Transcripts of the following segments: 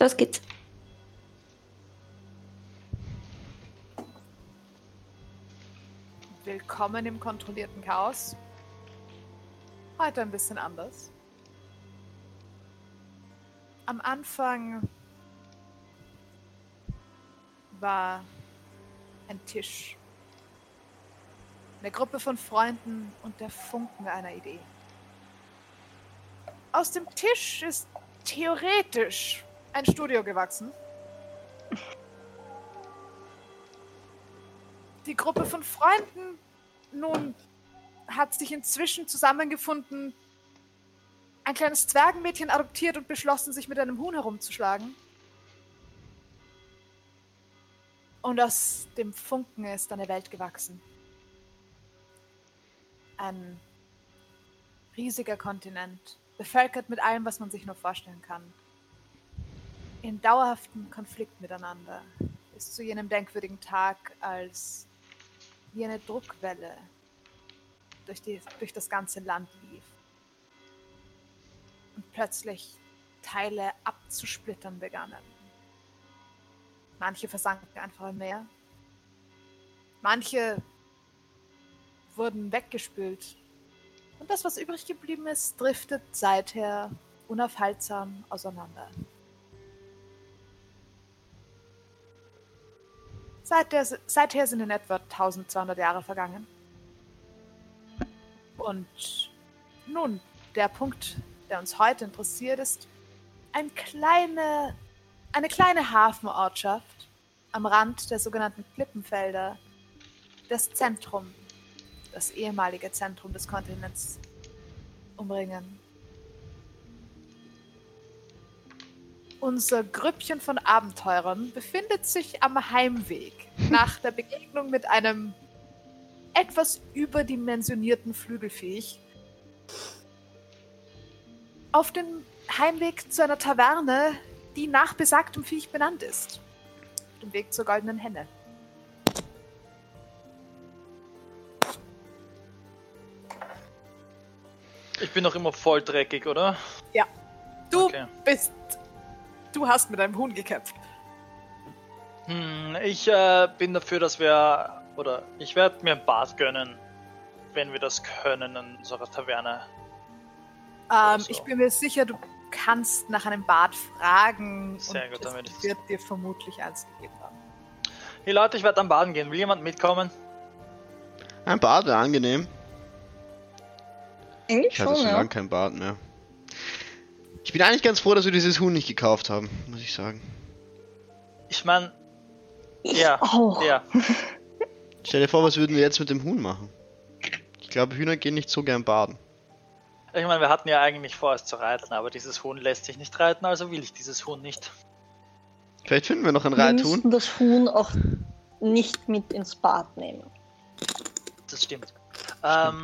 Los geht's. Willkommen im kontrollierten Chaos. Heute ein bisschen anders. Am Anfang war ein Tisch. Eine Gruppe von Freunden und der Funken einer Idee. Aus dem Tisch ist theoretisch ein Studio gewachsen. Die Gruppe von Freunden nun hat sich inzwischen zusammengefunden, ein kleines Zwergenmädchen adoptiert und beschlossen, sich mit einem Huhn herumzuschlagen. Und aus dem Funken ist eine Welt gewachsen. Ein riesiger Kontinent, bevölkert mit allem, was man sich nur vorstellen kann. In dauerhaftem Konflikt miteinander, bis zu jenem denkwürdigen Tag, als wie eine Druckwelle durch, die, durch das ganze Land lief. Und plötzlich Teile abzusplittern begannen. Manche versanken einfach im Meer. Manche wurden weggespült. Und das, was übrig geblieben ist, driftet seither unaufhaltsam auseinander. Seither, seither sind in etwa 1200 Jahre vergangen. Und nun, der Punkt, der uns heute interessiert, ist ein kleine, eine kleine Hafenortschaft am Rand der sogenannten Klippenfelder, das Zentrum, das ehemalige Zentrum des Kontinents umringen. Unser Grüppchen von Abenteurern befindet sich am Heimweg nach der Begegnung mit einem etwas überdimensionierten Flügelfiech auf dem Heimweg zu einer Taverne, die nach besagtem Viech benannt ist. Auf dem Weg zur goldenen Henne. Ich bin noch immer voll dreckig, oder? Ja. Du Okay. bist. Du hast mit einem Huhn gekämpft. Hm, ich äh, bin dafür, dass wir. Oder ich werde mir ein Bad gönnen, wenn wir das können in unserer Taverne. Ähm, so. Ich bin mir sicher, du kannst nach einem Bad fragen Sehr und gut, damit es wird dir vermutlich eins gegeben haben. Hey Leute, ich werde dann baden gehen. Will jemand mitkommen? Ein Bad wäre angenehm. Eigentlich Ich hatte schon, schon ja. lange kein Bad mehr. Ich bin eigentlich ganz froh, dass wir dieses Huhn nicht gekauft haben, muss ich sagen. Ich meine, Ja, auch. ja. Stell dir vor, was würden wir jetzt mit dem Huhn machen? Ich glaube, Hühner gehen nicht so gern baden. Ich meine, wir hatten ja eigentlich vor, es zu reiten, aber dieses Huhn lässt sich nicht reiten, also will ich dieses Huhn nicht. Vielleicht finden wir noch ein Wir Reithuhn. müssten das Huhn auch nicht mit ins Bad nehmen. Das stimmt. Ähm,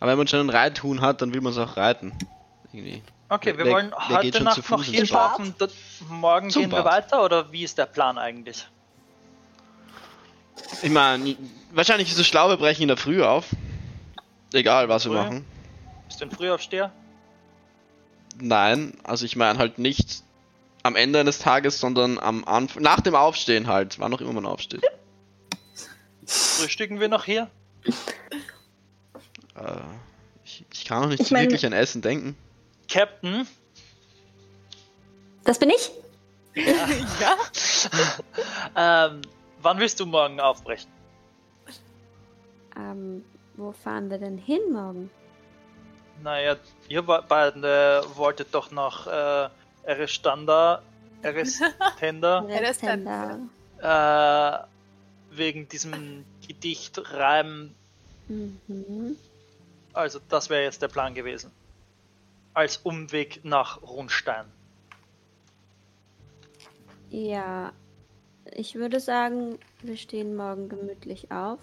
Aber wenn man schon ein Reithuhn hat, dann will man es auch reiten. Irgendwie. okay, wir Wer- wollen wer geht heute schon Nacht noch hier schlafen. Morgen Zum gehen wir Bad. weiter oder wie ist der Plan eigentlich? Ich meine, wahrscheinlich ist es schlau, wir brechen in der Früh auf. Egal, was wir Früh? machen. Bist du ein Frühaufsteher? Nein, also ich meine halt nicht am Ende eines Tages, sondern am Anfang, nach dem Aufstehen halt, wann auch immer man aufsteht. Frühstücken wir noch hier? Äh, ich, ich kann auch nicht Ich so mein- wirklich an Essen denken. Captain, Das bin ich? ja? ähm, wann willst du morgen aufbrechen? Ähm, wo fahren wir denn hin morgen? Naja, ihr be- beiden äh, wolltet doch noch äh, Erestanda, Erestenda, Ja, Tender. äh, wegen diesem Gedicht reimen. Mhm. Also, das wäre jetzt der Plan gewesen. Als Umweg nach Rundstein. Ja, ich würde sagen, wir stehen morgen gemütlich auf,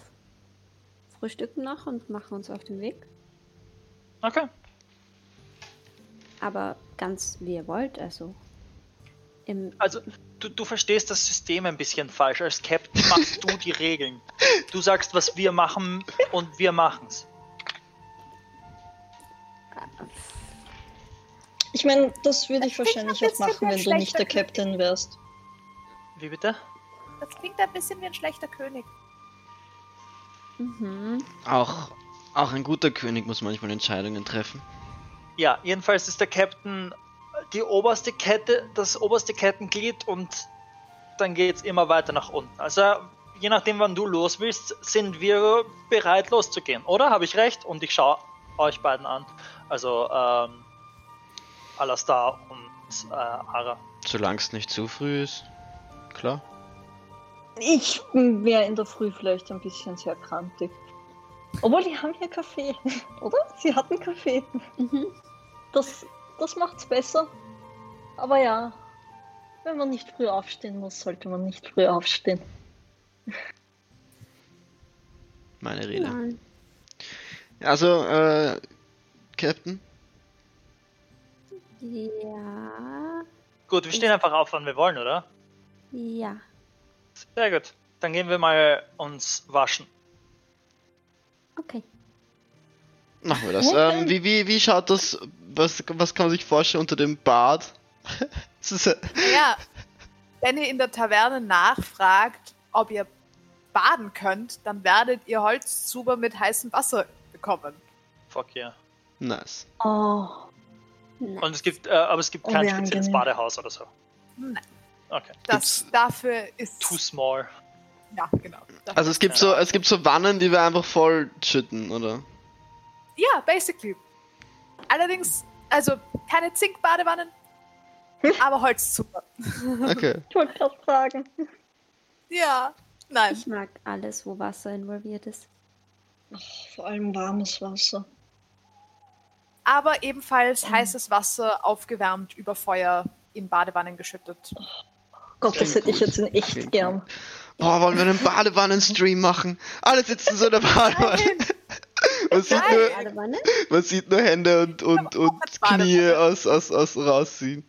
frühstücken noch und machen uns auf den Weg. Okay. Aber ganz wie ihr wollt, also. Im, Also, du, du verstehst das System ein bisschen falsch. Als Captain machst du die Regeln. Du sagst, was wir machen und wir machen's. Ich meine, das würde ich Das wahrscheinlich ein auch machen, wenn du nicht der Captain wärst. Wie bitte? Das klingt ein bisschen wie ein schlechter König. mhm. Auch, auch ein guter König muss manchmal Entscheidungen treffen. Ja, jedenfalls ist der Captain die oberste Kette, das oberste Kettenglied und dann geht's immer weiter nach unten. Also, je nachdem, wann du los willst, sind wir bereit loszugehen, oder? Habe ich recht? Und ich schaue euch beiden an. Also, ähm, Alastar und äh, Ara. Solange es nicht zu früh ist. Klar. Ich wäre in der Früh vielleicht ein bisschen sehr krantig. Obwohl, die haben hier Kaffee, oder? Sie hatten Kaffee. Mhm. Das, das macht's besser. Aber ja, wenn man nicht früh aufstehen muss, sollte man nicht früh aufstehen. Meine Rede. Nein. Also, äh, Captain? Ja. Gut, wir stehen einfach auf, wann wir wollen, oder? Ja. Sehr gut. Dann gehen wir mal uns waschen. Okay. Machen wir das. Ähm, wie, wie, wie schaut das, was, was kann man sich vorstellen unter dem Bad? Naja, wenn ihr in der Taverne nachfragt, ob ihr baden könnt, dann werdet ihr Holzzuber mit heißem Wasser bekommen. Fuck yeah. Nice. Oh. Und es gibt, äh, aber es gibt Oh, kein spezielles. Badehaus oder so. Nein, Okay. das dafür ist. Too small. Ja, genau. Dafür Also es gibt so, es gibt so Wannen, die wir einfach voll schütten, oder? Ja, basically. Allerdings, also keine Zinkbadewannen, aber Holzzuber. Okay. ich wollte gerade fragen. Ja, nein. Ich mag alles, wo Wasser involviert ist. Vor allem warmes Wasser. Aber ebenfalls heißes Wasser aufgewärmt über Feuer in Badewannen geschüttet. Gott, das hätte ich jetzt in echt Klingt gern. Boah, wollen wir einen Badewannen-Stream machen? Alle sitzen so in der Badewanne. Man sieht, nur, man sieht nur Hände und, und, und. Knie aus, aus, aus rausziehen.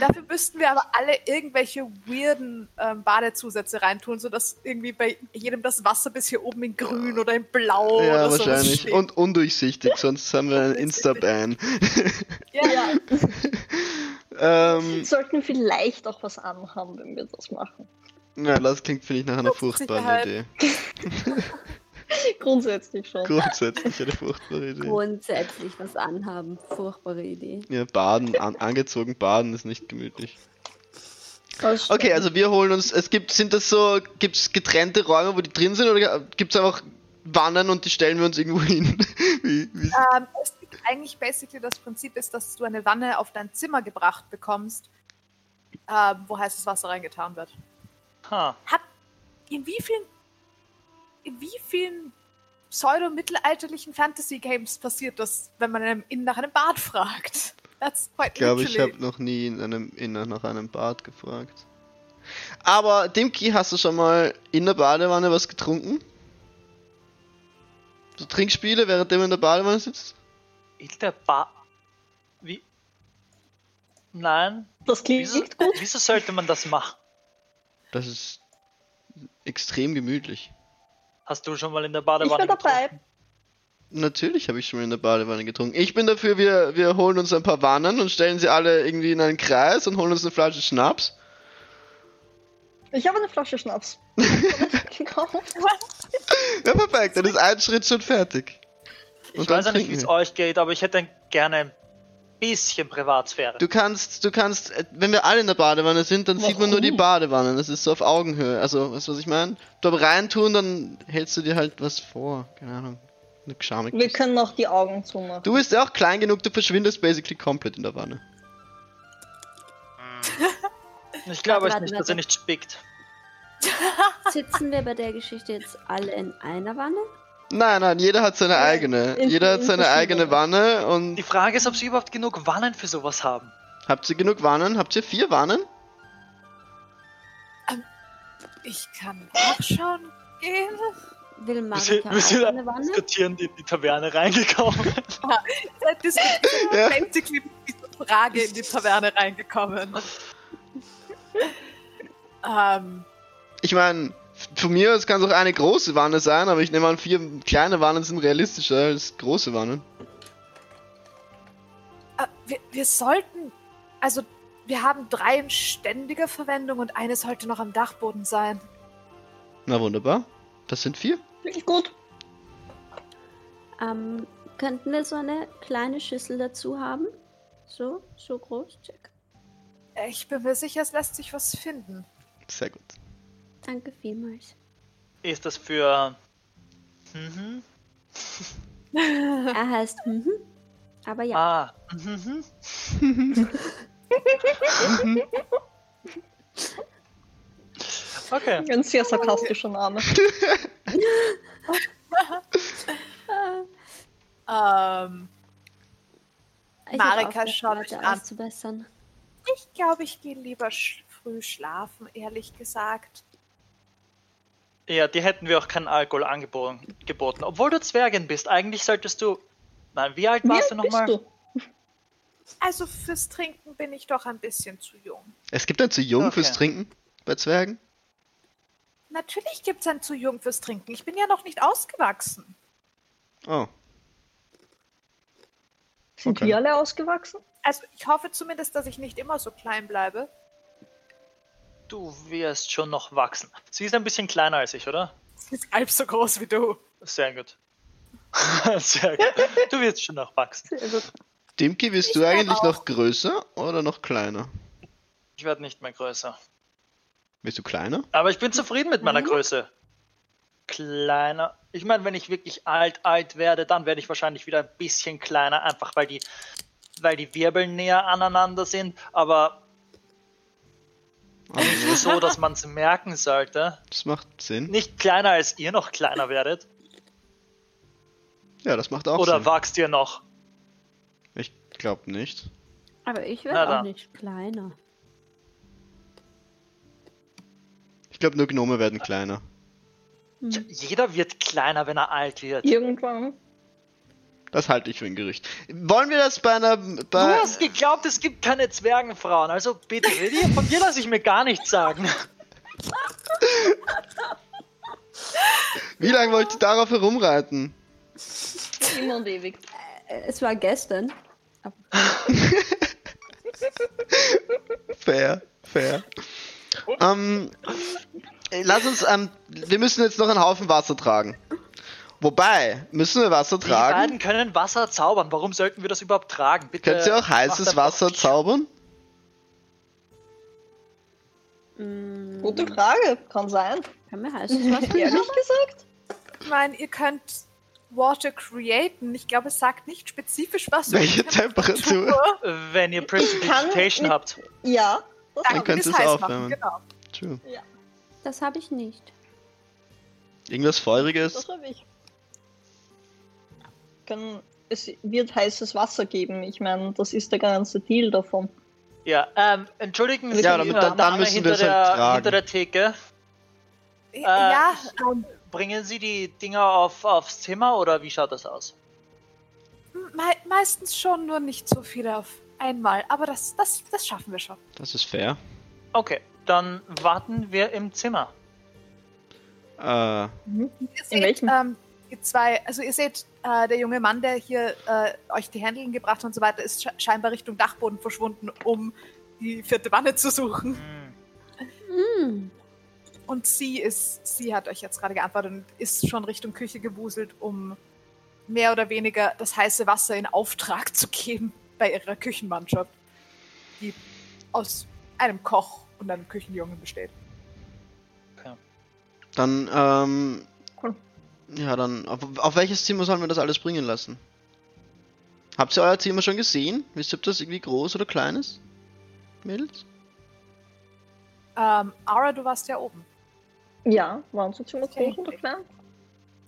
Dafür müssten wir aber alle irgendwelche weirden ähm, Badezusätze reintun, sodass irgendwie bei jedem das Wasser bis hier oben in grün oder in blau ja, oder sowas wahrscheinlich. steht. Und undurchsichtig, sonst haben wir einen Insta-Ban. ja, Ja, ähm, sollten vielleicht auch was anhaben, wenn wir das machen. ja, das klingt, finde ich, nach einer furchtbaren. Idee. Grundsätzlich schon. Grundsätzlich eine furchtbare Idee. Grundsätzlich was anhaben. Furchtbare Idee. Ja, baden, an, angezogen baden ist nicht gemütlich. Okay, also wir holen uns, es gibt, sind das so, gibt es getrennte Räume, wo die drin sind, oder gibt es einfach Wannen und die stellen wir uns irgendwo hin? wie, wie, ähm, es gibt eigentlich basically das Prinzip ist, dass du eine Wanne auf dein Zimmer gebracht bekommst, ähm, wo heißes Wasser reingetan wird. Ha. Hat in wie vielen in wie vielen pseudo-mittelalterlichen Fantasy-Games passiert das, wenn man einem, in, nach einem Bad fragt? That's quite ich glaube, ich habe noch nie in einem, in, nach einem Bad gefragt. Aber, Dimki, hast du schon mal in der Badewanne was getrunken? So Trinkspiele, während du in der Badewanne sitzt? In der Ba. Wie? Nein. das klingt Wieso, gut. wieso sollte man das machen? Das ist extrem gemütlich. Hast du schon mal in der Ich Badewanne bin dabei. getrunken? Natürlich habe ich schon mal in der Badewanne getrunken. Ich bin dafür, wir, wir holen uns ein paar Wannen und stellen sie alle irgendwie in einen Kreis und holen uns eine Flasche Schnaps. Ich habe eine Flasche Schnaps. gekauft. Ja, perfekt, dann ist ein Schritt schon fertig. Ich Und dann weiß ja nicht, wie es euch geht, aber ich hätte gerne ein bisschen Privatsphäre. Du kannst, du kannst, äh, wenn wir alle in der Badewanne sind, dann sieht man nur die Warum? Badewanne. Das ist so auf Augenhöhe. Also, weißt du, was ich meine? Du aber reintun, dann hältst du dir halt was vor. Keine Ahnung. Eine. Wir können auch die Augen zumachen. Du bist ja auch klein genug, du verschwindest basically komplett in der Wanne. Ich glaube nicht, dass ihr nicht spickt. Sitzen wir bei der Geschichte jetzt alle in einer Wanne? Nein, nein, jeder hat seine eigene. Jeder hat in seine eigene. Wanne und Die Frage ist, ob sie überhaupt genug Wannen für sowas haben. habt ihr genug Wannen? Habt ihr vier Wannen? Ich kann nachschauen gehen. Will Wir sind, Marika wir sind eine Wanne? diskutieren, die in die Taverne reingekommen. Seit diskutieren Ja. basically mit dieser Frage in die Taverne reingekommen. Ähm, Ich meine, von mir aus kann es auch eine große Wanne sein, aber ich nehme an, vier kleine Wannen sind realistischer als große Wannen. äh, wir, wir sollten. Also, wir haben drei in ständiger Verwendung und eine sollte noch am Dachboden sein. Na wunderbar. Das sind vier. Wirklich gut. Ähm, könnten wir so eine kleine Schüssel dazu haben? So, so groß, check. Äh, Ich bin mir sicher, es lässt sich was finden. Sehr gut. Danke vielmals. Ist das für. Mhm. Er heißt mhm. Aber ja, Ah. Mhm. Okay. Ein sehr sarkastischer Name. Ähm, ich Marika schaut an. auszubessern. ich glaube, ich gehe lieber sch früh schlafen, ehrlich gesagt. Ja, die hätten wir auch keinen Alkohol angeboten. Geboten. Obwohl du Zwergin bist, eigentlich solltest du. Nein, wie alt Wie warst alt du nochmal? Also fürs Trinken bin ich doch ein bisschen zu jung. Es gibt ein zu jung Okay. fürs Trinken bei Zwergen. Natürlich gibt es ein zu jung fürs Trinken. Ich bin ja noch nicht ausgewachsen. Oh. Sind Okay. wir alle ausgewachsen? Also ich hoffe zumindest, dass ich nicht immer so klein bleibe. Du wirst schon noch wachsen. Sie ist ein bisschen kleiner als ich, oder? Sie ist halb so groß wie du. Sehr gut. Sehr gut. Du wirst schon noch wachsen. Sehr gut. Dimki, bist Ich du eigentlich auch. noch größer oder noch kleiner? Ich werde nicht mehr größer. Bist du kleiner? Aber ich bin zufrieden mit meiner Mhm. Größe. Kleiner. Ich meine, wenn ich wirklich alt, alt werde, dann werde ich wahrscheinlich wieder ein bisschen kleiner, einfach weil die, weil die Wirbel näher aneinander sind. Aber nicht so, dass man es merken sollte. Das macht Sinn. Nicht kleiner als ihr noch kleiner werdet. Ja, das macht auch Oder Sinn. wachst ihr noch? Ich glaube nicht. Aber ich werde auch nicht kleiner. Ich glaube, nur Gnome werden kleiner. Hm. Jeder wird kleiner, wenn er alt wird. Irgendwann. Das halte ich für ein Gerücht. Wollen wir das bei einer. Du Bei, hast geglaubt, es gibt keine Zwergenfrauen. Also bitte, von dir lasse ich mir gar nichts sagen. wie lange wollt ihr darauf herumreiten? Immer und ewig. Äh, Es war gestern. Fair, fair. ähm, äh, lass uns, ähm, wir müssen jetzt noch einen Haufen Wasser tragen. Wobei, müssen wir Wasser Die beiden tragen? können Wasser zaubern. Warum sollten wir das überhaupt tragen? Bitte. Könnt ihr auch heißes Wasser zaubern? Mm, Gute Frage. Kann sein. Kann mir heißes Wasser Ehrlich gesagt? Ich meine, ihr könnt Water createn. Ich glaube, es sagt nicht spezifisch was. Welche Temperatur. Temperatur? Wenn ihr Precipitation habt. Ja. Das Dann könnt ihr es heiß machen, genau. True. Das habe ich nicht. Irgendwas Feuriges? Das habe ich. Kann, es wird heißes Wasser geben. Ich meine, das ist der ganze Deal davon. Ja, ähm, entschuldigen Sie, Ja, damit- äh, dann- dann Dame müssen wir hinter, es halt der, tragen. hinter der Theke. ja, ähm, Bringen Sie die Dinger auf, aufs Zimmer oder wie schaut das aus? me meistens schon, nur nicht so viele auf einmal. Aber das, das, das schaffen wir schon. Das ist fair. Okay, dann warten wir im Zimmer. Äh, Ihr In seht, welchem? ähm, die zwei, also ihr seht, äh, der junge Mann, der hier äh, euch die Händeln gebracht hat und so weiter, ist sche- scheinbar Richtung Dachboden verschwunden, um die vierte Wanne zu suchen. Hm. Und sie ist, sie hat euch jetzt gerade geantwortet und ist schon Richtung Küche gewuselt, um mehr oder weniger das heiße Wasser in Auftrag zu geben bei ihrer Küchenmannschaft, die aus einem Koch und einem Küchenjungen besteht. dann, ähm. Cool. Ja, dann. Auf, auf welches Zimmer sollen wir das alles bringen lassen? Habt ihr euer Zimmer schon gesehen? Wisst ihr, ob das irgendwie groß oder klein ist? Mädels? Ähm, Ara, du warst ja oben. Ja, waren so Zimmer Okay. groß oder klein?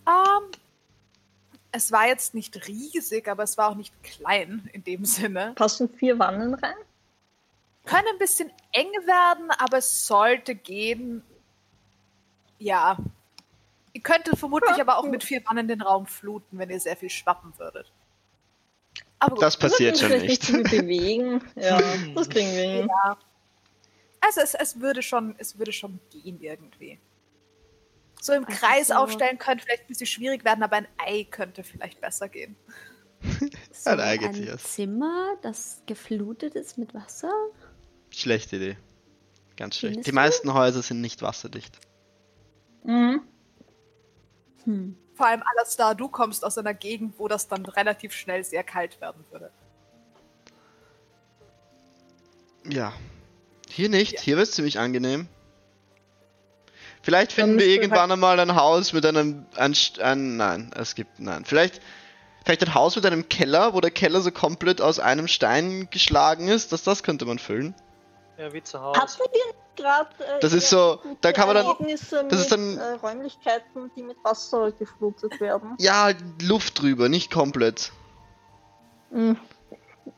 Ähm, es war jetzt nicht riesig, aber es war auch nicht klein in dem Sinne. Passen vier Wannen rein? Könnte ein bisschen eng werden, aber es sollte gehen. Ja. Ihr könntet vermutlich aber auch mit vier Wannen den Raum fluten, wenn ihr sehr viel schwappen würdet. Aber gut. Das passiert schon nicht. bewegen. Ja, das kriegen wir hin. Ja. Also es, es würde schon, es würde schon gehen irgendwie. So im Also Kreis so- aufstellen könnte vielleicht ein bisschen schwierig werden, aber ein Ei könnte vielleicht besser gehen. So Ein Ei ein. Zimmer, das geflutet ist mit Wasser? Schlechte Idee. Ganz schlecht. Findest Die du? meisten Häuser sind nicht wasserdicht. Mhm. Hm. Vor allem Alastar, du kommst aus einer Gegend, wo das dann relativ schnell sehr kalt werden würde. Ja. Hier nicht. Ja. Hier wird es ziemlich angenehm. Vielleicht finden wir irgendwann einmal ein Haus mit einem, ein, St- ein. Nein, es gibt. Nein. Vielleicht. Vielleicht ein Haus mit einem Keller, wo der Keller so komplett aus einem Stein geschlagen ist. Das, das könnte man füllen. Ja, wie zu Hause. Hatten wir gerade. Äh, Das ist so- da kann man dann- das ist mit, dann- Äh, Räumlichkeiten, die mit Wasser geflutet werden. Ja, Luft drüber, nicht komplett. Ich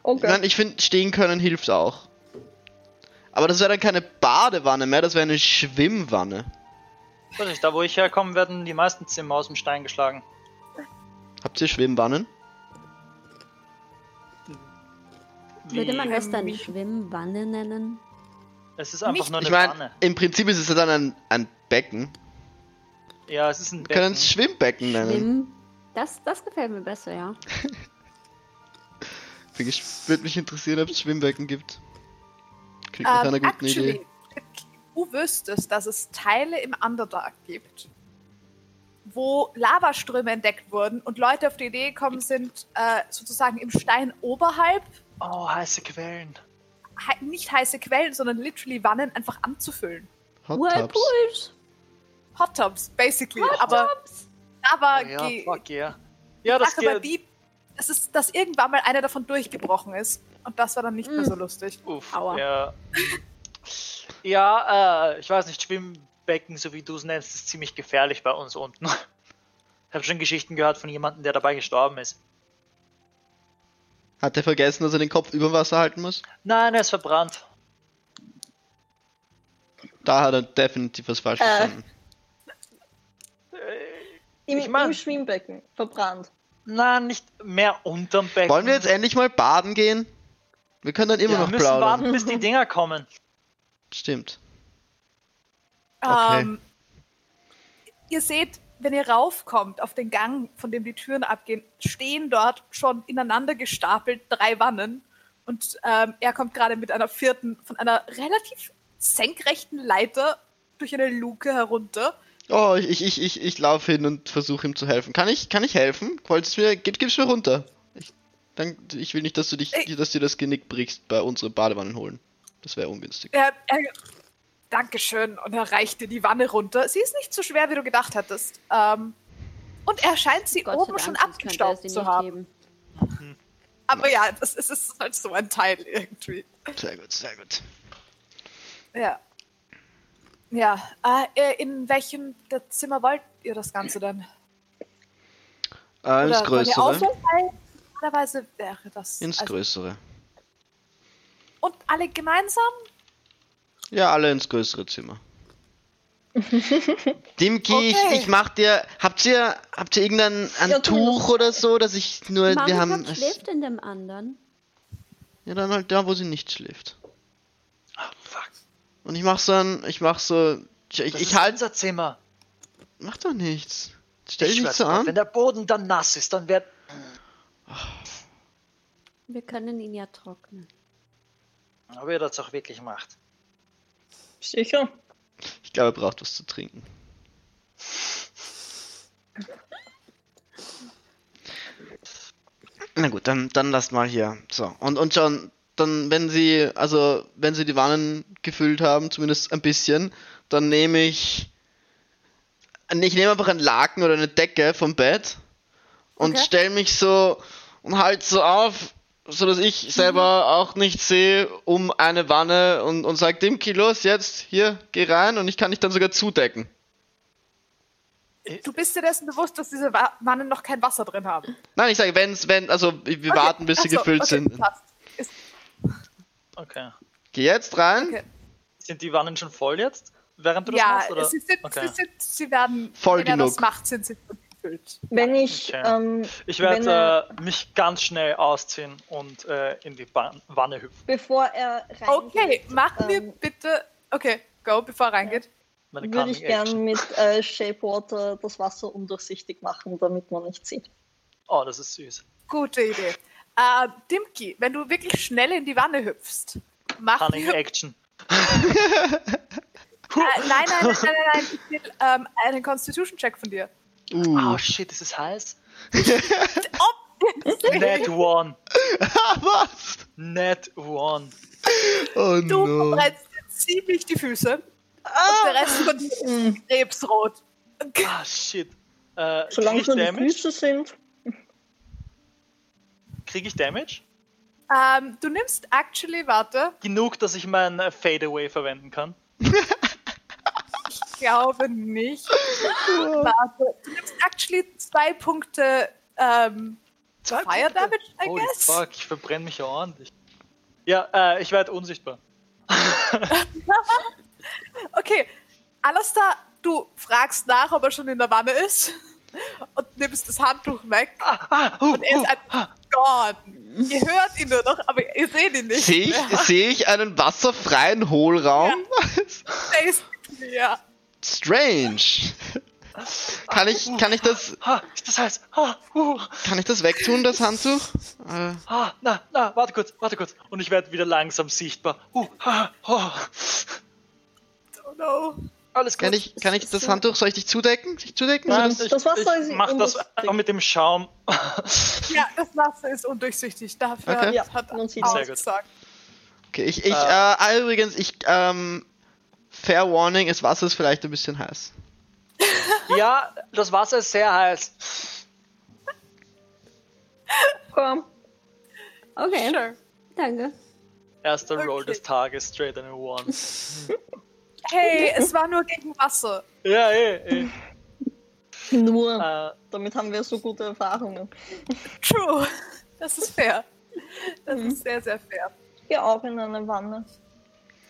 Okay. meine, ich finde, stehen können hilft auch. Aber das wäre dann keine Badewanne mehr, das wäre eine Schwimmwanne. Da wo ich herkomme, werden die meisten Zimmer aus dem Stein geschlagen. Habt ihr Schwimmwannen? Würde man das dann Ähm, Schwimmwanne nennen? Es ist einfach Nicht- nur eine Ich meine, Wanne. im Prinzip ist es ja dann ein, ein Becken. Ja, es ist ein Wir können Becken. es Schwimmbecken nennen. Schwimm. Das, das gefällt mir besser, ja. Würde mich interessieren, ob es Schwimmbecken gibt. Klingt nach einer Ähm, guten Idee. actually, du wüsstest, dass es Teile im Underdark gibt, wo Lavaströme entdeckt wurden und Leute auf die Idee gekommen sind, äh, sozusagen im Stein oberhalb Oh, heiße Quellen. He nicht heiße Quellen, sondern literally Wannen einfach anzufüllen. Hot Tubs. Whirlpools! Hot Tubs, basically. aber Lava Oh, ja, fuck yeah. Ja, das geht. die, es ist, dass irgendwann mal einer davon durchgebrochen ist. Und das war dann nicht mehr Mm. so lustig. Uff, Aua. ja. Ja, äh, ich weiß nicht, Schwimmbecken, so wie du es nennst, ist ziemlich gefährlich bei uns unten. Ich habe schon Geschichten gehört von jemandem, der dabei gestorben ist. Hat er vergessen, dass er den Kopf über Wasser halten muss? Nein, er ist verbrannt. Da hat er definitiv was falsch Äh. verstanden. Im, ich mein- Im Schwimmbecken, verbrannt. Nein, nicht mehr unterm Becken. Wollen wir jetzt endlich mal baden gehen? Wir können dann immer ja, noch wir müssen plaudern. warten, bis die Dinger kommen. Stimmt. Okay. Ähm, ihr seht, wenn ihr raufkommt auf den Gang, von dem die Türen abgehen, stehen dort schon ineinander gestapelt drei Wannen. Und ähm, er kommt gerade mit einer vierten von einer relativ senkrechten Leiter durch eine Luke herunter. Oh, ich, ich, ich, ich, ich laufe hin und versuche ihm zu helfen. Kann ich, kann ich helfen? Wolltest du mir, gib, gib's mir runter. Ich, dann, ich will nicht, dass du dich, Ey. dass dir das Genick brichst bei unseren Badewannen holen. Das wäre ungünstig. Er, er, Dankeschön. Und er reicht dir die Wanne runter. Sie ist nicht so schwer, wie du gedacht hättest. Ähm, und er scheint sie Gott oben Dank, schon abgestaubt zu haben. heben. Aber ja, das ist, es ist halt so ein Teil irgendwie. Sehr gut, sehr gut. Ja. Ja. Äh, in welchem der Zimmer wollt ihr das Ganze denn? Äh, ins Oder Größere. Normalerweise wäre das. Ins also- Größere. Und alle gemeinsam? Ja, alle ins größere Zimmer. Dimki, Okay. ich, ich mach dir. Habt ihr, habt ihr irgendein ein Ja, Tuch oder so, dass ich nur. wir haben. Schläft in dem anderen. Ja, dann halt da, wo sie nicht schläft. Ah, fuck. Und ich mach so ein. Ich mach so. Ich, ich, Das ich ist halt. unser Zimmer. Mach doch nichts. Stell dich Ich nicht so an. Wenn der Boden dann nass ist, dann wird. Wir können ihn ja trocknen. Aber er das auch wirklich macht. Sicher. Ich glaube, er braucht was zu trinken. Na gut, dann, dann lasst mal hier. So. Und, und schon, dann, wenn sie, also, wenn sie die Wannen gefüllt haben, zumindest ein bisschen, dann nehme ich. Ich nehme einfach einen Laken oder eine Decke vom Bett und Okay. stell mich so und halt so auf, so dass ich selber auch nicht sehe, um eine Wanne und, und sag Dimki, los, jetzt, hier, geh rein und ich kann dich dann sogar zudecken. Du bist dir dessen bewusst, dass diese Wa- Wannen noch kein Wasser drin haben. Nein, ich sage, wenn's, wenn, also wir Okay, warten, bis sie ach so, gefüllt okay, sind. Ist, Okay. Geh jetzt rein. okay. Sind die Wannen schon voll jetzt? Während du das Ja, machst? Oder? sie, sind, okay. sie, sind, sie werden, Voll wenn er das genug. macht, sind sie gefüllt. Wenn ich, Okay. ähm, Ich Wenn er- werde äh, mich ganz schnell ausziehen und äh, in die Ban Wanne hüpfen. bevor er reingeht, Okay, machen wir ähm, bitte. Okay, go, bevor er reingeht. Würde ich Cunning gern Action. mit äh, Shape Water das Wasser undurchsichtig machen, damit man nicht sieht. Oh, das ist süß. Gute Idee. Äh, Dimki, wenn du wirklich schnell in die Wanne hüpfst, mach Cunning äh, Action. nein, nein, nein, nein, nein, nein, ich will ähm, einen Constitution-Check von dir. Uh. Oh shit, ist es heiß? Oh, Net one. Was? Net one. Oh du no. verbrennst dir ziemlich die Füße. Und der Rest von dir ist krebsrot. Ah shit. Äh, krieg Solange ich es nur die Damage? Füße sind. Krieg ich Damage? Ähm, du nimmst actually, warte, Genug, dass ich mein äh, Fadeaway verwenden kann. ich glaube nicht. warte, du nimmst actually zwei Punkte ähm, Zwei Fire Punkte. Damage, I Holy guess. fuck, ich verbrenne mich ja ordentlich. Ja, äh, ich werde unsichtbar. Okay, Alastair, du fragst nach, ob er schon in der Wanne ist und nimmst das Handtuch weg Ah, ah, uh, und er ist einfach gone. Ihr hört ihn nur noch, aber ihr seht ihn nicht. Sehe ich, seh ich einen wasserfreien Hohlraum? Basically, ja. Strange. Kann ich, kann ich das, ist das heiß? Kann ich das wegtun, das Handtuch? Äh, ah, na, na, warte kurz, warte kurz. Und ich werde wieder langsam sichtbar. Uh, oh, Oh no. alles gut. kann ich, kann ich das Handtuch, soll ich dich zudecken? Dich zudecken? Nein, das- ich, das Wasser ich ist mach das einfach mit dem Schaum. Ja, das Wasser ist undurchsichtig. Dafür Okay. Hat man gut. gesagt. Okay, ich, ich, Äh. übrigens, ich, ähm, Fair Warning, das Wasser ist vielleicht ein bisschen heiß. ja, das Wasser ist sehr heiß. Komm. Okay, Sure. danke. Erster Roll Okay. des Tages, straight in a one. Hey, es war nur gegen Wasser. ja, eh, eh. Nur. Äh, Damit haben wir so gute Erfahrungen. True. Das ist fair. Das Mhm. ist sehr, sehr fair. Geh auch in eine Wanne.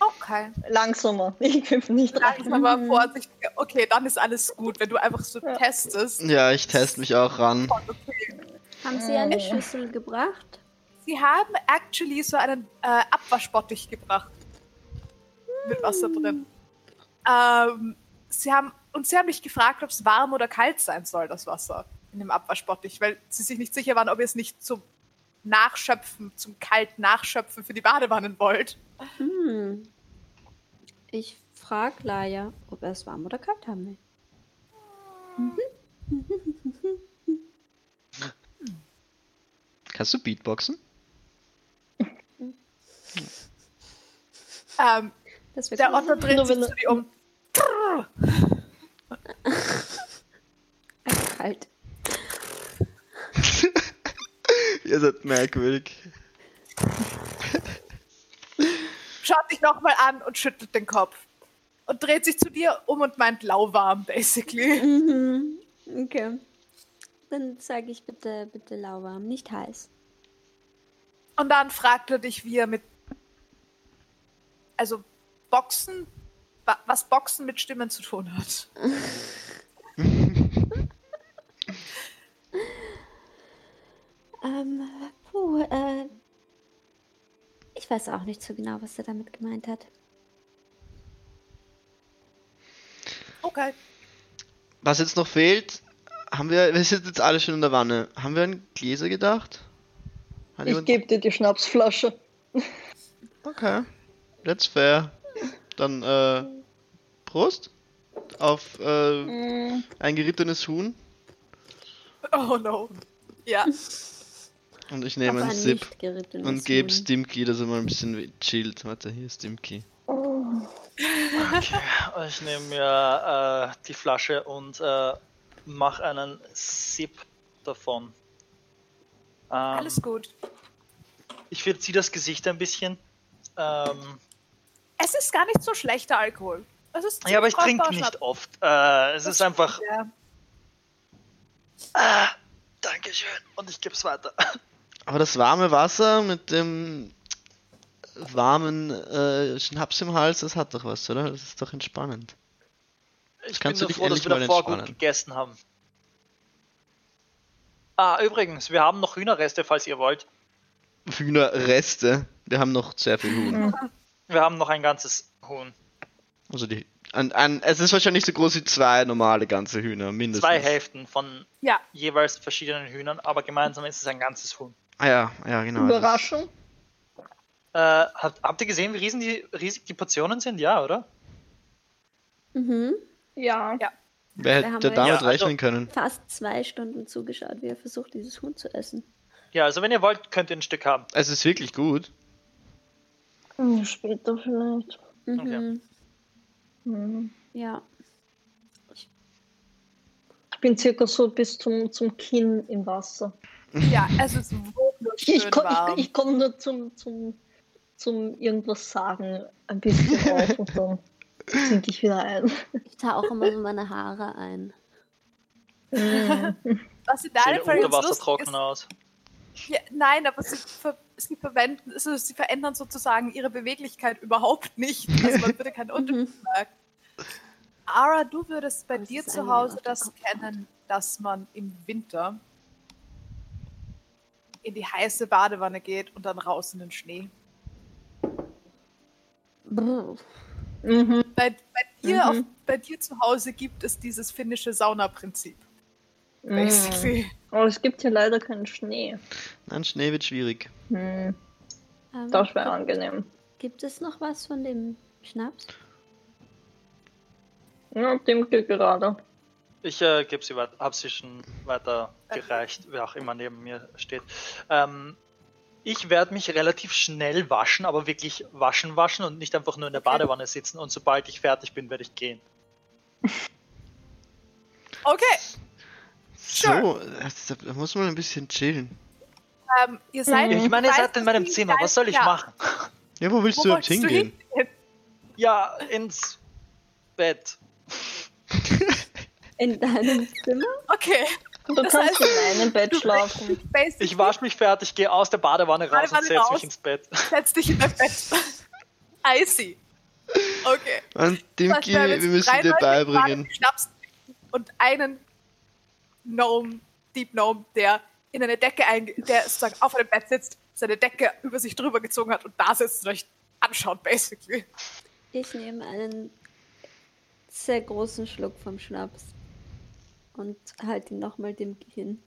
Okay. Langsamer. Ich hüpfe nicht rein. Langsam aber vorsichtig. Okay, dann ist alles gut. Wenn du einfach so Ja. testest. Ja, ich teste mich auch ran. Okay. Haben Sie eine Schüssel gebracht? Sie haben actually so einen äh, Abwaschbottich gebracht. Mit Wasser drin. Ähm, sie haben, und sie haben mich gefragt, ob es warm oder kalt sein soll, das Wasser in dem Abwaschbottich, weil sie sich nicht sicher waren, ob ihr es nicht zum Nachschöpfen, zum kalt Nachschöpfen für die Badewannen wollt. Hm. Ich frage Laia, ob er es warm oder kalt haben will. Kannst du Beatboxen? Ähm, Das wird der. Otto dreht sich wenn zu dir um. kalt. Ihr seid merkwürdig. Schaut dich nochmal an und schüttelt den Kopf. Und dreht sich zu dir um und meint lauwarm, basically. Mhm. Okay. Dann sage ich bitte, bitte lauwarm, nicht heiß. Und dann fragt er dich, wie er mit. Also, Boxen. wa- Was Boxen mit Stimmen zu tun hat. Ähm, puh, äh. Ich weiß auch nicht so genau, was er damit gemeint hat. Okay. Was jetzt noch fehlt, haben wir, wir sind jetzt alle schon in der Wanne. Haben wir an Gläser gedacht? Hat Ich jemand- gebe dir die Schnapsflasche. Okay, that's fair. Dann, äh, Prost auf äh, Mm, ein gerittenes Huhn Oh no. Ja. Und ich nehme einen Sip und gebe Huhn. Stimky, dass er mal ein bisschen chillt. Warte, hier ist Stimky. oh. Ich nehme mir äh, die Flasche und äh, mache einen Sip davon. Ähm, Alles gut. Ich verziehe das Gesicht ein bisschen. Ähm, Es ist gar nicht so schlechter Alkohol. Es ist ja, aber ich trinke nicht oft. Äh, es ist einfach. Ja. Ah, Dankeschön. Und ich gebe es weiter. Aber das warme Wasser mit dem warmen äh, Schnaps im Hals, das hat doch was, oder? Das ist doch entspannend. Ich bin dich froh, dass wir davor gut gegessen haben. Ah, übrigens, wir haben noch Hühnerreste, falls ihr wollt. Hühnerreste. Wir haben noch sehr viel Huhn. Wir haben noch ein ganzes Huhn. Also die. An, an, es ist wahrscheinlich so groß wie zwei normale ganze Hühner, mindestens. Zwei Hälften von Ja, jeweils verschiedenen Hühnern, aber gemeinsam ist es ein ganzes Huhn. Ah ja, ja, genau. ist- Überraschung. Äh, habt, habt ihr gesehen, wie riesen die, riesig die Portionen sind? Ja, oder? Mhm. Ja. Ja. Wer Da hätte damit Ja, also- rechnen können? Fast zwei Stunden zugeschaut, wie er versucht, dieses Huhn zu essen. Ja, also wenn ihr wollt, könnt ihr ein Stück haben. Es ist wirklich gut. Hm, Später vielleicht. Mhm. Hm. Ja. Ich bin circa so bis zum, zum Kinn im Wasser. Ja, es ist wunderschön Ich komme warm. ich, ich komm nur zum, zum, zum irgendwas sagen ein bisschen auf und dann sinke ich wieder ein. Ich tauche immer so meine Haare ein. Was in deinem Fall jetzt unter Wasser lustig trocken ist, aus. ja, nein, aber sie, ver sie verwenden, also sie verändern sozusagen ihre Beweglichkeit überhaupt nicht. Also man würde keinen Unterschied Mhm. merken. Ara, du würdest bei Das dir zu Hause das kennen, dass man im Winter in die heiße Badewanne geht und dann raus in den Schnee. Mhm. Bei, bei, dir, Mhm. auf, bei dir zu Hause gibt es dieses finnische Saunaprinzip. Mhm. Basically. Aber es gibt hier leider keinen Schnee. Nein, Schnee wird schwierig. Hm. Ähm, Das wäre angenehm. Gibt es noch was von dem Schnaps? Ja, dem geht gerade. Ich äh, gebe sie weiter, habe sie schon weitergereicht, wer auch immer neben mir steht. Ähm, ich werde mich relativ schnell waschen, aber wirklich waschen, waschen und nicht einfach nur in der Okay. Badewanne sitzen. Und sobald ich fertig bin, werde ich gehen. Okay, Sure. So, da muss man ein bisschen chillen. ähm, ihr seid. Mhm. Ich meine, ihr seid in meinem Zimmer. Was soll ich ja, machen? Ja, wo willst Wo du überhaupt wolltest du hingehen? hingehen? Ja, ins Bett. In deinem Zimmer? Okay. Du Das kannst heißt, in meinem Bett schlafen. Ich wasche mich fertig, gehe aus der Badewanne raus Badewanne und setze mich ins Bett. setz dich in dein Bett. I see. Okay. Und Dimki, wir müssen dir beibringen. Schnaps und einen Gnome, Deep Gnome, der in eine Decke einge der sozusagen auf einem Bett sitzt, seine Decke über sich drüber gezogen hat und da sitzt und euch anschaut, basically. Ich nehme einen sehr großen Schluck vom Schnaps und halte ihn nochmal dem hin.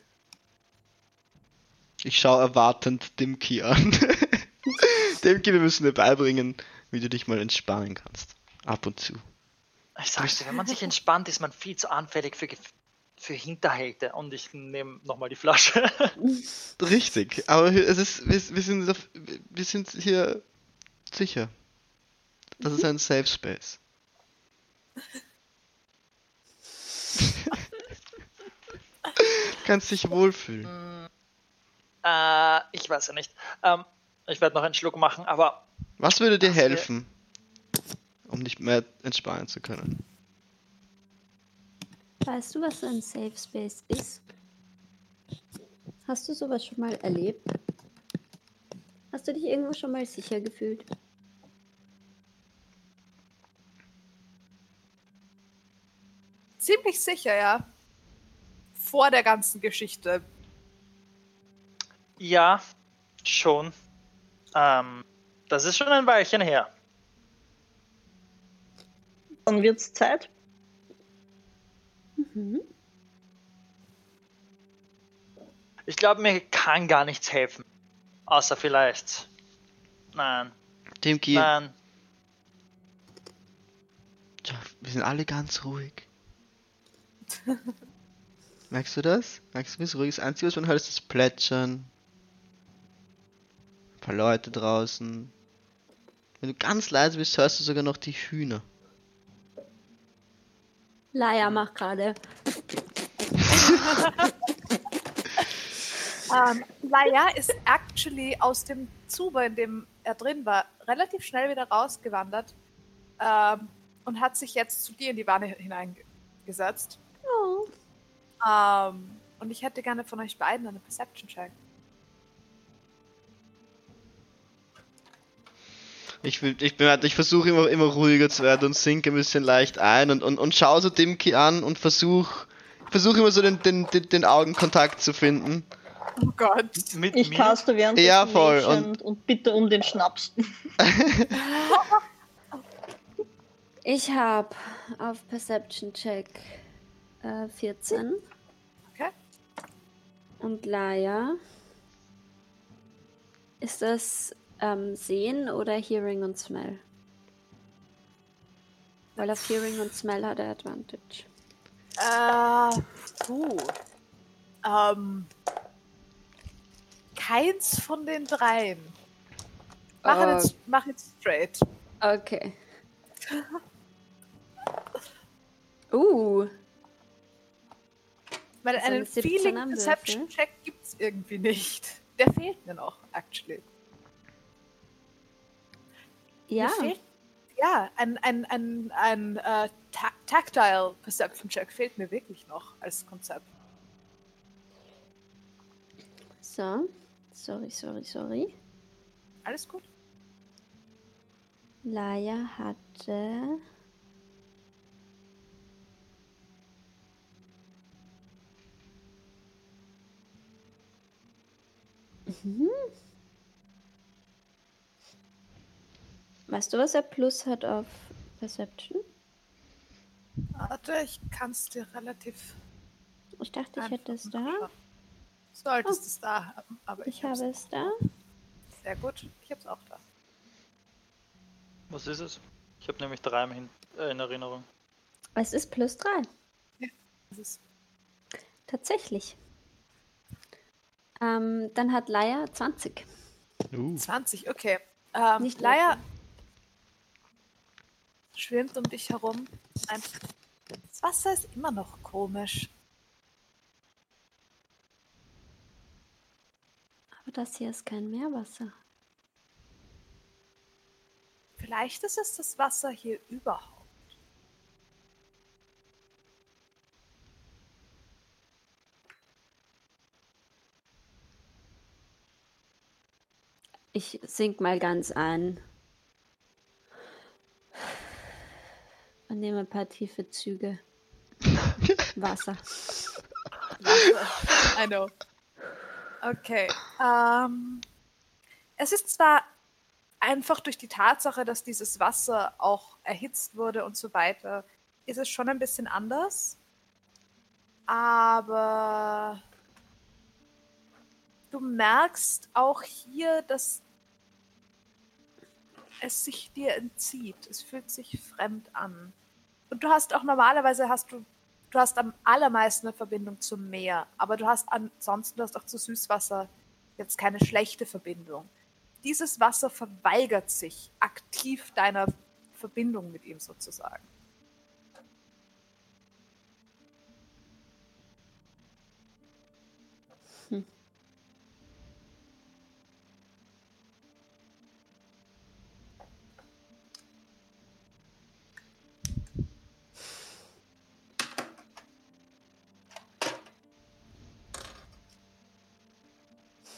Ich schaue erwartend Dimki an. Dimki, wir müssen dir beibringen, wie du dich mal entspannen kannst. Ab und zu. Ich sag's dir, wenn man sich entspannt, ist man viel zu anfällig für, für Hinterhalte. Und ich nehme nochmal die Flasche. Richtig, aber es ist, wir, wir, sind, wir sind hier sicher. Das ist ein Safe Space. Kannst dich wohlfühlen. äh, ich weiß ja nicht. Ähm, ich werde noch einen Schluck machen, aber Was würde dir helfen, um dich mehr entspannen zu können? Weißt du, was ein Safe Space ist? Hast du sowas schon mal erlebt? Hast du dich irgendwo schon mal sicher gefühlt? Ziemlich sicher, ja. Vor der ganzen Geschichte. ja, schon. Ähm, das ist schon ein Weilchen her. Dann wird's Zeit. Mhm. Ich glaube, mir kann gar nichts helfen. Außer vielleicht. Nein, Dimki, nein. Tja, wir sind alle ganz ruhig. Merkst du das? Merkst du, wie es ruhig ist? Das Einzige, was man hört, ist das Plätschern. Ein paar Leute draußen. Wenn du ganz leise bist, hörst du sogar noch die Hühner. Laia macht gerade. Ähm, Laia ist actually aus dem Zuber, in dem er drin war, relativ schnell wieder rausgewandert ähm, und hat sich jetzt zu dir in die Wanne hineingesetzt. Oh. Ähm, und ich hätte gerne von euch beiden eine Perception Check. Ich, will, ich, bin halt- ich versuche immer, immer ruhiger zu werden und sinke ein bisschen leicht ein und, und, und schaue so Dimki an und versuche versuche immer so den, den, den, den Augenkontakt zu finden. Oh Gott. Mit Ich mir? caste während Ja, voll, und, und bitte um den Schnaps. Ich habe auf Perception Check äh, 14 Okay. Und Laia. Ist das ähm, Sehen oder Hearing und Smell? Weil auf Hearing und Smell hat er Advantage. Äh, puh. Ähm, keins von den dreien. Mach, Oh. jetzt, mach jetzt straight. Okay. Uh, Weil Also einen eine 17 Feeling Perception. Check gibt's irgendwie nicht. Der fehlt mir noch, actually. ja. Fehlt, ja, ein, ein, ein, ein ta Tactile Perception Check fehlt mir wirklich noch als Konzept. So. Sorry, sorry, sorry. Alles gut? Laia hatte. Mhm. Weißt du, was er plus hat auf Perception? Warte, ich kann es dir relativ. Ich dachte, ich hätte es da. solltest Oh. es da haben, aber ich, Ich habe es da. Sehr gut, ich habe es auch da. Was ist es? Ich habe nämlich drei im Hin äh, in Erinnerung. Es ist plus 3. Das ist Tatsächlich. Ähm, dann hat Laia 20. Uh. 20, okay. Ähm, Nicht Laia schwimmt um dich herum. Ein das Wasser ist immer noch komisch. Aber das hier ist kein Meerwasser. Vielleicht ist es das Wasser hier überhaupt. Ich sink mal ganz ein. Und nehme ein paar tiefe Züge. Wasser. Wasser. I know. Okay. Ähm, es ist zwar einfach durch die Tatsache, dass dieses Wasser auch erhitzt wurde und so weiter, ist es schon ein bisschen anders. Aber du merkst auch hier, dass es sich dir entzieht. Es fühlt sich fremd an. Und du hast auch normalerweise hast du du hast am allermeisten eine Verbindung zum Meer, aber du hast ansonsten du hast auch zu Süßwasser jetzt keine schlechte Verbindung. Dieses Wasser verweigert sich aktiv deiner Verbindung mit ihm sozusagen.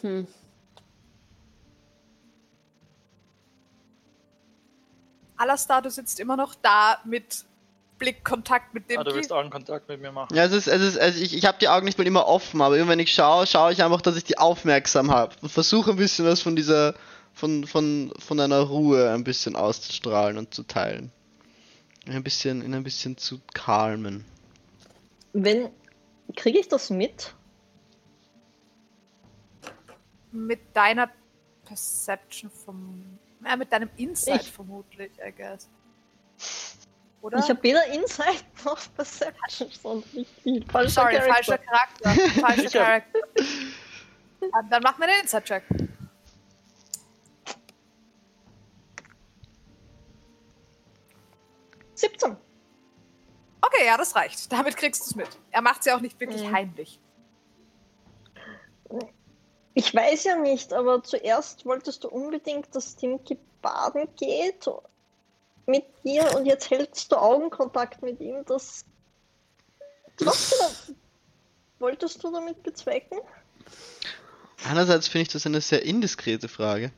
Hm. Alastar, du sitzt immer noch da mit Blickkontakt mit dem Ah, du willst Augenkontakt mit mir machen. Ja, es ist, es ist, also ich, ich habe die Augen nicht mal immer offen, aber immer wenn ich schaue, schaue ich einfach, dass ich die aufmerksam habe und versuche ein bisschen was von dieser, von, von, von einer Ruhe ein bisschen auszustrahlen und zu teilen. Ein bisschen, ihn ein bisschen zu calmen. Wenn. Kriege ich das mit? Mit deiner Perception vom. Ja, mit deinem Insight Ich- vermutlich, I guess. Oder? Ich habe weder Insight noch Perception, sondern ich bin falscher Sorry, Charakter. falscher Charakter. Falscher Charakter. Dann mach mir den Insight-Check. Okay, ja, das reicht. Damit kriegst du es mit. Er macht es ja auch nicht wirklich Mhm. heimlich. Ich weiß ja nicht, aber zuerst wolltest du unbedingt, dass Timki baden geht mit dir und jetzt hältst du Augenkontakt mit ihm. Das. Was genau wolltest du damit bezwecken? Einerseits finde ich das eine sehr indiskrete Frage.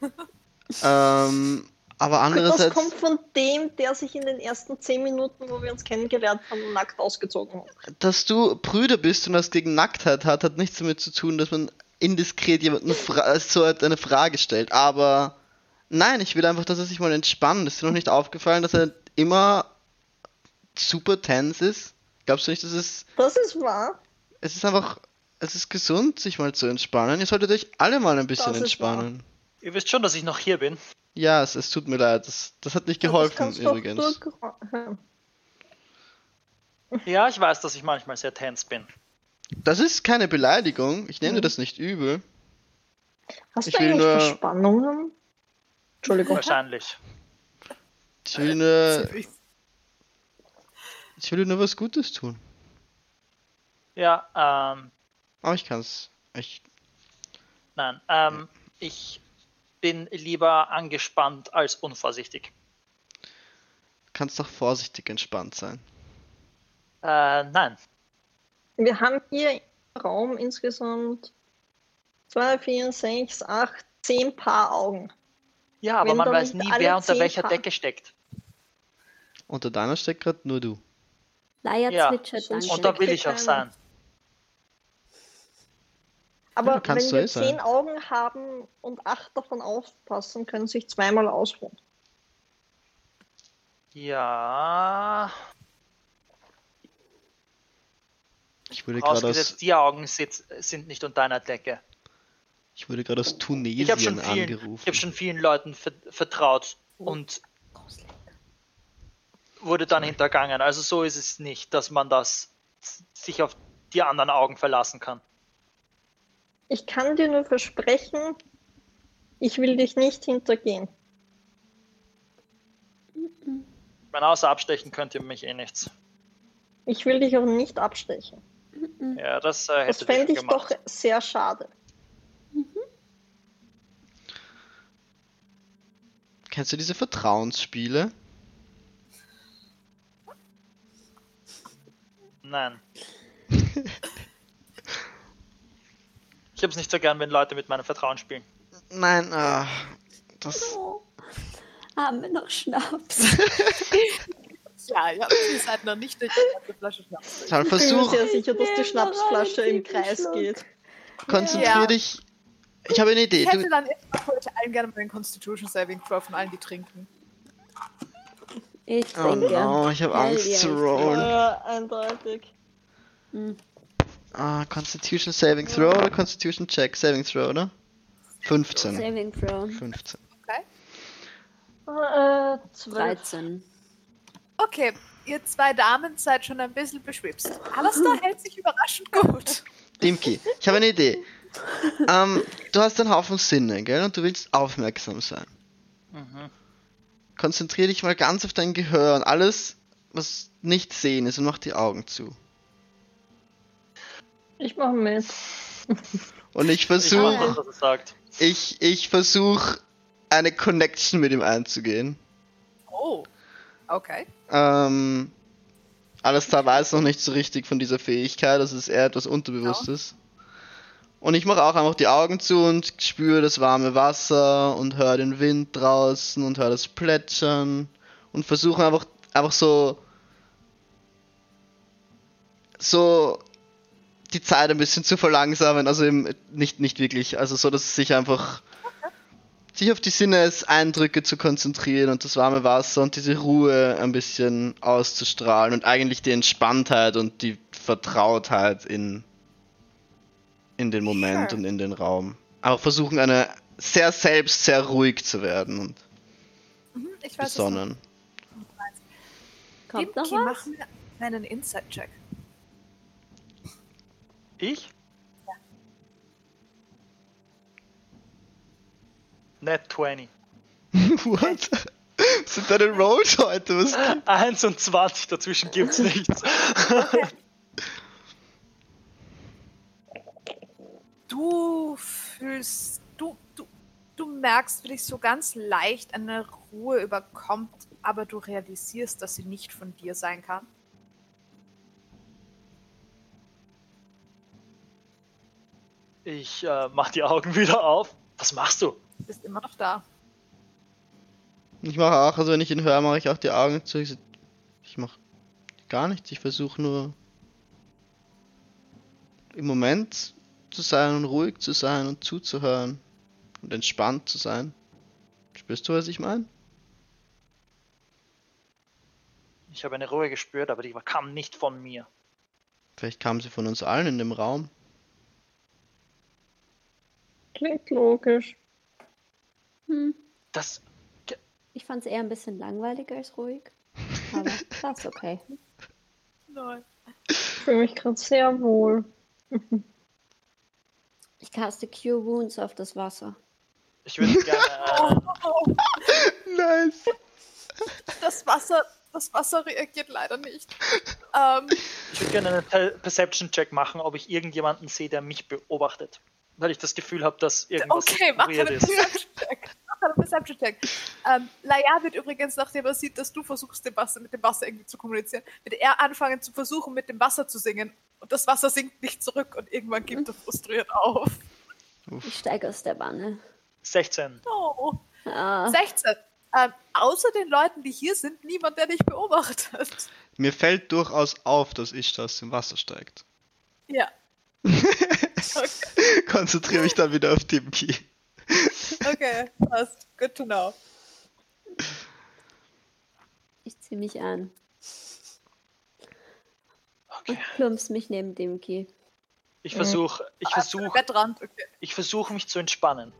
ähm, Aber Das andererseits, kommt von dem, der sich in den ersten zehn Minuten, wo wir uns kennengelernt haben, nackt ausgezogen hat. dass du Brüder bist und das gegen Nacktheit hat, hat nichts damit zu tun, dass man indiskret jemanden fra so eine Frage stellt. Aber nein, ich will einfach, dass er sich mal entspannt. Ist dir noch nicht aufgefallen, dass er immer super tense ist? Glaubst du nicht, dass es Das ist wahr. es ist einfach, es ist gesund, sich mal zu entspannen. Ihr solltet euch alle mal ein bisschen Das entspannen. Ihr wisst schon, dass ich noch hier bin. Ja, es, es tut mir leid. Das, das hat nicht geholfen übrigens. Ja, ich weiß, dass ich manchmal sehr tense bin. Das ist keine Beleidigung. Ich Mhm. nehme dir das nicht übel. Hast Ich du will eigentlich nur- Verspannungen? Entschuldigung. Wahrscheinlich. Ich will nur, ich will dir nur was Gutes tun. Ja, ähm, Aber ich kann's. Ich, nein. Ähm, ich bin lieber angespannt als unvorsichtig. kannst doch vorsichtig entspannt sein. Äh, nein. Wir haben hier im Raum insgesamt zwei, vier, sechs, acht, zehn Paar Augen. Ja, aber Wenn man weiß nie, wer unter welcher Paar- Decke steckt. Unter deiner steckt gerade nur du. Leier Ja, zwitschert. Und da will ich auch sein. Aber Ja, wenn wir eh sein. zehn Augen haben und acht davon aufpassen, können sich zweimal ausruhen. Ja, Ich wurde gerade aus, die Augen sitz, sind nicht unter einer Decke. ich wurde gerade aus Tunesien Ich habe schon vielen, angerufen. ich hab schon vielen Leuten ver vertraut und wurde dann hintergangen. Also so ist es nicht, dass man das sich auf die anderen Augen verlassen kann. Ich kann dir nur versprechen, ich will dich nicht hintergehen. Mein außer abstechen könnt ihr mich eh nichts. Ich will dich auch nicht abstechen. Ja, das äh, Das hätte fände ich gemacht. doch sehr schade. Kennst du diese Vertrauensspiele? Nein. Ich habe es nicht so gern, wenn Leute mit meinem Vertrauen spielen. Nein, ah, das. Oh. Haben wir noch Schnaps? Ja, ja, ihr seid noch nicht durch die Flasche Schnaps. Tal, Ich bin mir versuch, sehr sicher, dass die Schnapsflasche im Kreis Schluck. geht. konzentrier Ja. dich. Ich habe eine Idee. Ich hätte Du, dann immer heute allen gerne mal den Constitution Saving Throw von allen, die trinken. Ich oh trinke. no, ich habe Angst zu ich rollen. Ja, eindeutig. Ah, Constitution Saving Throw oder Constitution Check? Saving Throw, oder? 15. Saving Throw. 15. Okay? Äh, zwölf. 13. Okay, ihr zwei Damen seid schon ein bisschen beschwipst. Alistair hält sich überraschend gut. Dimki, ich habe eine Idee. ähm, du hast einen Haufen Sinne, gell? Und du willst aufmerksam sein. Mhm. Konzentrier dich mal ganz auf dein Gehör und alles, was nicht sehen ist, und mach die Augen zu. Ich mache mit. Und ich Ich versuche, er sagt. ich, ich versuche, eine Connection mit ihm einzugehen. Oh. Okay. Ähm, Alastar weiß noch nicht so richtig von dieser Fähigkeit, das ist eher etwas Unterbewusstes. Und ich mache auch einfach die Augen zu und spüre das warme Wasser und höre den Wind draußen und höre das Plätschern und versuche einfach, einfach so, so die Zeit ein bisschen zu verlangsamen, also eben nicht, nicht wirklich, also so, dass es sich einfach sich auf die Sinneseindrücke zu konzentrieren und das warme Wasser und diese Ruhe ein bisschen auszustrahlen und eigentlich die Entspanntheit und die Vertrautheit in, in den Moment Sure. und in den Raum. Aber versuchen eine sehr selbst sehr ruhig zu werden und Mhm, ich weiß besonnen. Kommt noch Dimki, was? mach mir einen Insight-Check. Ich? Net 20. What? Was sind deine Rolls heute? Was? 1 und 20, dazwischen gibt's nichts. Du fühlst, du, du, du merkst, wie dich so ganz leicht eine Ruhe überkommt, aber du realisierst, dass sie nicht von dir sein kann. Ich äh, mach die Augen wieder auf. Was machst du? Du bist immer noch da. Ich mache auch, also wenn ich ihn höre, mache ich auch die Augen zu. Ich, ich mache gar nichts. Ich versuche nur im Moment zu sein und ruhig zu sein und zuzuhören und entspannt zu sein. Spürst du, was ich meine? Ich habe eine Ruhe gespürt, aber die kam nicht von mir. Vielleicht kam sie von uns allen in dem Raum. Klingt logisch. Hm. Das. Ich fand es eher ein bisschen langweilig als ruhig. Aber das ist okay. Nein. Ich fühle mich gerade sehr wohl. Ich caste Cure Wounds auf das Wasser. Ich würde gerne. Oh, Nice. das Wasser, das Wasser reagiert leider nicht. Ähm, Ich würde gerne einen Per- Perception-Check machen, ob ich irgendjemanden sehe, der mich beobachtet. Weil ich das Gefühl habe, dass irgendwas okay, mach einen ist. Perception-Check. Mach einen Perception-Check. Ähm, Laia wird übrigens, nachdem er sieht, dass du versuchst, dem Wasser, mit dem Wasser irgendwie zu kommunizieren, wird er anfangen zu versuchen, mit dem Wasser zu singen. Und das Wasser sinkt nicht zurück und irgendwann gibt er frustriert auf. Ich steige aus der Wanne. 16. Oh. Ah, 16. Ähm, außer den Leuten, die hier sind, niemand, der dich beobachtet. Mir fällt durchaus auf, dass ich aus dem Wasser steigt. Ja. Konzentriere mich dann wieder auf Timki. okay, passt. Good to know. ich ziehe mich an Okay. und plumps mich neben Dimki. Ich versuche, ich versuche, okay. ich versuche mich zu entspannen.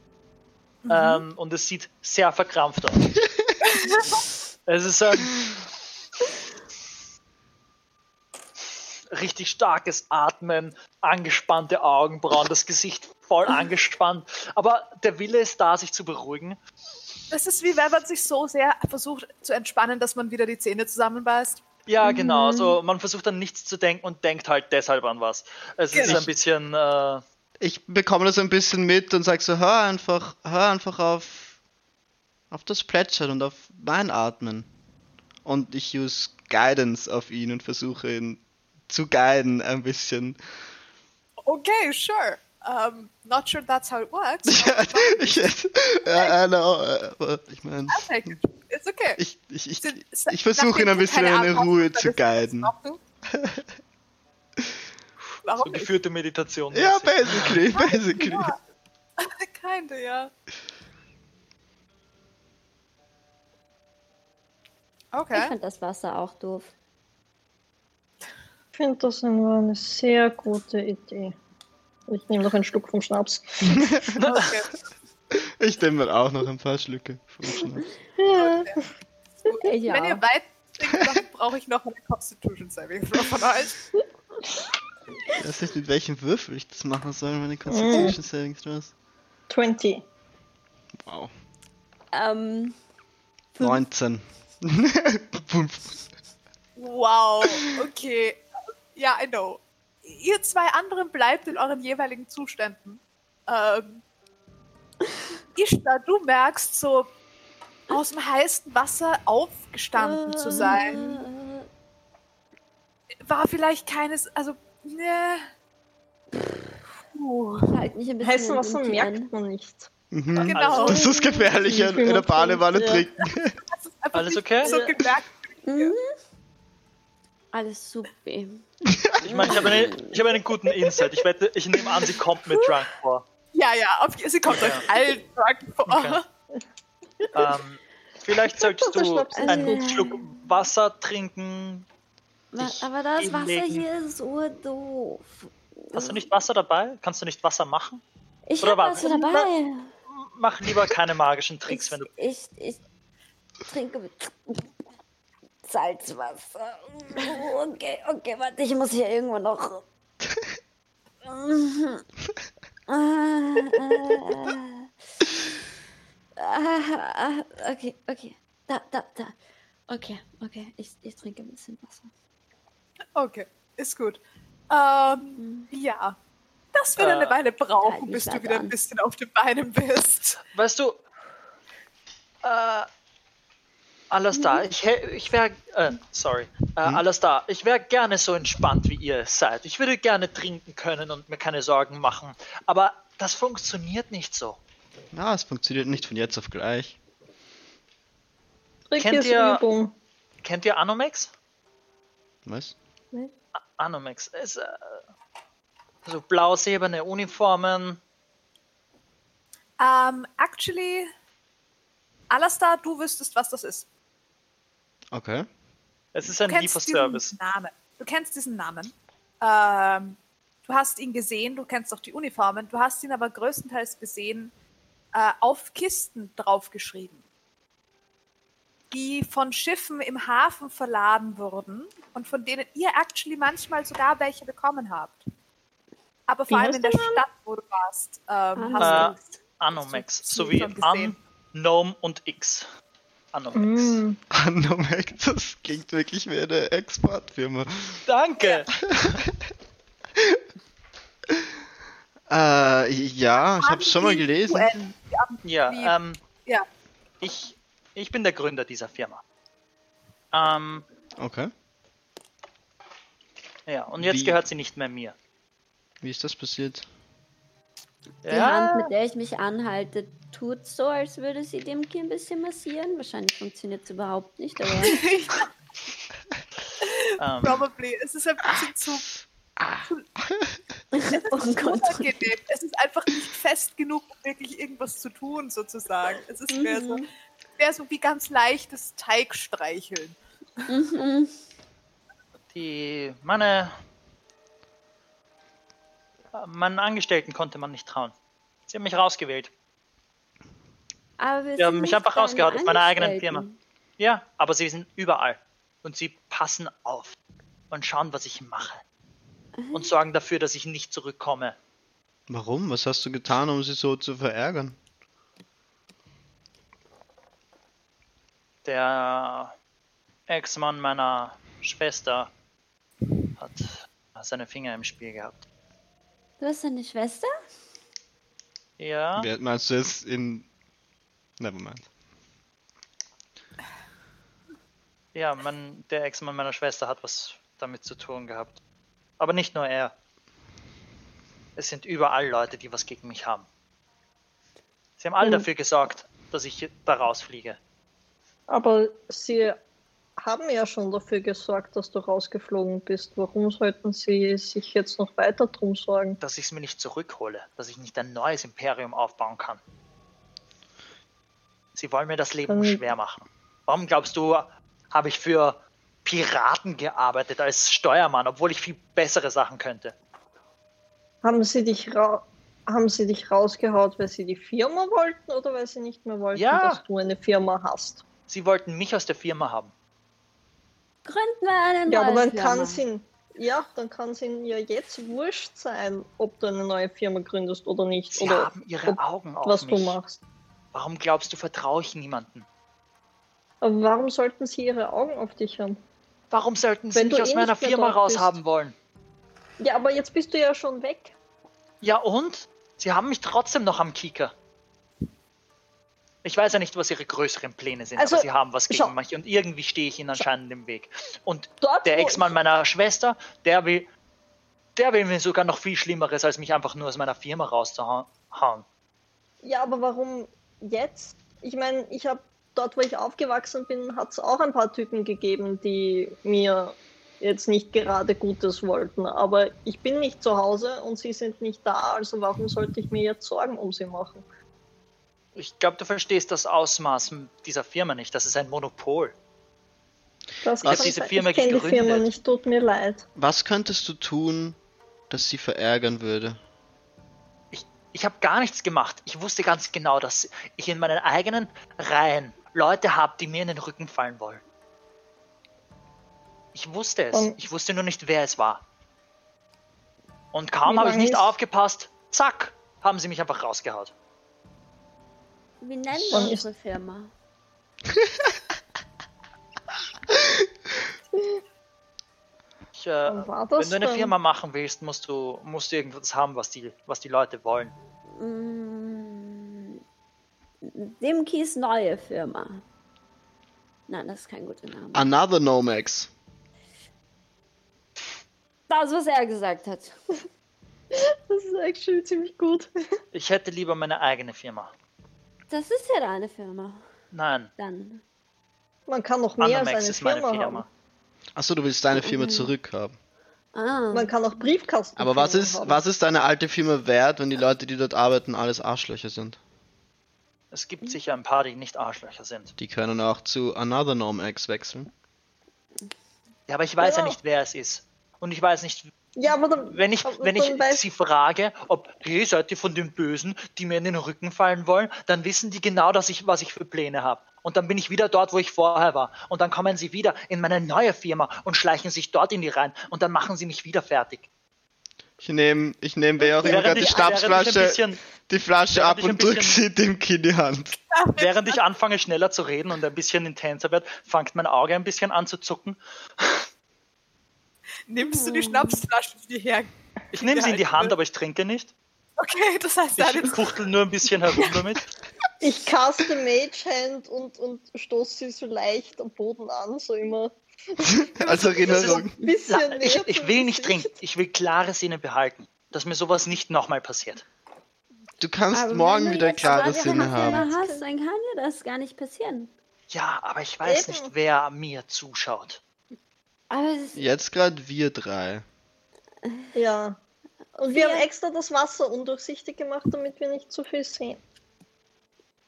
Ähm, und es sieht sehr verkrampft aus. es ist ein richtig starkes Atmen, angespannte Augenbrauen, das Gesicht voll angespannt. Aber der Wille ist da, sich zu beruhigen. Das ist wie wenn man sich so sehr versucht zu entspannen, dass man wieder die Zähne zusammenbeißt. Ja, genau. Also man versucht an nichts zu denken und denkt halt deshalb an was. Es ist Genau. ein bisschen. Äh, Ich bekomme das ein bisschen mit und sage so, hör einfach, hör einfach auf, auf das Plätschern und auf mein Atmen. Und ich use Guidance auf ihn und versuche ihn zu guiden ein bisschen. Okay, sure. Um, not sure that's how it works. ich, ja, I know, ich meine, it. It's okay. ich, ich, ich, ich versuche ihn ein bisschen in Ruhe zu guiden. so Warum nicht? geführte Meditation. Ja, basically, basically. Ja. Kinda, ja. Ich Okay. fand das Wasser auch doof. Ich finde das war eine sehr gute Idee. Ich nehme noch einen Schluck vom Schnaps. okay. Ich nehme dann auch noch ein paar Schlücke vom Schnaps. Ja. Gut. Ich Wenn ihr weit trinkt, dann brauche ich noch eine Constitution Saving Throw von euch. Ich weiß nicht, mit welchem Würfel ich das machen soll, meine Constitution Saving Throws. 20. Wow. Ähm, 19. Fünf. Wow, okay. Ja, I know. Ihr zwei anderen bleibt in euren jeweiligen Zuständen. Ähm, Ishtar, du merkst so aus dem heißen Wasser aufgestanden zu sein. War vielleicht keines, also, ne. Puh. Ich halte mich ein bisschen Heißen Wasser merkt an. man nicht. Mhm. Genau. Das ist gefährlich, in in der Badewanne Ja. trinken. Alles okay? So gemerkt. Mhm. Alles super. Ich meine, ich habe eine, ich habe einen guten Insight. Ich wette, ich nehme an, sie kommt mit Drunk vor. Ja, ja, auf, sie kommt euch allen drunk vor. Okay. Ähm, vielleicht solltest du einen. Schluck Wasser trinken. Aber das Wasser hier ist so doof. Hast du nicht Wasser dabei? Kannst du nicht Wasser machen? Ich Oder habe warte. Wasser dabei. Mach lieber keine magischen Tricks, Ich, wenn du. ich, ich trinke mit Salzwasser. Okay, okay, warte, ich muss hier irgendwo noch. Ah, Okay, okay. Da, da, da. Okay, okay. Ich, ich trinke ein bisschen Wasser. Okay, ist gut. Ähm, ja. Das wird Äh, eine Weile halt brauchen, mich bis du wieder ein an. bisschen auf den Beinen bist. Weißt du, äh, alles da. Ich, ich wäre, äh, sorry, äh, alles da. Ich wäre gerne so entspannt, wie ihr seid. Ich würde gerne trinken können und mir keine Sorgen machen. Aber das funktioniert nicht so. Na, es funktioniert nicht von jetzt auf gleich. Ist ihr- Übung. Kennt ihr Anomex? Was? Anomex ist äh, so blau-silberne Uniformen. Ähm, actually, Alastar, du wüsstest, was das ist. Okay. Es ist Du ein kennst diesen Lieferservice. Namen. Du kennst diesen Namen. Ähm, du hast ihn gesehen, du kennst auch die Uniformen, du hast ihn aber größtenteils gesehen äh, auf Kisten draufgeschrieben, die von Schiffen im Hafen verladen wurden und von denen ihr actually manchmal sogar welche bekommen habt. Aber vor Wie allem in der? Stadt, wo du warst, ähm, Ah. hast du Anomex. Hast du Sowie An? Gnome und X. Anomex. Mm. Anomex, das klingt wirklich wie eine Exportfirma. Danke! Äh, ja, ich hab's schon mal gelesen. Ja, ähm, Ja. ich, ich bin der Gründer dieser Firma. Ähm, Okay. ja, und jetzt Wie- gehört sie nicht mehr mir. Wie ist das passiert? Die Ja, Hand, mit der ich mich anhalte, tut so, als würde sie dem Kind ein bisschen massieren. Wahrscheinlich funktioniert es überhaupt nicht, aber ähm, Probably. Es ist ein bisschen zu oh Gott. unangenehm. Es ist einfach nicht fest genug, um wirklich irgendwas zu tun, sozusagen. Es ist mehr so, Mhm. mehr so wie ganz leichtes Teigstreicheln. Mhm. die, meine, meinen Angestellten konnte man nicht trauen. Sie haben mich rausgewählt. Aber wir Die haben mich einfach rausgehauen aus meiner eigenen Firma. Ja, aber sie sind überall. Und sie passen auf und schauen, was ich mache. Und sorgen dafür, dass ich nicht zurückkomme. Warum? Was hast du getan, um sie so zu verärgern? Der Ex-Mann meiner Schwester hat seine Finger im Spiel gehabt. Du hast eine Schwester? Ja, Wer meinst du jetzt in. Nevermind. ja, man, der Ex-Mann meiner Schwester hat was damit zu tun gehabt. Aber nicht nur er. Es sind überall Leute, die was gegen mich haben. Sie haben alle Mhm. dafür gesorgt, dass ich da rausfliege. Aber sie haben ja schon dafür gesorgt, dass du rausgeflogen bist. Warum sollten sie sich jetzt noch weiter drum sorgen? dass ich es mir nicht zurückhole, dass ich nicht ein neues Imperium aufbauen kann. Sie wollen mir das Leben Dann- schwer machen. Warum glaubst du, habe ich für Piraten gearbeitet als Steuermann, obwohl ich viel bessere Sachen könnte? Haben sie dich ra haben sie dich rausgehaut, weil sie die Firma wollten oder weil sie nicht mehr wollten, Ja. dass du eine Firma hast? Sie wollten mich aus der Firma haben. Gründen wir eine neue Ja, aber dann kann es ihnen, ja, dann kann es ihnen ja jetzt wurscht sein, ob du eine neue Firma gründest oder nicht. Sie oder haben ihre ob- Augen auf was mich. du machst. Warum glaubst du, vertraue ich niemanden? Aber warum sollten sie ihre Augen auf dich haben? Warum sollten sie Wenn mich du aus eh meiner Firma raushaben wollen? Ja, aber jetzt bist du ja schon weg. Ja und? Sie haben mich trotzdem noch am Kieker. Ich weiß ja nicht, was ihre größeren Pläne sind, Also, aber sie haben was gegen schau. mich und irgendwie stehe ich ihnen anscheinend im Weg. Und Dort, der Ex-Mann meiner Schwester, der will, der will mir sogar noch viel Schlimmeres, als mich einfach nur aus meiner Firma rauszuhauen. Ja, aber warum jetzt? Ich meine, ich habe dort, wo ich aufgewachsen bin, hat es auch ein paar Typen gegeben, die mir jetzt nicht gerade Gutes wollten. Aber ich bin nicht zu Hause und sie sind nicht da, also warum sollte ich mir jetzt Sorgen um sie machen? Ich glaube, du verstehst das Ausmaß dieser Firma nicht. Das ist ein Monopol. Das Ich hab kann diese. Firma ich kenne die Firma gegründet. nicht, tut mir leid. Was könntest du tun, das sie verärgern würde? Ich, ich habe gar nichts gemacht. Ich wusste ganz genau, dass ich in meinen eigenen Reihen Leute habe, die mir in den Rücken fallen wollen. Ich wusste es. Und- Ich wusste nur nicht, wer es war. Und kaum habe ich nicht ist- aufgepasst, zack, haben sie mich einfach rausgehaut. Wie nennen wir unsere Firma? Ich, äh, wenn du eine denn? Firma machen willst, musst du, musst du irgendwas haben, was die, was die Leute wollen. Mm, Dimkis neue Firma. Nein, das ist kein guter Name. Another Nomax. Das, was er gesagt hat. Das ist actually ziemlich gut. Ich hätte lieber meine eigene Firma. Das ist ja deine Firma. Nein, Dann. Man kann noch mehr als Anomax eine ist meine Firma, Firma. haben. Achso, du willst deine Firma Mhm. zurückhaben. Ah. Man kann auch Briefkasten. Aber was ist, was ist deine alte Firma wert, wenn die Leute, die dort arbeiten, alles Arschlöcher sind? Es gibt sicher ein paar, die nicht Arschlöcher sind. Die können auch zu Another Norm X wechseln. Ja, aber ich weiß ja Genau. nicht, wer es ist. Und ich weiß nicht, Ja, aber dann, wenn ich, wenn ich weiß, sie frage, ob, hey, seid ihr von den Bösen, die mir in den Rücken fallen wollen, dann wissen die genau, dass ich, was ich für Pläne habe. Und dann bin ich wieder dort, wo ich vorher war. Und dann kommen sie wieder in meine neue Firma und schleichen sich dort in die rein. Und dann machen sie mich wieder fertig. Ich nehme, ich nehme wer auch immer gerade die bisschen, die Flasche ab und drück bisschen- sie dem Kind in die Hand. während ich anfange schneller zu reden und ein bisschen intenser wird, fängt mein Auge ein bisschen an zu zucken. Nimmst du die Schnapsflasche, die dir her... Ich nehme sie in die Hand, wird? aber ich trinke nicht. Okay, das heißt, Ich fuchtel nur ein bisschen herum damit. ich caste Mage Hand und, und stoße sie so leicht am Boden an, so immer. Als Erinnerung. Ein bisschen La- näher Ich, ich will nicht trinken. Ich will klare Sinne behalten. Dass mir sowas nicht nochmal passiert. Du kannst Aber morgen wenn du wieder klare Sinne haben. Firma hast, dann kann dir das gar nicht passieren. Ja, aber ich weiß Eben. nicht, wer mir zuschaut. Aber es ist, Jetzt gerade wir drei. Ja. Und wir Wir- haben extra das Wasser undurchsichtig gemacht, damit wir nicht zu viel sehen.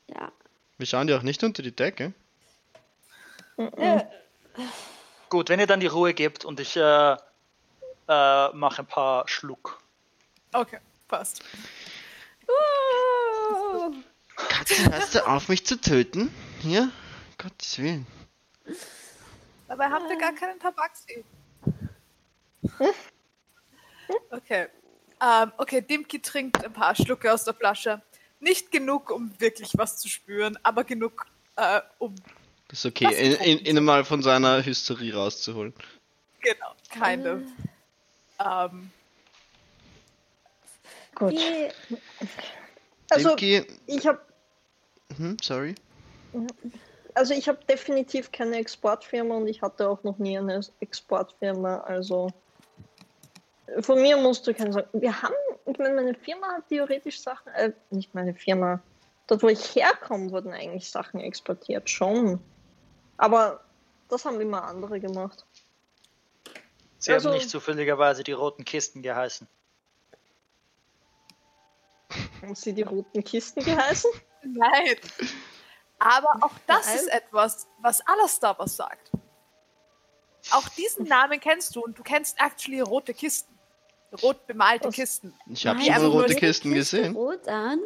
ja. Wir schauen dir auch nicht unter die Decke. Äh, Gut, wenn ihr dann die Ruhe gebt und ich äh, äh, mache ein paar Schluck. Okay, passt. uh, Katze, hörst du auf, mich zu töten? Hier? Gottes Willen. Dabei habt ihr gar keinen Tabaksee. Okay. Ähm, okay, Dimki trinkt ein paar Schlucke aus der Flasche. Nicht genug, um wirklich was zu spüren, aber genug, äh, um, Das ist okay, in, in, ihn mal von seiner Hysterie rauszuholen. genau, kind of. Ähm, Gut. wie, Also, Dimki, ich habe hm, sorry. Also ich habe definitiv keine Exportfirma und ich hatte auch noch nie eine Exportfirma. Also von mir musst du keine Sorgen. Wir haben, ich meine, meine Firma hat theoretisch Sachen, äh, nicht meine Firma. Dort, wo ich herkomme, wurden eigentlich Sachen exportiert, schon. Aber das haben immer andere gemacht. Sie Also- haben nicht zufälligerweise die roten Kisten geheißen. Haben sie die roten Kisten geheißen? nein. Aber auch das ist etwas, was Alastar was sagt. Auch diesen Namen kennst du und du kennst actually rote Kisten. Rot bemalte Was? Kisten. Ich habe schon mal also rote Kisten Kiste gesehen. Rot an.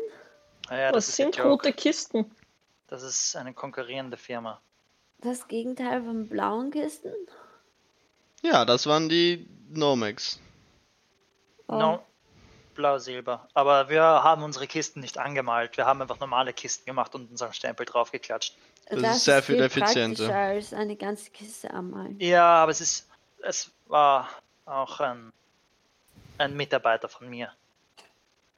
Naja, das Was ein sind rote Kisten? Das ist eine konkurrierende Firma. Das Gegenteil von blauen Kisten. Ja, das waren die Nomex. Oh. No, blau-silber. Aber wir haben unsere Kisten nicht angemalt. Wir haben einfach normale Kisten gemacht und unseren Stempel draufgeklatscht. Das ist sehr viel effizienter. praktischer als eine ganze Kiste anmalen. Ja, aber es ist. Es war auch ein, ein Mitarbeiter von mir,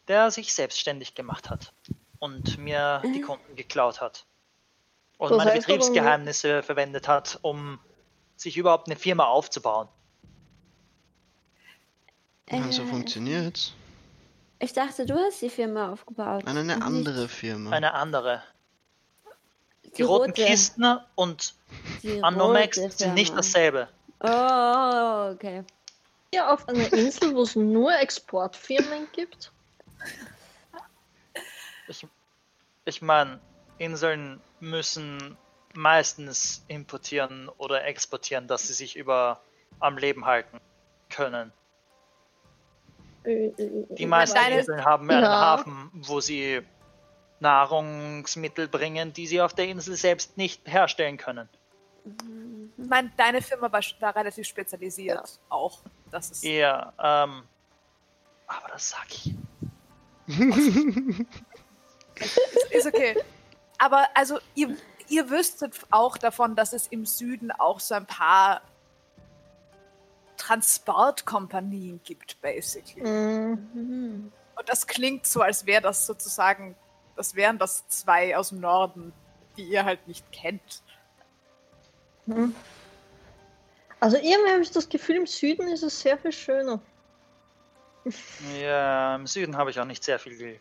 der sich selbstständig gemacht hat und mir die Äh. Kunden geklaut hat. Und Das meine Betriebsgeheimnisse verwendet hat, um sich überhaupt eine Firma aufzubauen. Ja, so Äh, funktioniert's. Ich dachte, du hast die Firma aufgebaut. Nein, eine andere Firma. Eine andere. nicht Die, roten rote. Kisten und Die Anomax sind nicht dasselbe. Oh, okay. Ja, auf einer Insel, wo es nur Exportfirmen gibt. Ich, ich meine, Inseln müssen meistens importieren oder exportieren, dass sie sich über am Leben halten können. Äh, äh, Die meisten deine- Inseln haben einen Ja. Hafen, wo sie Nahrungsmittel bringen, die sie auf der Insel selbst nicht herstellen können. Ich meine, deine Firma war da relativ spezialisiert. Auch. Das ist. Eher, ähm, aber das sag ich. Ist okay. Aber also, ihr, ihr wüsstet auch davon, dass es im Süden auch so ein paar Transportkompanien gibt, basically. Mhm. Und das klingt so, als wäre das sozusagen, das wären das zwei aus dem Norden, die ihr halt nicht kennt. Also irgendwie habe ich das Gefühl, im Süden ist es sehr viel schöner. Ja, im Süden habe ich auch nicht sehr viel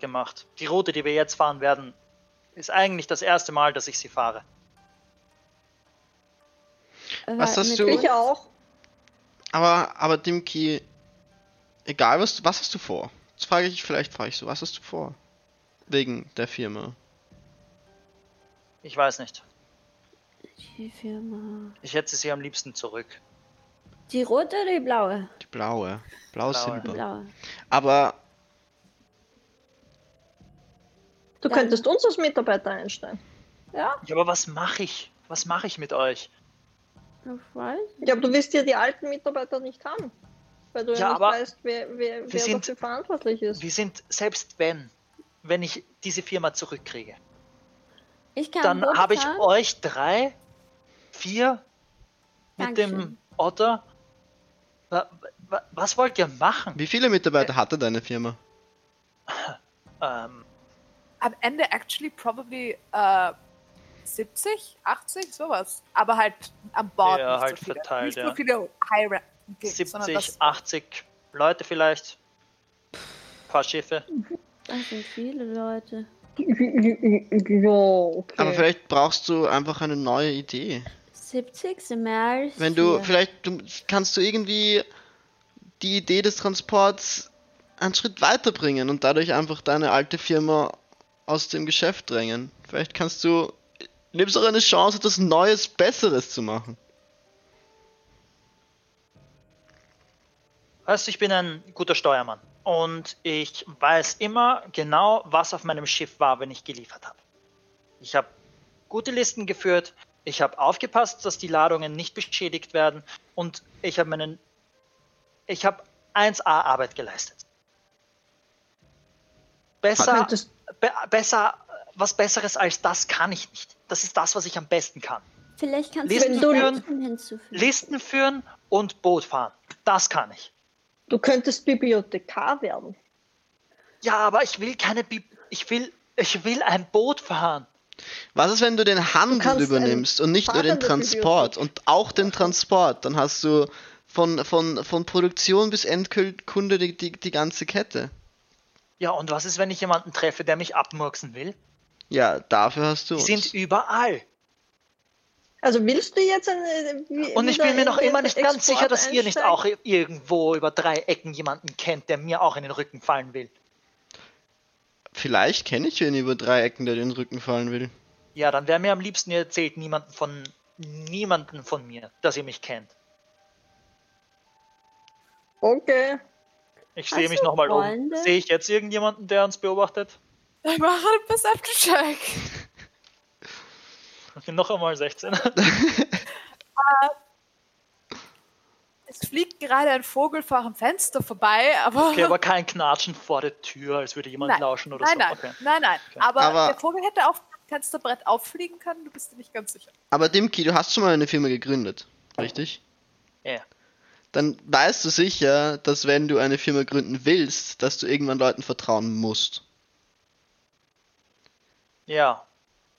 gemacht. Die Route, die wir jetzt fahren werden, ist eigentlich das erste Mal, dass ich sie fahre. Was Wa- hast mit du? Ich auch. Aber, aber Dimki, egal was, du- was hast du vor? Jetzt frage ich, vielleicht frage ich so, was hast du vor? Wegen der Firma. Ich weiß nicht. Die Firma. Ich hätte sie am liebsten zurück. Die rote oder die blaue? Die blaue. Blau Blaue. Silber. Blaue. Aber Du Dann- könntest uns als Mitarbeiter einstellen. Ja, Ja, aber was mache ich? Was mache ich mit euch? Ich weiß. Ja, aber du wirst ja die alten Mitarbeiter nicht haben. Weil du ja, Ja, nicht aber weißt, wer, wer, wer sind- dafür verantwortlich ist. Wir sind, selbst wenn, wenn ich diese Firma zurückkriege, Ich kann dann habe ich euch drei, vier mit dem Dankeschön. Otter. Wa- wa- Was wollt ihr machen? wie viele Mitarbeiter hatte deine Firma? Ähm, Am Ende actually probably äh, 70, 80, sowas. Aber halt am Bord Ja, nicht halt so viele. verteilt, Nicht ja. so viele High Rank, sondern 70, das 80 Leute vielleicht. paar Schiffe. Das sind viele Leute. Ja, okay. Aber vielleicht brauchst du einfach eine neue Idee. 70 sind mehr als Wenn du, vier. vielleicht du, kannst du irgendwie die Idee des Transports einen Schritt weiterbringen und dadurch einfach deine alte Firma aus dem Geschäft drängen. Vielleicht kannst du, nimmst auch eine Chance, etwas Neues, Besseres zu machen. Weißt du, ich bin ein guter Steuermann. Und ich weiß immer genau, was auf meinem Schiff war, wenn ich geliefert habe. Ich habe gute Listen geführt. Ich habe aufgepasst, dass die Ladungen nicht beschädigt werden. Und ich habe meinen. Ich habe 1A Arbeit geleistet. Besser, be besser, was Besseres als das kann ich nicht. Das ist das, was ich am besten kann. Vielleicht kannst Listen du führen. Listen hinzufügen. Listen führen und Boot fahren. Das kann ich. Du könntest Bibliothekar werden. Ja, aber ich will keine Bib ich will ich will ein Boot fahren. Was ist, wenn du den Handel kannst übernimmst und nicht nur den Transport und auch den Transport? Dann hast du von, von, von Produktion bis Endkunde die, die, die ganze Kette. Ja, und was ist, wenn ich jemanden treffe, der mich abmurksen will? Ja, dafür hast du Die uns. sind überall. Also willst du jetzt eine. wie- Und ich bin mir noch immer nicht ganz Export sicher, dass ihr nicht einsteigen? auch irgendwo über drei Ecken jemanden kennt, der mir auch in den Rücken fallen will. Vielleicht kenne ich wen über drei Ecken, der den Rücken fallen will. Ja, dann wäre mir am liebsten, ihr erzählt niemanden von niemanden von mir, dass ihr mich kennt. Okay. Ich sehe mich nochmal um. Sehe ich jetzt irgendjemanden, der uns beobachtet? Ich mache einen Perception-Check. Bin noch einmal 16. Es fliegt gerade ein Vogel vor dem Fenster vorbei, aber. Okay, aber kein Knatschen vor der Tür, als würde jemand nein, lauschen oder nein, so. nein, Okay. nein, nein. Aber, Aber- der Vogel hätte auf dem Fensterbrett auffliegen können, du bist dir nicht ganz sicher. Aber Dimki, du hast schon mal eine Firma gegründet, richtig? Ja. Dann weißt du sicher, dass wenn du eine Firma gründen willst, dass du irgendwann Leuten vertrauen musst. Ja,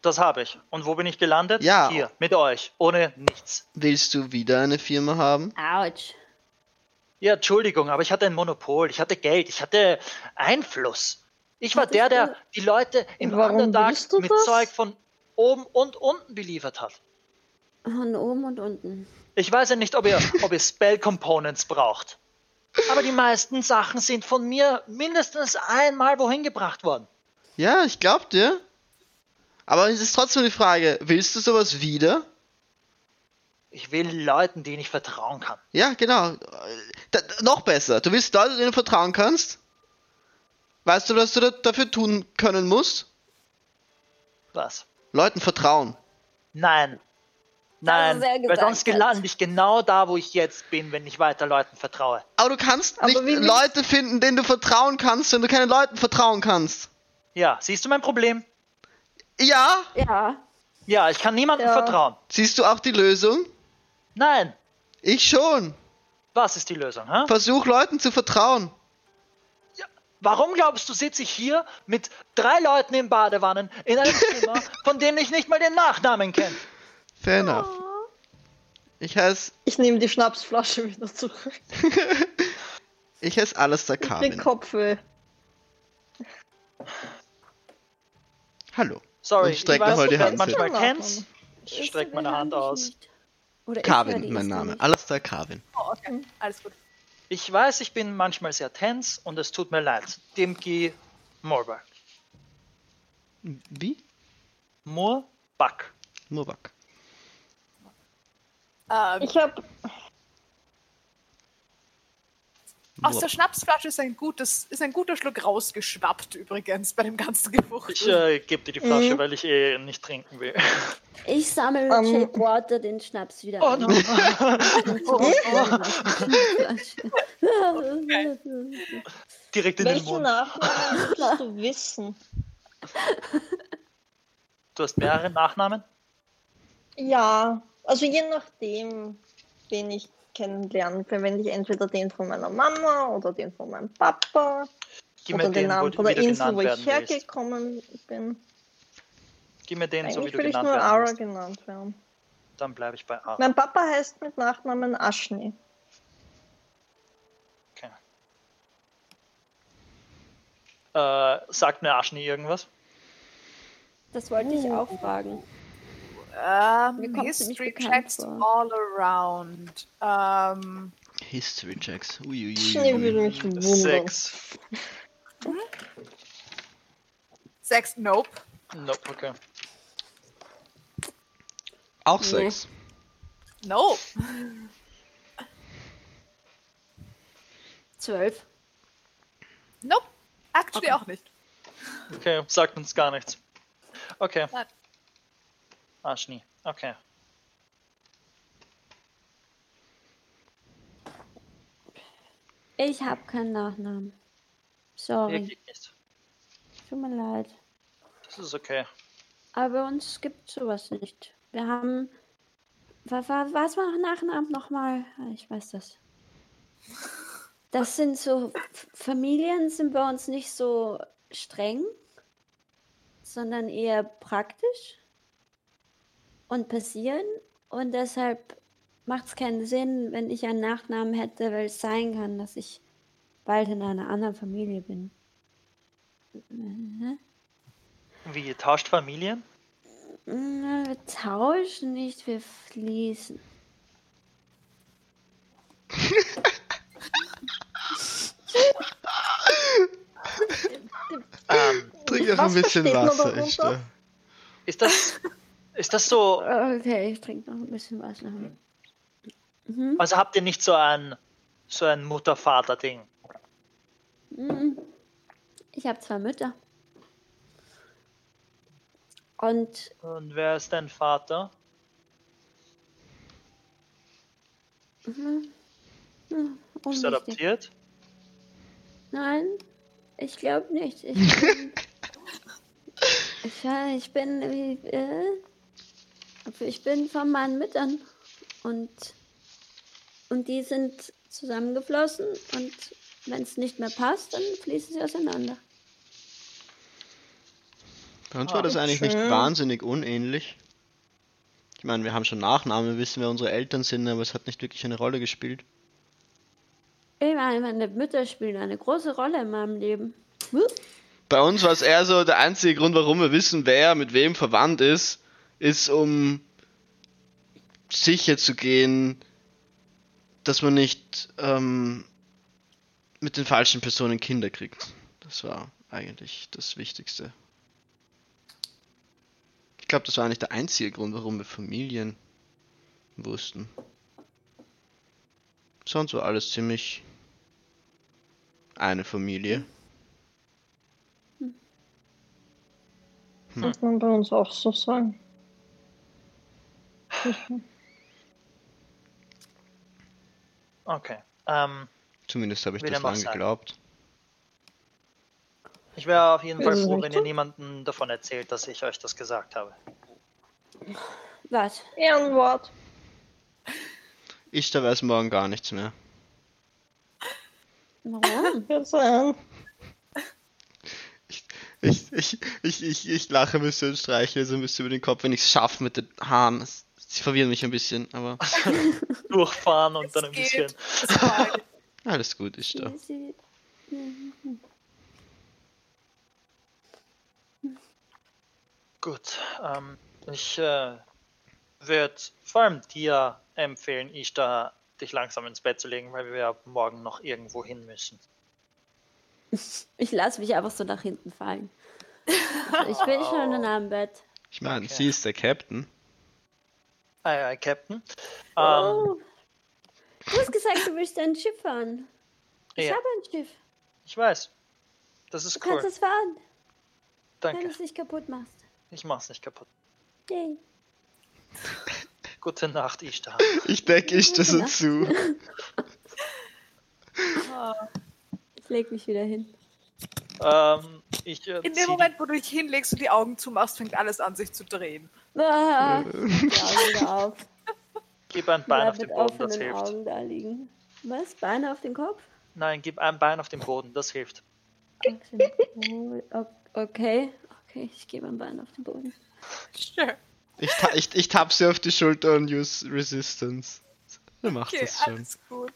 das habe ich. Und wo bin ich gelandet? Ja. Hier, mit euch, ohne nichts. Willst du wieder eine Firma haben? Autsch. Ja, Entschuldigung, aber ich hatte ein Monopol, ich hatte Geld, ich hatte Einfluss. Ich war Hattest der, der du- die Leute im Underdark mit das? Zeug von oben und unten beliefert hat. Von oben und unten. Ich weiß ja nicht, ob ihr, ob ihr Spell Components braucht. Aber die meisten Sachen sind von mir mindestens einmal wohin gebracht worden. Ja, ich glaub dir. Aber es ist trotzdem die Frage, willst du sowas wieder? Ich will Leuten, denen ich vertrauen kann. Ja, genau. Da, noch besser. Du willst Leute, denen du vertrauen kannst? Weißt du, was du da, dafür tun können musst? Was? Leuten vertrauen. Nein. Nein, weil sonst lande ich genau da, wo ich jetzt bin, wenn ich weiter Leuten vertraue. Aber du kannst Aber nicht Leute finden, denen du vertrauen kannst, wenn du keinen Leuten vertrauen kannst. Ja, siehst du mein Problem? Ja, Ja. Ja, ich kann niemandem Ja. vertrauen. siehst du auch die Lösung? Nein. Ich schon. Was ist die Lösung? Hä? Versuch Leuten zu vertrauen. Warum glaubst du, sitze ich hier mit drei Leuten in Badewannen in einem Zimmer, von denen ich nicht mal den Nachnamen kenne? Fair enough. Ich heiße Ich nehme die Schnapsflasche wieder zurück. ich heiß Alistair Den Carvin. Kopfweh. Hallo. Sorry, Und ich streck nochmal die Hand. manchmal kennst. Ich Ist strecke meine Hand aus. Carvin, mein Name. nicht. Alastair Carvin. Oh, okay. Alles gut. Ich weiß, ich bin manchmal sehr tens und es tut mir leid. Dimki Morbak. Wie? Morbak. Murbak. Ähm, Ich habe aus der Schnapsflasche ist ein, gutes, ist ein guter Schluck rausgeschwappt übrigens bei dem ganzen Geruch. Ich äh, gebe dir die Flasche, Mhm. weil ich eh nicht trinken will. Ich sammle Ähm. Jake Water den Schnaps wieder Oh ein. no. Direkt in den welchen Mund. Nachnamen willst du wissen? Du hast mehrere Nachnamen? Ja, also je nachdem, wen ich kennenlernen, verwende ich entweder den von meiner Mama oder den von meinem Papa Gib mir oder den den, Namen von der Insel, wo ich werden willst. hergekommen bin. Gib mir den, so wie Eigentlich du will ich genannt nur werden Aura willst. genannt werden. Dann bleibe ich bei Ara. Mein Papa heißt mit Nachnamen Aschni. Okay. Äh, sagt mir Aschni irgendwas? Das wollte ich auch fragen. Ähm, kommt sie nicht History checks vor. all around. Ähm, History Checks. Uiuiui. mich wundern. Sechs. sechs, nope. Nope, okay. Auch Nee. sechs. Nope. Zwölf. Nope. Actually Okay. auch nicht. Okay, sagt uns gar nichts. Okay. Nein. Aschni, okay. Ich habe keinen Nachnamen. Sorry. Nicht. Tut mir leid. Das ist okay. Aber bei uns gibt sowas nicht. Wir haben. Was war, was war Nachnamen nochmal? Ah, Ich weiß das. Das sind so. Familien sind bei uns nicht so streng, sondern eher praktisch und passieren. Und deshalb macht es keinen Sinn, wenn ich einen Nachnamen hätte, weil es sein kann, dass ich bald in einer anderen Familie bin. Mhm. Wie, ihr tauscht Familien? Wir tauschen nicht, wir fließen. Ähm, Trink doch Was ein bisschen Wasser, da. ist das. Ist das so. Okay, ich trinke noch ein bisschen Wasser. Mhm. Also habt ihr nicht so ein. so ein Mutter-Vater-Ding? Mhm. Ich habe zwei Mütter. Und Und wer ist dein Vater? mhm. Hm, Bist du adoptiert? Nein, ich glaube nicht. Ich bin, ich, ich bin wie, äh, ich bin von meinen Müttern und und die sind zusammengeflossen und wenn es nicht mehr passt, dann fließen sie auseinander. Bei uns war das eigentlich nicht wahnsinnig unähnlich. Ich meine, wir haben schon Nachnamen, wir wissen, wer unsere Eltern sind, aber es hat nicht wirklich eine Rolle gespielt. Ich meine, meine Mütter spielen eine große Rolle in meinem Leben. Bei uns war es eher so, der einzige Grund, warum wir wissen, wer mit wem verwandt ist, ist, um sicher zu gehen, dass man nicht ähm, mit den falschen Personen Kinder kriegt. Das war eigentlich das Wichtigste. Ich glaube, das war eigentlich der einzige Grund, warum wir Familien wussten. Sonst war alles ziemlich eine Familie. Muss man bei uns auch so sagen. Okay. Ähm, Zumindest habe ich das noch lang sagen. geglaubt. ich wäre auf jeden Fall froh, wenn ihr niemandem davon erzählt, dass ich euch das gesagt habe. Was? Ehrenwort. Ich da weiß morgen gar nichts mehr. Warum? Sein. Ich, ich, ich, ich, ich lache ein bisschen und streichle so ein bisschen über den Kopf, wenn ich es schaffe mit den Haaren. Es- Sie verwirren mich ein bisschen, aber Durchfahren und dann ein bisschen. geht. War- alles gut ist da. Gut. Ähm, ich äh, würde vor allem dir empfehlen, Ishtar, dich langsam ins Bett zu legen, weil wir morgen noch irgendwo hin müssen. Ich lasse mich einfach so nach hinten fallen. Ich bin schon in einem Bett. Ich meine, Okay. sie ist der Captain. Ei, ei, Captain. Ähm, Oh. Du hast gesagt, du willst ein Schiff fahren. Ich ja, habe ein Schiff. ich weiß. Das Du ist kannst cool. es fahren, wenn du Danke. es nicht kaputt machst. Ich mach's nicht kaputt. Yay. Gute Nacht, Ishtar. Ich decke ich das zu. Ich leg mich wieder hin. ähm, ich, äh, In dem Moment, wo du dich hinlegst und die Augen zumachst, fängt alles an, sich zu drehen. Ah, ja, wieder auf. Gib ein Bein auf den Boden, das hilft. Augen da liegen. Was? Beine auf den Kopf? Nein, gib ein Bein auf den Boden, das hilft. Okay, okay, okay ich gebe ein Bein auf den Boden. Sure. Ich, ta ich, ich tapp sie auf die Schulter und use Resistance. Du machst Okay, das schon. alles gut.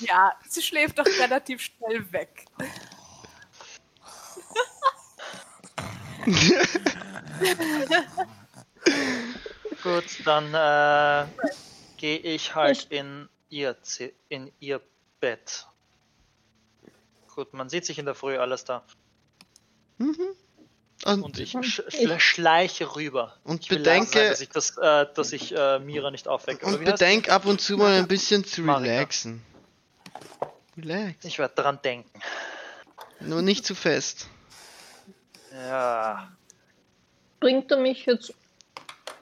Ja, sie schläft doch relativ schnell weg. Gut, dann äh, gehe ich halt in ihr, in ihr Bett. Gut, man sieht sich in der Früh alles da. Und, Und ich sch schle- schleiche rüber. Und ich bedenke- sein, dass ich, das, äh, dass ich äh, Mira nicht aufwecke. Oder und wie heißt bedenk ab und zu mal ein bisschen zu relaxen. Relax. Ich werde dran denken. Nur nicht zu fest. Ja. Bringt er mich jetzt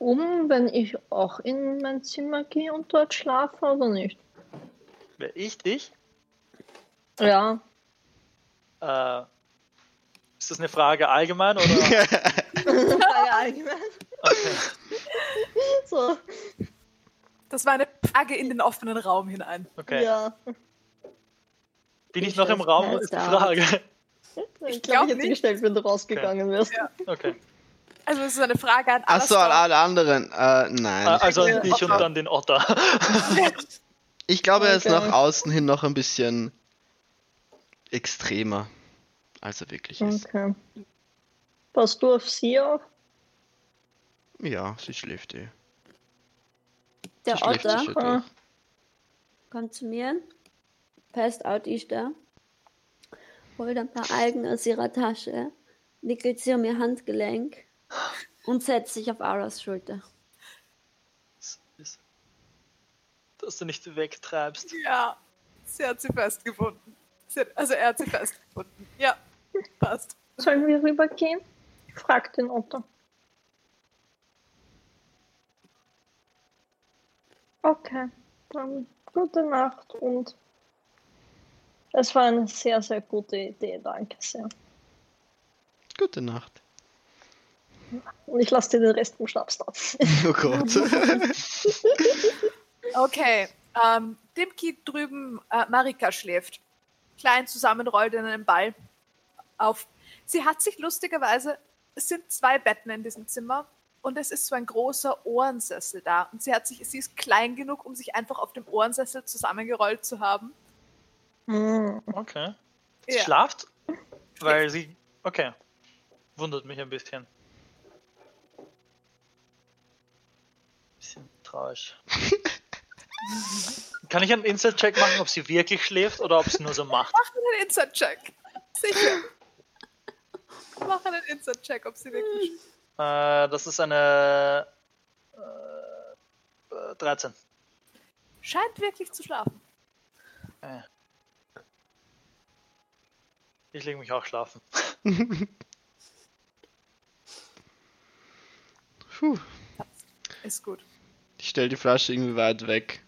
um, wenn ich auch in mein Zimmer gehe und dort schlafe oder nicht? Wer ich dich? Ja. Äh, ist das eine Frage allgemein oder? ja, allgemein. Okay. So. Das war eine Frage in den offenen Raum hinein. okay. Ja. Bin ich Ich noch im Raum? Ist die? Frage. Ich glaub glaube, ich hätte nicht. gestellt, wenn du rausgegangen wärst. Ja. Okay. Also es ist eine Frage an Achso, an alle anderen. Äh, nein. Äh, Also an dich und dann den Otter. Ich glaube, er ist Okay. nach außen hin noch ein bisschen extremer, als er wirklich ist. Okay. Passt du auf sie auf? Ja, sie schläft eh. Der sie Otter sicher Ah. kommt zu mir, passt out ist da, holt ein paar Algen aus ihrer Tasche, wickelt sie um ihr Handgelenk und setzt sich auf Aras Schulter. Dass du nicht wegtreibst. Ja, sie hat sie festgefunden. Sie hat, also er hat sie festgefunden. Ja, passt. Sollen wir rübergehen? Fragt den Otto. Okay, dann gute Nacht und es war eine sehr, sehr gute Idee, danke sehr. Gute Nacht. Und ich lasse dir den Rest vom Schnaps da. Oh Gott. Okay, ähm, Dimki drüben, äh, Marika schläft. Klein zusammenrollt in einem Ball auf. Sie hat sich lustigerweise, es sind zwei Betten in diesem Zimmer und es ist so ein großer Ohrensessel da. Und sie hat sich, sie ist klein genug, um sich einfach auf dem Ohrensessel zusammengerollt zu haben. Hm, Okay. Sie Ja. schlaft? Weil sie. Okay. Wundert mich ein bisschen. Traurig. Kann ich einen Inside-Check machen, ob sie wirklich schläft oder ob sie nur so macht? Mach einen Inside-Check. Sicher. Mach einen Inside-Check, ob sie wirklich. Äh, das ist eine. Äh, äh, 13. Scheint wirklich zu schlafen. Äh. Ich lege mich auch schlafen. Puh. Ist gut. Ich stell die Flasche irgendwie weit weg.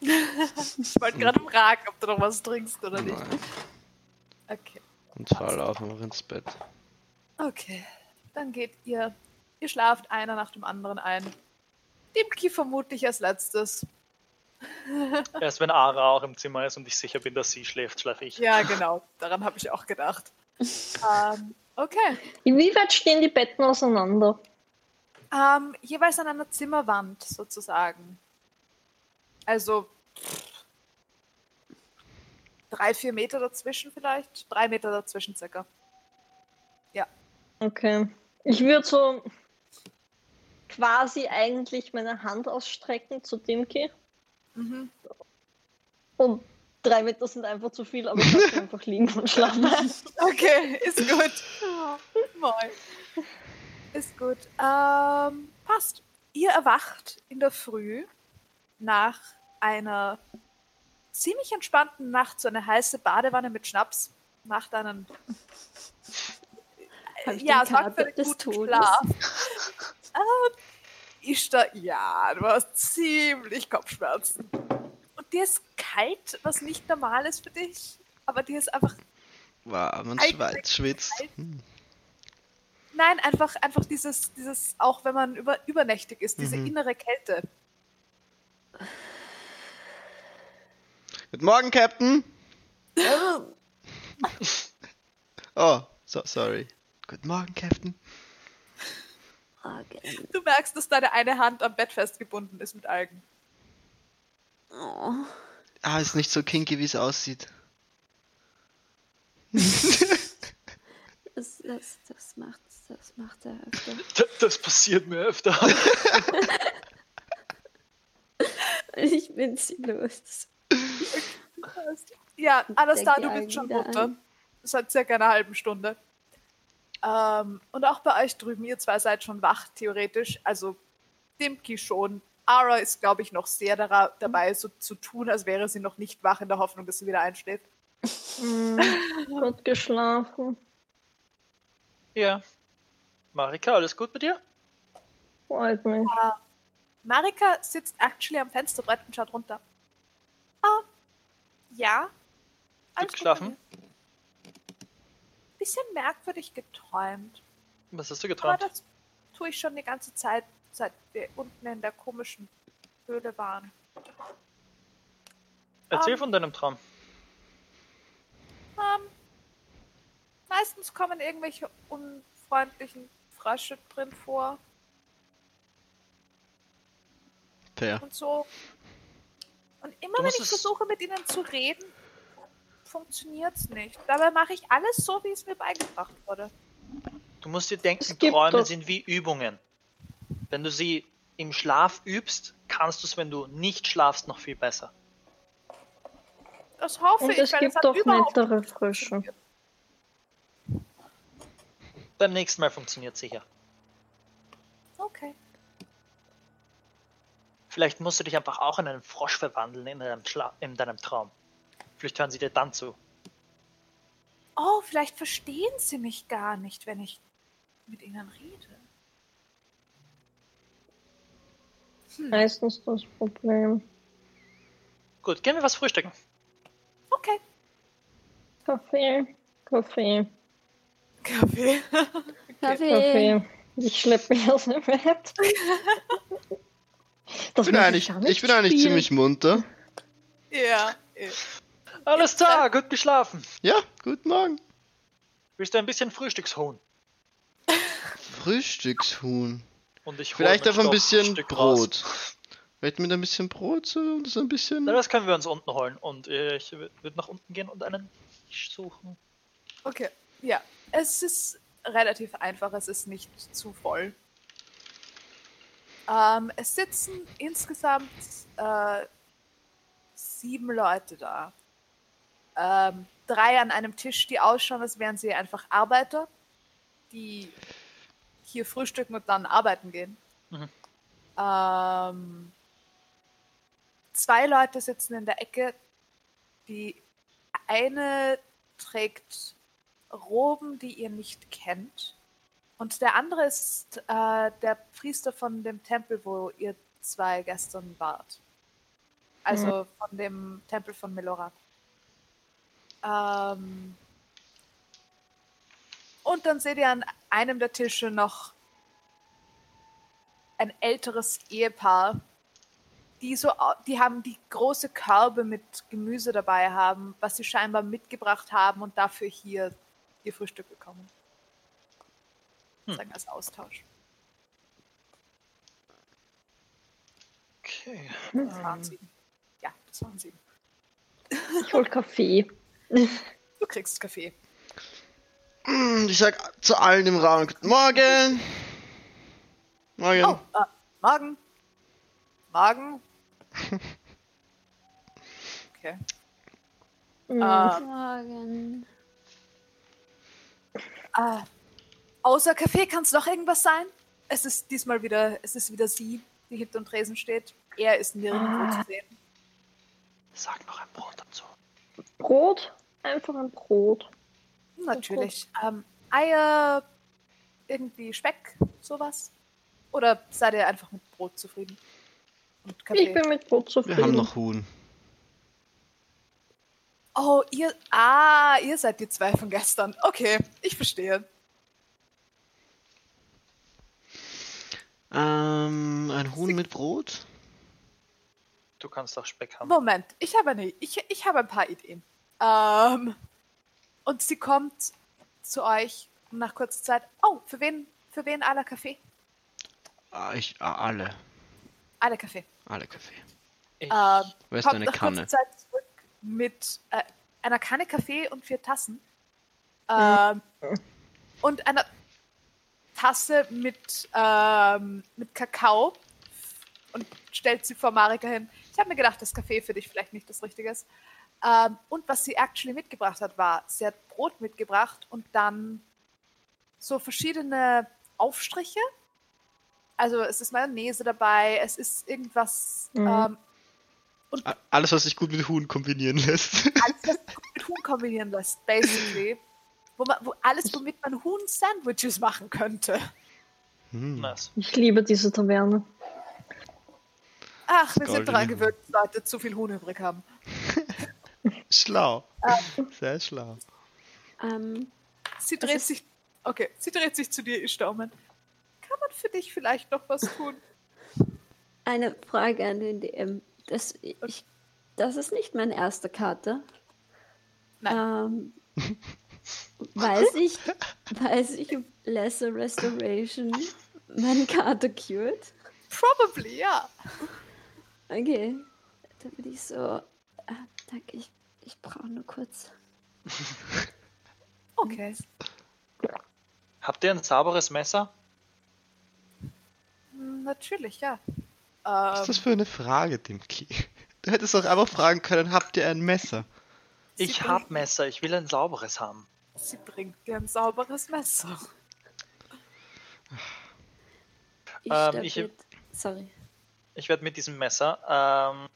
Ich wollte gerade fragen, ob du noch was trinkst oder nicht. Nein. Okay. Und fall auf einfach ins Bett. Okay. Dann geht ihr. Ihr schlaft einer nach dem anderen ein. Dimki vermutlich als letztes. Erst wenn Ara auch im Zimmer ist und ich sicher bin, dass sie schläft, schlafe ich. Ja, genau. Daran habe ich auch gedacht. ähm, okay. Inwieweit stehen die Betten auseinander? Ähm, jeweils an einer Zimmerwand sozusagen. Also drei, vier Meter dazwischen vielleicht. Drei Meter dazwischen circa. Okay. Ich würde so quasi eigentlich meine Hand ausstrecken zu Dimki. Mhm. Und drei Meter sind einfach zu viel, aber ich lasse einfach liegen und schlafen. Okay, ist gut. Moin. Ist gut. Ähm, passt. Ihr erwacht in der Früh nach einer ziemlich entspannten Nacht, so eine heiße Badewanne mit Schnaps. Macht einen ja, sorgt für einen guten Todes? Schlaf. ähm, ist da, ja, du hast ziemlich Kopfschmerzen. Und dir ist kalt, was nicht normal ist für dich. Aber dir ist einfach Wow, man schwitzt. kalt. Hm. Nein, einfach, einfach dieses, dieses, auch wenn man über, übernächtig ist, diese Mhm. innere Kälte. Guten Morgen, Captain. Oh, so, sorry. Guten Morgen, Captain. Okay. Du merkst, dass deine eine Hand am Bett festgebunden ist mit Algen. Oh. Ah, ist nicht so kinky, wie es aussieht. Das, das, das macht das macht er öfter. Das passiert mir öfter. Ich bin sie los. Ja, alles da, du bist schon munter. an. Das hat circa eine halbe Stunde. Ähm, und auch bei euch drüben, ihr zwei seid schon wach, theoretisch. Also Dimki schon. Ara ist, glaube ich, noch sehr dara- dabei, so zu tun, als wäre sie noch nicht wach, in der Hoffnung, dass sie wieder einschläft. Hm, gut geschlafen. Ja. Marika, alles gut mit dir? Freut mich. Marika sitzt actually am Fensterbrett und schaut runter. Ah, ja. Alles gut geschlafen? Bisschen merkwürdig geträumt. Was hast du Aber geträumt? das tue ich schon die ganze Zeit, seit wir unten in der komischen Höhle waren. Erzähl ähm, von deinem Traum. Ähm, meistens kommen irgendwelche unfreundlichen Frösche drin vor Fair. und so. Und immer wenn ich es- versuche, mit ihnen zu reden, funktioniert's nicht. Dabei mache ich alles so, wie es mir beigebracht wurde. Du musst dir denken, Es Träume sind wie Übungen. Wenn du sie im Schlaf übst, kannst du es, wenn du nicht schlafst, noch viel besser. Das hoffe Und ich, es weil gibt doch nettere Frösche. funktioniert. Beim nächsten Mal funktioniert sicher. Okay. Vielleicht musst du dich einfach auch in einen Frosch verwandeln in deinem, Schla in deinem Traum. Vielleicht hören sie dir dann zu. Oh, vielleicht verstehen sie mich gar nicht, wenn ich mit ihnen rede. Meistens das Problem. Gut, gehen wir was frühstücken. Okay. Kaffee, Kaffee, Kaffee. Kaffee. Kaffee. Ich schleppe mich aus dem Bett. Das Ich bin eigentlich, nicht ich bin eigentlich ziemlich munter. ja. Alles klar, gut geschlafen. Ja, guten Morgen. Willst du ein bisschen Frühstückshuhn? Frühstückshuhn. Und ich Vielleicht auch ein bisschen raus. Brot. Vielleicht mit ein bisschen Brot so und so ein bisschen. Na, das können wir uns unten holen. Und ich würde nach unten gehen und einen Tisch suchen. Okay. Ja. Es ist relativ einfach, es ist nicht zu voll. Ähm, es sitzen insgesamt äh, sieben Leute da. Ähm, drei an einem Tisch, die ausschauen, als wären sie einfach Arbeiter, die hier frühstücken und dann arbeiten gehen. Mhm. Ähm, zwei Leute sitzen in der Ecke. Die eine trägt Roben, die ihr nicht kennt. Und der andere ist äh, der Priester von dem Tempel, wo ihr zwei gestern wart. Also von dem Tempel von Melora. Ähm, und dann seht ihr an einem der Tische noch ein älteres Ehepaar, die so, die haben die große Körbe mit Gemüse dabei haben, was sie scheinbar mitgebracht haben und dafür hier ihr Frühstück bekommen. Sagen als Austausch. Okay. Das waren sie. Ja, das waren sie. Ich hol Kaffee. Du kriegst Kaffee. Mm, Ich sag zu allen im Raum, guten Morgen. Morgen. Oh, äh, Magen. Magen. Okay. Mhm. Äh, Morgen. Äh, außer Kaffee kann es noch irgendwas sein? Es ist diesmal wieder, es ist wieder sie, die hinter dem Tresen steht. Er ist nirgendwo zu sehen. Sag noch ein Brot dazu. Brot? Einfach ein Brot. Natürlich. Ähm, Eier, irgendwie Speck, sowas? Oder seid ihr einfach mit Brot zufrieden? Und Kaffee? Ich bin mit Brot zufrieden. Wir haben noch Huhn. Oh, ihr. Ah, ihr seid die zwei von gestern. Okay, ich verstehe. Ähm, ein Huhn mit Brot? Du kannst auch Speck haben. Moment, ich habe eine, ich, ich habe ein paar Ideen. Ähm, und sie kommt zu euch nach kurzer Zeit. Oh, für wen, für wen aller Kaffee? Ah, ich, ah, alle. Alle Kaffee. Alle Kaffee. Ich, Ähm, Wo ist kommt deine nach Kanne? kurzer Zeit zurück mit äh, einer Kanne Kaffee und vier Tassen. Ähm, und einer Tasse mit, ähm, mit Kakao und stellt sie vor Marika hin. Ich habe mir gedacht, dass Kaffee für dich vielleicht nicht das Richtige ist. Ähm, und was sie actually mitgebracht hat, war, sie hat Brot mitgebracht und dann so verschiedene Aufstriche. Also es ist Mayonnaise dabei, es ist irgendwas Mhm. ähm, A- Alles, was sich gut mit Huhn kombinieren lässt. alles, was sich gut mit Huhn kombinieren lässt, basically. Wo man, wo alles, womit man Huhn-Sandwiches machen könnte. Hm. nice. Ich liebe diese Taverne. Ach, wir sind dran Huhn. gewöhnt, dass Leute zu viel Huhn übrig haben. Schlau. Sehr schlau. Ähm, Sie dreht sich. Okay, sie dreht sich zu dir, Istaumen. Kann man für dich vielleicht noch was tun? eine Frage an den DM. Das, ich, das ist nicht meine erste Karte. Nein. Ähm, weiß ich, weiß ich, ob Lesser Restoration meine Karte cured? Probably, ja. Okay. Da bin ich so. Äh, danke, ich, ich brauche nur kurz. Okay. Habt ihr ein sauberes Messer? Hm, Natürlich, ja. Was ist das Ähm, für eine Frage, Dimki? Du hättest doch einfach fragen können, habt ihr ein Messer? sie Ich bringt- hab Messer, ich will ein sauberes haben. Sie bringt dir ein sauberes Messer. Ich Ähm, ich- mit- Sorry. Ich werde mit diesem Messer ähm,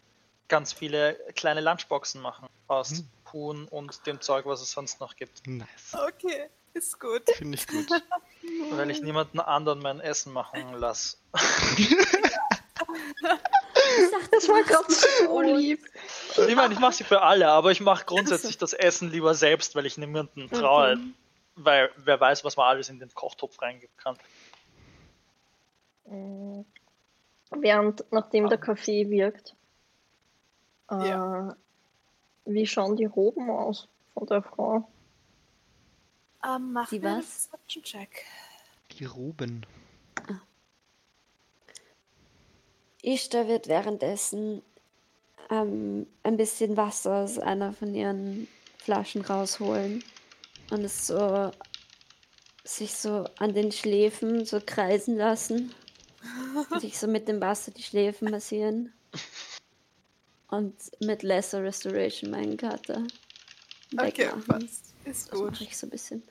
ganz viele kleine Lunchboxen machen aus Hm. Huhn und dem Zeug, was es sonst noch gibt. Nice. Okay, ist gut. Finde ich gut. Weil ich niemanden anderen mein Essen machen lasse. Das war gerade so lieb. Ich meine, ich mache sie für alle, aber ich mache grundsätzlich das Essen lieber selbst, weil ich niemanden traue. Okay. Weil wer weiß, was man alles in den Kochtopf reingeben kann. Mm. Während, nachdem der Kaffee wirkt, äh, Ja. wie schauen die Roben aus von der Frau? Ähm, mach Die mir einen was? Perception-Check. Die Ruben. Ishtar wird währenddessen ähm, ein bisschen Wasser aus einer von ihren Flaschen rausholen und es so sich so an den Schläfen so kreisen lassen und sich so mit dem Wasser die Schläfen massieren und mit Lesser Restoration meinen Kater Okay, wegmachen. passt. Ist Das gut. ich so ein bisschen.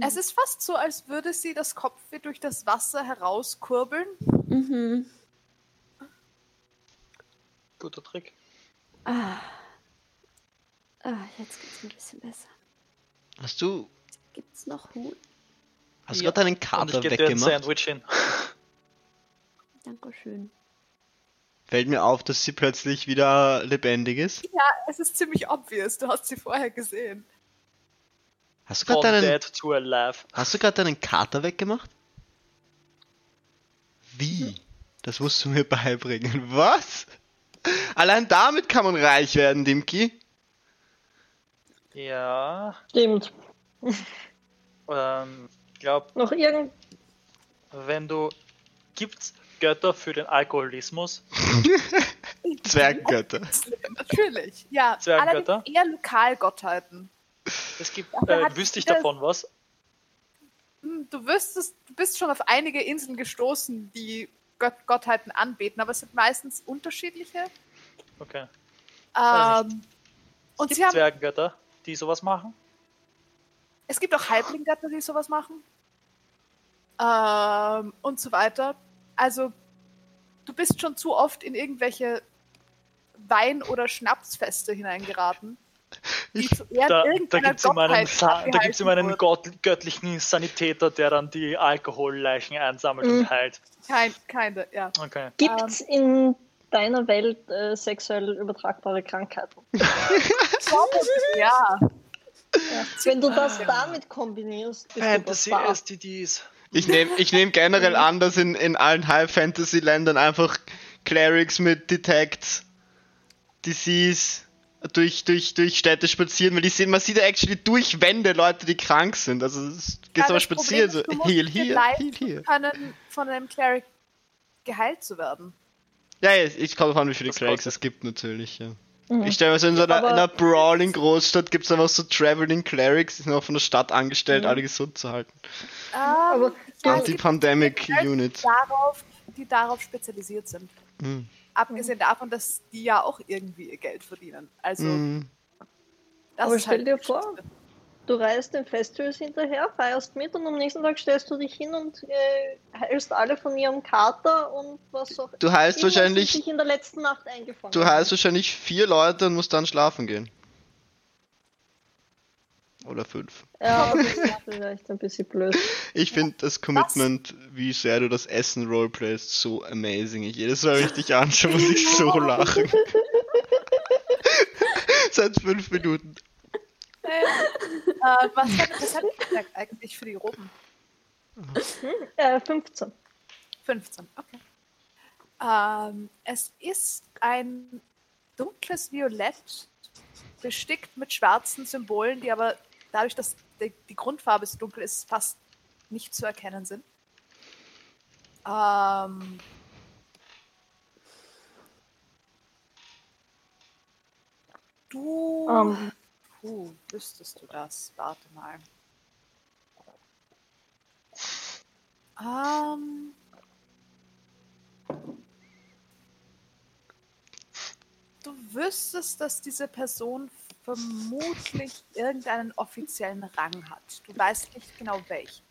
Es ist fast so, als würde sie das Kopfweh durch das Wasser herauskurbeln. Mhm. Guter Trick. Ah. Ah, jetzt geht's mir ein bisschen besser. Hast du, Gibt's noch Huhn? hast du Ja. gerade deinen Und ich Kater gebe dir ein weggemacht? Sandwich hin. Dankeschön. Fällt mir auf, dass sie plötzlich wieder lebendig ist. Ja, es ist ziemlich obvious. Du hast sie vorher gesehen. Hast du gerade deinen, dead to alive. hast du gerade deinen Kater weggemacht? Wie? Das musst du mir beibringen. Was? Allein damit kann man reich werden, Dimki. Ja, Stimmt. ähm, ich glaube, Noch irgend. wenn du. Gibt's Götter für den Alkoholismus? Zwerggötter. Natürlich. Ja, Zwerggötter? allerdings eher Lokalgottheiten. Es gibt. Äh, wüsste ich davon was? Hm, du wüsstest, du bist schon auf einige Inseln gestoßen, die Gott Gottheiten anbeten, aber es sind meistens unterschiedliche. Okay. Weiß Ähm, und Gibt sie haben, Zwerggötter, die sowas machen? es gibt auch Halblinggötter, die sowas machen. Ähm, und so weiter. Also, du bist schon zu oft in irgendwelche Wein- oder Schnapsfeste hineingeraten. Ehren Da, gibt es immer einen, Gottheit Sa da gibt's immer einen abgehalten Gott göttlichen Sanitäter, der dann die Alkoholleichen einsammelt Mhm. und heilt. Kein, keine, ja. Okay. Gibt's in deiner Welt äh, sexuell übertragbare Krankheiten? ja. Wenn du das damit kombinierst, bist Fantasy du das STDs. Ich nehme ich nehm generell an, dass in, in allen High-Fantasy-Ländern einfach Clerics mit Detect Disease durch, durch, durch Städte spazieren, weil die sehen, man sieht ja actually durch Wände Leute, die krank sind. Also es geht Ja, aber spazieren, so ist, musst heal hier, heal hier. können, von einem Cleric geheilt zu werden. Ja, ich komme an, wie viele Das Clerics es gibt natürlich, ja. Mhm. Ich stelle mir so in so einer, in einer Brawling Großstadt gibt es einfach so Traveling Clerics, die sind auch von der Stadt angestellt, Mhm. alle gesund zu halten. Aber Ähm, ja, es gibt Anti-Pandemic Clerics, Unit. Darauf, die darauf spezialisiert sind. Mhm. Abgesehen davon, dass die ja auch irgendwie ihr Geld verdienen. Also, Mhm. das Aber ist stell halt dir vor. Du reist den Festivals hinterher, feierst mit und am nächsten Tag stellst du dich hin und äh, heilst alle von ihrem Kater und was auch Du heilst immer wahrscheinlich, sich in der letzten Nacht eingefangen du heilst wahrscheinlich vier Leute und musst dann schlafen gehen. Oder fünf. Ja, das ist vielleicht ein bisschen blöd. Ich finde das Commitment, wie sehr du das Essen roleplayst, so amazing. Ich jedes Mal, wenn ich dich anschaue, muss ich so lachen. Seit fünf Minuten. Äh, was hat das hat gesagt eigentlich für die Roben? Äh, 15. 15, okay. Ähm, es ist ein dunkles Violett, bestickt mit schwarzen Symbolen, die aber dadurch, dass die, Grundfarbe so dunkel ist, fast nicht zu erkennen sind. Ähm, du. Ähm, Puh, wüsstest du das? Warte mal. Ähm. Du wüsstest, dass diese Person vermutlich irgendeinen offiziellen Rang hat. Du weißt nicht genau welchen.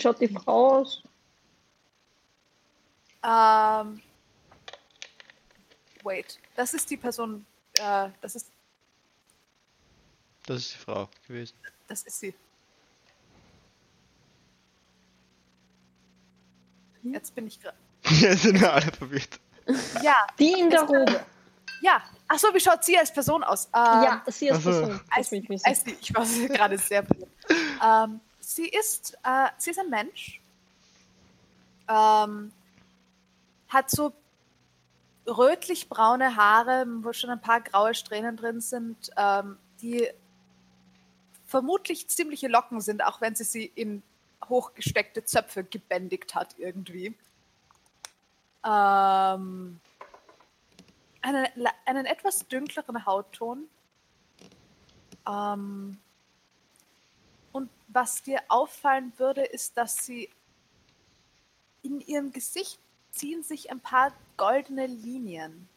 schaut die Frau aus? Ähm. Wait, das ist die Person. Äh, das ist, Das ist die Frau gewesen. das ist sie. Jetzt bin ich gerade. Ja, sind wir alle verwirrt. Ja, Die in der Robe. Ja. Achso, wie schaut sie als Person aus? Ähm, Ja, sie Ach so. Person. I will ich war gerade sehr verwirrt. ähm, sie ist, äh, sie ist ein Mensch. Ähm, hat so rötlich-braune Haare, wo schon ein paar graue Strähnen drin sind, ähm, die vermutlich ziemliche Locken sind, auch wenn sie sie in hochgesteckte Zöpfe gebändigt hat irgendwie. Ähm, einen, einen etwas dünkleren Hautton. Ähm, und was dir auffallen würde, ist, dass sie in ihrem Gesicht ziehen sich ein paar goldene Linien.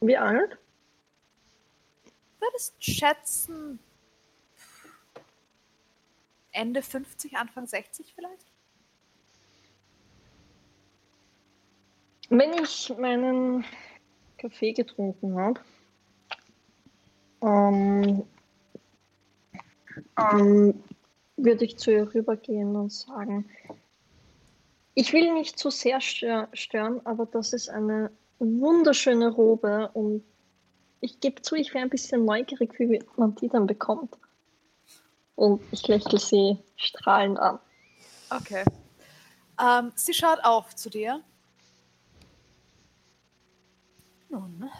Wie alt? Würdest schätzen Ende 50, Anfang 60 vielleicht? Wenn ich meinen Kaffee getrunken habe, ähm, ähm, würde ich zu ihr rübergehen und sagen, ich will nicht zu sehr stör stören, aber das ist eine wunderschöne Robe und ich gebe zu, ich wäre ein bisschen neugierig, wie man die dann bekommt. Und ich lächle sie strahlend an. Okay. Ähm, sie schaut auf zu dir. Nun.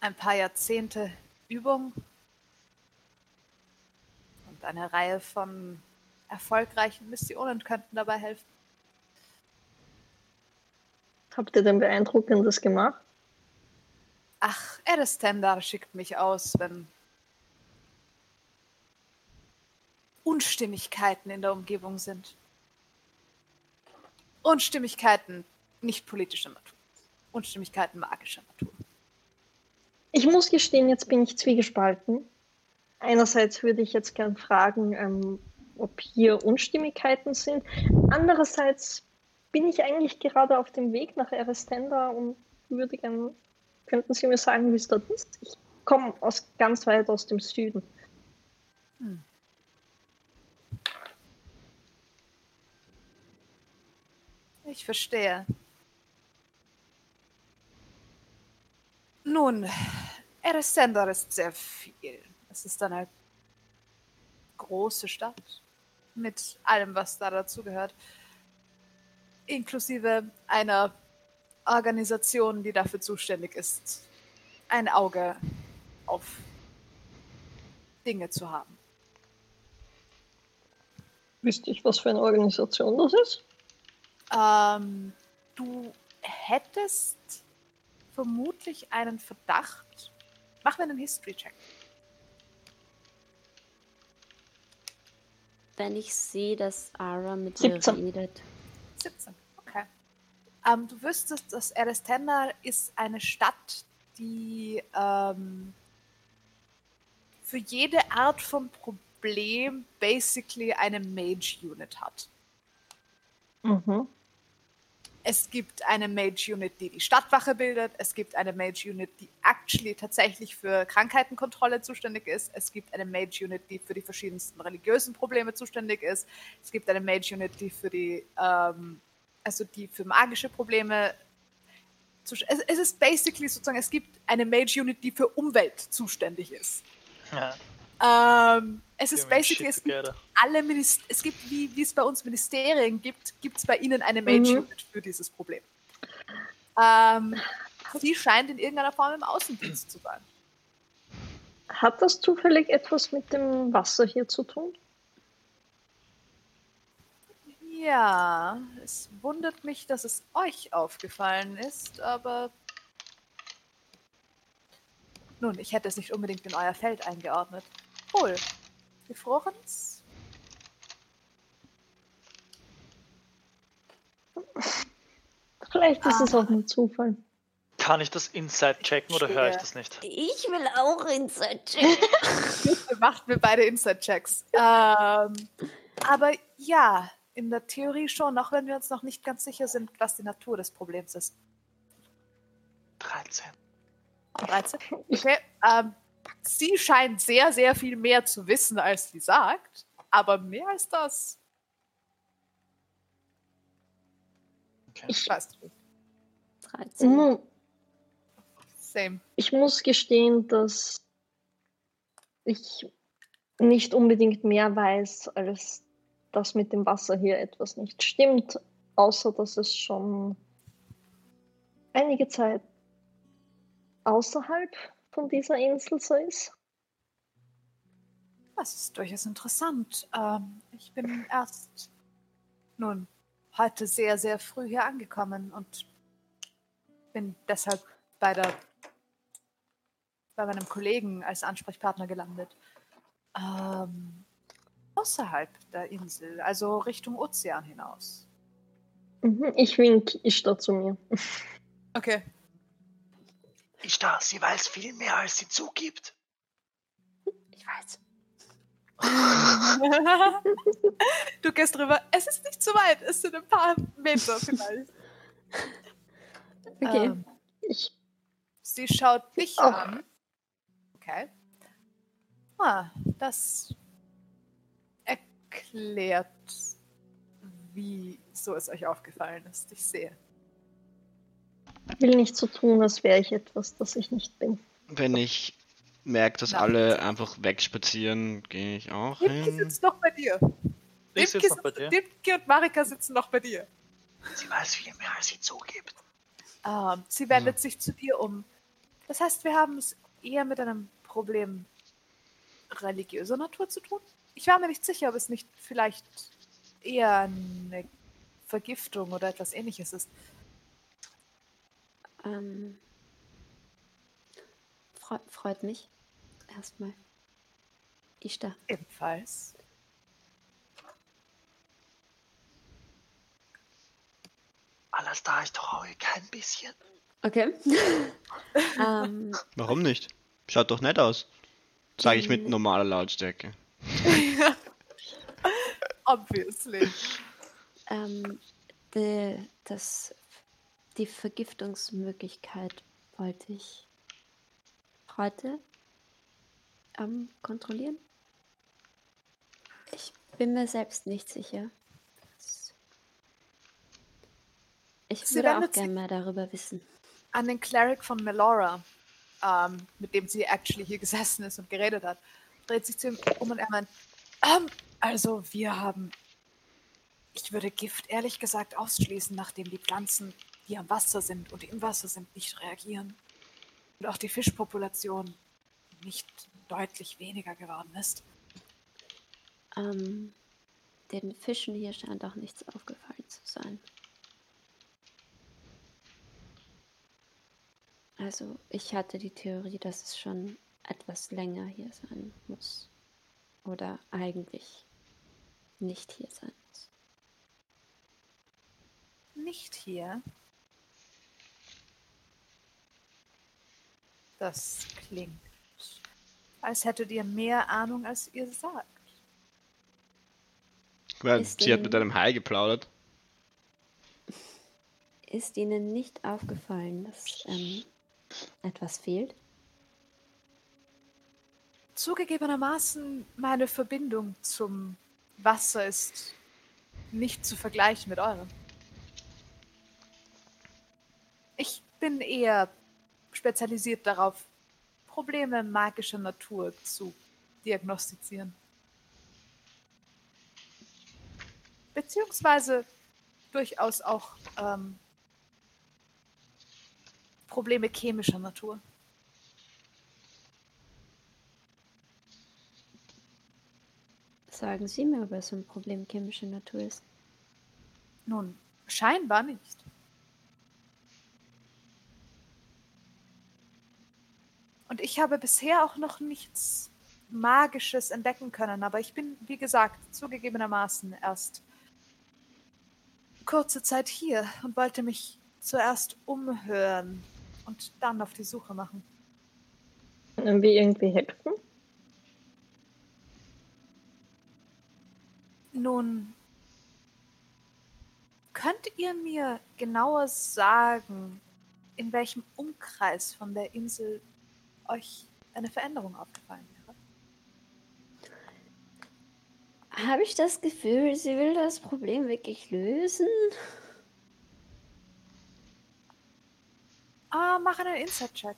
Ein paar Jahrzehnte Übung und eine Reihe von erfolgreichen Missionen könnten dabei helfen. Habt ihr denn Beeindruckendes gemacht? Ach, Erestendar schickt mich aus, wenn Unstimmigkeiten in der Umgebung sind. Unstimmigkeiten nicht politischer Natur. Unstimmigkeiten magischer Natur. Ich muss gestehen, jetzt bin ich zwiegespalten. Einerseits würde ich jetzt gern fragen, ähm, ob hier Unstimmigkeiten sind. Andererseits bin ich eigentlich gerade auf dem Weg nach Erestenda und würde gern, könnten Sie mir sagen, wie es dort ist? Ich komme aus ganz weit aus dem Süden. Ich verstehe. Nun, Erestendor ist sehr viel. Es ist eine große Stadt mit allem, was da dazugehört. Inklusive einer Organisation, die dafür zuständig ist, ein Auge auf Dinge zu haben. Wüsste ich, was für eine Organisation das ist? Ähm, du hättest vermutlich einen Verdacht. Mach mir einen History-Check. Wenn ich sehe, dass Ara mit 17. ihr redet. 17, okay. Ähm, du wüsstest, dass Erestena ist eine Stadt, die ähm, für jede Art von Problem basically eine Mage-Unit hat. Mhm. Es gibt eine Mage-Unit, die die Stadtwache bildet. Es gibt eine Mage-Unit, die actually tatsächlich für Krankheitenkontrolle zuständig ist. Es gibt eine Mage-Unit, die für die verschiedensten religiösen Probleme zuständig ist. Es gibt eine Mage-Unit, die für die, ähm, also die für magische Probleme zus- es, es ist basically sozusagen, es gibt eine Mage-Unit, die für Umwelt zuständig ist. Ja, Ähm, es ist basically, es gibt alle es gibt, wie, wie es bei uns Ministerien gibt, gibt es bei ihnen eine Mage-Unit für dieses Problem. Ähm, sie scheint in irgendeiner Form im Außendienst zu sein. Hat das zufällig etwas mit dem Wasser hier zu tun? Ja, es wundert mich, dass es euch aufgefallen ist, aber nun, ich hätte es nicht unbedingt in euer Feld eingeordnet. Wohl, gefrorenes? Vielleicht ist es auch ein Zufall. Kann ich das Inside checken oder höre ich das nicht? Ich will auch Inside checken. Wir machten wir beide Inside-Checks. Ähm, aber ja, in der Theorie schon, auch wenn wir uns noch nicht ganz sicher sind, was die Natur des Problems ist. 13. 13? Okay. Ähm, sie scheint sehr, sehr viel mehr zu wissen, als sie sagt. Aber mehr als das Okay. Ich, weißt du. 13. nun, Same. ich muss gestehen, dass ich nicht unbedingt mehr weiß, als dass mit dem Wasser hier etwas nicht stimmt, außer dass es schon einige Zeit außerhalb von dieser Insel so ist. Das ist durchaus interessant. Ähm, ich bin erst nun heute sehr, sehr früh hier angekommen und bin deshalb bei der bei meinem Kollegen als Ansprechpartner gelandet. Ähm, außerhalb der Insel, also Richtung Ozean hinaus. Mhm, Ich wink Ishtar zu mir. Okay. Ich da, sie weiß viel mehr, als sie zugibt. Ich weiß. du gehst drüber. Es ist nicht so weit, es sind ein paar Meter vielleicht. Okay. Ähm, Ich, Sie schaut dich Oh. an. Okay. Ah, das erklärt, wie so es euch aufgefallen ist. Ich sehe. Will nicht so tun, als wäre ich etwas, das ich nicht bin. Wenn ich merke, dass Na. alle einfach wegspazieren, gehe ich auch Dimki hin. sitzt noch bei dir. Ich sitze noch bei dir. Dimki und Marika sitzen noch bei dir. Sie weiß viel mehr, als sie zugibt. Ähm, sie wendet sich zu dir um. Das heißt, wir haben es eher mit einem Problem religiöser Natur zu tun? Ich war mir nicht sicher, ob es nicht vielleicht eher eine Vergiftung oder etwas ähnliches ist. Ähm, Freu freut mich. Erstmal. Ishtar. Ebenfalls. Alles da, ich traue kein bisschen. Okay. ähm, Warum nicht? Schaut doch nett aus. Sage ich mit Mhm. normaler Lautstärke. Obviously. ähm, die, das, die Vergiftungsmöglichkeit wollte ich heute ähm, kontrollieren. Ich bin mir selbst nicht sicher. Ich Sie würde auch gerne mehr darüber wissen. An den Cleric von Melora, ähm, mit dem sie actually hier gesessen ist und geredet hat, dreht sich zu ihm um und er meint, ähm, also wir haben, ich würde Gift ehrlich gesagt ausschließen, nachdem die Pflanzen, die am Wasser sind und im Wasser sind, nicht reagieren. Und auch die Fischpopulation nicht deutlich weniger geworden ist. Ähm, den Fischen hier scheint auch nichts aufgefallen zu sein. Also ich hatte die Theorie, dass es schon etwas länger hier sein muss. Oder eigentlich nicht hier sein muss. Nicht hier. Das klingt, als hättet ihr mehr Ahnung, als ihr sagt. Weil sie hat denn- mit einem Hai geplaudert. Ist Ihnen nicht aufgefallen, dass ähm, etwas fehlt? Zugegebenermaßen, meine Verbindung zum Wasser ist nicht zu vergleichen mit eurem. Ich bin eher spezialisiert darauf, Probleme magischer Natur zu diagnostizieren. Beziehungsweise durchaus auch ähm, Probleme chemischer Natur. Sagen Sie mir, ob es ein Problem chemischer Natur ist. Nun, scheinbar nicht. Und ich habe bisher auch noch nichts Magisches entdecken können, aber ich bin, wie gesagt, zugegebenermaßen erst kurze Zeit hier und wollte mich zuerst umhören und dann auf die Suche machen. Wir irgendwie helfen? Nun, könnt ihr mir genauer sagen, in welchem Umkreis von der Insel euch eine Veränderung aufgefallen wäre? Habe ich das Gefühl, sie will das Problem wirklich lösen? Ah, mach einen Inside-Check.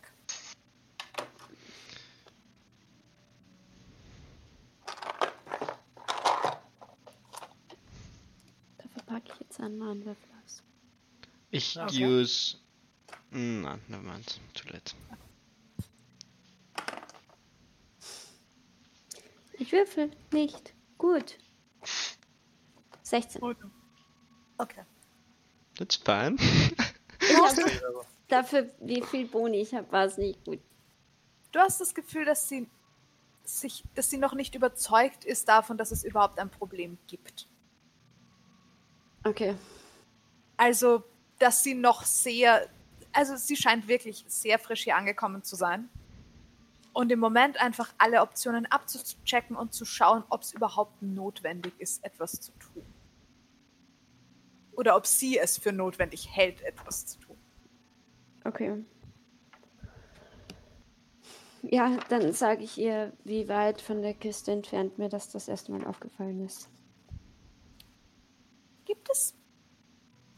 Dafür packe ich jetzt einen neuen Würfel aus. Ich Okay. use. Hm, Nein, nevermind. Too late. Ich würfel nicht. Gut. 16. Okay. That's fine. Ich hab, dafür, wie viel Boni ich habe, war es nicht gut. Du hast das Gefühl, dass sie sich, dass sie noch nicht überzeugt ist davon, dass es überhaupt ein Problem gibt. Okay. Also, dass sie noch sehr, also sie scheint wirklich sehr frisch hier angekommen zu sein. Und im Moment einfach alle Optionen abzuchecken und zu schauen, ob es überhaupt notwendig ist, etwas zu tun. Oder ob sie es für notwendig hält, etwas zu tun. Okay. Ja, dann sage ich ihr, wie weit von der Küste entfernt mir das das erste Mal aufgefallen ist. Gibt es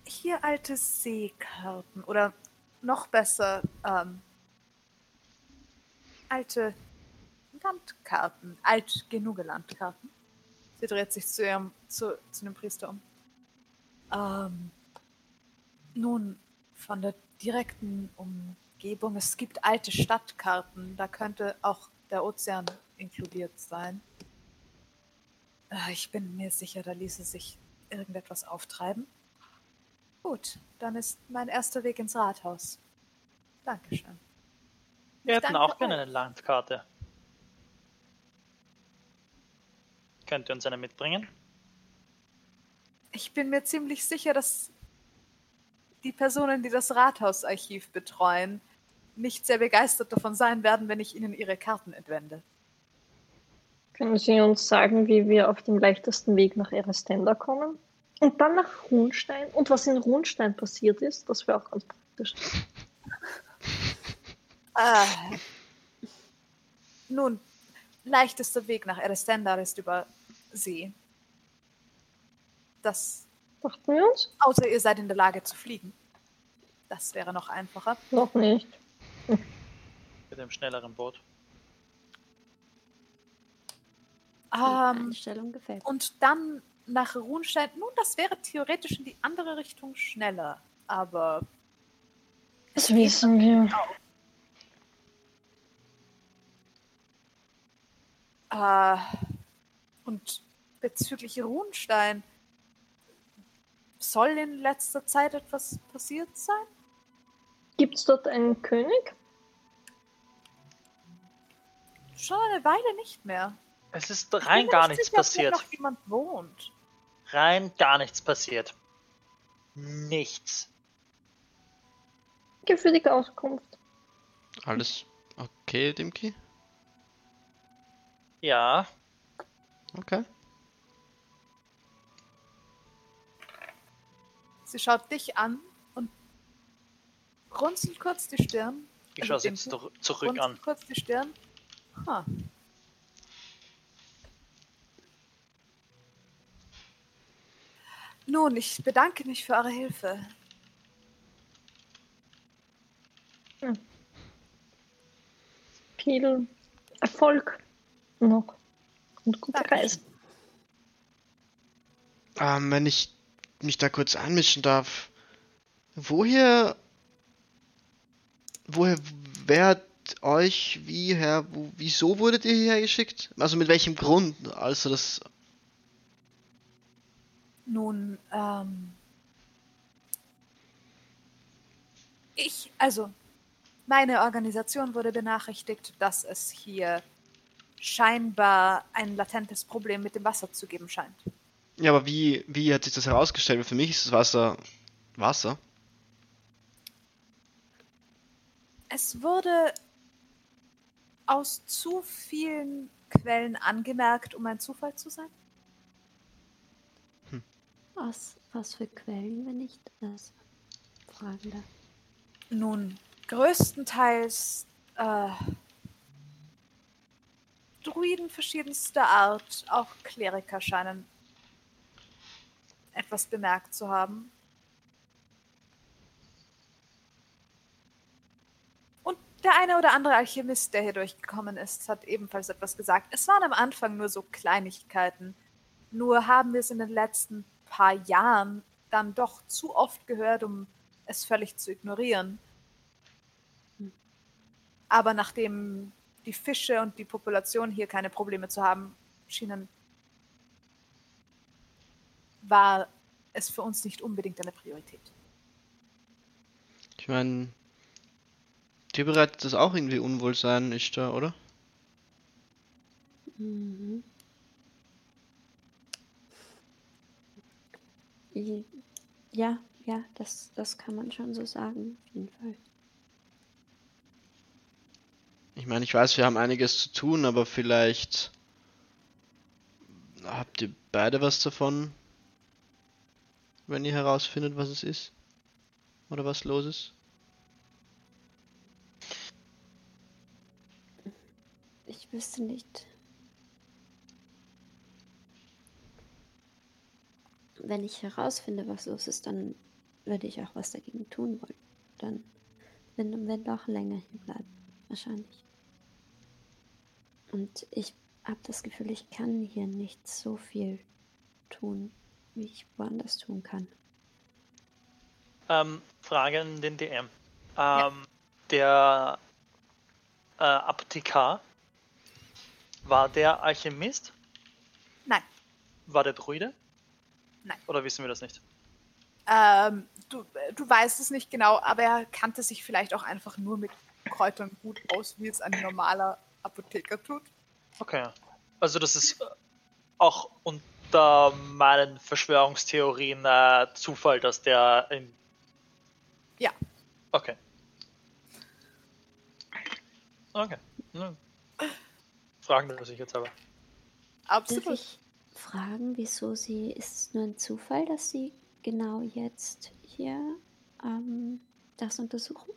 hier alte Seekarten oder noch besser ähm, alte Landkarten, alt genug Landkarten? Sie dreht sich zu ihrem zu, zu dem Priester um. Ähm, nun, von der direkten Umgebung, es gibt alte Stadtkarten, da könnte auch der Ozean inkludiert sein. Äh, Ich bin mir sicher, da ließe sich irgendetwas auftreiben. Gut, dann ist mein erster Weg ins Rathaus. Dankeschön. Wir hätten danke auch gerne euch. eine Landkarte. Könnt ihr uns eine mitbringen? Ich bin mir ziemlich sicher, dass die Personen, die das Rathausarchiv betreuen, nicht sehr begeistert davon sein werden, wenn ich ihnen ihre Karten entwende. Können Sie uns sagen, wie wir auf dem leichtesten Weg nach Erestenda kommen? Und dann nach Runstein? Und was in Runstein passiert ist, das wäre auch ganz praktisch. Äh, nun, leichtester Weg nach Erestendar ist über See. Das, Dachten wir uns? außer ihr seid in der Lage zu fliegen. Das wäre noch einfacher. Noch nicht. Mit dem schnelleren Boot. Ähm, Einstellung gefällt. und dann nach Runstein. Nun, das wäre theoretisch in die andere Richtung schneller. Aber Das wissen wir. Äh, und bezüglich Runstein, soll in letzter Zeit etwas passiert sein? Gibt es dort einen König? Schon eine Weile nicht mehr. Es ist Ich bin rein gar nicht nichts sicher, ob hier passiert. noch jemand wohnt. Rein gar nichts passiert. Nichts. Danke für die Auskunft. Alles okay, Dimki? Ja, Okay. Sie schaut dich an und runzelt kurz die Stirn. ich Also schaue sie jetzt zur- zurück runzelt an. kurz die Stirn. Huh. Nun, ich bedanke mich für eure Hilfe. Viel Erfolg noch. Und gute Dankeschön. Reise. Ähm, wenn ich mich da kurz einmischen darf. Woher. Woher. Wer hat euch wie her. Wo, wieso wurdet ihr hierher geschickt? Also mit welchem Grund? Also das. Nun, ähm. Ich, also, meine Organisation wurde benachrichtigt, dass es hier scheinbar ein latentes Problem mit dem Wasser zu geben scheint. Ja, aber wie, wie hat sich das herausgestellt? Für mich ist das Wasser. Wasser. Es wurde aus zu vielen Quellen angemerkt, um ein Zufall zu sein. Was, was für Quellen, wenn ich das fragen darf? Nun, größtenteils äh, Druiden verschiedenster Art, auch Kleriker scheinen etwas bemerkt zu haben. Und der eine oder andere Alchemist, der hier durchgekommen ist, hat ebenfalls etwas gesagt. Es waren am Anfang nur so Kleinigkeiten. Nur haben wir es in den letzten paar Jahren dann doch zu oft gehört, um es völlig zu ignorieren. Aber nachdem die Fische und die Population hier keine Probleme zu haben schienen, war es für uns nicht unbedingt eine Priorität. Ich meine. Dir bereitet das auch irgendwie Unwohlsein, ist da, oder? Mhm. Ja, ja, das, das kann man schon so sagen, auf jeden Fall. Ich meine, ich weiß, wir haben einiges zu tun, aber vielleicht habt ihr beide was davon, wenn ihr herausfindet, was es ist? Oder was los ist? Ich wüsste nicht. Wenn ich herausfinde, was los ist, dann würde ich auch was dagegen tun wollen. Dann, wenn wir doch länger hier bleiben, wahrscheinlich. Und ich habe das Gefühl, ich kann hier nicht so viel tun, wie ich woanders tun kann. Ähm, Frage an den DM. Ähm, Der äh, Apothekar, war der Alchemist? Nein. War der Druide? Nein. Oder wissen wir das nicht? Ähm, du, du weißt es nicht genau, aber er kannte sich vielleicht auch einfach nur mit Kräutern gut aus, wie es ein normaler Apotheker tut. Okay. Also das ist auch unter meinen Verschwörungstheorien äh, Zufall, dass der in... Ja. Okay. Okay. Hm. Fragen wir sich jetzt aber. Darf Absolut. ich fragen, wieso sie, ist es nur ein Zufall, dass sie genau jetzt hier ähm, das untersuchen?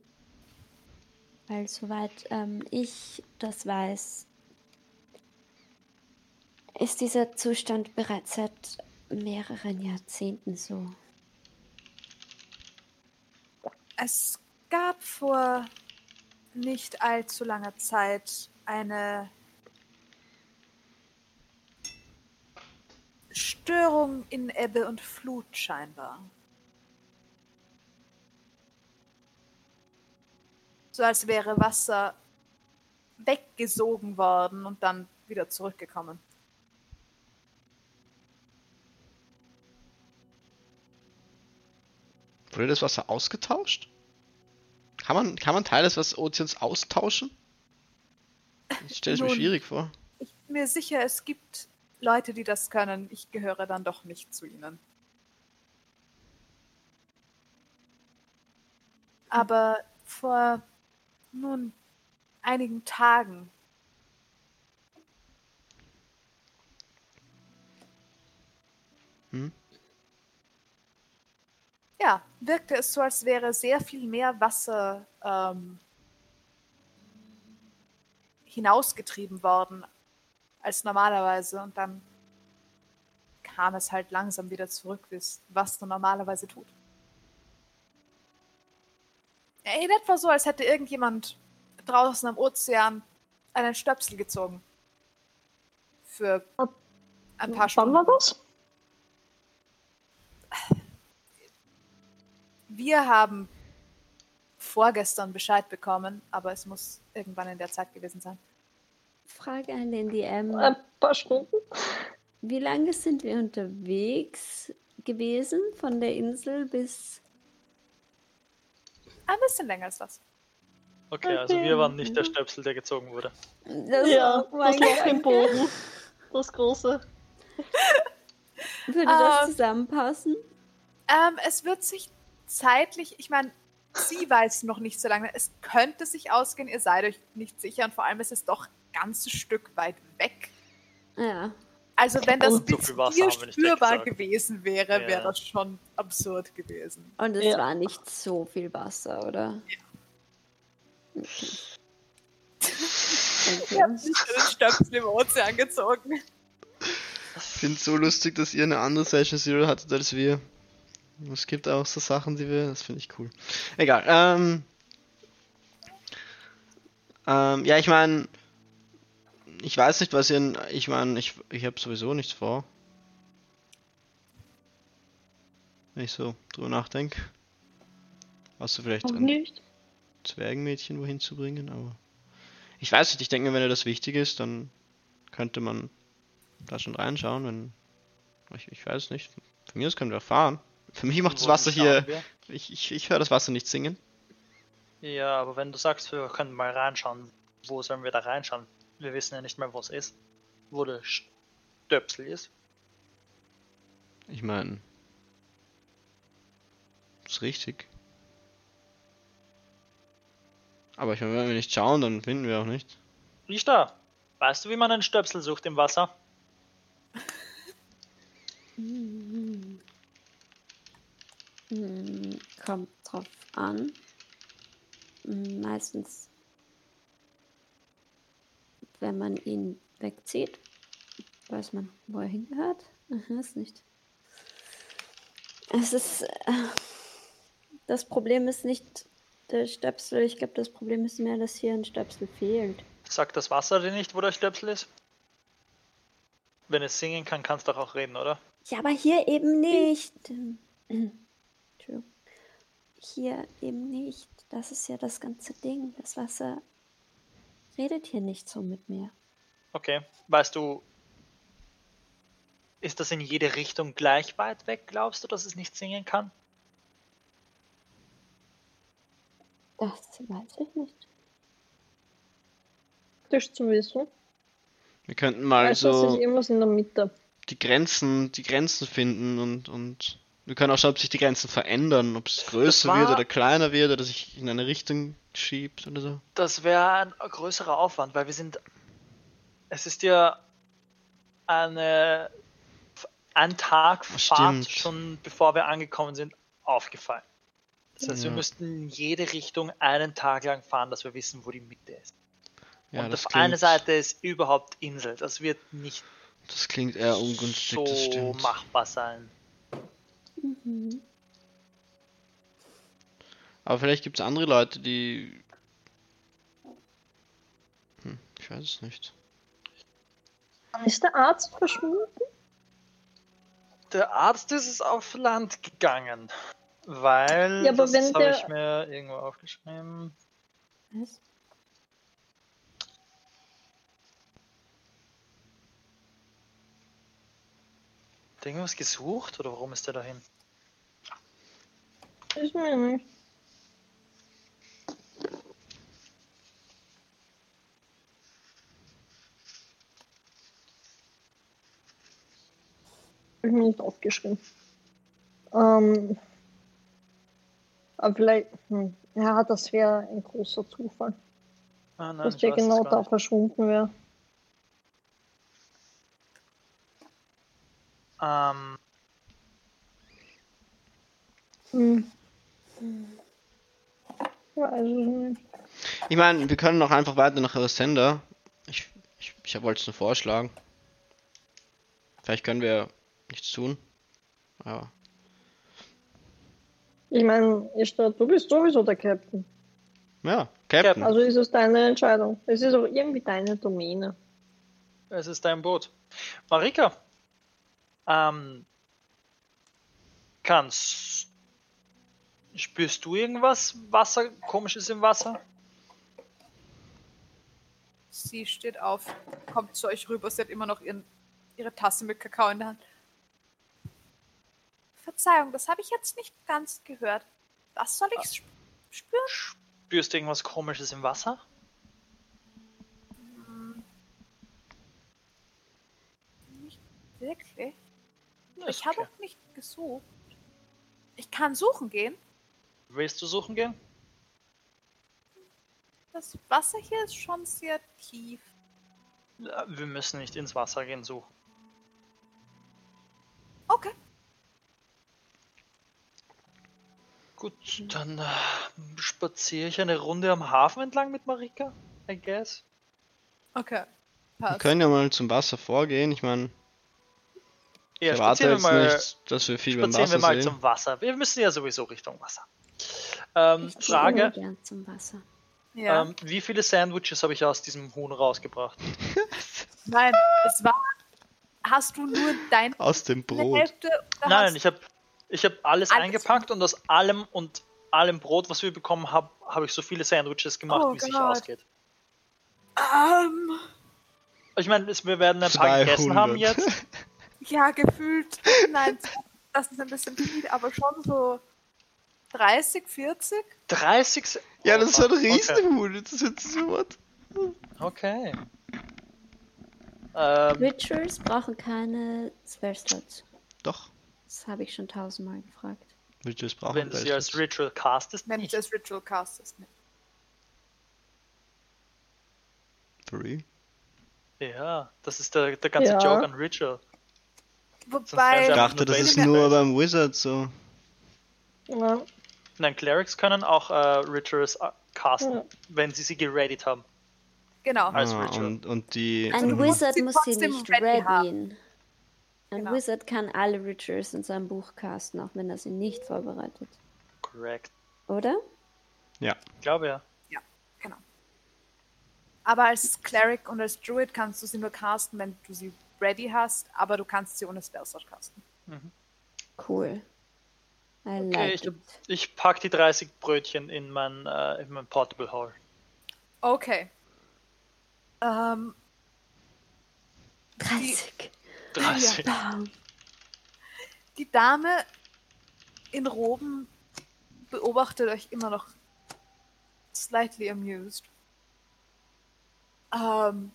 Weil soweit ähm, ich das weiß, ist dieser Zustand bereits seit mehreren Jahrzehnten so. Es gab vor nicht allzu langer Zeit eine Störung in Ebbe und Flut scheinbar. So als wäre Wasser weggesogen worden und dann wieder zurückgekommen. Wurde das Wasser ausgetauscht? Kann man, kann man Teile des Ozeans austauschen? Ich stelle es mir schwierig vor. Ich bin mir sicher, es gibt Leute, die das können. Ich gehöre dann doch nicht zu ihnen. Aber vor nun einigen Tagen Hm? ja, wirkte es so, als wäre sehr viel mehr Wasser ähm, hinausgetrieben worden als normalerweise. Und dann kam es halt langsam wieder zurück, wie es was man normalerweise tut. In etwa so, als hätte irgendjemand draußen am Ozean einen Stöpsel gezogen. Für ein paar Wann Stunden. war das? Wir haben vorgestern Bescheid bekommen, aber es muss irgendwann in der Zeit gewesen sein. Frage an den DM. Ein paar Stunden. Wie lange sind wir unterwegs gewesen von der Insel bis. Ein bisschen länger als das. Okay, also wir waren nicht der Stöpsel, der gezogen wurde. Das, Ja, das Loch im. Boden. Das große. Würde das Ähm, zusammenpassen? Ähm, es wird sich zeitlich, ich meine, sie weiß noch nicht so lange. Es könnte sich ausgehen, ihr seid euch nicht sicher und vor allem ist es doch ein ganzes Stück weit weg. Ja. Also wenn das Und so bis viel Wasser hier nicht spürbar gewesen wäre, Ja. wäre das schon absurd gewesen. Und es Ja. war nicht so viel Wasser, oder? Okay. Ich habe nicht den Stöpsel im Ozean gezogen. Ich finde es so lustig, dass ihr eine andere Session Zero hattet als wir. Es gibt auch so Sachen, die wir. Das finde ich cool. Egal. Ähm, ähm, ja, ich meine. Ich weiß nicht, was ihr. Ich meine, ich, ich habe sowieso nichts vor. Wenn ich so drüber nachdenke. Außer vielleicht Auch nicht. Zwergenmädchen wohin zu bringen, aber. Ich weiß nicht, ich denke mir, wenn dir das wichtig ist, dann könnte man da schon reinschauen, wenn. Ich, ich weiß nicht. Von mir aus können wir fahren. Für mich macht das Wasser hier. wir? Ich, ich, ich höre das Wasser nicht singen. Ja, aber wenn du sagst, wir können mal reinschauen, wo sollen wir da reinschauen? Wir wissen ja nicht mehr, wo es ist. Wo der Stöpsel ist. Ich meine. Ist richtig. Aber ich meine, wenn wir nicht schauen, dann finden wir auch nicht. Richter, weißt du, wie man einen Stöpsel sucht im Wasser? Hm. Hm, Kommt drauf an. Hm, Meistens, wenn man ihn wegzieht, weiß man, wo er hingehört. Aha, ist nicht. Es ist. Äh, das Problem ist nicht der Stöpsel. Ich glaube, das Problem ist mehr, dass hier ein Stöpsel fehlt. Sagt das Wasser dir nicht, wo der Stöpsel ist? Wenn es singen kann, kannst du doch auch reden, oder? Ja, aber hier eben nicht. Hier eben nicht. Das ist ja das ganze Ding. Das Wasser redet hier nicht so mit mir. Okay. Weißt du, ist das in jede Richtung gleich weit weg, glaubst du, dass es nicht singen kann? Das weiß ich nicht. praktisch zu wissen. Wir könnten mal Also ist so irgendwas in der Mitte. die Grenzen, die Grenzen finden und, und wir können auch schauen, ob sich die Grenzen verändern, ob es größer war- wird oder kleiner wird oder sich in eine Richtung schiebt oder so. Das wäre ein größerer Aufwand, weil wir sind. Es ist ja eine ein Tag Fahrt Stimmt. schon bevor wir angekommen sind aufgefallen. Das heißt, wir müssten in jede Richtung einen Tag lang fahren, dass wir wissen, wo die Mitte ist. Ja, und auf eine klingt, Seite ist überhaupt Insel. Das wird nicht das klingt eher ungünstig, so das stimmt. machbar sein. Mhm. Aber vielleicht gibt es andere Leute, die. Hm, ich weiß es nicht. Ist der Arzt verschwunden? Der Arzt ist es auf Land gegangen, weil Ja, aber das habe der- ich mir irgendwo aufgeschrieben. Was? Hat irgendwas gesucht oder warum ist der dahin? Ist mir nicht. Ich mir nicht aufgeschrieben. Ähm, aber vielleicht, hm, ja, das wäre ein großer Zufall, Ah, nein, dass ich der genau da nicht. verschwunden wäre. Ähm, Hm. Ja, also nicht. Ich meine, wir können auch einfach weiter nach Sender. Ich, ich, ich wollte es nur vorschlagen. Vielleicht können wir nichts tun. Aber Ich meine, du bist sowieso der Captain. ja, Captain. Also ist es deine Entscheidung. Es ist auch irgendwie deine Domäne. es ist dein Boot. Marika, ähm, kannst spürst du irgendwas Wasser komisches im Wasser? Sie steht auf, kommt zu euch rüber, sie hat immer noch ihren, ihre Tasse mit Kakao in der Hand. Verzeihung, das habe ich jetzt nicht ganz gehört. Was soll ich sp- spüren? Spürst du irgendwas komisches im Wasser? Nicht wirklich. Ist Ich habe okay. auch nicht gesucht. Ich kann suchen gehen. Willst du suchen gehen? Das Wasser hier ist schon sehr tief. Ja, Wir müssen nicht ins Wasser gehen suchen. Okay. Gut, dann äh, spaziere ich eine Runde am Hafen entlang mit Marika, I guess. Okay. wir Passt. können ja mal zum Wasser vorgehen. Ich meine, ich Ja, erwarte spazieren wir jetzt mal, nicht, dass wir viel beim spazieren wir Wasser mal sehen. zum Wasser. Wir müssen ja sowieso Richtung Wasser. Ähm, Ich Frage, gern zum Wasser. Ja. ähm, wie viele Sandwiches habe ich aus diesem Huhn rausgebracht? Nein, es war. Hast du nur deine Aus dem Brot. Hälfte? Nein, ich habe ich hab alles, Alles. eingepackt und aus allem und allem Brot, was wir bekommen haben, habe ich so viele Sandwiches gemacht, Oh wie es sich ausgeht. Ähm, Ich meine, wir werden ein paar gegessen haben 200. jetzt. ja, gefühlt. Nein, das ist ein bisschen viel, aber schon so 30, 40. 30. Se- Ja, das ist ein Okay. Riesenhuhn. Das ist jetzt so was. Okay. Ähm, Rituals brauchen keine Spellslots. Doch. Das habe ich schon tausendmal gefragt. Willst du es brauchen? wenn du sie als Ritual castest, Wenn nicht. du das Ritual castest. Ne? Free. Ja, das ist der, der ganze Ja. Joke an Ritual. Wobei. Ich dachte, das ist nur beim Wizard so. Ja. Nein, Clerics können auch äh, Rituals äh, casten, Ja. wenn sie sie geredet haben. Genau. Als Ah, Ritual. und, und die. Ein musst Wizard sie muss sie nicht ready haben. readyen. Ein Genau. Wizard kann alle Rituals in seinem Buch casten, auch wenn er sie nicht vorbereitet. Correct. Oder? Ja. Ich glaube ja. Ja, genau. Aber als Cleric und als Druid kannst du sie nur casten, wenn du sie ready hast, aber du kannst sie ohne Spellslot casten. Cool. I Okay, like ich, it. ich pack die 30 Brötchen in mein, äh, in mein Portable Hall. Okay. Ähm, 30. 30. Bam. die Dame in Roben beobachtet euch immer noch slightly amused. ähm,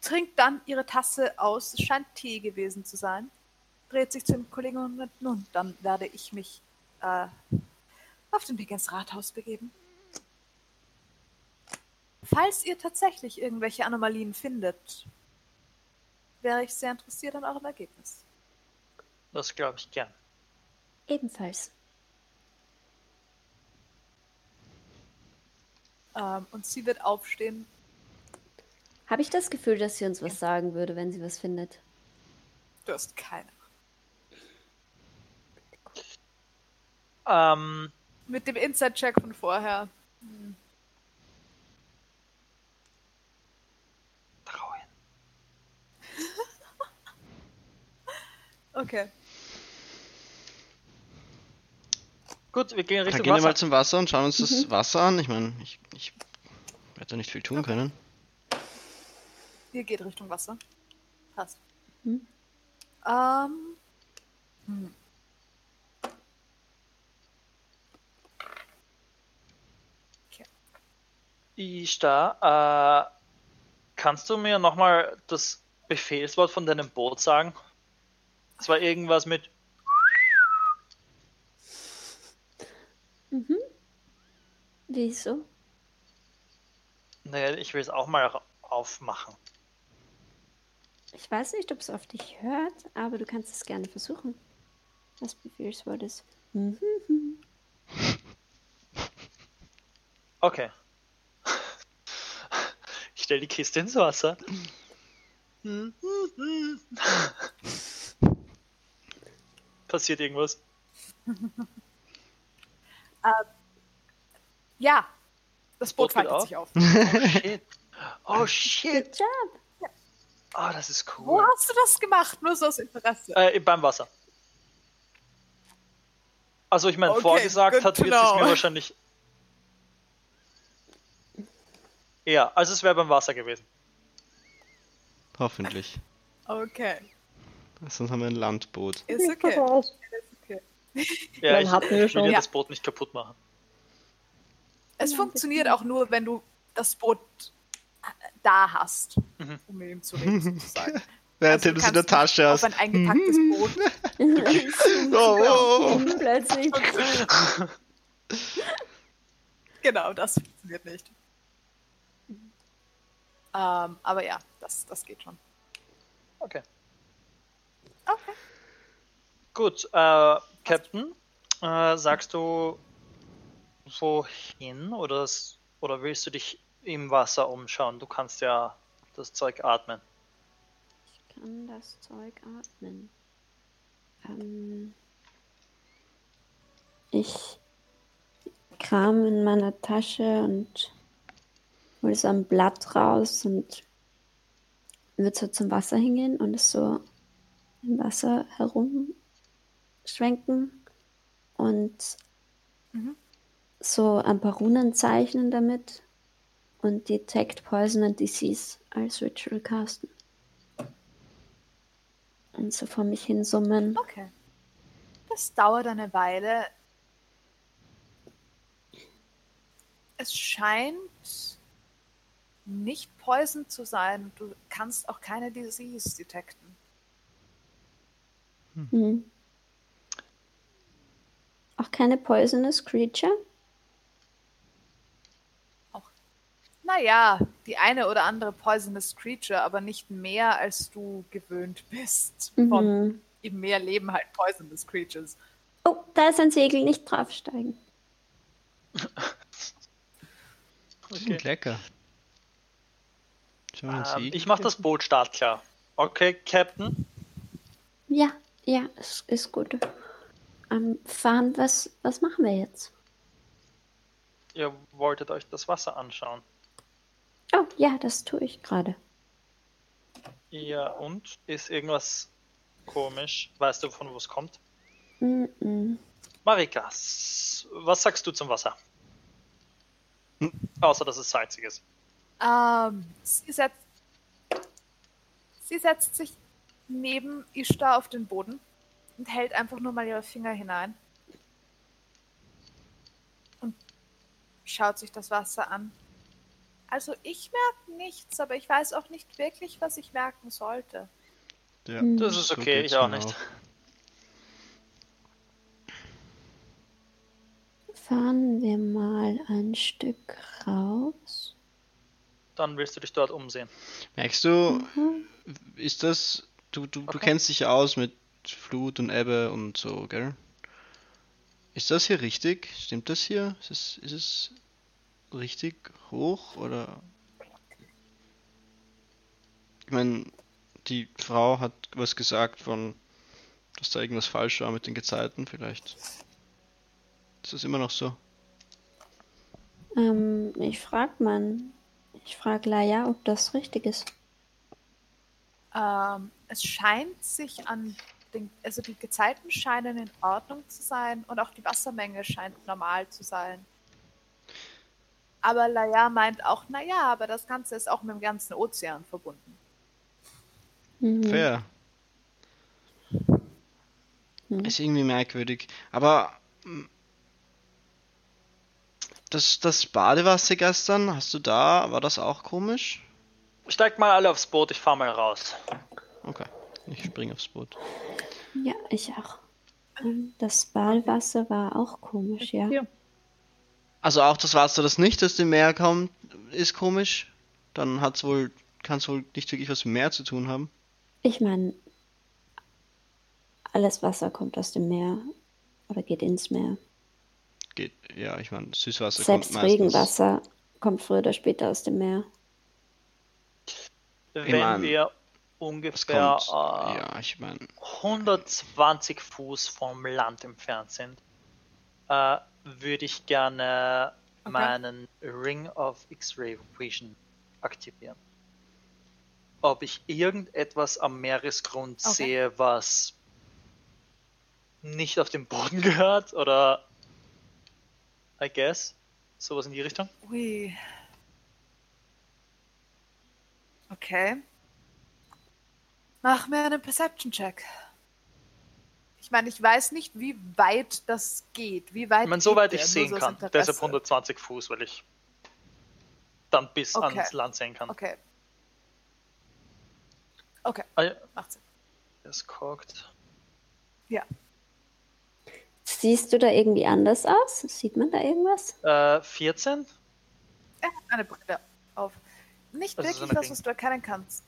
trinkt dann ihre Tasse aus. Es scheint Tee gewesen zu sein. Dreht sich zu dem Kollegen und sagt, nun, dann werde ich mich äh, auf den Weg ins Rathaus begeben. Falls ihr tatsächlich irgendwelche Anomalien findet, wäre ich sehr interessiert an eurem Ergebnis. Das glaube ich gern. Ebenfalls. Ähm, und sie wird aufstehen. Habe ich das Gefühl, dass sie uns was sagen würde, wenn sie was findet? Du hast keine. Ähm, Mit dem Inside-Check von vorher. trauen. Okay. Gut, wir gehen Dann Richtung gehen wir mal Wasser. zum Wasser und schauen uns das Wasser an. Ich meine, ich, ich werde da nicht viel tun können. Ihr geht Richtung Wasser. Passt. Hm. Ähm. Hm. Ishtar, äh, kannst du mir nochmal das Befehlswort von deinem Boot sagen? Es war irgendwas mit Wieso? Naja, ich will es auch mal aufmachen. Ich weiß nicht, ob es auf dich hört, aber du kannst es gerne versuchen. Das Befehlswort ist. Mhm. Okay. Ich stelle die Kiste ins Wasser. Passiert irgendwas? Ja. Das Boot faltet auf? sich auf. Oh shit. Oh shit. Good job. Oh, das ist Wo cool. hast du das gemacht? Nur so aus Interesse. Äh, beim Wasser. Also ich meine, Okay, vorgesagt hat, to wird es mir wahrscheinlich. Ja, also es wäre beim Wasser gewesen. Hoffentlich. Okay. Sonst haben wir ein Landboot. Ist okay. Okay. Ja, Dann ich, hatten wir ich will schon. Ja. das Boot nicht kaputt machen. Es funktioniert auch nur, wenn du das Boot da hast, Mhm. um mit ihm zu reden, sozusagen. Während Also du es in der Tasche Auf hast. ein eingepacktes Boot. Oh, oh, oh. Plötzlich. Genau, das funktioniert nicht. Ähm, aber ja, das, das geht schon. Okay. Okay. Gut, äh, Captain, äh, sagst du wohin oder, oder willst du dich im Wasser umschauen? Du kannst ja das Zeug atmen. Ich kann das Zeug atmen. Ähm, ich kram in meiner Tasche und hole so ein Blatt raus und würde so zum Wasser hingehen und es so im Wasser herumschwenken und Mhm. so ein paar Runen zeichnen damit und Detect Poison and Disease als Ritual casten. Und so vor mich hin summen. Okay. Das dauert eine Weile. Es scheint nicht Poison zu sein. Du kannst auch keine Disease detekten. Hm. Auch keine Poisonous Creature? Naja, die eine oder andere Poisonous Creature, aber nicht mehr, als du gewöhnt bist. Von Mhm. im Meer leben halt Poisonous Creatures. Oh, da ist ein Segel, nicht draufsteigen. Lecker. Schon mal ein Ähm, ich mache das Boot startklar. Okay, Captain. Ja, ja, es ist gut. Ähm, fahren, was, was machen wir jetzt? Ihr wolltet euch das Wasser anschauen. Oh, ja, das tue ich gerade. Ja, und? Ist irgendwas komisch? Weißt du, von wo es kommt? Mm-mm. Marika, s- was sagst du zum Wasser? Außer, dass es salzig ist. Ähm, sie, setzt, sie setzt sich neben Ishtar auf den Boden und hält einfach nur mal ihre Finger hinein. Und schaut sich das Wasser an. Also ich merke nichts, aber ich weiß auch nicht wirklich, was ich merken sollte. Ja. Hm. Das ist So okay, geht's ich auch nicht. auch. Fahren wir mal ein Stück raus. Dann willst du dich dort umsehen. Merkst du, Mhm. ist das, du, du, du Okay. kennst dich ja aus mit Flut und Ebbe und so, gell? Ist das hier richtig? Stimmt das hier? Ist es, ist es richtig hoch oder? Ich meine, die Frau hat was gesagt von, dass da irgendwas falsch war mit den Gezeiten, vielleicht. Ist das immer noch so? Ähm, ich frag mal. Ich frag Laia, ob das richtig ist. Ähm, es scheint sich an den, also die Gezeiten scheinen in Ordnung zu sein und auch die Wassermenge scheint normal zu sein. Aber Laia meint auch, naja, aber das Ganze ist auch mit dem ganzen Ozean verbunden. Mhm. Fair. Hm. Ist irgendwie merkwürdig. Aber mm, das, das Badewasser gestern, hast du da, war das auch komisch? Steigt mal alle aufs Boot, ich fahr mal raus. Okay, ich spring aufs Boot. Ja, ich auch. Ähm, Das Badewasser war auch komisch, ja. Ja. Also auch das Wasser, das nicht aus dem Meer kommt, ist komisch. Dann hat's wohl, kann es wohl nicht wirklich was mit dem Meer zu tun haben. Ich meine, alles Wasser kommt aus dem Meer oder geht ins Meer. Geht, ja, ich meine, Süßwasser Selbst kommt meistens. Regenwasser kommt früher oder später aus dem Meer. Wenn mein, wir ungefähr kommt, äh, ja, ich meine, 120 Fuß vom Land entfernt sind, äh, würde ich gerne Okay. meinen Ring of X-Ray Vision aktivieren. Ob ich irgendetwas am Meeresgrund Okay. sehe, was nicht auf den Boden gehört oder I guess sowas in die Richtung. Ui. Okay. Mach mir einen Perception-Check. Ich meine, ich weiß nicht, wie weit das geht. Wie weit Ich meine, soweit der? ich sehen so kann. Deshalb Interesse. 120 Fuß, weil ich dann bis Okay. ans Land sehen kann. Okay. Okay, Ah, ja, macht Sinn. das guckt. Ja. Siehst du da irgendwie anders aus? Sieht man da irgendwas? Äh, 14? Er hat eine Brille auf. Nicht Das ist wirklich was, was du erkennen kannst.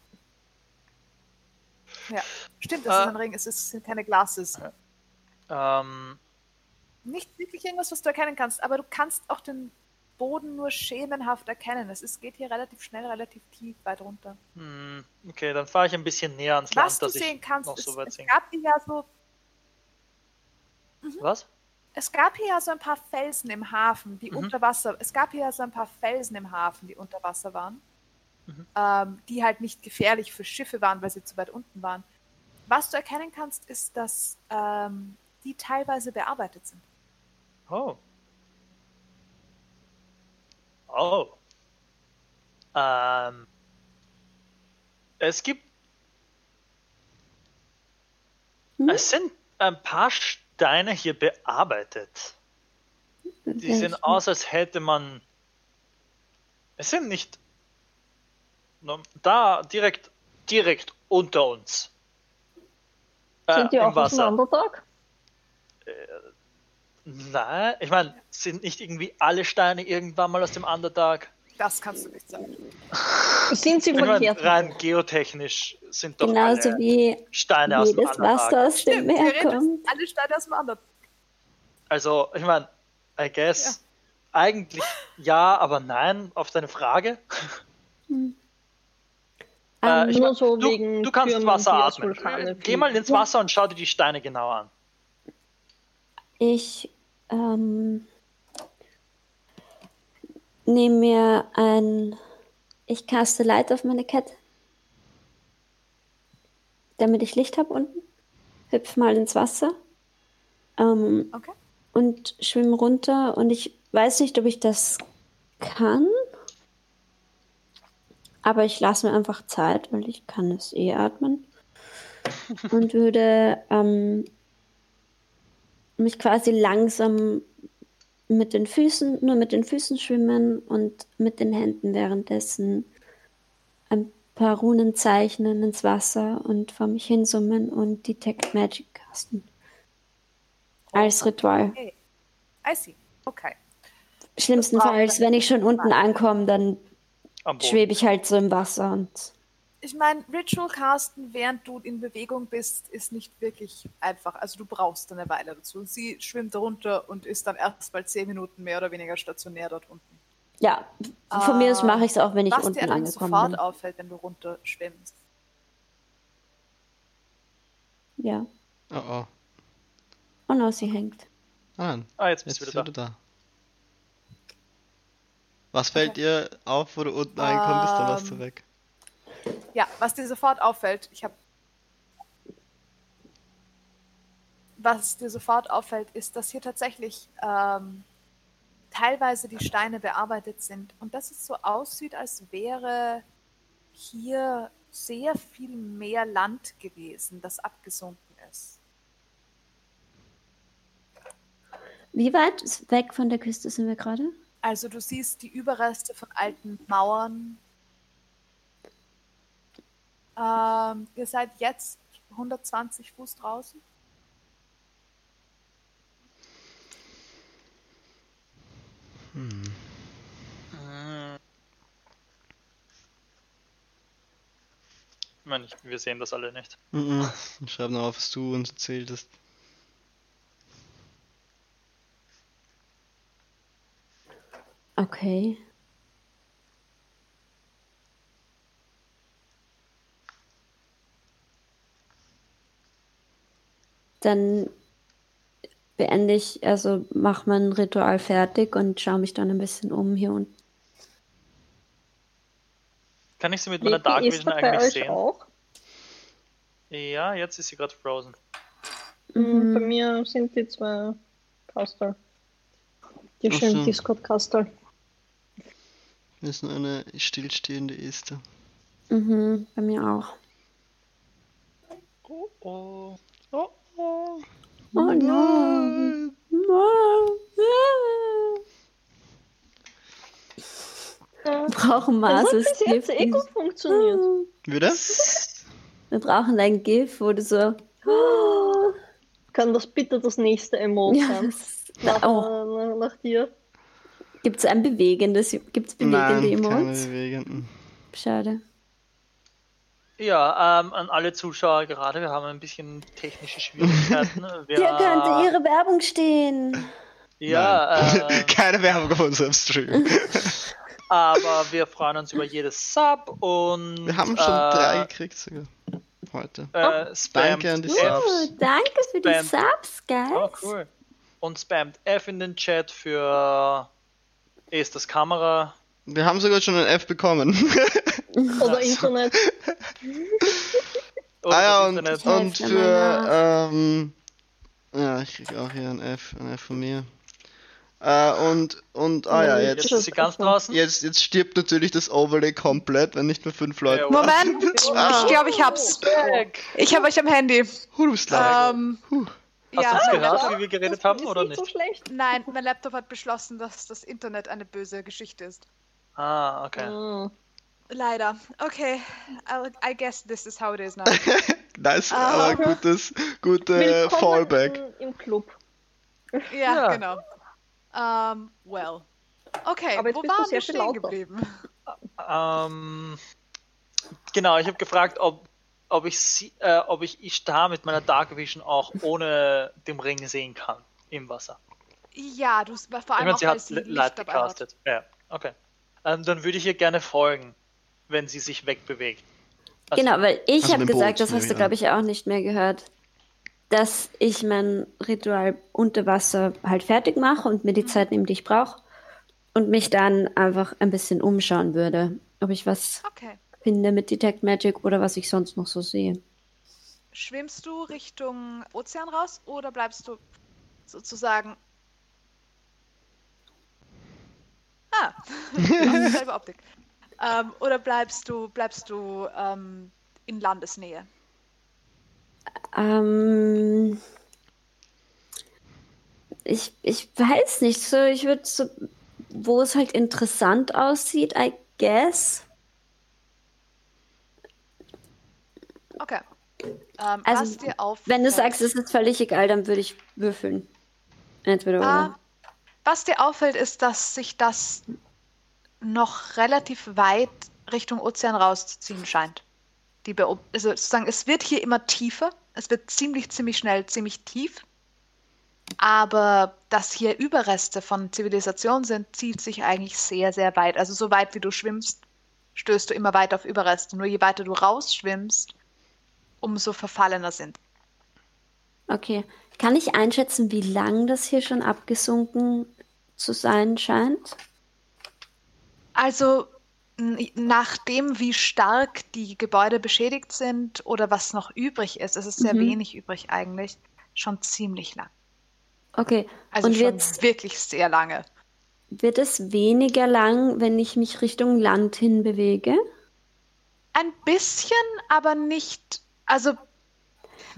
Ja, stimmt, das Äh. ist ein Ring. Es ist- es sind keine Glasses. Ähm, Nicht wirklich irgendwas, was du erkennen kannst, aber du kannst auch den Boden nur schemenhaft erkennen. Es ist, geht hier relativ schnell, relativ tief weit runter. hm, okay, dann fahre ich ein bisschen näher ans Was Land, du dass sehen ich kannst, noch so weit es sehen gab hier ja so, Was? es gab hier ja so ein paar Felsen im Hafen, die Mhm. unter Wasser, es gab hier ja so ein paar Felsen im Hafen, die unter Wasser waren, Mhm. ähm, die halt nicht gefährlich für Schiffe waren, weil sie zu weit unten waren. Was du erkennen kannst, ist, dass ähm, die teilweise bearbeitet sind. Oh. Oh. Ähm, es gibt. Hm? Es sind ein paar Steine hier bearbeitet. Die sehen aus, als hätte man. Es sind nicht. Da, direkt, direkt unter uns. Äh, Sind die auch aus dem Wasser. Undertag? Nein, ich meine, sind nicht irgendwie alle Steine irgendwann mal aus dem Underdark? Das kannst du nicht sagen. Sind sie Ich verkehrt? rein geotechnisch sind doch Genauso alle wie Steine aus dem Underdark. Wasser aus dem Stimmt, Meer kommt. alle Steine aus dem anderen. Also, ich meine, I guess, eigentlich ja, aber nein, auf deine Frage. Ähm, Äh, ich Nur mein, so du, wegen du kannst Türmen, Wasser atmen. Vulkane Geh mal ins Wasser und schau dir die Steine genau an. Ich ähm, nehme mir ein. Ich caste Light auf meine Kette. Damit ich Licht habe unten. Hüpf mal ins Wasser. Ähm, Okay. und schwimme runter. Und ich weiß nicht, ob ich das kann. Aber ich lasse mir einfach Zeit, weil ich kann es eh atmen. und würde ähm, mich quasi langsam mit den Füßen, nur mit den Füßen schwimmen und mit den Händen währenddessen ein paar Runen zeichnen ins Wasser und vor mich hinsummen und Detect Magic casten. Als Ritual. Okay. I see. Okay. Schlimmstenfalls, wenn ich schon unten ankomme, dann. Schwebe ich halt so im Wasser und Ich meine, Ritual casten, während du in Bewegung bist, ist nicht wirklich einfach. Also du brauchst eine Weile dazu. Sie schwimmt runter und ist dann erst mal zehn Minuten mehr oder weniger stationär dort unten. ja, von mir aus mache ich es auch, wenn ich Was unten dir angekommen sofort bin. auffällt, wenn du runter schwimmst. Ja. Oh oh. Oh no, sie hängt. Ah, nein. Ah, jetzt bist ist du wieder wieder da. da. Was fällt dir auf, wo du unten angekommen bist, dann warst du Ähm, weg. Ja, was dir sofort auffällt, ich habe. Was dir sofort auffällt, ist, dass hier tatsächlich ähm, teilweise die Steine bearbeitet sind und dass es so aussieht, als wäre hier sehr viel mehr Land gewesen, das abgesunken ist. Wie weit weg von der Küste sind wir gerade? Also du siehst die Überreste von alten Mauern. Ähm, ihr seid jetzt 120 Fuß draußen. Hm. Ich meine, wir sehen das alle nicht. Mhm. Schreib noch auf, was du uns erzählt hast. Okay. Dann beende ich, also mach mein Ritual fertig und schaue mich dann ein bisschen um hier unten. Kann ich sie mit meiner Dark Vision eigentlich euch sehen? auch? Ja, jetzt ist sie gerade frozen. Mhm. Bei Mhm. mir sind die zwei Kastel. Die schönen so. Discord-Kastel. Das ist nur eine stillstehende Esther. Mhm, bei mir auch. Oh, oh. Oh, oh. Oh no. Wir brauchen Das hat bis jetzt eh gut funktioniert. Wieder? Wir brauchen ein GIF, wo du so. Oh, Kann das bitte das nächste Emote ja, sein? Nach, oh. nach, nach dir. Gibt es ein bewegendes, gibt es bewegende Nein, keine Emotes? bewegenden. Schade. Ja, ähm, an alle Zuschauer gerade, wir haben ein bisschen technische Schwierigkeiten. Wir, Hier könnte ihre Werbung stehen. Ja, äh, keine Werbung auf unserem Stream. aber wir freuen uns über jedes Sub und Wir haben schon äh, drei gekriegt sogar. Heute. Äh, spamt Danke an die F. Subs. Oh, danke für die. Subs, guys. Oh, cool. Und spamt F in den Chat für Esthers Kamera. Wir haben sogar schon ein F bekommen. Oder. Internet. Und ah ja, das und, Internet. und für, ähm, ja, ich krieg auch hier ein F, ein F von mir. Äh, und, und, ah ja, Jetzt jetzt, ist sie ganz draußen. jetzt, jetzt stirbt natürlich das Overlay komplett, wenn nicht mehr fünf Leute. Ja, Moment, ich glaube, ich hab's. Ich habe euch am Handy. Huh, du bist. Ähm, Huh. Hast ja, du mein gehört, wie wir geredet Das haben, ist oder nicht so schlecht. nein, mein Laptop hat beschlossen, dass das Internet eine böse Geschichte ist. Ah, okay. Ah. Leider. Okay, I'll, I guess this is how it is now. Nice, Ah. aber gutes, gute Willkommen Fallback. Im, Club. ja, Ja. genau. Ähm, well. Okay, Aber wo bist du waren wir stehen lauter. geblieben? Ähm, genau, ich habe gefragt, ob, ob ich sie, äh, ob ich Ishtar mit meiner Dark Vision auch ohne dem Ring sehen kann im Wasser. Ja, du vor Ich allem meine, auch, sie hat sie Light gecastet. Ja, okay. Ähm, dann würde ich ihr gerne folgen, wenn sie sich wegbewegt. Also- Genau, weil ich Also habe gesagt, das hast du, ich glaube ich, auch nicht mehr gehört, dass ich mein Ritual unter Wasser halt fertig mache und mir die Zeit nehme, die ich brauche und mich dann einfach ein bisschen umschauen würde, ob ich was Okay. Finde mit Detect Magic oder was ich sonst noch so sehe. Schwimmst du Richtung Ozean raus oder bleibst du sozusagen. Ah, selbe Optik. Ähm, oder bleibst du, bleibst du ähm, in Landesnähe? Ähm, ich, ich weiß nicht, so ich würde so, wo es halt interessant aussieht, I guess. Okay. Ähm, Also, auf, Wenn du sagst, es ist völlig egal, dann würde ich würfeln. Entweder oder. Ah, was dir auffällt, ist, dass sich das noch relativ weit Richtung Ozean rauszuziehen scheint. Die Beob also sozusagen, es wird hier immer tiefer. Es wird ziemlich, ziemlich schnell ziemlich tief. Aber dass hier Überreste von Zivilisation sind, zieht sich eigentlich sehr, sehr weit. Also so weit wie du schwimmst, stößt du immer weiter auf Überreste. Nur je weiter du rausschwimmst, umso verfallener sind. Okay. Kann ich einschätzen, wie lang das hier schon abgesunken zu sein scheint? Also nachdem, wie stark die Gebäude beschädigt sind oder was noch übrig ist, es ist sehr Mhm. wenig übrig eigentlich, schon ziemlich lang. Okay. Also Und schon wird's- wirklich sehr lange. Wird es weniger lang, wenn ich mich Richtung Land hin bewege? Ein bisschen, aber nicht. Also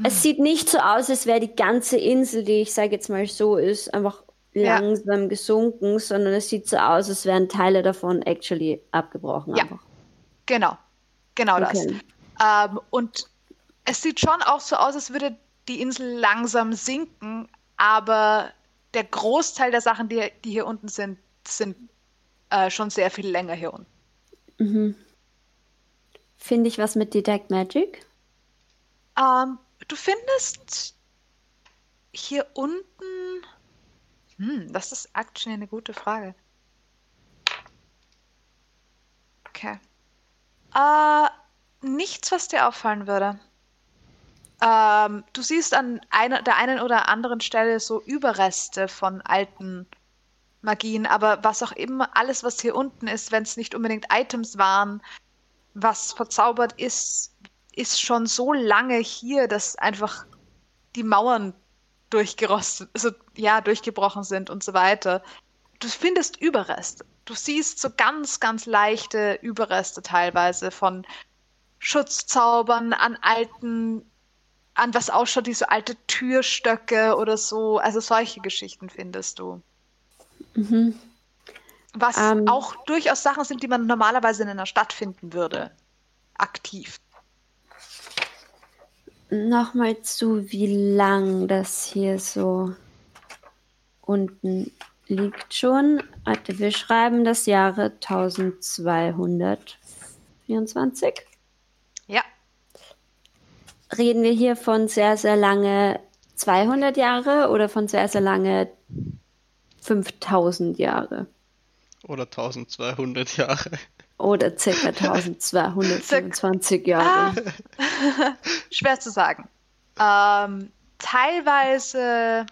Es sieht nicht so aus, als wäre die ganze Insel, die ich sage jetzt mal so ist, einfach Ja. langsam gesunken, sondern es sieht so aus, als wären Teile davon actually abgebrochen. Ja. Einfach. genau, genau das. Okay. Ähm, und es sieht schon auch so aus, als würde die Insel langsam sinken, aber der Großteil der Sachen, die, die hier unten sind, sind äh, schon sehr viel länger hier unten. Mhm. Finde ich was mit Detect Magic? Ähm, du findest hier unten. Hm, das ist actually eine gute Frage. Okay. Äh, nichts, was dir auffallen würde. Ähm, du siehst an einer, der einen oder anderen Stelle so Überreste von alten Magien, aber was auch immer, alles, was hier unten ist, wenn es nicht unbedingt Items waren, was verzaubert ist, ist schon so lange hier, dass einfach die Mauern durchgerostet, also ja, durchgebrochen sind und so weiter. Du findest Überreste. Du siehst so ganz, ganz leichte Überreste teilweise von Schutzzaubern an alten, an was ausschaut wie so alte Türstöcke oder so. Also solche Geschichten findest du. Mhm. Was Ähm. auch durchaus Sachen sind, die man normalerweise in einer Stadt finden würde. Aktiv. Nochmal zu, wie lang das hier so unten liegt schon. Warte, wir schreiben das Jahre 1224. Ja. Reden wir hier von sehr, sehr lange 200 Jahre oder von sehr, sehr lange 5000 Jahre? Oder 1200 Jahre. Oder circa 1225 Ah, Jahre. schwer zu sagen. Ähm, teilweise,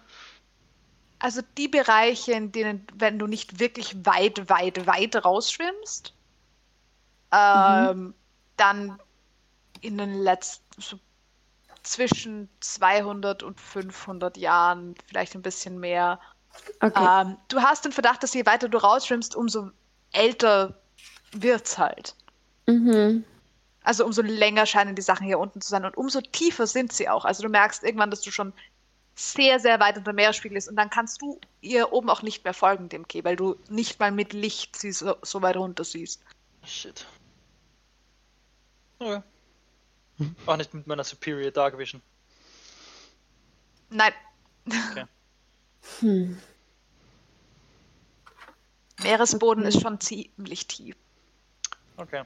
also die Bereiche, in denen, wenn du nicht wirklich weit, weit, weit rausschwimmst, ähm, dann in den letzten, so zwischen 200 und 500 Jahren, vielleicht ein bisschen mehr. Okay. Ähm, du hast den Verdacht, dass je weiter du rausschwimmst, umso älter wird's halt. Mhm. Also umso länger scheinen die Sachen hier unten zu sein und umso tiefer sind sie auch. Also du merkst irgendwann, dass du schon sehr, sehr weit unter dem Meeresspiegel ist und dann kannst du ihr oben auch nicht mehr folgen, dem Keh, weil du nicht mal mit Licht sie so, so weit runter siehst. Shit. Okay. Auch nicht mit meiner Superior Dark Vision. Nein. Hm. Meeresboden ist schon ziemlich tief. Okay.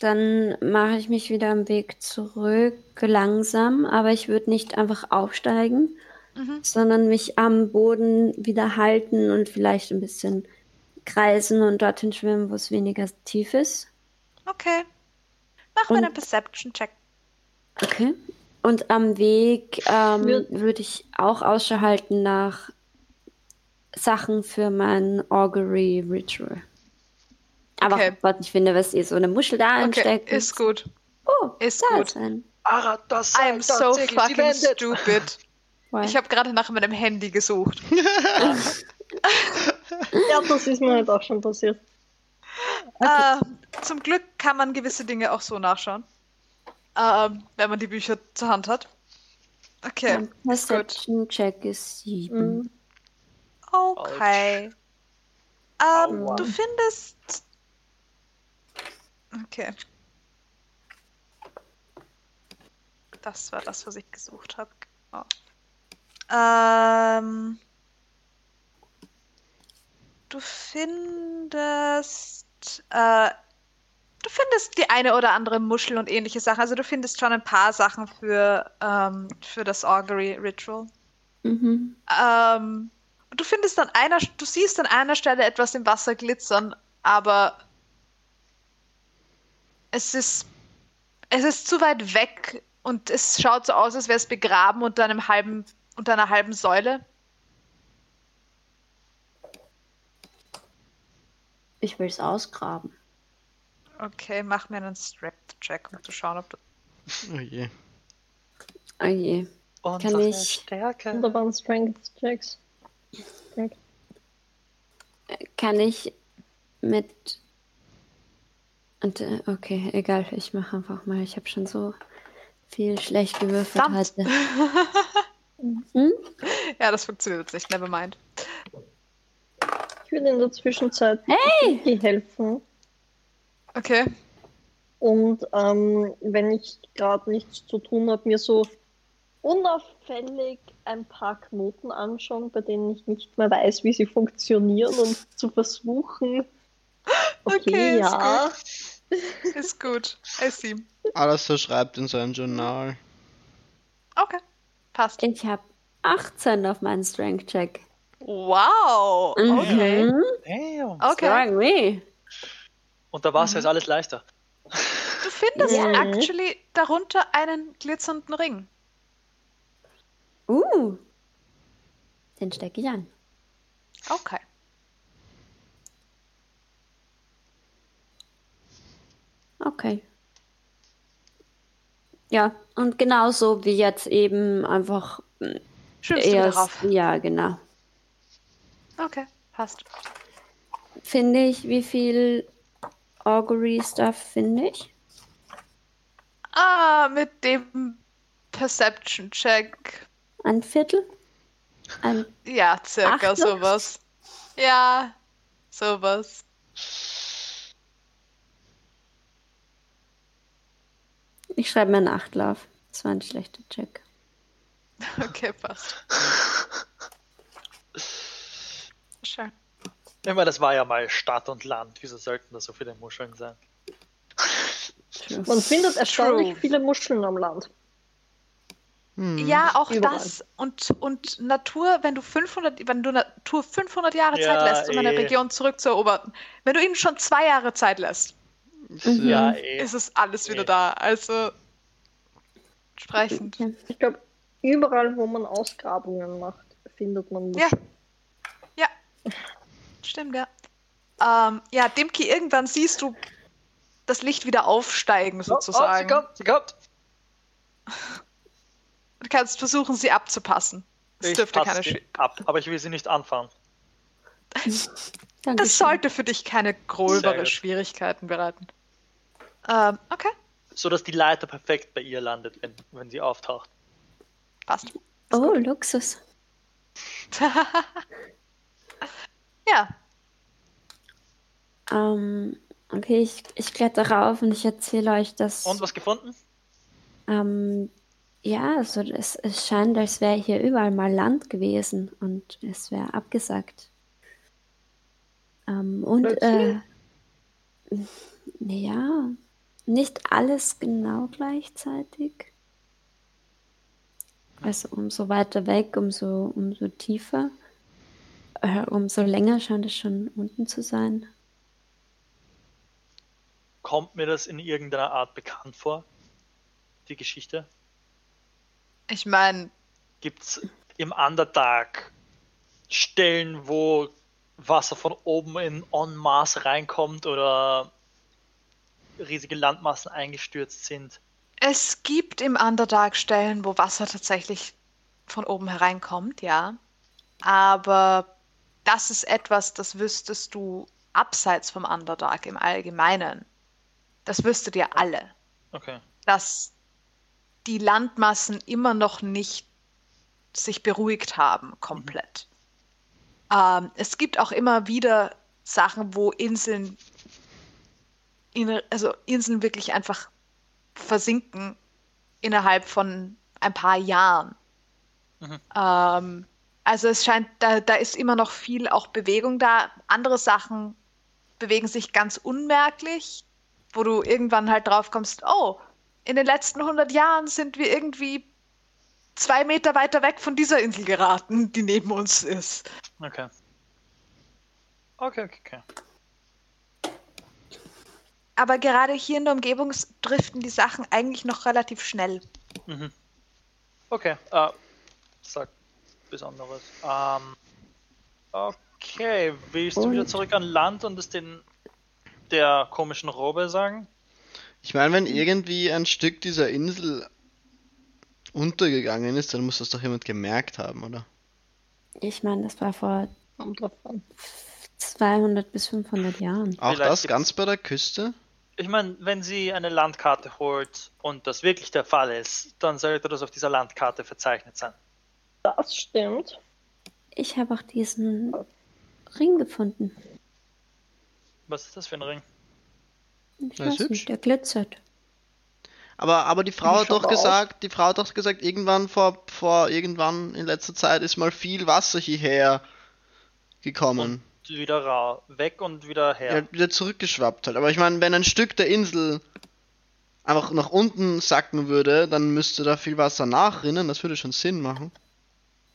Dann mache ich mich wieder am Weg zurück, langsam, aber ich würde nicht einfach aufsteigen, Mhm. sondern mich am Boden wieder halten und vielleicht ein bisschen kreisen und dorthin schwimmen, wo es weniger tief ist. Okay. Mach mal Und- einen Perception-Check. Okay. Und am Weg ähm, würde ich auch Ausschau halten nach Sachen für mein Augury Ritual. Aber Okay. Gott, ich finde, was ihr so eine Muschel da Okay, einsteckt. ist gut. Oh, ist da gut. Ist ein. Ara, das I am so fucking stupid. Why? Ich habe gerade nach meinem Handy gesucht. Ja, das ist mir halt auch schon passiert. Äh, zum Glück kann man gewisse Dinge auch so nachschauen. Ähm, wenn man die Bücher zur Hand hat. Okay, Perception Check ist 7. Mhm. Okay. Ähm, Aua. du findest. Okay. Das war das, was ich gesucht habe. Genau. Ähm, du findest. Äh, du findest die eine oder andere Muschel und ähnliche Sachen. Also du findest schon ein paar Sachen für, ähm, für das Augury Ritual. Mhm. Ähm, du findest an einer, du siehst an einer Stelle etwas im Wasser glitzern, aber es ist, es ist zu weit weg und es schaut so aus, als wäre es begraben unter einem halben, unter einer halben Säule. Ich will es ausgraben. Okay, mach mir einen Strength-Check, um zu schauen, ob du. Oh je. Oh je. Und Kann ich- Stärke. Wunderbaren Strength-Checks. Kann ich mit. Und, äh, okay, egal, ich mache einfach mal. Ich habe schon so viel schlecht gewürfelt Verdammt. heute. Hm? Ja, das funktioniert nicht, never mind. Ich würde in der Zwischenzeit Hey! Helfen. Okay. Und ähm, wenn ich gerade nichts zu tun habe, mir so unauffällig ein paar Knoten anschauen, bei denen ich nicht mehr weiß, wie sie funktionieren und zu versuchen. Okay, Okay, ist ja. Ist gut. I see. Alles so schreibt in sein Journal. Okay. Passt. Ich habe 18 auf meinen Strength-Check. Wow. Okay. Mhm. Damn. Okay. Strong me. Unter Wasser ist alles leichter. Du findest Ja. actually darunter einen glitzernden Ring. Uh. Den stecke ich an. Okay. Okay. Ja, und genauso wie jetzt eben einfach du wieder erst. rauf. Ja, genau. Okay, passt. Finde ich, wie viel Augury-Stuff finde ich? Ah, mit dem Perception-Check. Ein Viertel? Ein, Ja, circa Achtung. sowas. Ja, sowas. Ich schreibe mir einen Achtlauf. Das war ein schlechter Check. Okay, passt. Schön. Ich meine, das war ja mal Stadt und Land. Wieso sollten da so viele Muscheln sein? Man findet erstaunlich True. viele Muscheln am Land. Hm. Ja, auch Überall. das. Und, und Natur, wenn du 500, wenn du Natur 500 Jahre Ja, Zeit lässt, um eine eh. Region zurückzuerobern, wenn du ihnen schon zwei Jahre Zeit lässt, Mhm. Ja, eh. ist es alles wieder Eh. da. Also, entsprechend. Ja. Ich glaube, überall, wo man Ausgrabungen macht, findet man Ja. Muscheln. Ja, stimmt, ja. Ähm, ja, Dimki, irgendwann siehst du das Licht wieder aufsteigen, Oh, sozusagen. Oh, sie kommt, sie kommt. Du kannst versuchen, sie abzupassen. Es Ich dürfte passe keine sie Schwi ab, aber ich will sie nicht anfahren. Dankeschön. Das sollte für dich keine gröbere. Schwierigkeiten bereiten. Ähm, okay, So dass die Leiter perfekt bei ihr landet, wenn, wenn sie auftaucht. passt. Oh, Luxus. ja, Ähm, okay, ich, ich kletter rauf und ich erzähle euch, dass. Und was gefunden? Ähm, ja, also es, es scheint, als wäre hier überall mal Land gewesen und es wäre abgesagt. Ähm, und äh, Plötzlich? Nicht alles genau gleichzeitig. Also umso weiter weg, umso, umso tiefer, äh, umso länger scheint es schon unten zu sein. Kommt mir das in irgendeiner Art bekannt vor? Die Geschichte? ich meine, Gibt es im Underdark Stellen, wo Wasser von oben in En masse reinkommt oder riesige Landmassen eingestürzt sind? es gibt im Underdark Stellen, wo Wasser tatsächlich von oben hereinkommt, ja. Aber das ist etwas, das wüsstest du abseits vom Underdark im Allgemeinen. Das wüsstet ihr alle. Okay. dass die Landmassen immer noch nicht sich beruhigt haben, komplett. Ähm, es gibt auch immer wieder Sachen, wo Inseln, in, also Inseln wirklich einfach versinken innerhalb von ein paar Jahren. Mhm. Ähm, also es scheint, da, da ist immer noch viel auch Bewegung da. Andere Sachen bewegen sich ganz unmerklich, wo du irgendwann halt drauf kommst, oh, in den letzten 100 Jahren sind wir irgendwie zwei Meter weiter weg von dieser Insel geraten, die neben uns ist. Okay. Okay, okay, okay. Aber gerade hier in der Umgebung driften die Sachen eigentlich noch relativ schnell. Mhm. Okay, äh, sag Besonderes. Ähm, okay, willst du wieder zurück an Land und es den der komischen Robe sagen? Ich meine, wenn irgendwie ein Stück dieser Insel untergegangen ist, dann muss das doch jemand gemerkt haben, oder? Ich meine, das war vor Kommt drauf an. 200 bis 500 Jahren. Auch Vielleicht das ganz bei der Küste? Ich meine, wenn sie eine Landkarte holt und das wirklich der Fall ist, dann sollte das auf dieser Landkarte verzeichnet sein. Das stimmt. Ich habe auch diesen Ring gefunden. Was ist das für ein Ring? Ich weiß nicht, der glitzert. Aber, aber die Frau hat doch gesagt, die Frau hat doch gesagt, irgendwann vor, vor irgendwann in letzter Zeit ist mal viel Wasser hierher gekommen. Wieder ra weg und wieder her. Ja, wieder zurückgeschwappt halt. Aber ich meine, wenn ein Stück der Insel einfach nach unten sacken würde, dann müsste da viel Wasser nachrinnen. Das würde schon Sinn machen.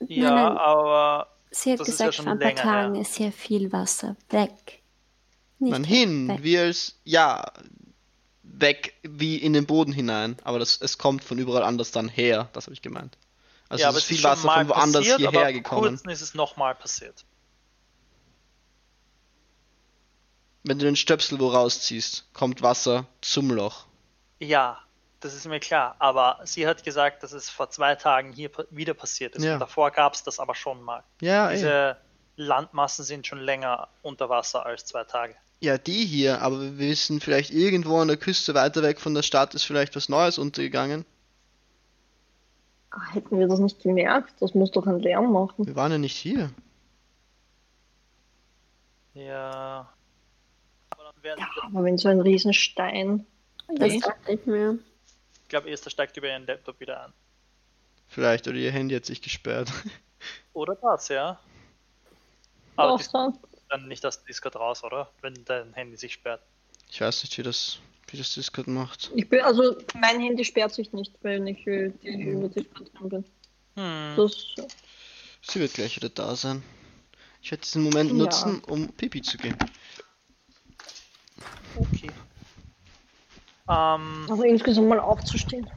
Ja, Nein, nein. aber Sie hat ja gesagt, schon vor ein paar Tagen her. ist hier viel Wasser weg. Nicht Nein, hin, weg. wie als, ja, weg, wie in den Boden hinein. Aber das, es kommt von überall anders dann her, das habe ich gemeint. Also ja, es aber ist es viel Wasser von woanders passiert, hierher aber gekommen. Vor kurzem ist es nochmal passiert. Wenn du den Stöpsel wo rausziehst, kommt Wasser zum Loch. Ja, das ist mir klar. Aber sie hat gesagt, dass es vor zwei Tagen hier wieder passiert ist. Ja. Und davor gab es das aber schon mal. Ja, ey. Diese Landmassen sind schon länger unter Wasser als zwei Tage. Ja, die hier, aber wir wissen vielleicht irgendwo an der Küste weiter weg von der Stadt ist vielleicht was Neues untergegangen. Ah, Hätten wir das nicht gemerkt? Das muss doch einen Lärm machen. Wir waren ja nicht hier. Ja. Werden, Ja, aber wenn so ein Riesenstein. Das dachte ich mir. ich glaube, Esther steigt über ihren Laptop wieder an. Vielleicht, oder ihr Handy hat sich gesperrt. Oder das, ja. Aber so. dann nicht das Discord raus, oder? Wenn dein Handy sich sperrt. Ich weiß nicht, wie das, wie das Discord macht. Ich bin, also mein Handy sperrt sich nicht, wenn ich die über Discord drin bin. Hm. Das, Sie wird gleich wieder da sein. Ich werde diesen Moment Ja. nutzen, um Pipi zu gehen. Ähm, also insgesamt mal aufzustehen.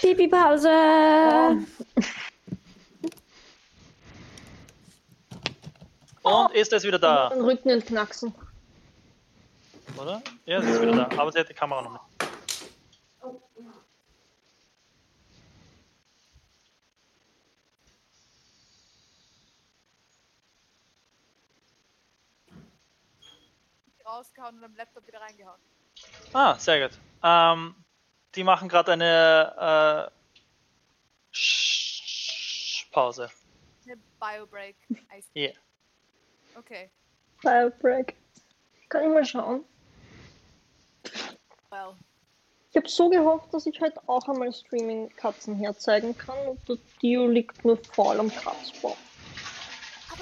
Pipi-Pause! und Esther ist wieder da, Den Rücken entknacksen. oder? Ja, sie ist wieder da. Aber sie hat die Kamera noch nicht. Rausgehauen und am Laptop wieder reingehauen. Ah, sehr gut. Ähm, die machen gerade eine äh, Sch- Pause. Eine Biobreak. Eis. Yeah. Okay. Firebreak. Kann ich mal schauen. Well. Ich habe so gehofft, dass ich heute auch einmal Streaming-Katzen herzeigen kann und der Dio liegt nur voll am Kratzbaum.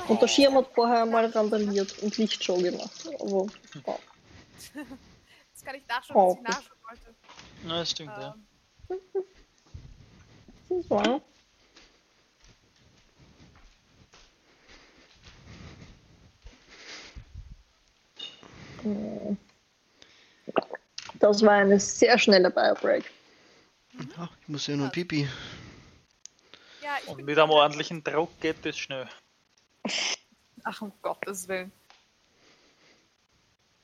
Und der Schirm hat vorher einmal randaliert und Lichtshow gemacht. Aber wow. das kann ich nachschauen, was ich Oh. nachschauen wollte. Ja, das stimmt, ja. Ähm, das war. Hm. Das war eine sehr schnelle Biobreak. Ah, ich muss ja nur Pipi. ja, ich Und mit einem ordentlichen Druck geht das schnell. Ach, um Gottes Willen.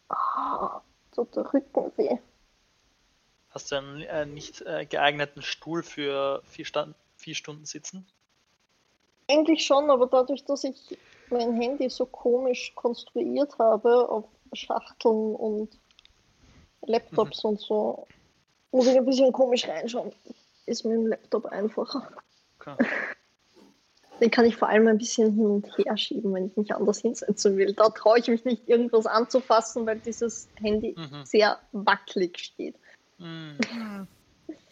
Ah, tut der Rücken weh. Hast du einen äh, nicht äh, geeigneten Stuhl für vier, Stand vier Stunden sitzen? Eigentlich schon, aber dadurch, dass ich mein Handy so komisch konstruiert habe auf Schachteln und Laptops und so, muss ich ein bisschen komisch reinschauen. Ist mit dem Laptop einfacher. Okay. Den kann ich vor allem ein bisschen hin und her schieben, wenn ich mich anders hinsetzen will. Da traue ich mich nicht, irgendwas anzufassen, weil dieses Handy Mhm. sehr wackelig steht. Hm. Hm.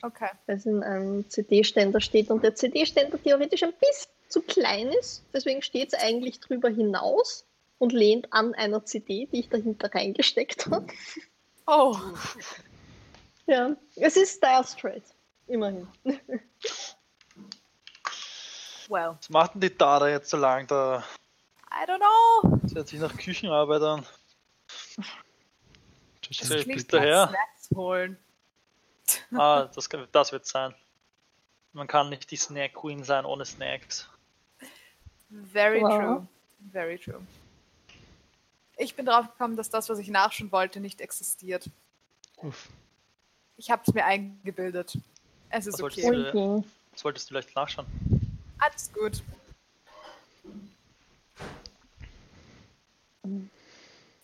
Okay. Weil es in einem CD-Ständer steht und der CD-Ständer theoretisch ein bisschen zu klein ist. Deswegen steht es eigentlich drüber hinaus und lehnt an einer CD, die ich dahinter reingesteckt habe. Oh, Ja, es ist Dire Straits. Immerhin. well. Was macht denn die Dada jetzt so lang da? I don't know. Sie hört sich nach Küchenarbeit an. Das klingt daher. Snacks holen. Ah, das, das wird sein. Man kann nicht die Snack Queen sein ohne Snacks. Very Wow. true. Very true. Ich bin drauf gekommen, dass das, was ich nachschauen wollte, nicht existiert. Uff. Ich habe es mir eingebildet. Es ist Was wolltest okay. du? Ui. Solltest du vielleicht nachschauen. Alles gut.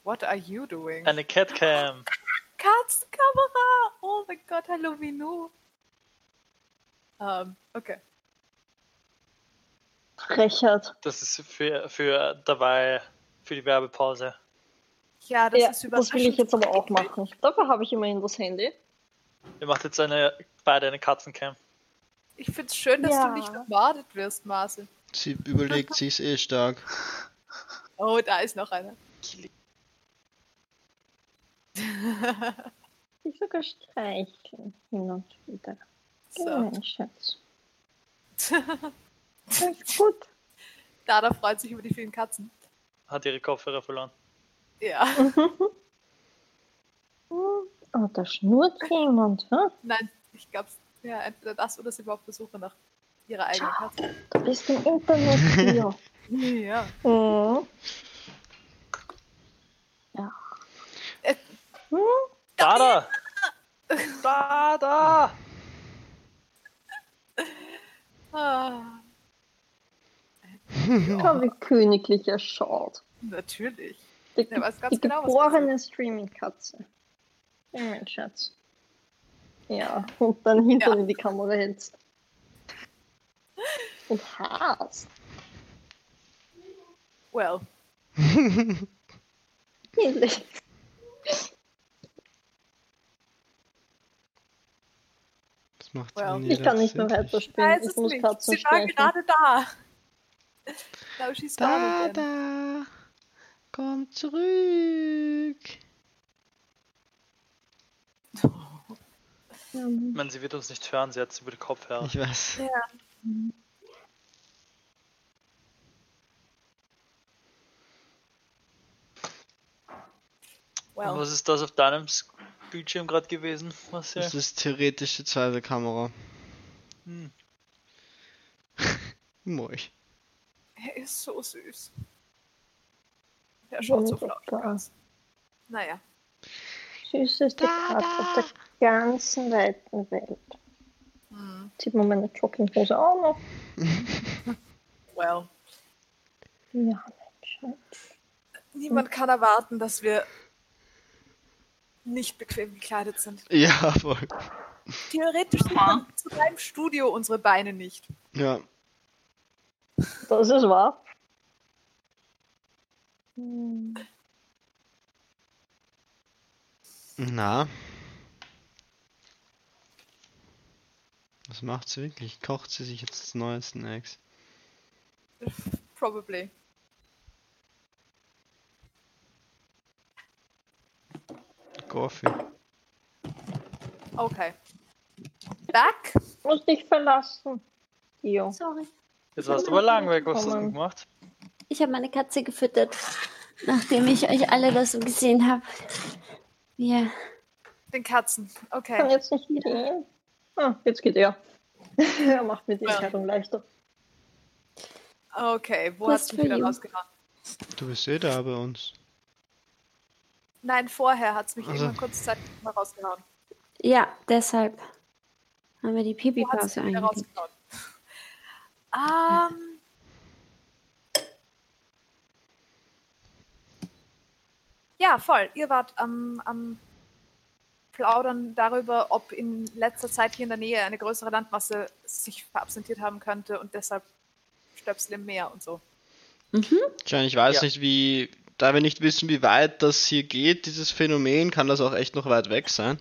What are you doing? Eine Catcam. Katzenkamera! Oh mein Gott, hallo Vinu. Ähm, okay. Frechheit. Das ist für, für dabei, für die Werbepause. Ja, das ja, ist das überraschend. will ich jetzt aber auch machen. Dafür habe ich immerhin das Handy. Ihr macht jetzt eine, beide eine Katzencam. Ich finde es schön, dass Ja. du nicht ermordet wirst, Marcel. Sie überlegt sich eh stark. Oh, da ist noch einer. Ich sogar streicheln hin und wieder. So. Mein Schatz. Ist gut. Dada freut sich über die vielen Katzen. Hat ihre Kopfhörer verloren. Ja. Oh, da schnurrt jemand. Hm? Nein, ich glaube, ja, entweder das oder sie war auf der Suche nach ihrer eigenen Katze. Du bist im Internet hier. Ja. Mhm. Ja. Äh. Hm? Dada! Dada! Ah, Schau, wie königlich er schaut. natürlich. Die, Der weiß ganz die genau, geborene Streaming-Katze. Ja, mein Schatz. Ja, und dann Hintern Ja. in die Kamera hältst. Und Haas. Well, Ähnlich. Was macht Well, Ich kann das nicht mehr weiterspielen. Ich es muss nicht. Katzen Sie war gerade da. Now she's Da, da. Komm zurück. Ich meine, sie wird uns nicht hören, sie hat über die Kopfhörer. Ich weiß. Ja. Well, was ist das auf deinem Bildschirm gerade gewesen? Was Das ist theoretisch die zweite Kamera. Hm. Moi. er ist so süß. Er schaut so flauschig aus. Naja. Süßeste Katze auf der ganzen weiten Welt. Hm. Sieht man meine Jogginghose auch noch? Well. Ja, mein Schatz. Niemand kann erwarten, dass wir nicht bequem gekleidet sind. Ja, voll. Theoretisch sieht man zu deinem Studio unsere Beine nicht. Ja. Das ist wahr. Hm. Na. Was macht sie wirklich? Kocht sie sich jetzt neue Snacks? Probably. Coffee. Okay. Back? Muss dich verlassen. Jo. Sorry. Jetzt warst du aber lang weg, was hast du gemacht? Ich habe meine Katze gefüttert, nachdem ich euch alle das so gesehen habe. Ja. Den Katzen. Kann Okay. jetzt nicht gehen. Ah, jetzt geht er. er macht mir die Ja. Entscheidung leichter. Okay, wo Was hast du für wieder you. rausgehauen? Du bist eh da bei uns. Nein, vorher hat es mich Also. irgendwann kurz Zeit mal rausgehauen. Ja, deshalb haben wir die Pipi-Pause rausgehauen? Ähm. Ja, voll. Ihr wart am, am Plaudern darüber, ob in letzter Zeit hier in der Nähe eine größere Landmasse sich verabsentiert haben könnte und deshalb Stöpsel im Meer und so. Mhm. Ich weiß Ja. nicht, wie, da wir nicht wissen, wie weit das hier geht, dieses Phänomen, kann das auch echt noch weit weg sein.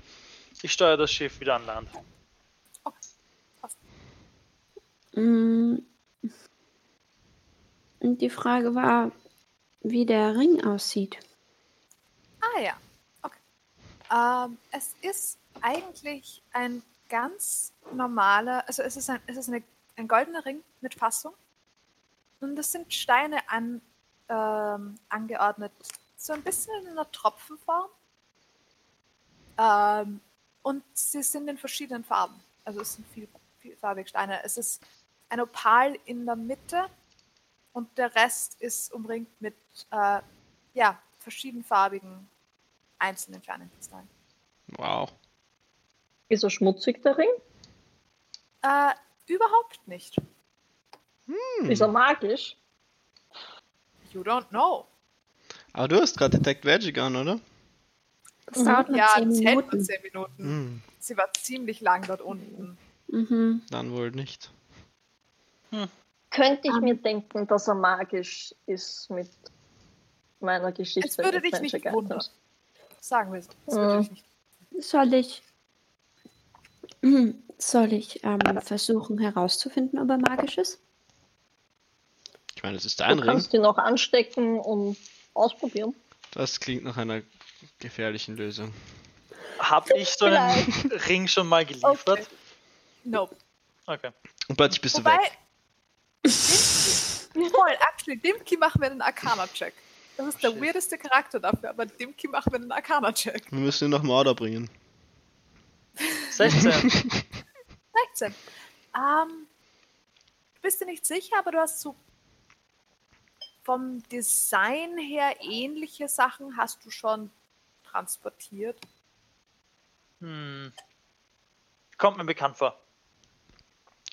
Ich steuere das Schiff wieder an Land. Mm. Und die Frage war, wie der Ring aussieht. Ah ja, okay. Ähm, es ist eigentlich ein ganz normaler, also es ist ein, es ist eine, ein goldener Ring mit Fassung. Und es sind Steine an, ähm, angeordnet, so ein bisschen in einer Tropfenform. Ähm, und sie sind in verschiedenen Farben. Also es sind viel, vielfarbige Steine. Es ist ein Opal in der Mitte und der Rest ist umringt mit äh, ja, verschiedenfarbigen einzelnen kleinen Kristallen. Wow. Ist er schmutzig, der Ring? Äh, überhaupt nicht. Hm. Ist er magisch? You don't know. Aber du hast gerade Detect Magic an, oder? Das dauert nur ja, zehn das hält nur Minuten. 10 Minuten. Hm, Sie war ziemlich lang dort unten. Mhm. dann wohl nicht. Könnte ich Ähm. mir denken, dass er magisch ist mit meiner Geschichte. Es würde dich nicht wundern. Sagen wir. Es Ja. würde dich nicht Soll ich. Soll ich ähm, versuchen herauszufinden, ob er magisch ist? Ich meine, es ist dein Du Ring. kannst ihn auch anstecken und ausprobieren. Das klingt nach einer gefährlichen Lösung. Habe ich so einen Ring schon mal geliefert? Okay. Nope. Okay. Und plötzlich bist du Wobei, weg. Dimki, voll, actually, Dimki machen wir einen Arcana-Check. Das ist der Shit. weirdeste Charakter dafür, aber Dimki machen wir einen Arcana-Check. Wir müssen ihn nach Mörder bringen. 16. 16. Ähm, bist du nicht sicher, aber du hast so vom Design her ähnliche Sachen hast du schon transportiert. Hm. Kommt mir bekannt vor.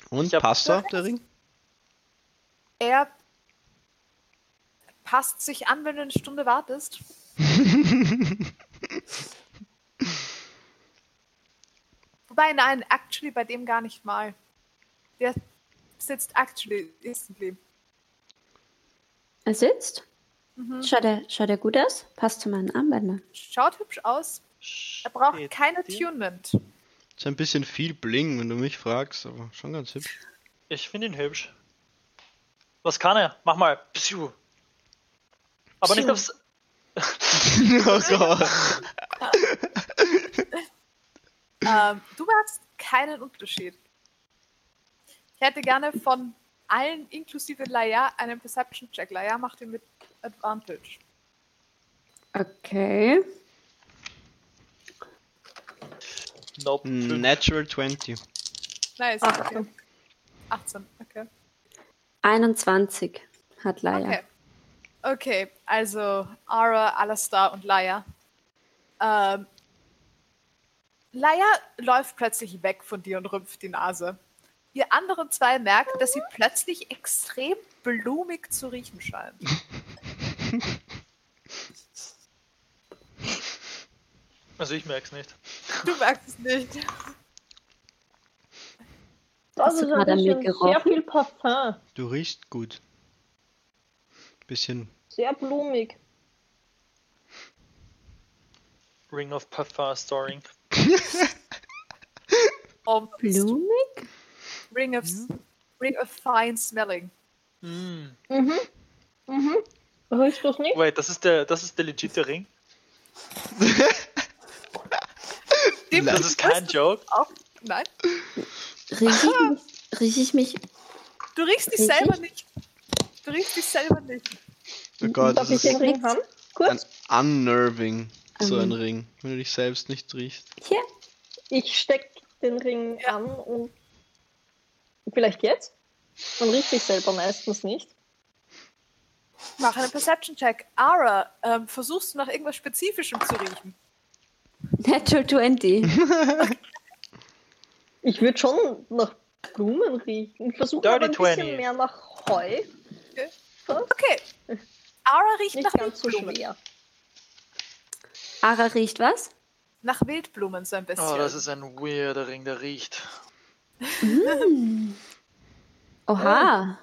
Und passt er, der Ring? Er passt sich an, wenn du eine Stunde wartest. Wobei, nein, actually bei dem gar nicht mal. Der sitzt actually instantly. Er sitzt? Mhm. Schaut er, schaut er gut aus? Passt zu meinen Armbändern. Schaut hübsch aus. Er braucht Steht kein Attunement. Ist ein bisschen viel Bling, wenn du mich fragst, aber schon ganz hübsch. Ich finde ihn hübsch. Was kann er? Mach mal. Psiu. Aber nicht aufs. oh Gott. Ähm, du merkst keinen Unterschied. Ich hätte gerne von allen inklusive Laia einen Perception-Check. Laia macht ihn mit Advantage. Okay. Nope. Natural 20. Nice. Okay. 18, okay. 21 hat Laia. Okay. Okay, also Ara, Alastar und Laia. Ähm, Laia läuft plötzlich weg von dir und rümpft die Nase. Ihr anderen zwei merkt, dass sie plötzlich extrem blumig zu riechen scheint. Also ich merk's nicht. Du merkst es nicht. Das Hast ist ein bisschen sehr viel Parfum. Du riechst gut. Bisschen. Sehr blumig. Ring of Parfum Storing. Um, Blumig? Ring of, Ring of Fine Smelling. Mm. Mhm. Mhm. Riechst du es nicht? Wait, das ist der, das ist der legitime Ring? Das ist kein Joke. auch. Nein, Rieche ich mich? Riech ich mich? du riechst dich Richtig? selber nicht. Du riechst dich selber nicht. Oh Gott, Darf das ich den Ring haben? ein Kurz. unnerving, so ein Ähm. Ring, wenn du dich selbst nicht riechst. Hier. Ich steck den Ring Ja. an und vielleicht jetzt? Man riecht sich selber meistens nicht. Mach einen Perception-Check. Ara, ähm, versuchst du nach irgendwas Spezifischem zu riechen? Natural 20. Ich würde schon nach Blumen riechen. Ich versuche aber ein bisschen 20. mehr nach Heu. Okay. Fast. Okay. Ara riecht Nicht nach ganz so Wildblumen. schwer. Ara riecht was? Nach Wildblumen so ein bisschen. Oh, das ist ein weirder Ring, der riecht. Mm. Oha.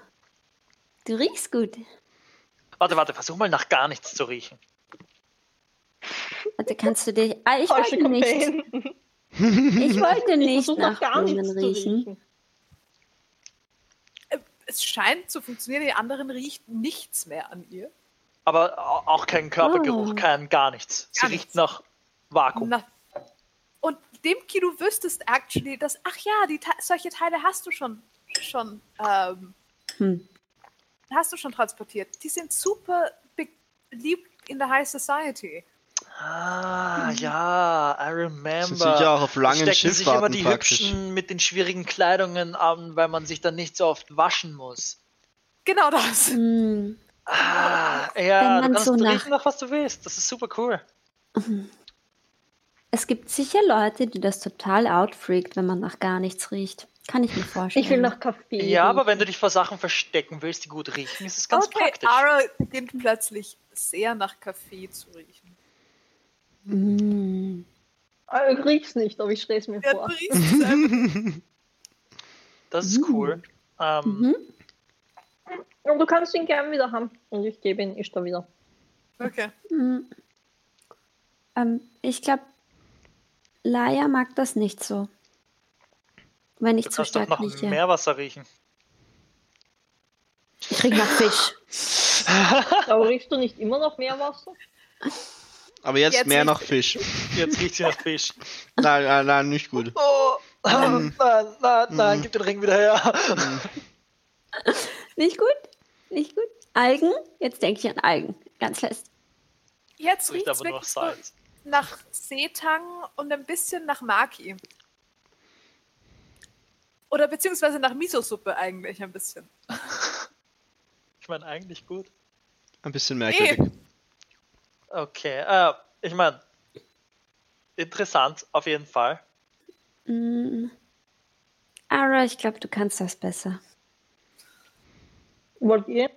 Du riechst gut. Warte, warte, versuch mal nach gar nichts zu riechen. Also kannst du dich. Ah, ich Falsche wollte nicht. Ich wollte Ich nicht versuche nach Blumen nichts zu riechen. riechen. Es scheint zu funktionieren, die anderen riecht nichts mehr an ihr. Aber au- auch kein Körpergeruch, Oh. kein gar nichts. Sie Gar riecht nichts. nach Vakuum. Na, und Demki, du wüsstest actually, dass, ach ja, die solche Teile hast du schon, schon, ähm, Hm. hast du schon transportiert. Die sind super beliebt in der High Society. Ah, ja, I remember. Sind sicher auch auf langen Stecken sich immer die praktisch. hübschen mit den schwierigen Kleidungen an, weil man sich dann nicht so oft waschen muss. Genau das. Hm. Ah, Wenn ja, man du kannst so nach- riechen nach was du willst. Das ist super cool. Es gibt sicher Leute, die das total outfreakt, wenn man nach gar nichts riecht. Kann ich mir vorstellen. Ich will nach Kaffee. Ja, aber wenn du dich vor Sachen verstecken willst, die gut riechen, ist es ganz okay, praktisch. Ara beginnt plötzlich sehr nach Kaffee zu riechen. Ah, Ich riech's nicht, aber ich stelle es mir Ja, vor. Das ist cool. Ähm, Mhm. Und du kannst ihn gern wieder haben. Und ich gebe ihn ist da wieder. Okay. Hm. Ähm, ich glaube, Laia mag das nicht so. Wenn ich Du zu kannst doch stark noch rieche. Meerwasser riechen. Ich krieg nach Fisch. Aber riechst du nicht immer noch Meerwasser? Aber jetzt, Jetzt mehr nach Fisch. Jetzt riecht sie nach Fisch. Nein, nein, nein, nicht gut. Oh, nein, nein, nein, Mhm. gib den Ring wieder her. Nicht gut? Nicht gut? Algen? Jetzt denke ich an Algen. Ganz fest. Jetzt Riecht es aber noch wirklich so Salz. nach Seetang und ein bisschen nach Maki. Oder beziehungsweise nach Miso-Suppe eigentlich ein bisschen. Ich meine, eigentlich gut. Ein bisschen merkwürdig. Okay, äh, ich meine, interessant auf jeden Fall. Mm. Ara, ich glaube, du kannst das besser. Wollt ihr?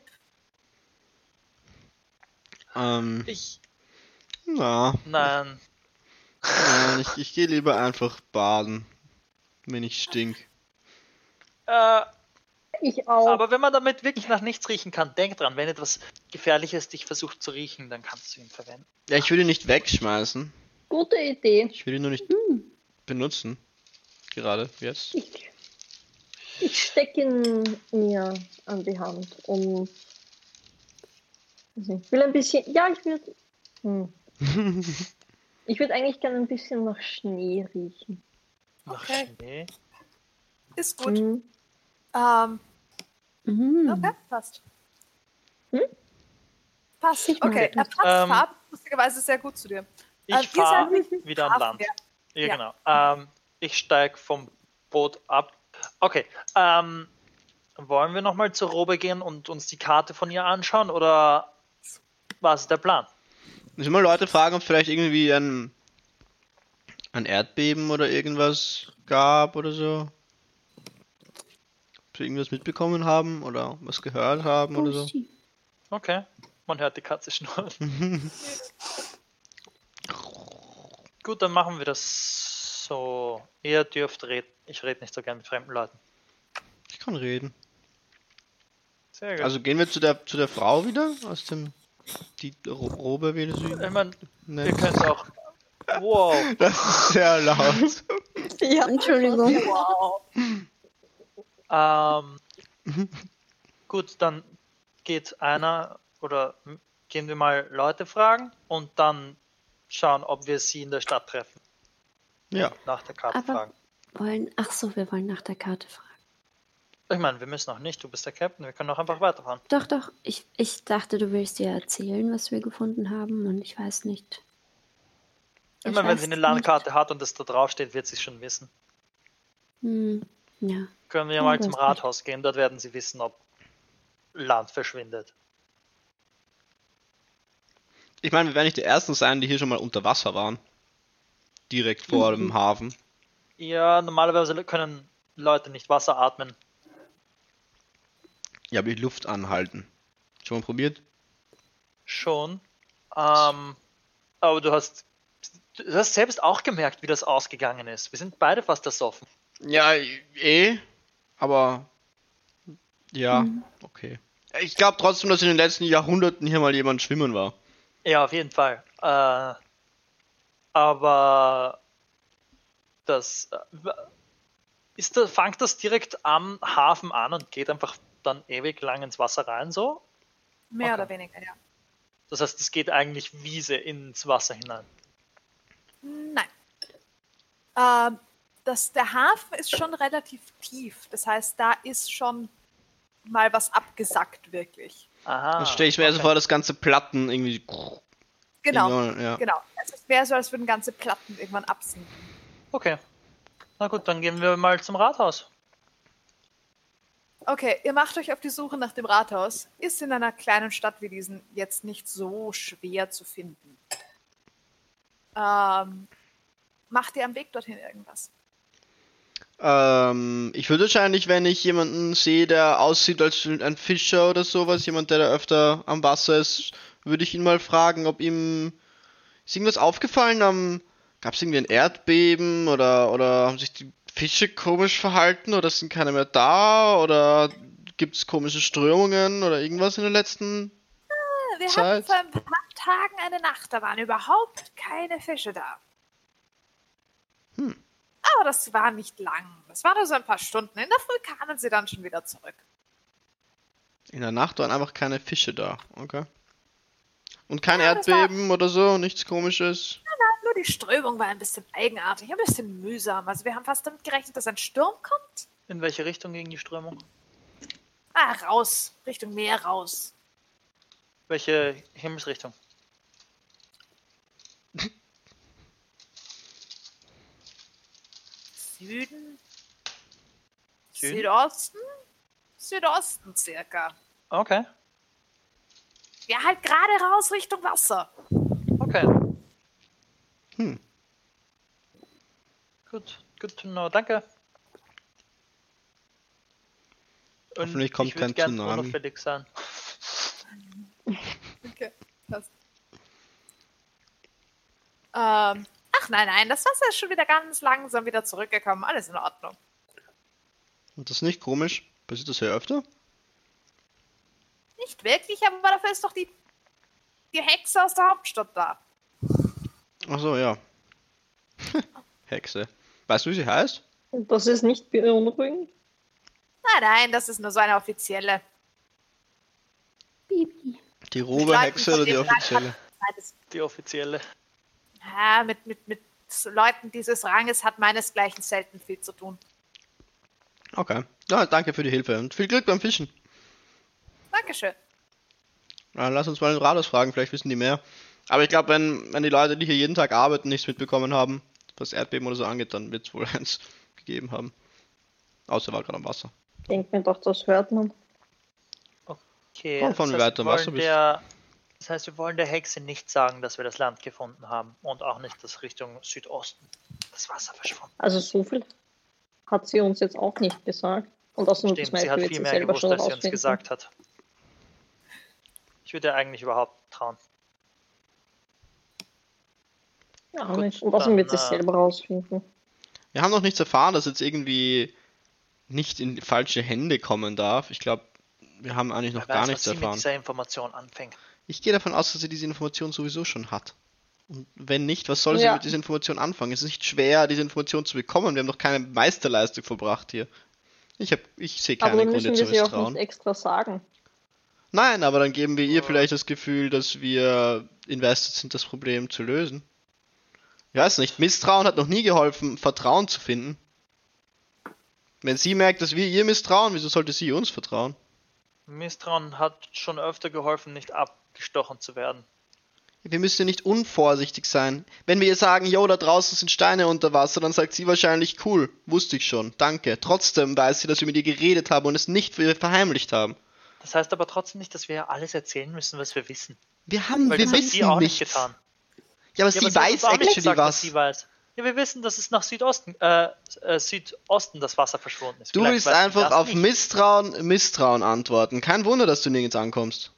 Ähm, Ich, na, nein, nein, ich, ich gehe lieber einfach baden, wenn ich stink. äh, Ich auch. aber wenn man damit wirklich nach nichts riechen kann, denk dran, wenn etwas Gefährliches dich versucht zu riechen, dann kannst du ihn verwenden. Ja, ich will ihn nicht wegschmeißen. Gute Idee. Ich will ihn nur nicht benutzen. Gerade, jetzt. Ich, ich stecke ihn mir an die Hand und also ich will ein bisschen. Ja, ich würde. Hm. Ich würde eigentlich gerne ein bisschen nach Schnee riechen. Nach Okay. Schnee. Ist gut. Hm. Ähm, Mm. okay, passt. Hm? Passt. Ich Okay, er passt Ähm, farblich lustigerweise sehr gut zu dir. Ich ihr fahre wieder an Land. ja. Ja, genau. Ähm, ich steige vom Boot ab. Okay. Ähm, wollen wir nochmal zur Robe gehen und uns die Karte von ihr anschauen oder was ist der Plan? Müssen mal Leute fragen, ob es vielleicht irgendwie ein, ein Erdbeben oder irgendwas gab oder so? Sie irgendwas mitbekommen haben oder was gehört haben oder so? Okay. Man hört die Katze schnurren. Gut, dann machen wir das so. Ihr dürft reden. Ich rede nicht so gern mit fremden Leuten. Ich kann reden. Sehr gut. Also gehen wir zu der zu der Frau wieder aus dem die Ro- Robe wie sie ich meine, ne? ihr könnt auch. Wow. Das ist sehr laut. Ja, Entschuldigung. Wow. Ähm, gut, dann geht einer oder gehen wir mal Leute fragen und dann schauen, ob wir sie in der Stadt treffen. Ja. Nach der Karte Aber- fragen. Wollen, ach so, wir wollen nach der Karte fragen. Ich meine, wir müssen auch nicht, du bist der Captain, wir können auch einfach weiterfahren. Doch, doch. Ich, ich dachte, du willst dir erzählen, was wir gefunden haben und ich weiß nicht. Ich meine, wenn sie eine nicht. Landkarte hat und es da drauf steht, wird sie es schon wissen. Hm, ja. Können wir Ja, mal zum. Rathaus gehen, dort werden sie wissen, ob Land verschwindet. Ich meine, wir werden nicht die ersten sein, die hier schon mal unter Wasser waren. Direkt vor dem Hafen. Ja, normalerweise können Leute nicht Wasser atmen. Ja, aber die Luft anhalten. Schon mal probiert? Schon. Ähm, aber du hast, du hast selbst auch gemerkt, wie das ausgegangen ist. Wir sind beide fast ersoffen. Ja, eh. Aber ja, okay. Ich glaube trotzdem, dass in den letzten Jahrhunderten hier mal jemand schwimmen war. Ja, auf jeden Fall. Äh, aber das äh, ist da, fängt das direkt am Hafen an und geht einfach dann ewig lang ins Wasser rein so. Mehr Okay. oder weniger, ja. Das heißt, es geht eigentlich Wiese ins Wasser hinein. Nein. Ähm, das, der Hafen ist schon relativ tief. Das heißt, da ist schon mal was abgesackt, wirklich. Aha. Dann stelle ich mir also okay. vor, das ganze Platten irgendwie. Genau. Ja. Genau. Es wäre so, als würden ganze Platten irgendwann absinken. Okay. Na gut, dann gehen wir mal zum Rathaus. Okay, ihr macht euch auf die Suche nach dem Rathaus. Ist in einer kleinen Stadt wie diesen jetzt nicht so schwer zu finden. Ähm, macht ihr am Weg dorthin irgendwas? Ähm, ich würde wahrscheinlich, wenn ich jemanden sehe, der aussieht als ein Fischer oder sowas, jemand, der da öfter am Wasser ist, würde ich ihn mal fragen, ob ihm ist irgendwas aufgefallen am gab es irgendwie ein Erdbeben oder oder haben sich die Fische komisch verhalten oder sind keine mehr da oder gibt es komische Strömungen oder irgendwas in den letzten Wir Zeit. hatten vor ein paar Tagen eine Nacht, da waren überhaupt keine Fische da. Hm. Aber das war nicht lang. Das war nur so ein paar Stunden. In der Früh kamen sie dann schon wieder zurück. in der Nacht waren einfach keine Fische da, okay? Und kein Ja, das war- Erdbeben oder so, nichts komisches. Nur die Strömung war ein bisschen eigenartig, ein bisschen mühsam. Also wir haben fast damit gerechnet, dass ein Sturm kommt. In welche Richtung ging die Strömung? Ah, raus, Richtung Meer raus. Welche Himmelsrichtung? Süden? Süden? Südosten? Südosten circa. Okay. Ja, halt gerade raus Richtung Wasser. Okay. Hm. Gut, good to know. Danke. Und Hoffentlich kommt ich kein gern Tsunami. unauffällig sein. Okay, passt. Ähm, ach nein, nein, das Wasser ist schon wieder ganz langsam wieder zurückgekommen. Alles in Ordnung. Und das ist nicht komisch. Passiert das ja öfter? Nicht wirklich, aber dafür ist doch die, die Hexe aus der Hauptstadt da. Ach so, ja. Hexe. Weißt du, wie sie heißt? Und das ist nicht beunruhigend. Nein, nein, das ist nur so eine offizielle. Bibi. Die Mit robe Leuten, Hexe von oder die offizielle? Die offizielle. Ja, mit, mit, mit Leuten dieses Ranges hat meinesgleichen selten viel zu tun. Okay. Ja, danke für die Hilfe und viel Glück beim Fischen. Dankeschön. Ja, lass uns mal den Rathaus fragen, vielleicht wissen die mehr. Aber ich glaube, wenn, wenn die Leute, die hier jeden Tag arbeiten, nichts mitbekommen haben, was Erdbeben oder so angeht, dann wird es wohl eins gegeben haben. Außer er war gerade am Wasser. Ich denke mir doch, das hört man. Okay, Komm, fahren wir heißt, weiter, was du bist. Das heißt, wir wollen der Hexe nicht sagen, dass wir das Land gefunden haben und auch nicht, dass Richtung Südosten das Wasser verschwunden Also so viel hat sie uns jetzt auch nicht gesagt. Und außerdem das Stimmt, sie hat wird viel sie mehr gewusst, schon als sie uns gesagt hat. Ich würde ihr eigentlich überhaupt trauen. Ja, Gut, nicht. Und außerdem wird sie es äh, selber rausfinden. Wir haben noch nichts erfahren, dass jetzt irgendwie nicht in falsche Hände kommen darf. Ich glaube, wir haben eigentlich noch Wer gar weiß, nichts was sie mit erfahren. dieser Information anfängt. Ich gehe davon aus, dass sie diese Information sowieso schon hat. Und wenn nicht, was soll sie Ja. mit dieser Information anfangen? Es ist nicht schwer, diese Information zu bekommen. Wir haben doch keine Meisterleistung verbracht hier. Ich, hab, ich sehe Aber keine dann Gründe müssen wir zu sie auch nicht extra sagen. Nein, aber dann geben wir ihr vielleicht das Gefühl, dass wir invested sind, das Problem zu lösen. Ich weiß nicht, Misstrauen hat noch nie geholfen, Vertrauen zu finden. Wenn sie merkt, dass wir ihr misstrauen, wieso sollte sie uns vertrauen? Misstrauen hat schon öfter geholfen, nicht abgestochen zu werden. Wir müssen ja nicht unvorsichtig sein. Wenn wir ihr sagen, yo, da draußen sind Steine unter Wasser, dann sagt sie wahrscheinlich, cool, wusste ich schon, danke. Trotzdem weiß sie, dass wir mit ihr geredet haben und es nicht für ihr verheimlicht haben. Das heißt aber trotzdem nicht, dass wir ihr alles erzählen müssen, was wir wissen. Wir haben, Weil wir das hat sie wissen auch nichts. nicht getan. Ja, aber Ja, sie aber weiß auch nicht actually gesagt, was. sie weiß. Ja, wir wissen, dass es nach Südosten, äh, äh, Südosten das Wasser verschwunden ist. Du Vielleicht willst einfach auf nicht. Misstrauen, Misstrauen antworten. Kein Wunder, dass du nirgends ankommst.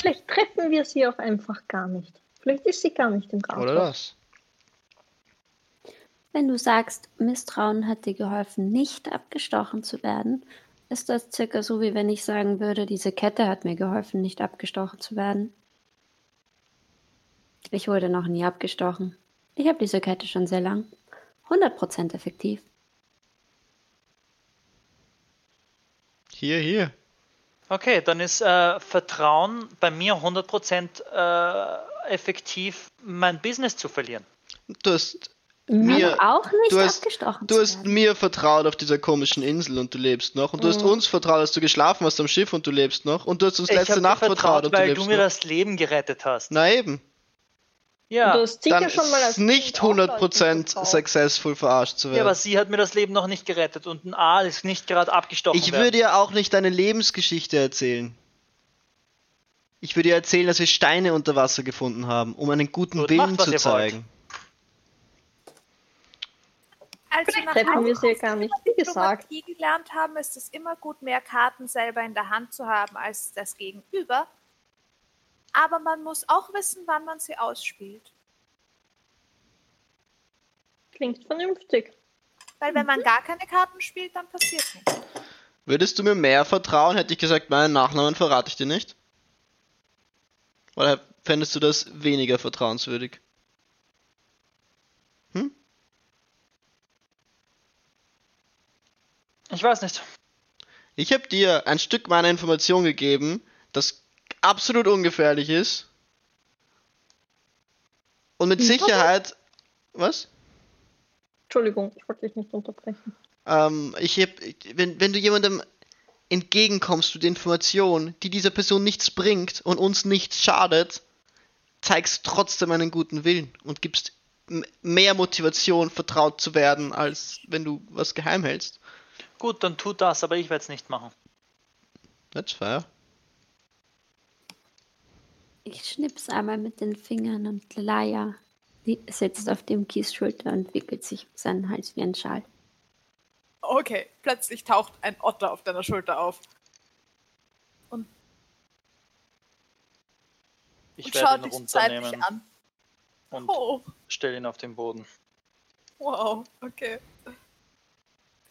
Vielleicht treffen wir sie auch einfach gar nicht. Vielleicht ist sie gar nicht im Rathaus. Oder das? Wenn du sagst, Misstrauen hat dir geholfen, nicht abgestochen zu werden, ist das circa so, wie wenn ich sagen würde, diese Kette hat mir geholfen, nicht abgestochen zu werden. Ich wurde noch nie abgestochen. Ich habe diese Kette schon sehr lang. 100% effektiv. Hier, hier. Okay, dann ist äh, Vertrauen bei mir 100% äh, effektiv, mein Business zu verlieren. Du hast Mir mir, auch nicht du hast- abgestochen du zu hast mir vertraut auf dieser komischen Insel und du lebst noch. Und du hast Mhm. uns vertraut, dass du geschlafen hast am Schiff und du lebst noch. Und du hast uns ich letzte Nacht vertraut, vertraut, und du weil lebst du mir noch. das Leben gerettet hast. Na eben. Ja. Du hast sicher Dann schon mal als ist nicht Kind auch Leuten 100% vertraut. successful verarscht zu ja, werden. aber sie hat mir das Leben noch nicht gerettet und ein Aal ist nicht gerade abgestochen ich werden. würde ja auch nicht deine Lebensgeschichte erzählen. Ich würde dir erzählen, dass wir Steine unter Wasser gefunden haben, um einen guten Gut, Willen zu ihr wollt. zeigen. Als wir nach Hätten wir Hause sie ja gar nicht wie gesagt. Diplomatie gelernt haben, ist es immer gut, mehr Karten selber in der Hand zu haben als das Gegenüber. Aber man muss auch wissen, wann man sie ausspielt. Klingt vernünftig. Weil wenn man gar keine Karten spielt, dann passiert nichts. Würdest du mir mehr vertrauen, hätte ich gesagt, meinen Nachnamen verrate ich dir nicht? Oder fändest du das weniger vertrauenswürdig? Hm? Ich weiß nicht. Ich habe dir ein Stück meiner Information gegeben, das absolut ungefährlich ist. Und mit Sicherheit. Was? Entschuldigung, ich wollte dich nicht unterbrechen. Ähm, ich hab, wenn, wenn du jemandem entgegenkommst mit Information, die dieser Person nichts bringt und uns nichts schadet, zeigst trotzdem einen guten Willen und gibst mehr Motivation, vertraut zu werden, als wenn du was geheim hältst. Gut, dann tu das, aber ich werde es nicht machen. That's fair. Ich schnips einmal mit den Fingern und Laia sitzt auf dem Kies Schulter und wickelt sich um seinen Hals wie ein Schal. Okay, plötzlich taucht ein Otter auf deiner Schulter auf Ich und werde schaut ihn dich seitlich runternehmen an. und Oh, stelle ihn auf den Boden. wow, okay.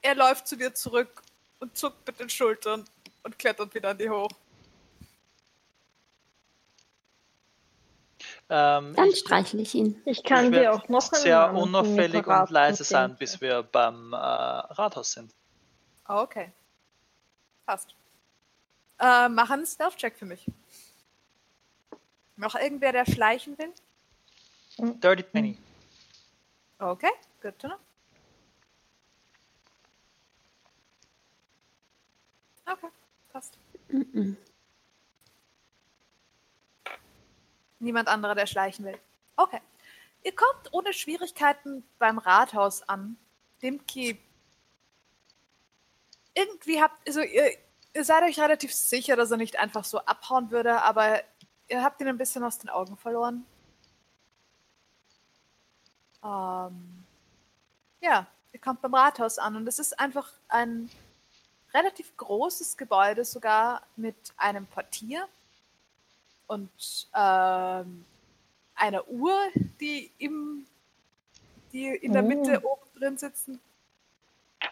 Er läuft zu dir zurück und zuckt mit den Schultern und klettert wieder an die hoch. Ähm, Dann ich streichle ich ihn. Ich kann dir auch noch einen sehr unauffällig und leise sein, bis wir beim äh, Rathaus sind. Ah, Okay. Passt. Äh, mach einen Stealth-Check für mich. Noch irgendwer, der schleichen will? Dirty Penny. Okay, good to know. Okay, passt. Mhm. Niemand anderer, der schleichen will. Okay. Ihr kommt ohne Schwierigkeiten beim Rathaus an. Dimki. Irgendwie habt, also ihr, ihr seid euch relativ sicher, dass er nicht einfach so abhauen würde, aber ihr habt ihn ein bisschen aus den Augen verloren. Ähm, ja, ihr kommt beim Rathaus an und es ist einfach ein relativ großes Gebäude, sogar mit einem Portier und ähm, einer Uhr, die im die in der Oh. Mitte oben drin sitzen,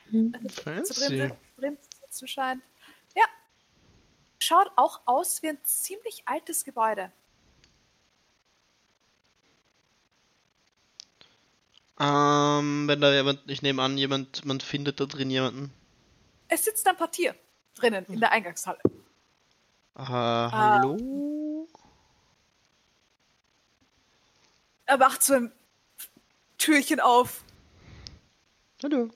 so drin, Fancy. drin zu sitzen scheint. Ja. Schaut auch aus wie ein ziemlich altes Gebäude. Ähm, wenn da jemand, ich nehme an, jemand, man findet da drin jemanden. Es sitzt ein Portier drinnen in der Eingangshalle. Äh, hallo? Er macht so ein Türchen auf. Hallo.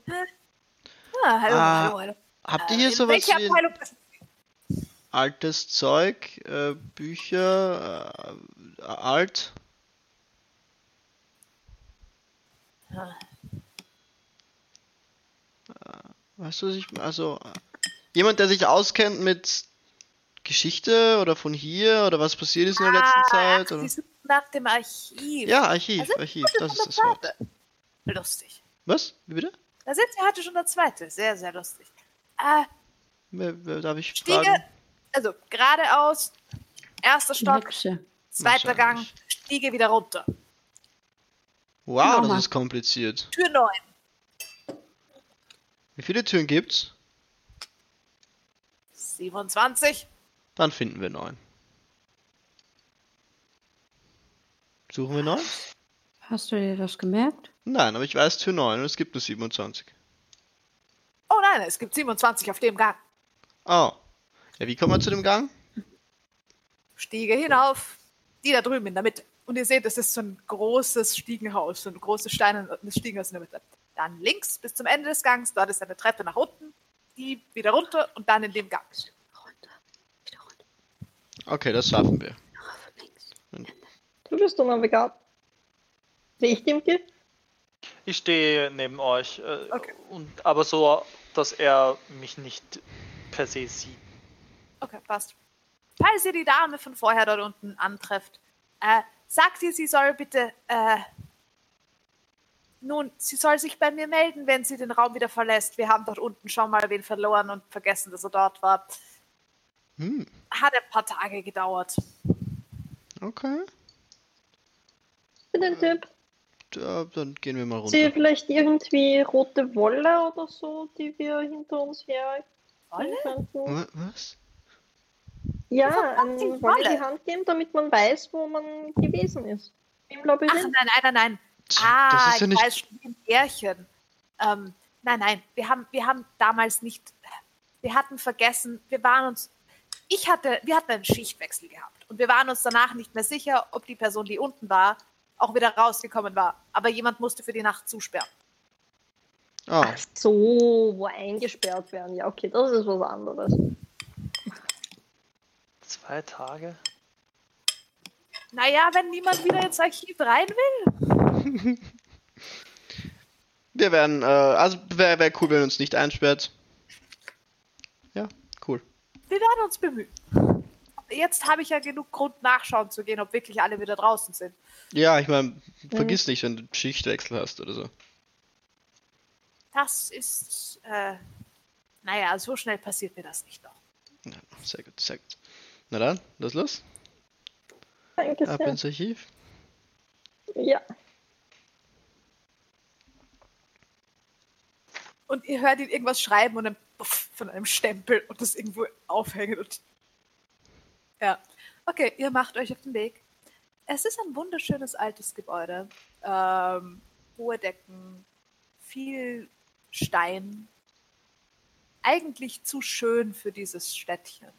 Ah, hallo, Ah, hallo, hallo. Habt ihr Äh, hier in sowas wie Abteilung altes Zeug, äh, Bücher, äh, alt? Ah. Weißt du, was ich, also, äh, jemand, der sich auskennt mit Geschichte oder von hier oder was passiert ist in der letzten Ah, Zeit? ach, Oder? Nach dem Archiv. Ja, Archiv, Also, Archiv, das ist das Wort. zweite. Lustig. Was? Wie bitte? Da sind Sie heute schon der zweite. Sehr, sehr lustig. Äh, Wer, wer, darf ich Stiege, fragen? also geradeaus, erster Stock, zweiter Gang. Stiege wieder runter. Wow, Mama. das ist kompliziert. Tür 9. Wie viele Türen gibt's? 27. Dann finden wir neun. Suchen wir neun? Hast du dir das gemerkt? Nein, aber ich weiß für neun und es gibt nur 27. Oh nein, es gibt 27 auf dem Gang. Oh. Ja, wie kommen wir zu dem Gang? Stiege hinauf. Die da drüben in der Mitte. Und ihr seht, es ist so ein großes Stiegenhaus, so ein großes steinernes Stiegenhaus in der Mitte. Dann links bis zum Ende des Gangs, dort ist eine Treppe nach unten, die wieder runter und dann in dem Gang. Runter. Wieder runter. Okay, das schaffen wir. Du bist unnavigat. Sehe ich Dimki? Ich stehe neben euch, äh, Okay. und, aber so, dass er mich nicht per se sieht. Okay, passt. Falls ihr die Dame von vorher dort unten antrefft, äh, sagt ihr, sie soll bitte, äh, nun, sie soll sich bei mir melden, wenn sie den Raum wieder verlässt. Wir haben dort unten schon mal wen verloren und vergessen, dass er dort war. Hm, Hat ein paar Tage gedauert. okay. Für den Tipp. Ja, dann gehen wir mal runter. vielleicht irgendwie rote Wolle oder so, die wir hinter uns her Wolle? könnten? Wa- Was? Ja, an Wolle Wolle? die Hand geben, damit man weiß, wo man gewesen ist. Im Ach, nein, nein, nein, nein. Das Ah, ist ja ich nicht. weiß schon, im Märchen. Ähm, nein, nein, wir haben, wir haben damals nicht, wir hatten vergessen, wir waren uns, ich hatte, wir hatten einen Schichtwechsel gehabt und wir waren uns danach nicht mehr sicher, ob die Person, die unten war, auch wieder rausgekommen war. Aber jemand musste für die Nacht zusperren. Oh, Ach so, wo eingesperrt werden. Ja, okay, das ist was anderes. Zwei Tage? Naja, wenn niemand wieder ins Archiv rein will. wir werden, äh, also wäre wär cool, wenn uns nicht einsperrt. Ja, cool. Wir werden uns bemühen. Jetzt habe ich ja genug Grund, nachschauen zu gehen, ob wirklich alle wieder draußen sind. Ja, ich meine, vergiss nicht, wenn du Schichtwechsel hast oder so. Das ist, äh, naja, so schnell passiert mir das nicht noch. Ja, sehr gut, sehr gut. Na dann, los, los. Danke Ab sehr. ins Archiv. Ja. Und ihr hört ihn irgendwas schreiben und dann puff, von einem Stempel und das irgendwo aufhängen und. Ja. Okay, ihr macht euch auf den Weg. Es ist ein wunderschönes altes Gebäude. Ähm, hohe Decken, viel Stein. Eigentlich zu schön für dieses Städtchen.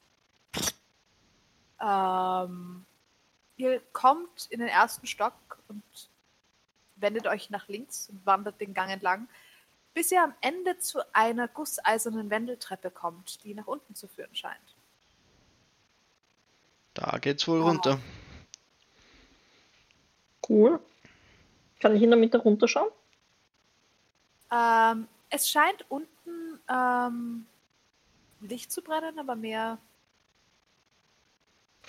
Ähm, ihr kommt in den ersten Stock und wendet euch nach links und wandert den Gang entlang bis ihr am Ende zu einer gusseisernen Wendeltreppe kommt, die nach unten zu führen scheint. Da geht's wohl Ah. runter. Cool. Kann ich in der Mitte runterschauen? Ähm, es scheint unten ähm, Licht zu brennen, aber mehr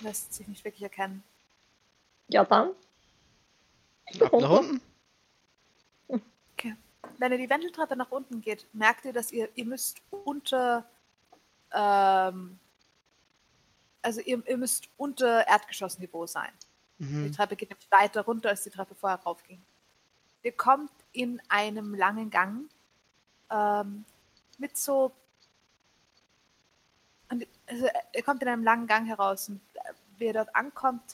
lässt sich nicht wirklich erkennen. Ja, dann. Ab nach unten. Okay. Wenn ihr die Wendeltreppe nach unten geht, merkt ihr, dass ihr, ihr müsst unter ähm, also ihr, ihr müsst unter Erdgeschossniveau sein. Die Mhm. Treppe geht nämlich weiter runter, als die Treppe vorher raufging. Ihr kommt in einem langen Gang ähm, mit so. Und, also, ihr kommt in einem langen Gang heraus und äh, wie ihr dort ankommt,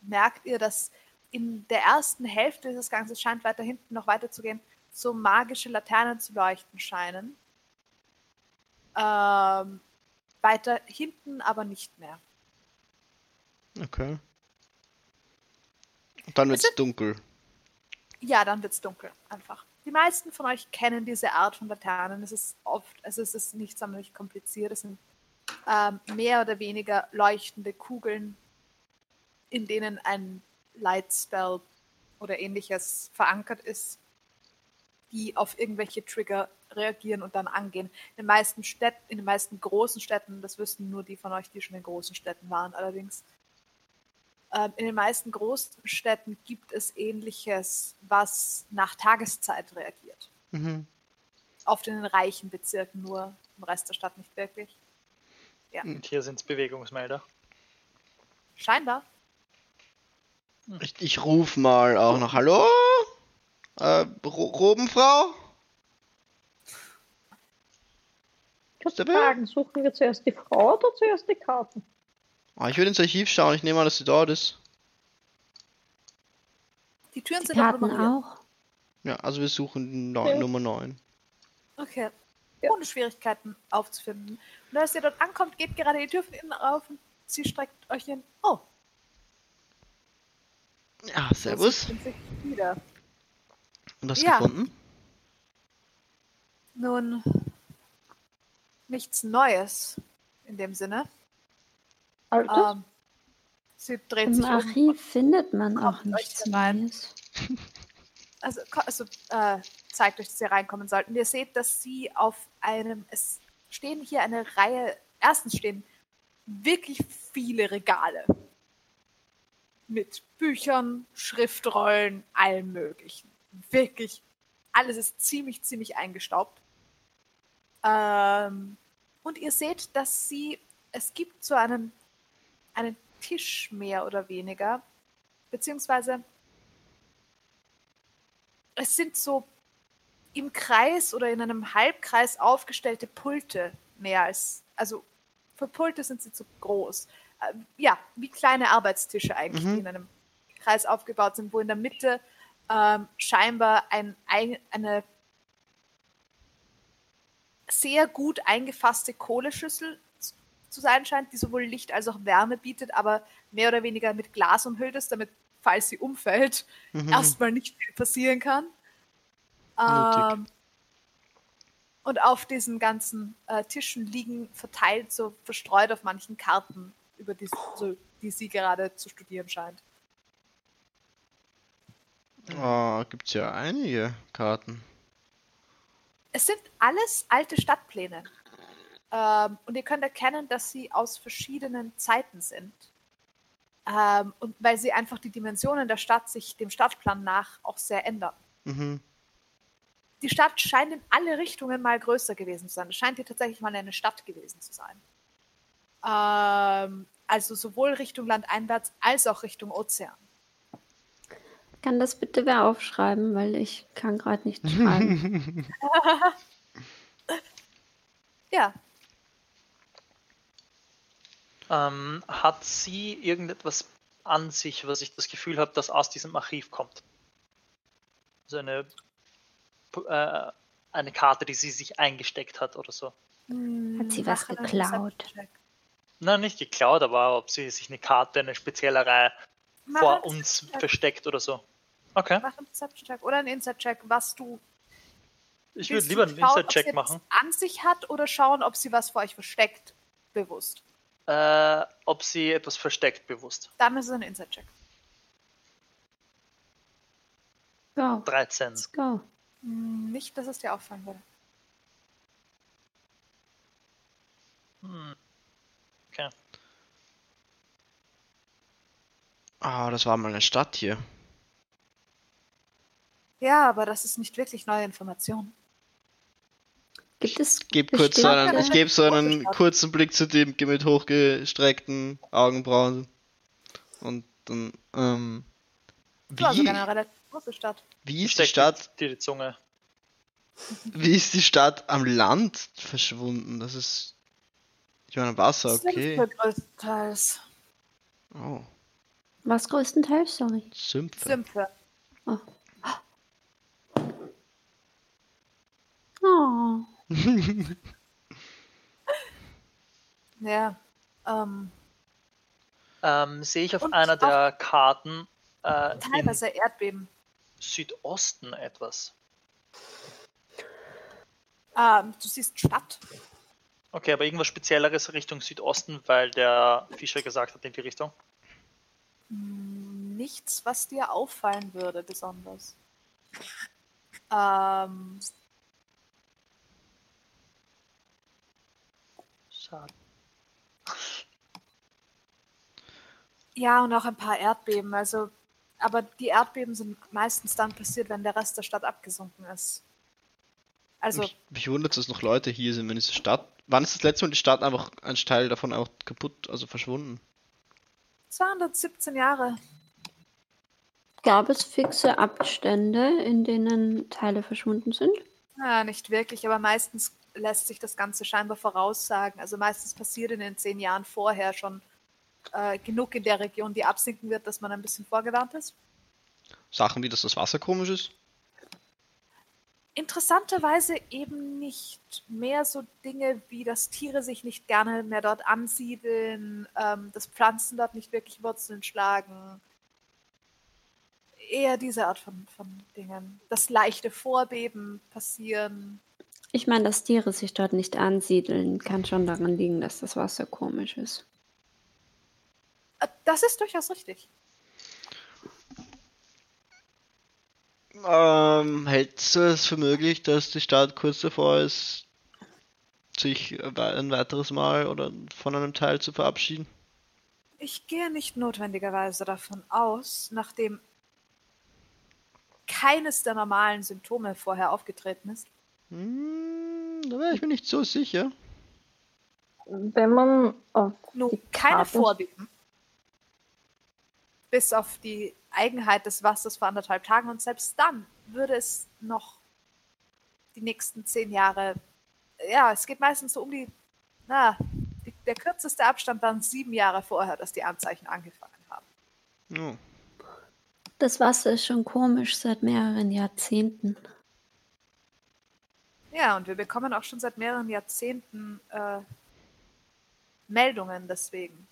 merkt ihr, dass in der ersten Hälfte dieses Gangs, es scheint weiter hinten noch weiterzugehen, so magische Laternen zu leuchten scheinen. Ähm, weiter hinten aber nicht mehr. Okay. Und dann wird's dunkel. Ja, dann wird's dunkel, einfach. Die meisten von euch kennen diese Art von Laternen. Es ist oft, also es ist nicht sonderlich kompliziert. Es sind ähm, mehr oder weniger leuchtende Kugeln, in denen ein Lightspell oder ähnliches verankert ist, die auf irgendwelche Trigger reagieren und dann angehen. In den meisten Städten, in den meisten großen Städten, das wüssten nur die von euch, die schon in großen Städten waren, allerdings, ähm, in den meisten großen Städten gibt es ähnliches, was nach Tageszeit reagiert. Mhm. Oft in den reichen Bezirken nur, im Rest der Stadt nicht wirklich. Und hier sind es Bewegungsmelder. Scheinbar. Ich, ich ruf mal auch noch Hallo? Äh, Ro Robenfrau? Bär? fragen, suchen wir zuerst die Frau oder zuerst die Karten? Ah, ich würde ins Archiv schauen. Ich nehme an, dass sie dort ist. Die Türen Die sind auch Karten auch. Ja, also wir suchen neun, Ja. Nummer 9. Okay. Ja. Ohne Schwierigkeiten aufzufinden. Und als ihr dort ankommt, geht gerade die Tür von innen auf und sie streckt euch hin. Oh, Ja, das servus. sind sich wieder. Und hast Ja. gefunden? Nun, nichts Neues in dem Sinne. Ähm, sie dreht Im sich um. Archiv findet man auch nichts. Neues. Also, also äh, zeigt euch, dass ihr reinkommen sollten. Ihr seht, dass sie auf einem, es stehen hier eine Reihe, erstens stehen wirklich viele Regale mit Büchern, Schriftrollen, allem möglichen. Wirklich, alles ist ziemlich, ziemlich eingestaubt. Ähm, und ihr seht, dass sie, es gibt so einen, einen Tisch mehr oder weniger, beziehungsweise es sind so im Kreis oder in einem Halbkreis aufgestellte Pulte mehr als, also für Pulte sind sie zu groß. Äh, ja, wie kleine Arbeitstische eigentlich, Mhm. die in einem Kreis aufgebaut sind, wo in der Mitte ähm, scheinbar ein, ein, eine sehr gut eingefasste Kohleschüssel zu sein scheint, die sowohl Licht als auch Wärme bietet, aber mehr oder weniger mit Glas umhüllt ist, damit, falls sie umfällt, Mhm. erstmal nicht viel passieren kann. Ähm, und auf diesen ganzen äh, Tischen liegen verteilt, so verstreut auf manchen Karten, über die, so, die sie gerade zu studieren scheint. Ah, gibt's ja einige Karten. Es sind alles alte Stadtpläne. Ähm, und ihr könnt erkennen, dass sie aus verschiedenen Zeiten sind. Ähm, und weil sie einfach die Dimensionen der Stadt sich dem Stadtplan nach auch sehr ändern. Mhm. die Stadt scheint in alle Richtungen mal größer gewesen zu sein. Es scheint hier tatsächlich mal eine Stadt gewesen zu sein. Ähm, also sowohl Richtung Landeinwärts als auch Richtung Ozean. Kann das bitte wer aufschreiben, weil ich kann gerade nicht schreiben. Ja, Ähm, hat sie irgendetwas an sich, was ich das Gefühl habe, dass aus diesem Archiv kommt? So eine, äh, eine Karte, die sie sich eingesteckt hat oder so. Hat sie was geklaut? Nein, nicht geklaut, aber ob sie sich eine Karte, eine spezielle Reihe vor uns versteckt oder so. Okay. Mach einen Perception-Check oder einen Insight-Check, was du. Ich würde lieber einen sie machen. etwas an sich hat oder schauen, ob sie was vor euch versteckt. Bewusst. Äh, ob sie etwas versteckt, bewusst. Dann ist es ein Insight-Check. Go. 13. Let's go. Hm, Nicht, dass es dir auffallen würde. Hm. Okay. Ah, das war mal eine Stadt hier. Ja, aber das ist nicht wirklich neue Information. Gibt es Ich gebe kurz so einen, ich gebe so einen kurzen Blick zu dem mit hochgestreckten Augenbrauen. Und dann, ähm, war sogar eine wie, relativ große Stadt. wie ist die Stadt, dir die Zunge. wie ist die Stadt am Land verschwunden? Das ist, ich meine, Wasser, okay. Größtenteils. Oh, Was größtenteils? Sorry. Sümpfe. Sümpfe. Oh. Oh. Ja. Ähm, Ähm, sehe ich auf Und einer der Karten äh, teilweise Erdbeben. Südosten etwas. Ähm, du siehst Stadt. Okay, aber irgendwas Spezielleres Richtung Südosten, weil der Fischer gesagt hat in die Richtung. Nichts, was dir auffallen würde, besonders. Ähm, Schade. ja, und auch ein paar Erdbeben. Also, aber die Erdbeben sind meistens dann passiert, wenn der Rest der Stadt abgesunken ist. Also, Mich, mich wundert, dass noch Leute hier sind, wenn diese Stadt. Wann ist das letzte Mal die Stadt einfach ein Teil davon auch kaputt, also verschwunden? 217 Jahre. Gab es fixe Abstände, in denen Teile verschwunden sind? Ja, nicht wirklich, aber meistens lässt sich das Ganze scheinbar voraussagen. Also meistens passiert in den zehn Jahren vorher schon äh, genug in der Region, die absinken wird, dass man ein bisschen vorgewarnt ist. Sachen wie, dass das Wasser komisch ist. Interessanterweise eben nicht mehr so Dinge wie, dass Tiere sich nicht gerne mehr dort ansiedeln, ähm, dass Pflanzen dort nicht wirklich Wurzeln schlagen. Eher diese Art von, von Dingen. Dass leichte Vorbeben passieren. Ich meine, dass Tiere sich dort nicht ansiedeln, kann schon daran liegen, dass das Wasser komisch ist. Äh, Das ist durchaus richtig. Ähm, hältst du es für möglich, dass die Stadt kurz davor ist, sich ein weiteres Mal oder von einem Teil zu verabschieden? Ich gehe nicht notwendigerweise davon aus, nachdem keines der normalen Symptome vorher aufgetreten ist. Hm, da wäre ich mir nicht so sicher. Wenn man auf Nun, die keine Karten- Vorbeben. Bis auf die Eigenheit des Wassers vor anderthalb Tagen. Und selbst dann würde es noch die nächsten zehn Jahre. Ja, es geht meistens so um die. Na, die, der kürzeste Abstand waren sieben Jahre vorher, dass die Anzeichen angefangen haben. Oh. Das Wasser ist schon komisch seit mehreren Jahrzehnten. Ja, und wir bekommen auch schon seit mehreren Jahrzehnten äh, Meldungen deswegen.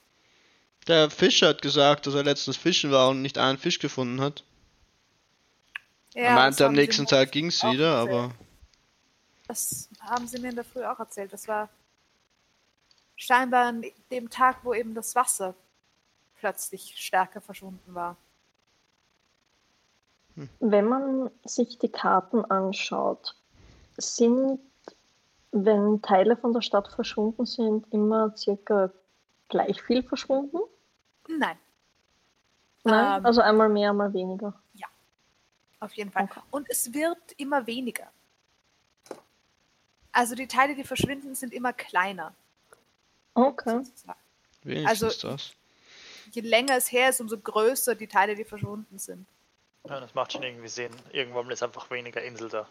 Der Fischer hat gesagt, dass er letztens fischen war und nicht einen Fisch gefunden hat. Ja, er meinte, am nächsten Tag ging es wieder, erzählt. aber Das haben sie mir in der Früh auch erzählt. Das war scheinbar an dem Tag, wo eben das Wasser plötzlich stärker verschwunden war. Wenn man sich die Karten anschaut, sind, wenn Teile von der Stadt verschwunden sind, immer circa gleich viel verschwunden? Nein, Nein? Ähm. also einmal mehr, einmal weniger. auf jeden Fall. Okay. Und es wird immer weniger. Also die Teile, die verschwinden, sind immer kleiner. Okay. wenigstens Also- das. Je länger es her ist, umso größer die Teile, die verschwunden sind. Ja, das macht schon irgendwie Sinn. Irgendwann ist einfach weniger Insel da.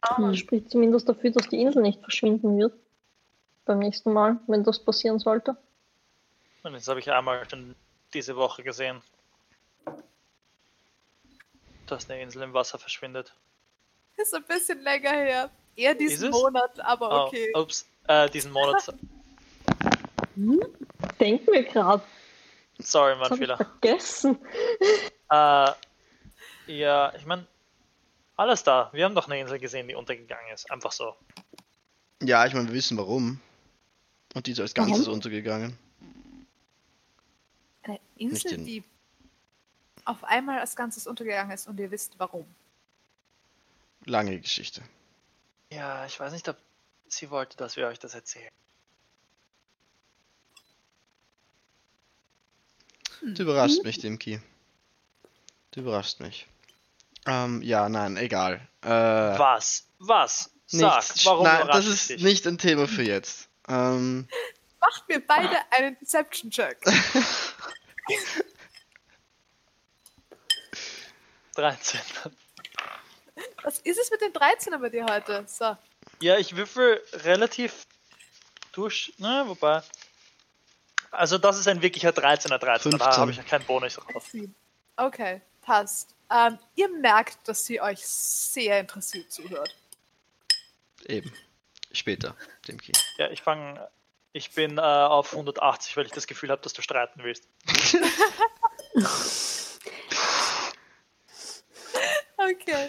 Ah, Das spricht zumindest dafür, dass die Insel nicht verschwinden wird. Beim nächsten Mal, wenn das passieren sollte. Und das habe ich einmal schon diese Woche gesehen. Dass eine Insel im Wasser verschwindet. Ist ein bisschen länger her. Eher diesen? Monat, aber okay. Oh, ups, äh, diesen Monat. Denken wir gerade, Sorry, mein Fehler. vergessen. Äh, ja, ich meine, alles da. Wir haben doch eine Insel gesehen, die untergegangen ist. Einfach so. Ja, ich meine, wir wissen warum. Und die ist als Ganzes Warum? untergegangen. Eine Insel, in- die auf einmal als Ganzes untergegangen ist und ihr wisst warum. Lange Geschichte. Ja, ich weiß nicht, ob sie wollte, dass wir euch das erzählen. Du überraschst mich, Dimki. Du überraschst mich. Ähm, ja, nein, egal. Äh, Was? Was? Sag, nichts. warum Nein, das ist dich? nicht ein Thema für jetzt. Ähm, Macht mir beide einen Deception-Check. 13. Was ist es mit den 13er bei dir heute? So. Ja, ich würfel relativ durch. Ne, wobei. Also, das ist ein wirklicher 13er 13. Da 15. habe ich ja keinen Bonus drauf. Okay, passt. Ähm, ihr merkt, dass sie euch sehr interessiert zuhört. eben. Später, Dimki. Ja, ich fange. Ich bin äh, auf 180, weil ich das Gefühl habe, dass du streiten willst. Okay.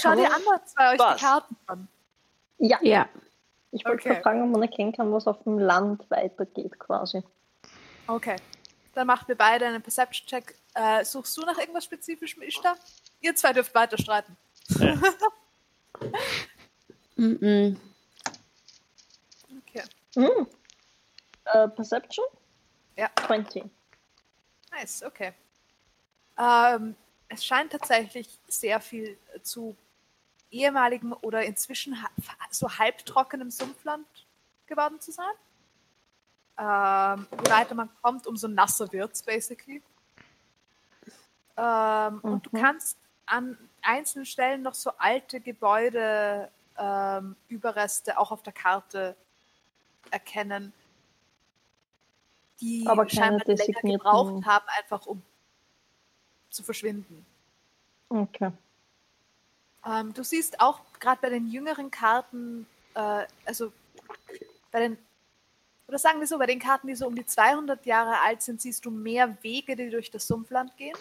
Schau man- anderen zwei euch Was? die Karten an. Ja, Ja, ich wollte Okay. fragen, ob man erkennen kann, was auf dem Land weitergeht quasi. Okay. Dann macht mir beide einen Perception-Check. Äh, suchst du nach irgendwas Spezifischem, Ishtar? Ihr zwei dürft weiter streiten. mm Okay. Hm. Äh, Perception? Ja. 20. Nice, okay. Ähm, es scheint tatsächlich sehr viel zu ehemaligen oder inzwischen so halbtrockenem Sumpfland geworden zu sein. Ähm, je weiter man kommt, umso nasser wird's basically. Ähm, Und du Mhm. kannst an einzelnen Stellen noch so alte Gebäude, ähm, Überreste auch auf der Karte erkennen, die Aber scheinbar länger gebraucht haben, einfach um zu verschwinden. Okay. Ähm, du siehst auch gerade bei den jüngeren Karten, äh, also bei den, oder sagen wir so, bei den Karten, die so um die 200 Jahre alt sind, siehst du mehr Wege, die durch das Sumpfland gehen.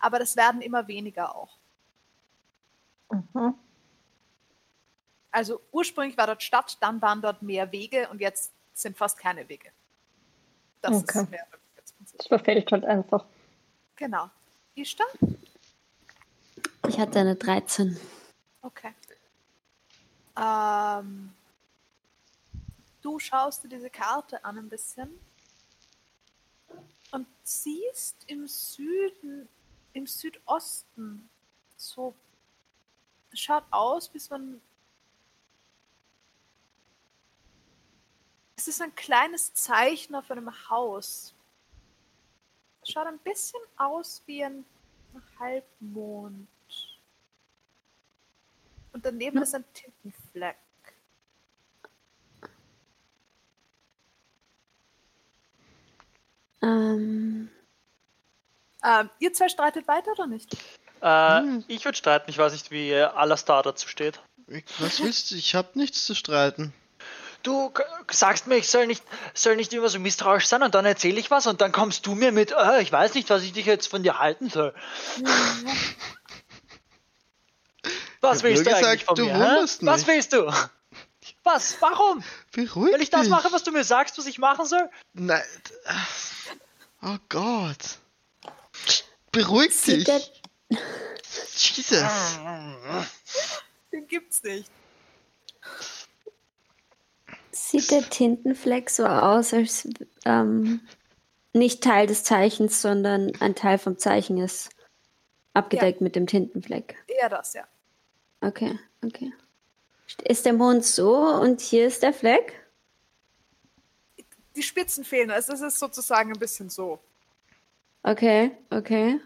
Aber das werden immer weniger auch. Mhm. Also ursprünglich war dort Stadt, dann waren dort mehr Wege und jetzt sind fast keine Wege. Das Okay. ist mehr das verfällt halt einfach. Genau. Ishtar? Ich hatte eine 13. Okay. Ähm, du schaust dir diese Karte an ein bisschen und siehst im Süden, im Südosten so, schaut aus, bis man. Es ist ein kleines Zeichen auf einem Haus. Es schaut ein bisschen aus wie ein Halbmond. Und daneben Ja. ist ein Tintenfleck. Ähm, Ähm, ihr zwei streitet weiter oder nicht? Äh, Hm. Ich würde streiten, ich weiß nicht, wie äh, Alastar dazu steht. Ich- Was willst du? Ich hab nichts zu streiten. Du sagst mir, ich soll nicht, soll nicht immer so misstrauisch sein und dann erzähle ich was und dann kommst du mir mit, äh, ich weiß nicht, was ich dich jetzt von dir halten soll. Was willst du eigentlich gesagt, von du mir? wunderst Was willst du? Was? Warum? Beruhig Will ich das dich. machen, was du mir sagst, was ich machen soll? Nein. ach, Oh Gott. Beruhig sieht dich. Jesus. Den gibt's nicht. sieht der Tintenfleck so aus, als ähm, nicht Teil des Zeichens, sondern ein Teil vom Zeichen ist. Abgedeckt mit dem Tintenfleck. Eher das, ja. Okay, okay. Ist der Mond so und hier ist der Fleck? Die Spitzen fehlen. Also es ist sozusagen ein bisschen so. Okay, okay.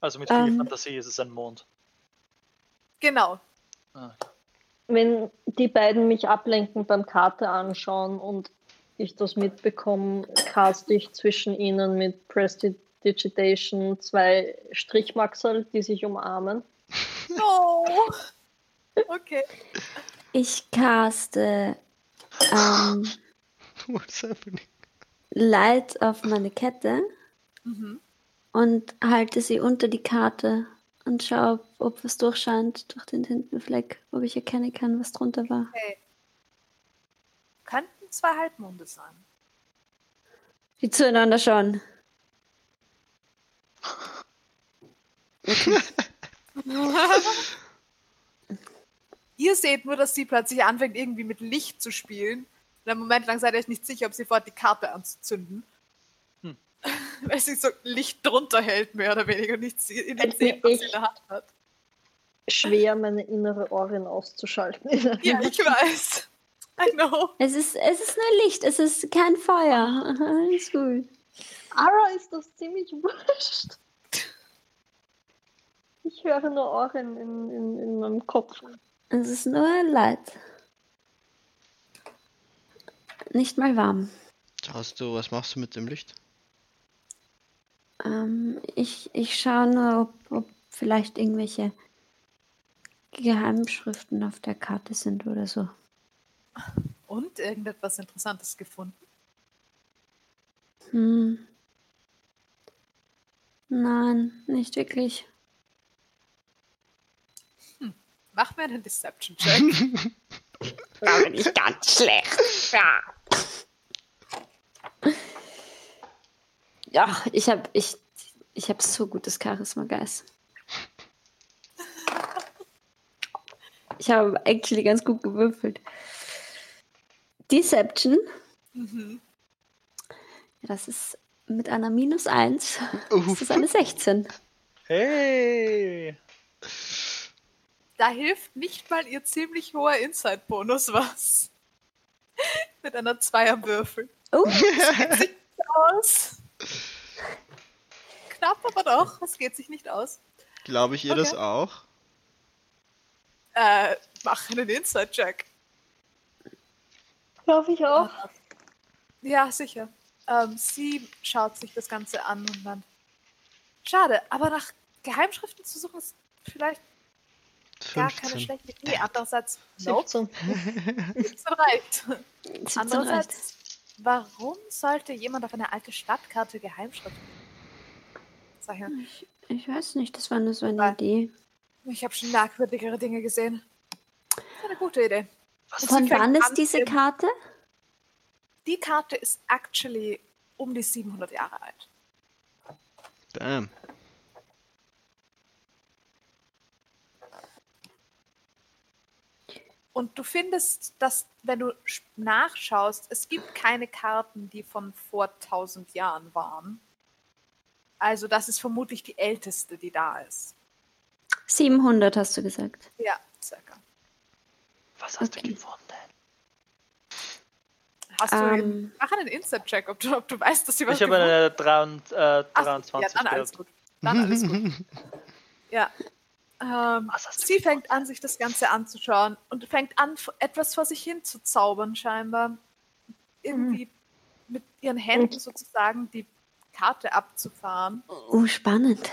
Also mit viel Ähm. Fantasie ist es ein Mond. Genau. Ah. Wenn die beiden mich ablenken beim Karte anschauen und ich das mitbekomme, caste ich zwischen ihnen mit Prestidigitation zwei Strichmaxel, die sich umarmen. No. Okay. Ich caste ähm, What's happening? Light auf meine Kette Mhm. und halte sie unter die Karte und schaue, ob, ob was durchscheint durch den Tintenfleck, ob ich erkennen kann, was drunter war. Okay. Könnten zwei Halbmonde sein. Die zueinander schauen. Ihr seht nur, dass sie plötzlich anfängt, irgendwie mit Licht zu spielen. Und einen Moment lang seid ihr euch nicht sicher, ob sie fort die Karte anzuzünden. Hm. Weil sie so Licht drunter hält, mehr oder weniger. Nicht sie- nicht sehen, was sie in der Hand hat. Schwer, meine innere Ohren auszuschalten. Ja, ich weiß. I know. Es ist, es ist nur Licht, es ist kein Feuer. Alles gut. Ara ist das ziemlich wurscht. Ich höre nur Ohren in, in, in meinem Kopf. Es ist nur Light. Nicht mal warm. Hast du, was machst du mit dem Licht? Ähm, ich, ich schaue nur, ob, ob vielleicht irgendwelche Geheimschriften auf der Karte sind oder so. Und irgendetwas Interessantes gefunden. Hm. Nein, nicht wirklich. Mach mir einen Deception-Check. Da bin ich ganz schlecht. Ja. Ja, ich habe ich, ich hab so gutes Charisma, Guys. Ich habe actually ganz gut gewürfelt. Deception, mhm. ja, das ist mit einer minus 1. Uff. Das ist eine 16. Hey! Da hilft nicht mal ihr ziemlich hoher Inside-Bonus was. Mit einer Zweier Würfel. Oh, Sieht aus. knapp, aber doch. Es geht sich nicht aus. Glaube ich ihr das Okay. auch? Äh, mach einen Inside-Check. Glaube ich auch. Ja, sicher. Ähm, sie schaut sich das Ganze an und dann. Schade, aber nach Geheimschriften zu suchen ist vielleicht gar keine 15. schlechte Idee. Andererseits, nope, 17. 17 reicht. 17 reicht. Andererseits, warum sollte jemand auf eine alte Stadtkarte Geheimschriften? Sag ja, Ich, ich weiß nicht, das war nur so eine Nein. Idee. ich habe schon merkwürdigere Dinge gesehen. Das ist eine gute Idee. Was Von wann ist diese Karte? Die Karte ist actually um die 700 Jahre alt. Damn. Und du findest, dass, wenn du sch- nachschaust, es gibt keine Karten, die von vor 1000 Jahren waren. Also das ist vermutlich die älteste, die da ist. 700 hast du gesagt. Ja, circa. Was hast Okay. du gefunden? Hast du Ähm. mach einen Instant-Check, ob du, ob du weißt, dass sie was Ich habe eine 23, äh, Ach, 23 Ja, dann alles gut. Dann alles gut. Ja. Ähm, sie fängt an, sich das Ganze anzuschauen und fängt an, etwas vor sich hin zu zaubern, scheinbar. Irgendwie mit ihren Händen sozusagen die Karte abzufahren. Oh, spannend.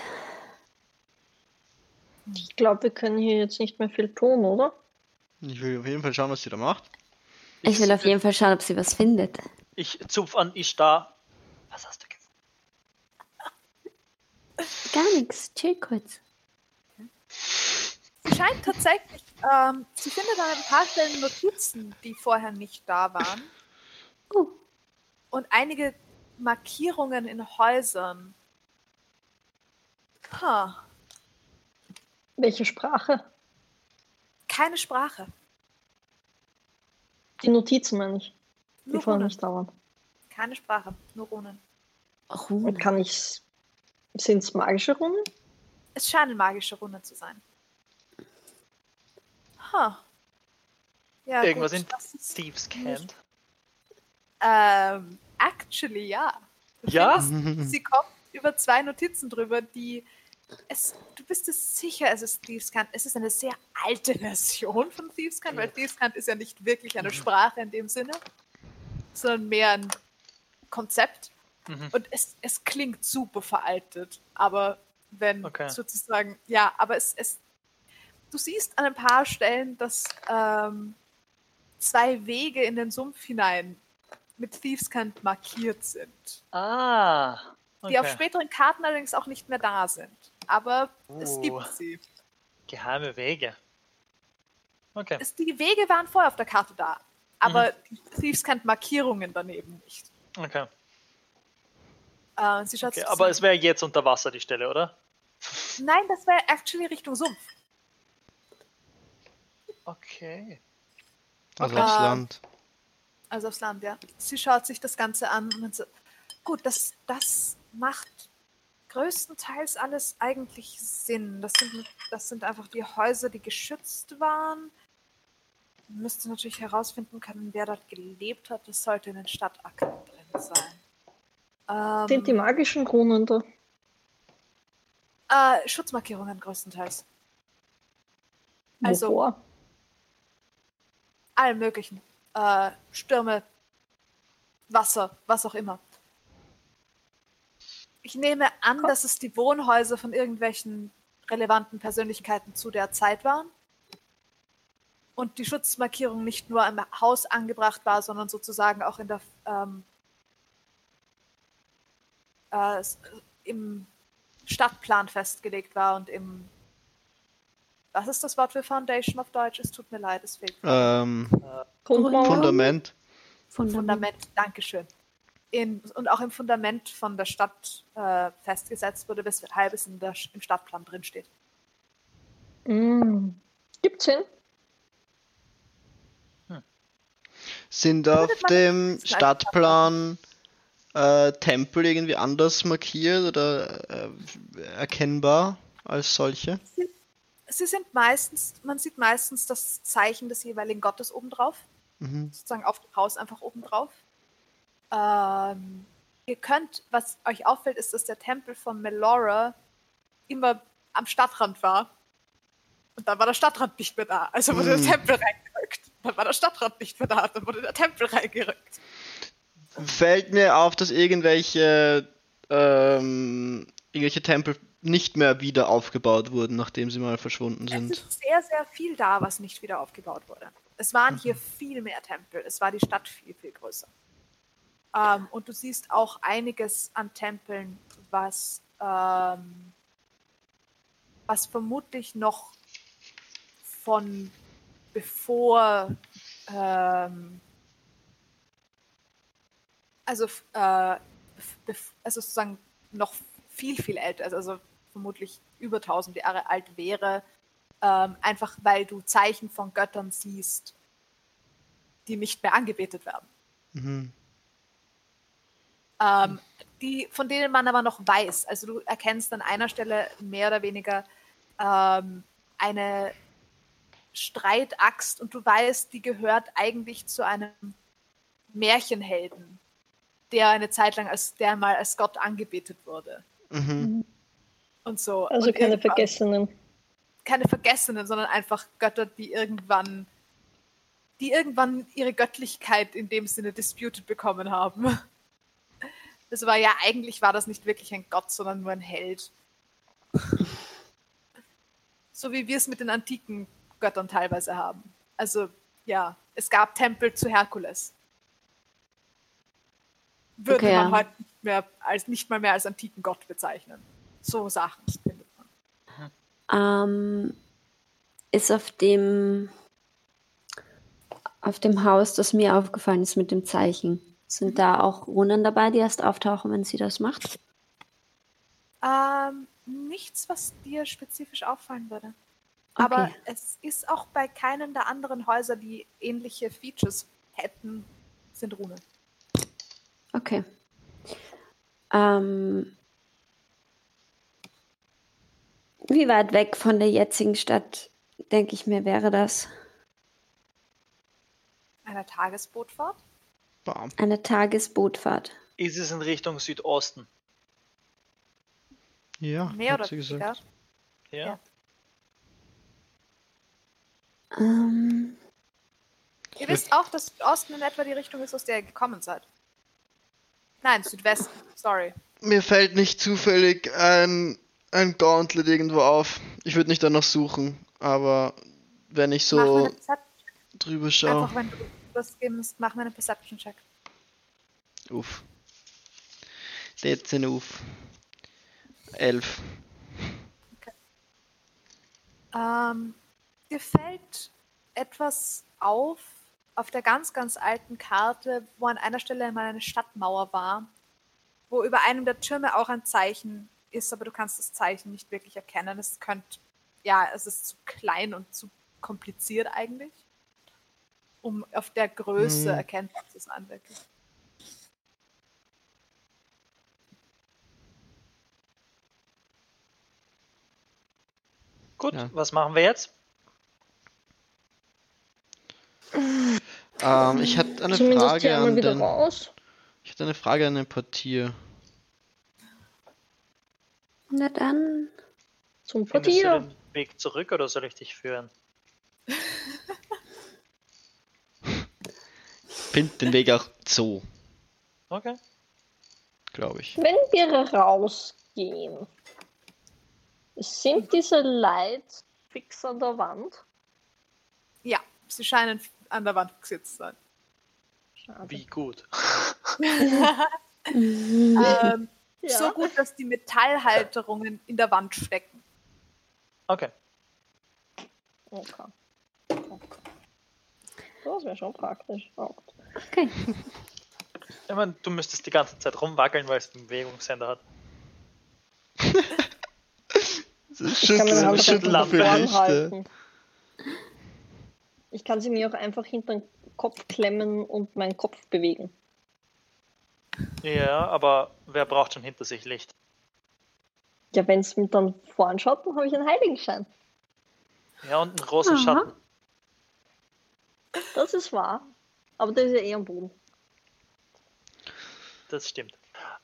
Ich glaube, wir können hier jetzt nicht mehr viel tun, oder? Ich will auf jeden Fall schauen, was sie da macht. Ich will auf jeden Fall schauen, ob sie was findet. Ich zupf an Ishtar. Was hast du gefunden? Gar nichts. Chill kurz. Sie scheint tatsächlich, ähm, sie findet an ein paar Stellen Notizen, die vorher nicht da waren. Oh, Und einige Markierungen in Häusern. Ha, Welche Sprache? keine Sprache. Die Notizen meine ich, die Nur vorher Runen. nicht da waren. Keine Sprache, nur Runen. Und Runen. kann ich. Sind es magische Runen? Es scheinen magische Runen zu sein. Ha. Ja, Irgendwas gut, in Thieves Cant. Ähm, actually, ja. Du Ja? findest, sie kommt über zwei Notizen drüber, die. Es, du bist es sicher, es ist Thieves Cant. Es ist eine sehr alte Version von Thieves Cant, weil Thieves Cant ist ja nicht wirklich eine Sprache in dem Sinne, sondern mehr ein Konzept. Mhm. Und es, es klingt super veraltet, aber wenn Okay. sozusagen, ja, aber es, es, du siehst an ein paar Stellen, dass ähm, zwei Wege in den Sumpf hinein mit Thieves Cant markiert sind, Ah. die auf okay. späteren Karten allerdings auch nicht mehr da sind. Aber es Uh. gibt sie. Geheime Wege. Okay. Es, die Wege waren vorher auf der Karte da, aber Mhm. die Thieves Cant Markierungen daneben nicht. Okay. Äh, sie schaut okay. Aber es wäre jetzt unter Wasser die Stelle, oder? Nein, das wäre actually Richtung Sumpf. Okay. Also Okay. aufs. Land. Also aufs Land, ja. Sie schaut sich das Ganze an und so, gut, das, das macht größtenteils alles eigentlich Sinn. Das sind, das sind einfach die Häuser, die geschützt waren. Man müsste natürlich herausfinden können, wer dort gelebt hat. Das sollte in den Stadtakten drin sein. Ähm, Sind die magischen Runen da? äh, Schutzmarkierungen größtenteils. Also- Wovor? Allen möglichen. Äh, Stürme, Wasser, was auch immer. Ich nehme an, dass es die Wohnhäuser von irgendwelchen relevanten Persönlichkeiten zu der Zeit waren. Und die Schutzmarkierung nicht nur im Haus angebracht war, sondern sozusagen auch in der, ähm, äh, im Stadtplan festgelegt war und im. Was ist das Wort für Foundation auf Deutsch? Es tut mir leid, es fehlt. Ähm, Grundmauern? Fundament. Fundament. Fundament, Dankeschön. In, und auch im Fundament von der Stadt äh, festgesetzt wurde, weshalb es in der, im Stadtplan drinsteht. Mm. Gibt's Sinn? Sind auf dem Stadtplan äh, Tempel irgendwie anders markiert oder äh, erkennbar als solche? Sie sind meistens, man sieht meistens das Zeichen des jeweiligen Gottes obendrauf, Mhm. sozusagen auf dem Haus einfach obendrauf. Ähm, ihr könnt, was euch auffällt, ist, dass der Tempel von Melora immer am Stadtrand war. Und dann war der Stadtrand nicht mehr da. Also wurde Hm. der Tempel reingerückt. Dann war der Stadtrand nicht mehr da. Dann wurde der Tempel reingerückt. Fällt mir auf, dass irgendwelche, ähm, irgendwelche Tempel nicht mehr wieder aufgebaut wurden, nachdem sie mal verschwunden Es sind. ist sehr, sehr viel da, was nicht wieder aufgebaut wurde. Es waren hier viel mehr Tempel. Es war die Stadt viel, viel größer. Ähm, und du siehst auch einiges an Tempeln, was, ähm, was vermutlich noch von bevor, ähm, also, äh, also sozusagen noch viel, viel älter, ist, also vermutlich über 1000 Jahre alt wäre, ähm, einfach weil du Zeichen von Göttern siehst, die nicht mehr angebetet werden. Mhm. Ähm, die, von denen man aber noch weiß. Also du erkennst an einer Stelle mehr oder weniger ähm, eine Streitaxt und du weißt, die gehört eigentlich zu einem Märchenhelden, der eine Zeit lang als der mal als Gott angebetet wurde. Mhm. Und so. Also und keine Vergessenen. keine Vergessenen, sondern einfach Götter, die irgendwann, die irgendwann ihre Göttlichkeit in dem Sinne disputed bekommen haben. Das war ja, eigentlich war das nicht wirklich ein Gott, sondern nur ein Held. So wie wir es mit den antiken Göttern teilweise haben. Also, ja, es gab Tempel zu Herkules. Würde Okay, man ja. heute nicht, mehr als, nicht mal mehr als antiken Gott bezeichnen. So Sachen findet man. Ähm, ist auf dem auf dem Haus, das mir aufgefallen ist mit dem Zeichen, sind da auch Runen dabei, die erst auftauchen, wenn sie das macht? Ähm, nichts, was dir spezifisch auffallen würde. Aber Okay. es ist auch bei keinem der anderen Häuser, die ähnliche Features hätten, sind Runen. Okay. Ähm, wie weit weg von der jetzigen Stadt, denke ich mir, wäre das? Eine Tagesbootfahrt? Bam. Eine Tagesbootfahrt. Ist es in Richtung Südosten? Ja, Mehr hat oder sie weniger? gesagt. Ja. Ja. Ähm, Ihr wisst auch, dass Südosten in etwa die Richtung ist, aus der ihr gekommen seid. Nein, Südwesten. Sorry. Mir fällt nicht zufällig ein, ein Gauntlet irgendwo auf. Ich würde nicht danach suchen, aber wenn ich so drüber schaue. einfach, wenn du das geben musst, mach mir einen Perception-Check. Uff. 13 Uff. 11. Ähm, dir fällt etwas auf auf der ganz, ganz alten Karte, wo an einer Stelle mal eine Stadtmauer war, wo über einem der Türme auch ein Zeichen ist, aber du kannst das Zeichen nicht wirklich erkennen. Es könnte, ja, es ist zu klein und zu kompliziert eigentlich, um auf der Größe Hm. erkenntlich zu sein, wirklich. Gut, Ja. was machen wir jetzt? Ähm, ich hatte eine Zumindest Frage an den, raus. ich hatte eine Frage an den Portier. na dann. Zum Findest du Portier. den Weg zurück oder soll ich dich führen? Find den Weg auch so, Okay. glaube ich. Wenn wir rausgehen, sind diese Lights fix an der Wand? Ja, sie scheinen an der Wand gesetzt sein. Schade. Wie gut. Ähm, Ja. So gut, dass die Metallhalterungen in der Wand stecken. Okay. Okay. okay. Das wäre schon praktisch. Okay. Ich meine, du müsstest die ganze Zeit rumwackeln, weil es einen Bewegungssender hat. Ich kann meine Schüttel, Schüttel Lichte. halten. Ich kann sie mir auch einfach hinter den Kopf klemmen und meinen Kopf bewegen. Ja, aber wer braucht schon hinter sich Licht? Ja, wenn es mir dann vorn schaut, dann habe ich einen Heiligenschein. Ja, und einen großen Aha. Schatten. Das ist wahr. Aber der ist ja eh am Boden. Das stimmt.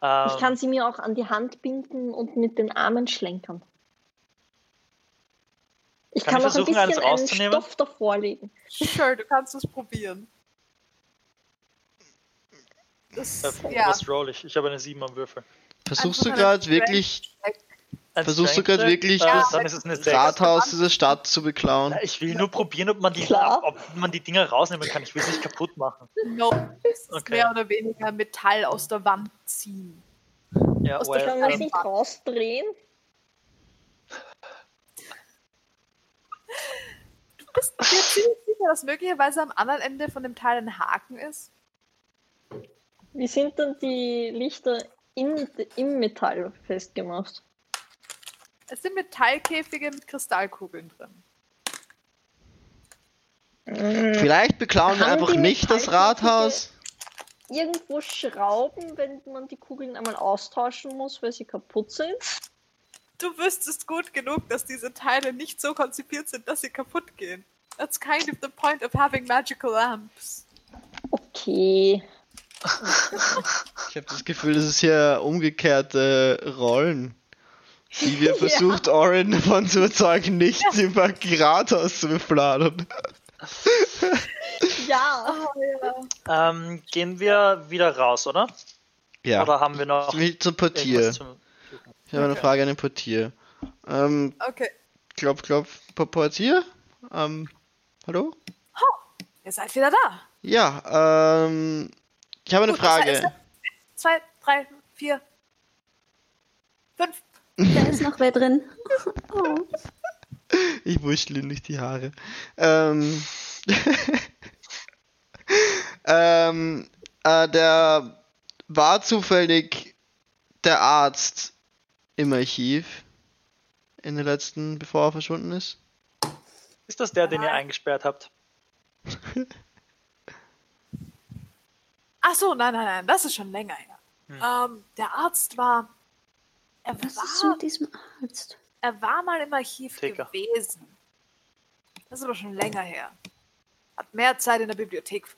Ähm, Ich kann sie mir auch an die Hand binden und mit den Armen schlenkern. Ich Kann kann, ich auch ein versuchen, eines bisschen einen rauszunehmen? Stoff davor legen. Sure, du kannst es probieren. Das, äh, ja. Was roll ich? Ich habe eine 7 am Würfel. Versuchst du Einfach gerade wirklich, Ein versuchst du gerade wirklich Äh, Ja. das dann ist es eine 6. Rathaus dieser Stadt zu beklauen? Ich will nur probieren, ob man, die, Klar. ob man die Dinger rausnehmen kann. Ich will es nicht kaputt machen. No, es ist Okay. mehr oder weniger Metall aus der Wand ziehen. Ja, Aus der well, Kann man es nicht rausdrehen? Du bist dir ziemlich sicher, dass möglicherweise am anderen Ende von dem Teil ein Haken ist? Wie sind denn die Lichter in, im Metall festgemacht? Es sind Metallkäfige mit Kristallkugeln drin. Vielleicht beklauen wir einfach nicht das Rathaus. Irgendwo schrauben, wenn man die Kugeln einmal austauschen muss, weil sie kaputt sind? Du wüsstest gut genug, dass diese Teile nicht so konzipiert sind, dass sie kaputt gehen. That's kind of the point of having magical lamps. Okay. Ich habe das Gefühl, das ist hier umgekehrte Rollen. Wie wir versucht, Orin davon zu überzeugen, nicht im Rathaus zu befladen. Ja. ähm, gehen wir wieder raus, oder? Ja. Oder haben wir noch zum Portier. zum... Ich habe eine Frage an den Portier. Ähm, Okay. klopf, klopf, Po- Portier? Ähm, hallo? Ihr seid wieder da. Ja, ähm, ich habe eine Gut, heißt, Frage. Zwei, drei, vier, fünf. Da ist noch wer drin. Oh. Ich wurschtel ihm nicht die Haare. Ähm, ähm, äh, der war zufällig der Arzt im Archiv in den letzten, bevor er verschwunden ist. Ist das der, den ihr eingesperrt habt? Ach so, nein, nein, nein, das ist schon länger her. Ähm, der Arzt war. Er Was ist war, mit diesem Arzt? er war mal im Archiv Ticker. gewesen. Das ist aber schon länger her. Hat mehr Zeit in der Bibliothek.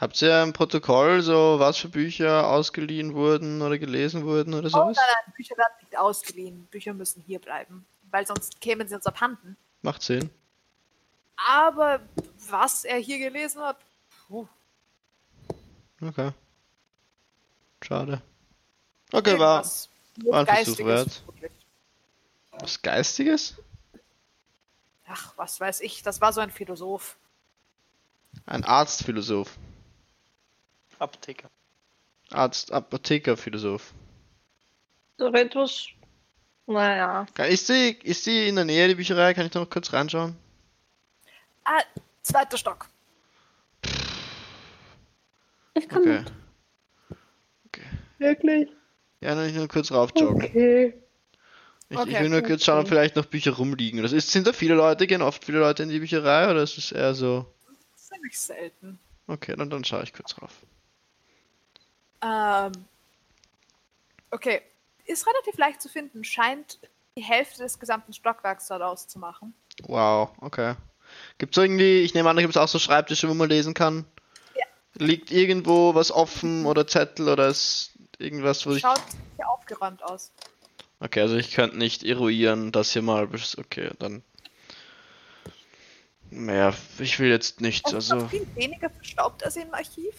Habt ihr ein Protokoll, so was für Bücher ausgeliehen wurden oder gelesen wurden oder Oh sowas? nein, nein, Bücher werden nicht ausgeliehen. Bücher müssen hier bleiben. Weil sonst kämen sie uns abhanden. Macht Sinn. Aber was er hier gelesen hat, puh, Okay. Schade. Okay, war war ein Versuch wert. was Geistiges? Ach, was weiß ich, das war so ein Philosoph. Ein Arztphilosoph. Apotheker. Arzt, Apotheker, Philosoph. So etwas. Naja. Ist die, ist die in der Nähe, die Bücherei? Kann ich da noch kurz reinschauen? Ah, zweiter Stock. Ich kann Okay. mit. Wirklich? Ja, dann ich nur kurz raufjoggen. Okay. Ich, ich Okay. will nur kurz schauen, ob vielleicht noch Bücher rumliegen. Das ist, sind da viele Leute, gehen oft viele Leute in die Bücherei oder ist es eher so? Ziemlich selten. Okay, dann, dann schaue ich kurz rauf. Ähm, okay. Ist relativ leicht zu finden, scheint die Hälfte des gesamten Stockwerks dort auszumachen. Wow, okay. Gibt's irgendwie, ich nehme an, da gibt es auch so Schreibtische, wo man lesen kann. Ja. Liegt irgendwo was offen oder Zettel oder ist irgendwas, wo ich. Schaut sehr aufgeräumt aus. Okay, also ich könnte nicht eruieren, dass hier mal. Okay, dann. Naja, ich will jetzt nicht, Es ist also. noch viel weniger verstaubt als im Archiv.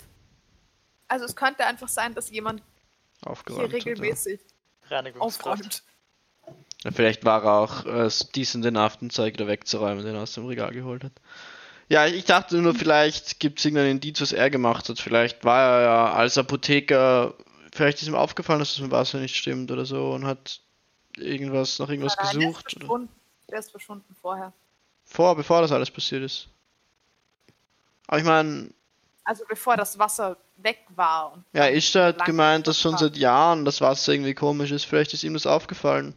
Also es könnte einfach sein, dass jemand hier regelmäßig aufräumt. Ja, vielleicht war er auch äh, decent enough, den Zeug wieder wegzuräumen, den er aus dem Regal geholt hat. Ja, ich dachte nur, vielleicht gibt es irgendeinen Indiz, was er gemacht hat. Vielleicht war er ja als Apotheker, vielleicht ist ihm aufgefallen, dass das mit Wasser nicht stimmt oder so und hat irgendwas nach irgendwas Nein, der ist gesucht. Oder verschwunden. Der ist verschwunden vorher. Vor, bevor das alles passiert ist. Aber ich meine, Also bevor das Wasser weg war. Und ja, Ishtar hat gemeint, dass schon seit Jahren das Wasser irgendwie komisch ist. Vielleicht ist ihm das aufgefallen.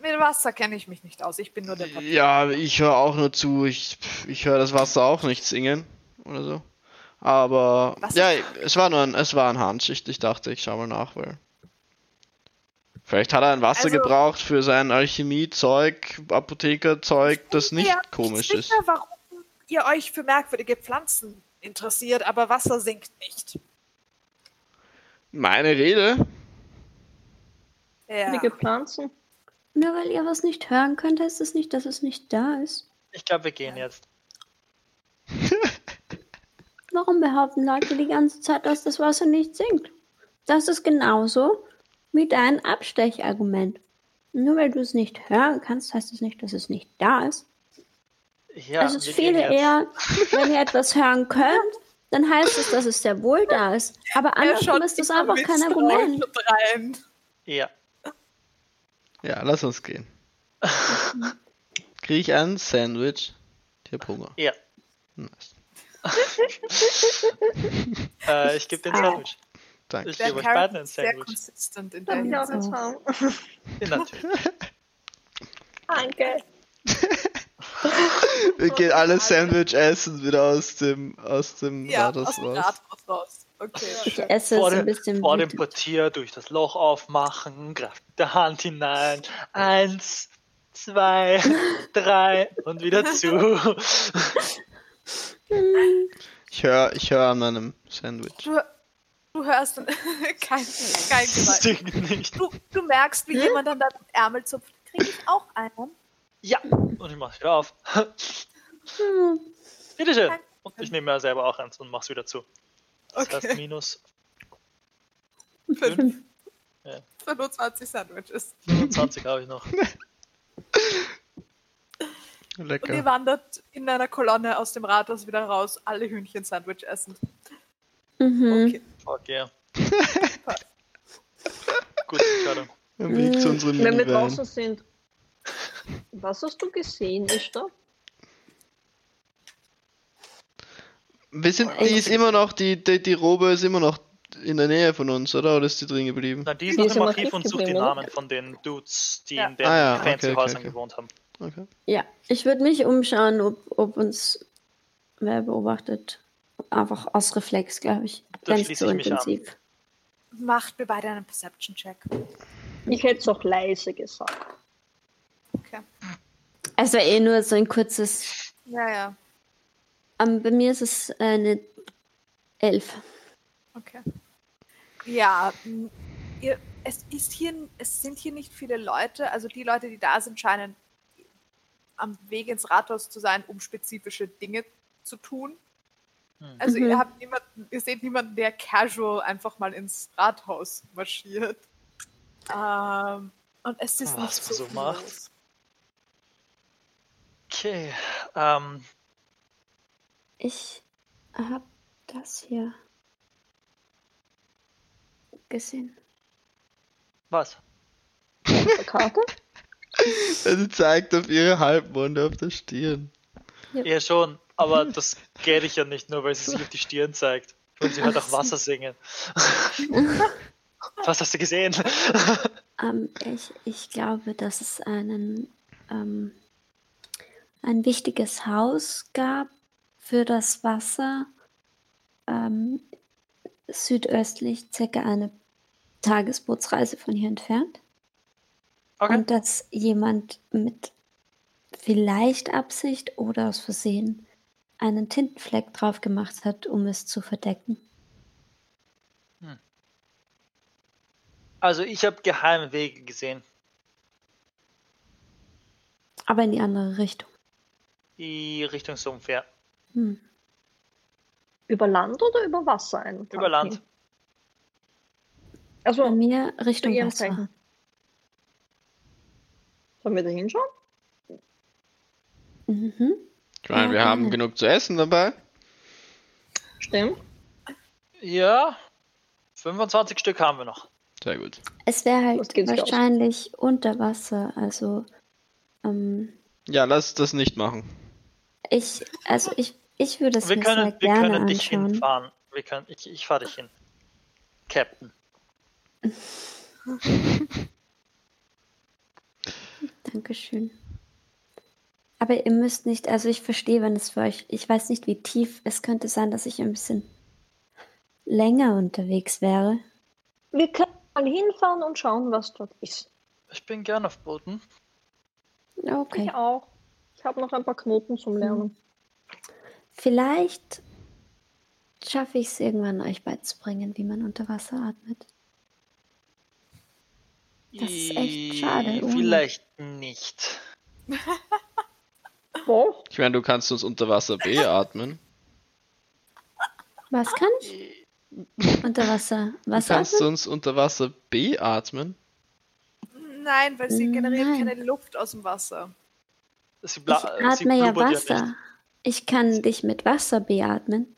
Mit Wasser kenne ich mich nicht aus. Ich bin nur der Papier. Ja, ich höre auch nur zu. Ich, ich höre das Wasser auch nicht singen oder so. Aber Was? ja, es war nur ein, es war ein. Ich, ich dachte, ich schau mal nach, weil vielleicht hat er ein Wasser Also- gebraucht für sein Alchemie-Zeug, Apotheker-Zeug, das nicht Ja, komisch sicher, ist. warum ihr euch für merkwürdige Pflanzen interessiert, aber Wasser sinkt nicht. Meine Rede? Ja. Wie Pflanzen. Nur weil ihr was nicht hören könnt, heißt es nicht, dass es nicht da ist. Ich glaube, wir gehen jetzt. Warum behaupten Leute die ganze Zeit, dass das Wasser nicht sinkt? Das ist genauso wie dein Abstechargument. Nur weil du es nicht hören kannst, heißt es nicht, dass es nicht da ist. Ja, es ist wir viel eher, wenn ihr etwas hören könnt, dann heißt es, dass es sehr wohl da ist. Aber Er andersrum ist das einfach kein Argument. rein. Ja. Ja, lass uns gehen. Kriege ich ein Sandwich? Ich hab Hunger. Ja. Nice. Äh, ich gebe den Au. Sandwich. Danke. Ich Der gebe euch beiden Charakter ein ist sehr Sandwich. konsistent in der Hinsicht. eins haben? Ja, natürlich. Danke. Wir gehen alle Sandwich essen wieder aus dem, aus dem Ja, Rathaus aus dem raus. Rathaus raus. Okay. Ich esse vor es ein dem, bisschen vor dem. Portier durch das Loch aufmachen, greift mit der Hand hinein. Eins, zwei, drei und wieder zu. Ich höre ich hör an meinem Sandwich. Du, du hörst kein, kein Geräusch. Du, du merkst, wie jemand an deinem Ärmel zupft. Krieg ich auch einen? Ja, und ich mach's wieder auf. Hm, Bitteschön. Und ich nehme mir selber auch eins und mach's wieder zu. Das heißt Okay. minus Fünf. Ja. 25 Sandwiches. 25 habe ich noch. Und ihr Lecker. wandert in einer Kolonne aus dem Rathaus wieder raus, alle Hühnchen Sandwich essen. Mhm. Okay. Fuck yeah. Gute Entscheidung. Am Weg zu unserem Wenn wir Minivan. draußen sind. Was hast du gesehen, Ishtar? Wir sind, die ist immer noch, die, die, die Robe ist immer noch in der Nähe von uns, oder? Oder ist die drin geblieben? Na, die ist Die noch ist im im Archiv Archiv und sucht die geblieben? Namen von den Dudes, die Ja. in den Ah ja, fancy okay, okay, Häusern okay. gewohnt haben. Okay. Ja, ich würde mich umschauen, ob, ob uns wer beobachtet. Einfach aus Reflex, glaube ich. Da zu ich mich an. intensiv. Macht mir beide einen Perception-Check. Ich hätte es auch leise gesagt. Okay. War eh nur so ein kurzes. Ja, ja. Ähm, bei mir ist es eine Elf. Okay. Ja, ihr, es ist hier, es sind hier nicht viele Leute. Also die Leute, die da sind, scheinen am Weg ins Rathaus zu sein, um spezifische Dinge zu tun. Also Mhm. ihr habt niemanden, ihr seht niemanden, der casual einfach mal ins Rathaus marschiert. Ähm, und es ist Was nicht man so so macht. Okay. Ähm, Ich habe das hier gesehen. was? Der Karte? Sie zeigt auf ihre Halbmonde auf der Stirn. Ja, schon, aber das geht ich ja nicht nur, weil sie sich auf die Stirn zeigt. Und sie hört auch Wasser singen. Was hast du gesehen? Ähm, ich, ich glaube, dass es einen, ähm, ein wichtiges Haus gab für das Wasser ähm, südöstlich, circa eine Tagesbootsreise von hier entfernt. Okay. Und dass jemand mit vielleicht Absicht oder aus Versehen einen Tintenfleck drauf gemacht hat, um es zu verdecken. Also ich habe geheime Wege gesehen. Aber in die andere Richtung. Die Richtung Sumpf, ja. Hm. Über Land oder über Wasser ein? Über Land. Also, Bei mir Richtung Wasser. Zeichen. Sollen wir da hinschauen? Mhm. Ich meine, Ja, wir haben gerne. genug zu essen dabei. Stimmt. Ja, 25 Stück haben wir noch. Sehr gut. Es wäre halt wahrscheinlich unter Wasser. Also ähm, Ja, lass das nicht machen. ich, also ich, ich würde es Wir mir können, sehr wir gerne können dich anschauen. hinfahren. Wir können, ich ich fahre dich hin. Captain. Dankeschön. Aber ihr müsst nicht, also ich verstehe, wenn es für euch, ich weiß nicht, wie tief, es könnte sein, dass ich ein bisschen länger unterwegs wäre. Wir können mal hinfahren und schauen, was dort ist. Ich bin gern auf Booten. Okay. Ich auch. Ich habe noch ein paar Knoten zum Lernen. Vielleicht schaffe ich es irgendwann, euch beizubringen, wie man unter Wasser atmet. Das ist echt schade, ohne. Vielleicht nicht. Wo? Ich meine, du kannst uns unter Wasser beatmen. Was kann ich? Unter Wasser. Du Was kannst atmen? uns unter Wasser beatmen. Nein, weil sie generiert Nein. keine Luft aus dem Wasser. Sie, Ich atme ja Wasser. nicht, Ich kann dich mit Wasser beatmen.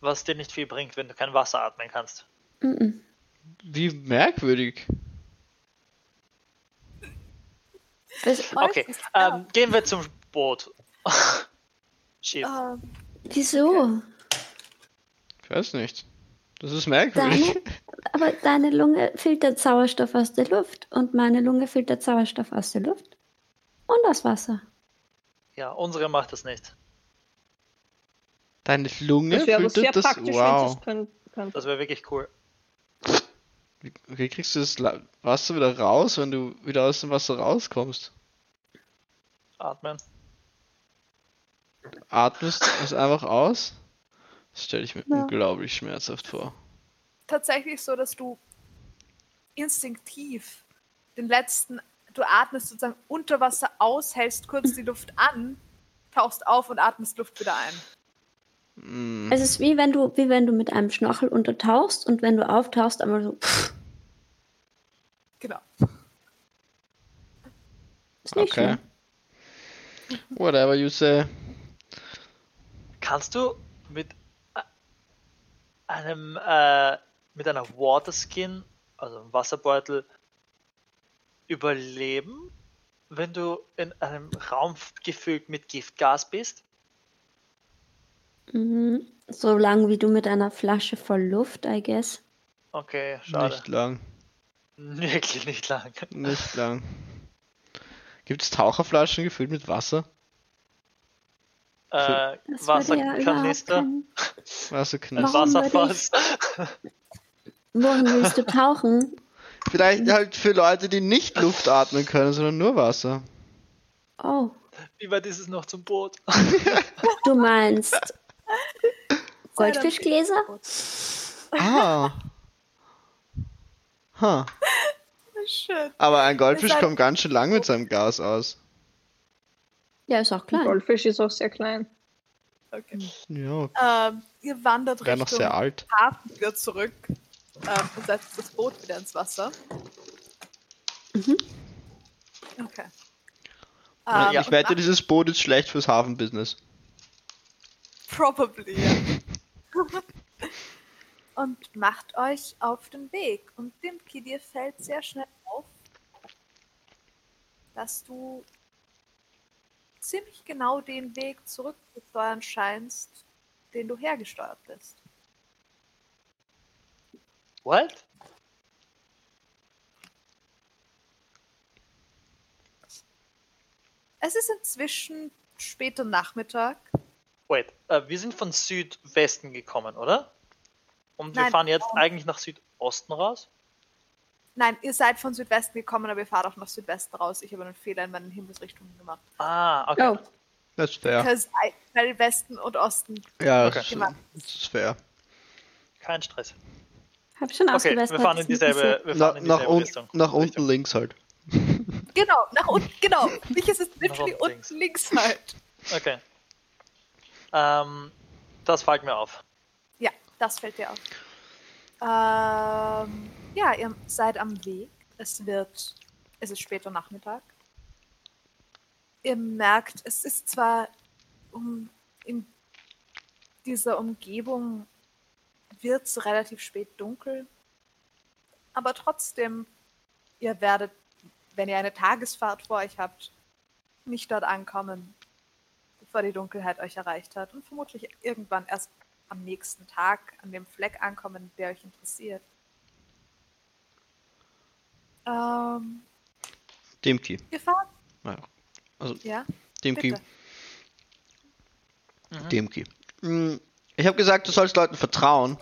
was dir nicht viel bringt, wenn du kein Wasser atmen kannst. Mhm. Wie merkwürdig. Was, Okay, ähm, gehen wir zum Boot. Schiff. Ähm, wieso? Ich weiß nicht. Das ist merkwürdig. Deine, aber deine Lunge filtert Sauerstoff aus der Luft und meine Lunge filtert Sauerstoff aus der Luft und aus Wasser. Ja, unsere macht das nicht. Deine Lunge Das wäre sehr filtert das. praktisch, wenn Wow. es können. können. Das wäre wirklich cool. Wie, kriegst du das Wasser wieder raus, wenn du wieder aus dem Wasser rauskommst? Atmen. Atmest es einfach aus? Das stelle ich mir Ja. unglaublich schmerzhaft vor. tatsächlich so, dass du instinktiv den letzten, du atmest sozusagen unter Wasser aus, hältst kurz die Luft an, tauchst auf und atmest Luft wieder ein. Mm. Es ist wie wenn du, wie wenn du mit einem Schnorchel untertauchst und wenn du auftauchst, einmal so. Pff, Genau. ist nicht Okay. schlimm. Whatever you say. Kannst du mit äh, einem äh, mit einer Waterskin, also einem Wasserbeutel, überleben, wenn du in einem Raum gefüllt mit Giftgas bist? Mhm. So lang wie du mit einer Flasche voll Luft, I guess. Okay, schade. Nicht lang. Wirklich nicht lang. Nicht lang. Gibt es Taucherflaschen gefüllt mit Wasser? Äh, würde ja Wasserkanister, Wasserkanister. Wasserfass. Wohin willst du tauchen? Vielleicht halt für Leute, die nicht Luft atmen können, sondern nur Wasser. Oh, Wie weit ist es noch zum Boot? du meinst Goldfischgläser? Ah. Ha. Schön. Aber ein Goldfisch kommt ganz schön lang mit seinem Gas aus. Ja, ist auch Ein klein. Goldfisch ist auch sehr klein. Okay. Ja, Ähm, ihr wandert wäre noch Richtung sehr alt. Hafen wieder zurück ähm, und setzt das Boot wieder ins Wasser. Mhm. Okay. Ja, Ähm, ich wette, dieses Boot ist schlecht fürs Hafenbusiness. Probably. ja. Und macht euch auf den Weg. Und Dimki, dir fällt sehr schnell auf, dass du ziemlich genau den Weg zurückzusteuern scheinst, den du hergesteuert bist. What? Es ist inzwischen später Nachmittag. Wait, äh, wir sind von Südwesten gekommen, oder? Und wir Nein, fahren jetzt ähm, eigentlich nach Südosten raus? Nein, ihr seid von Südwesten gekommen, aber ihr fahrt auch nach Südwesten raus. Ich habe einen Fehler in meinen Himmelsrichtungen gemacht. Ah, okay. Oh, Das ist fair. Because I- Weil Westen und Osten. Ja, Okay. das, ist, das ist fair. Kein Stress. hab schon Okay, wir fahren in dieselbe, wir Na, fahren in nach, dieselbe un Richtung. nach unten Richtung. links halt. Genau, nach unten, genau. Mich ist es literally unten links. unten links halt. Okay. Ähm, das fällt mir auf. Ja, das fällt dir auf. Ähm, ja, ihr seid am Weg. Es wird, es ist später Nachmittag. Ihr merkt, es ist zwar um, in dieser Umgebung wird es relativ spät dunkel, aber trotzdem, ihr werdet, wenn ihr eine Tagesfahrt vor euch habt, nicht dort ankommen, bevor die Dunkelheit euch erreicht hat und vermutlich irgendwann erst am nächsten Tag an dem Fleck ankommen, der euch interessiert. Ähm, Demki. ihr fahrt? Ja. Also, Ja, Demki. bitte. Mhm. Demki. Mm, Ich habe gesagt, du sollst Leuten vertrauen.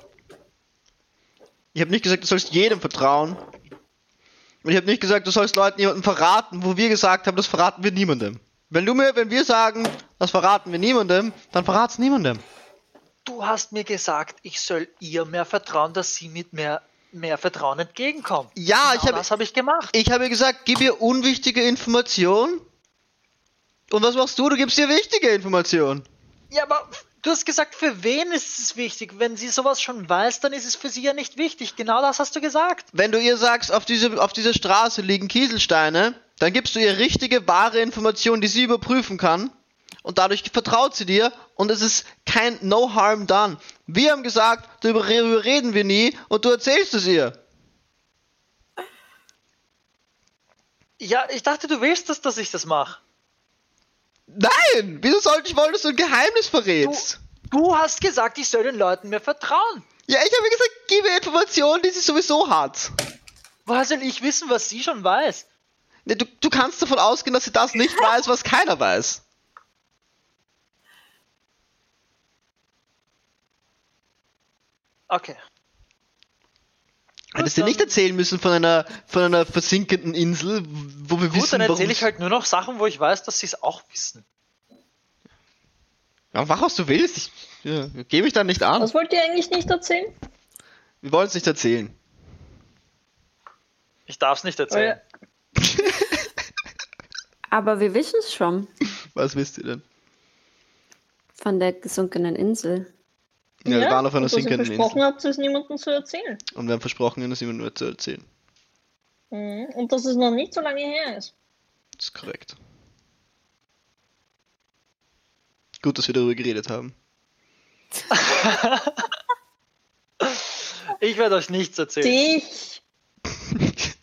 Ich habe nicht gesagt, du sollst jedem vertrauen. Und ich habe nicht gesagt, du sollst Leuten jemanden verraten, wo wir gesagt haben, das verraten wir niemandem. Wenn du mir, wenn wir sagen, das verraten wir niemandem, dann verrat's niemandem. du hast mir gesagt, ich soll ihr mehr vertrauen, dass sie mit mehr, mehr Vertrauen entgegenkommt. Ja, ich genau habe das habe ich gemacht. ich habe gesagt, gib ihr unwichtige Informationen. Und was machst du? Du gibst ihr wichtige Informationen. Ja, aber du hast gesagt, für wen ist es wichtig? Wenn sie sowas schon weiß, dann ist es für sie ja nicht wichtig. Genau das hast du gesagt. Wenn du ihr sagst, auf, diese, auf dieser Straße liegen Kieselsteine, dann gibst du ihr richtige, wahre Informationen, die sie überprüfen kann. Und dadurch vertraut sie dir und es ist kein No Harm done. Wir haben gesagt, darüber reden wir nie und du erzählst es ihr. Ja, ich dachte, du willst das, dass ich das mache. Nein! Wieso sollte ich wollen, dass du ein Geheimnis verrätst? Du hast gesagt, ich soll den Leuten mehr vertrauen. Ja, ich habe gesagt, gib ihr Informationen, die sie sowieso hat. Woher soll ich wissen, was sie schon weiß? Du, du kannst davon ausgehen, dass sie das nicht weiß, was keiner weiß. Okay. Hättest du dann- nicht erzählen müssen von einer, von einer versinkenden Insel, wo wir Gut, wissen, dann warum... erzähle ich halt nur noch Sachen, wo ich weiß, dass sie es auch wissen. Ja, mach, was du willst. Ich ja, geh mich dann nicht an. Was wollt ihr eigentlich nicht erzählen? Wir wollen es nicht erzählen. Ich darf es nicht erzählen. Aber wir wissen es schon Was wisst ihr denn? von der gesunkenen Insel. Ja, wir waren auf einer und dass ihr sinkenden versprochen Insel. habt, es niemandem zu erzählen. Und wir haben versprochen, ihnen das immer nur zu erzählen. Mhm. Und dass es noch nicht so lange her ist. Das ist korrekt. Gut, dass wir darüber geredet haben. Ich werde euch nichts erzählen. Dich!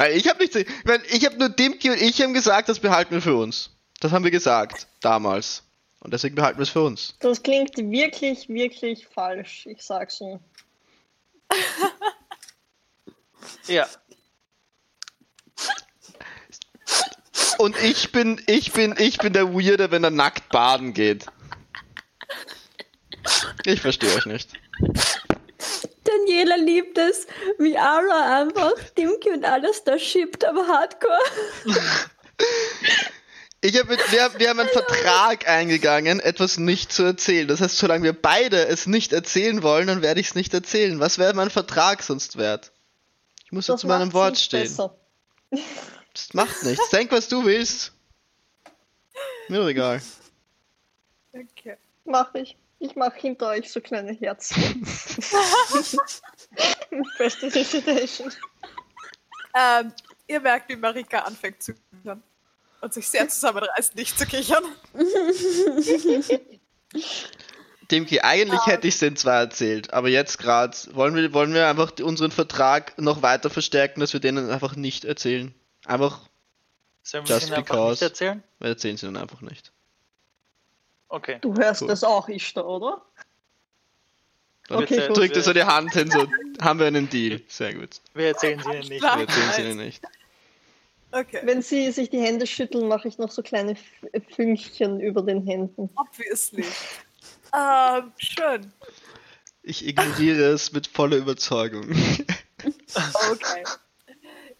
Weil ich habe nicht, ich, mein, ich habe nur Dimki und ich haben gesagt, das behalten wir für uns. Das haben wir gesagt damals. Und deswegen behalten wir es für uns. Das klingt wirklich, wirklich falsch. Ich sag's nur. Ja. Und ich bin, ich bin, ich bin der Weirde, wenn er nackt baden geht. Ich verstehe euch nicht. Daniela liebt es, wie Ara einfach Dimki und alles da schiebt, aber hardcore. Ich hab mit, wir, wir haben einen Vertrag eingegangen, etwas nicht zu erzählen. Das heißt, solange wir beide es nicht erzählen wollen, dann werde ich es nicht erzählen. Was wäre mein Vertrag sonst wert? Ich muss ja zu meinem Wort stehen. besser. Das macht nichts. Denk, was du willst. Mir doch egal. Okay. Mach ich. Ich mache hinter euch so kleine Herzen. Prestidigitation. Ähm, ihr merkt, wie Marika anfängt zu kichern. Und sich sehr zusammenreißt, nicht zu kichern. Demki, eigentlich hätte ich es den zwei erzählt, aber jetzt gerade wollen wir, wollen wir einfach unseren Vertrag noch weiter verstärken, dass wir denen einfach nicht erzählen. Einfach, Sollen wir Just ihnen einfach because. nicht erzählen? wir erzählen sie dann einfach nicht. Okay. Du hörst Cool. das auch, Ishtar, oder? Dann Okay, gut. drückt er so die Hand hin, so haben wir einen Deal. Sehr gut. wir erzählen sie ihnen nicht. Wir erzählen sie ihnen nicht. Okay. Wenn sie sich die Hände schütteln, mache ich noch so kleine Fünkchen über den Händen. Obviously. ähm, schön. Ich ignoriere es mit voller Überzeugung. Okay.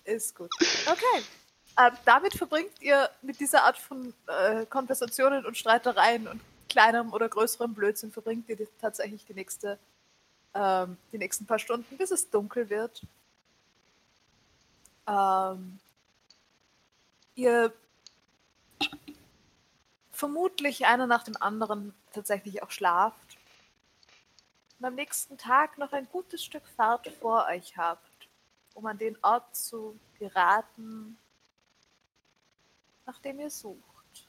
Ist gut. Okay. Ähm, damit verbringt ihr mit dieser Art von äh, Konversationen und Streitereien und kleinerem oder größerem Blödsinn verbringt ihr tatsächlich die nächste, ähm, die nächsten paar Stunden, bis es dunkel wird. Ähm, ihr vermutlich einer nach dem anderen tatsächlich auch schlaft und am nächsten Tag noch ein gutes Stück Fahrt vor euch habt, um an den Ort zu geraten, nach dem ihr sucht.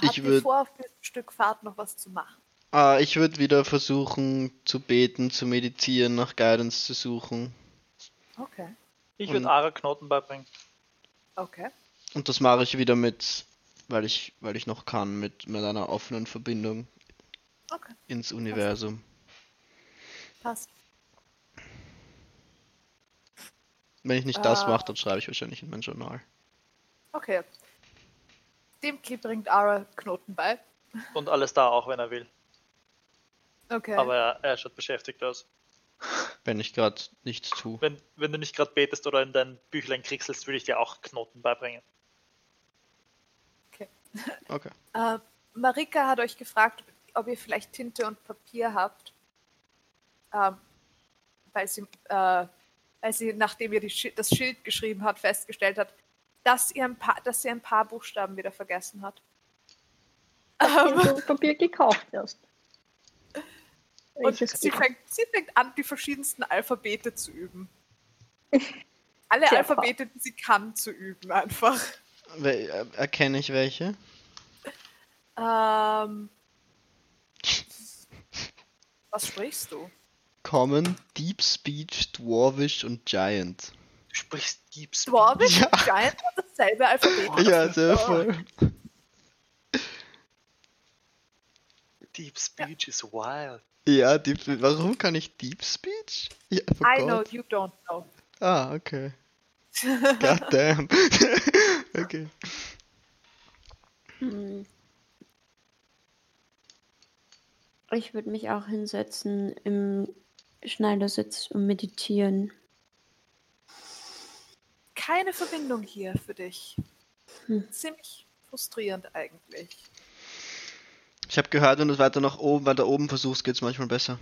Ich Habt ihr würd- vor, auf diesem Stück Fahrt noch was zu machen? Ah, ich würde wieder versuchen zu beten, zu meditieren, nach Guidance zu suchen. Okay. Ich würde Ara Knoten beibringen. Okay. Und das mache ich wieder mit, weil ich, weil ich noch kann, mit, mit einer offenen Verbindung Okay. ins Universum. Passt. Wenn ich nicht das Ah. mache, dann schreibe ich wahrscheinlich in mein Journal. Okay. Demki bringt Ara Knoten bei. Und alles da, auch wenn er will. Okay. Aber er, er schaut beschäftigt aus. wenn ich gerade nichts tue. Wenn, wenn du nicht gerade betest oder in dein Büchlein kriegselst, würde ich dir auch Knoten beibringen. Okay. Äh, Marika hat euch gefragt, ob ihr vielleicht Tinte und Papier habt. Ähm, weil sie, äh, weil sie, nachdem ihr die, das Schild geschrieben hat, festgestellt hat, dass, ihr ein paar, dass sie ein paar Buchstaben wieder vergessen hat. Ähm, Tinte und Papier gekauft erst. und sie fängt, sie fängt an, die verschiedensten Alphabete zu üben. Alle Sehr Alphabete, die sie kann, zu üben, einfach. Äh, erkenne ich welche? Ähm, was sprichst du? Common, Deep Speech, Dwarvish und Giant. Du sprichst Deep Speech. Dwarvish Ja. und Giant hat dasselbe Alphabet. Ja, sehr voll. Deep Speech is wild. Ja, Deep Warum kann ich Deep Speech? Ja, oh I know, Gott. you don't know. Ah, okay. God damn. okay. Hm. Ich würde mich auch hinsetzen im Schneidersitz und meditieren. Keine Verbindung hier für dich. Hm. Ziemlich frustrierend eigentlich. Ich habe gehört, wenn du es weiter nach oben, weiter oben versuchst, geht es manchmal besser.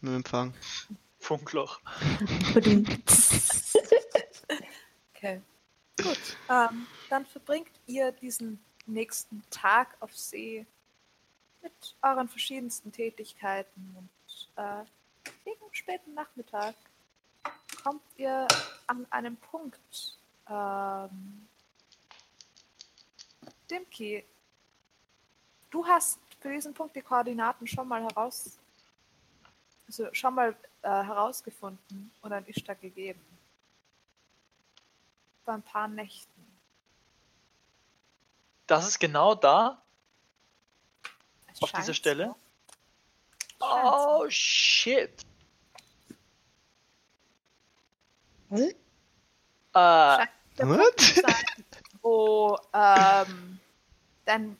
Mit dem Empfang. Funkloch. Okay. Gut. Ähm, dann verbringt ihr diesen nächsten Tag auf See mit euren verschiedensten Tätigkeiten und äh, gegen späten Nachmittag kommt ihr an einem Punkt. Ähm, Dimki, du hast für diesen Punkt die Koordinaten schon mal heraus, also schon mal äh, herausgefunden und an Ishtar gegeben. Vor ein paar Nächten. Das ist genau da, Es auf dieser Stelle. so. Oh shit. Was? Äh, Scheint der What? Wo ähm, dein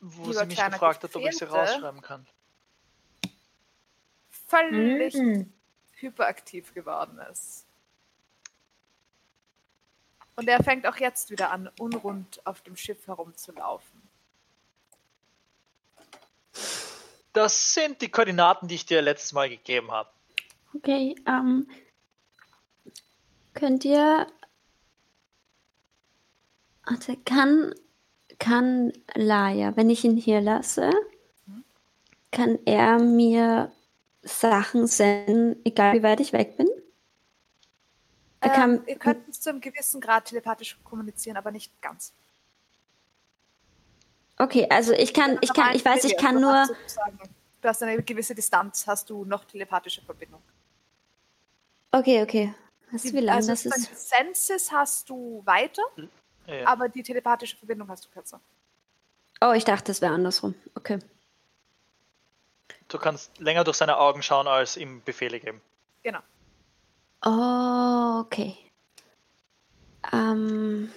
wo sie mich gefragt hat, ob ich sie rausschreiben kann. völlig Mhm. hyperaktiv geworden ist. Und er fängt auch jetzt wieder an, unrund auf dem Schiff herumzulaufen. Das sind die Koordinaten, die ich dir letztes Mal gegeben habe. Okay, ähm. Könnt ihr. Warte, kann. Kann Laia, wenn ich ihn hier lasse, kann er mir Sachen senden, egal wie weit ich weg bin? Er Ähm, kann, ihr könnt bis zu einem gewissen Grad telepathisch kommunizieren, aber nicht ganz. okay, also ich kann, ich kann, ich weiß, ich kann nur. Du hast eine gewisse Distanz, hast du noch telepathische Verbindung. Okay, okay. Du, wie lang also das ist? Senses hast du weiter, Ja. aber die telepathische Verbindung hast du kürzer. Oh, ich dachte, es wäre andersrum. Okay. Du kannst länger durch seine Augen schauen, als ihm Befehle geben. Genau. Oh, okay. Ähm.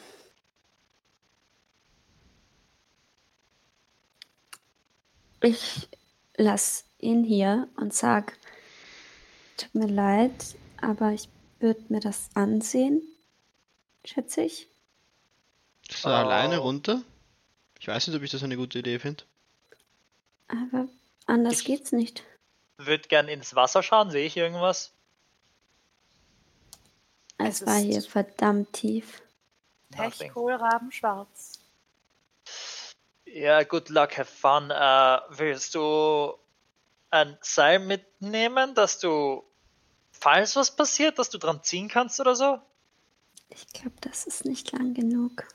Ich lass ihn hier und sag, tut mir leid, aber ich würde mir das ansehen, schätze ich. Ist er Oh. alleine runter? Ich weiß nicht, ob ich das eine gute Idee finde. Aber anders Ich- geht's nicht. Würde gern ins Wasser schauen, sehe ich irgendwas? Es Es war hier verdammt tief. Pech, Kohlraben, schwarz. Ja, good luck, have fun. Äh, willst du ein Seil mitnehmen, dass du, falls was passiert, dass du dran ziehen kannst oder so? Ich glaube, das ist nicht lang genug.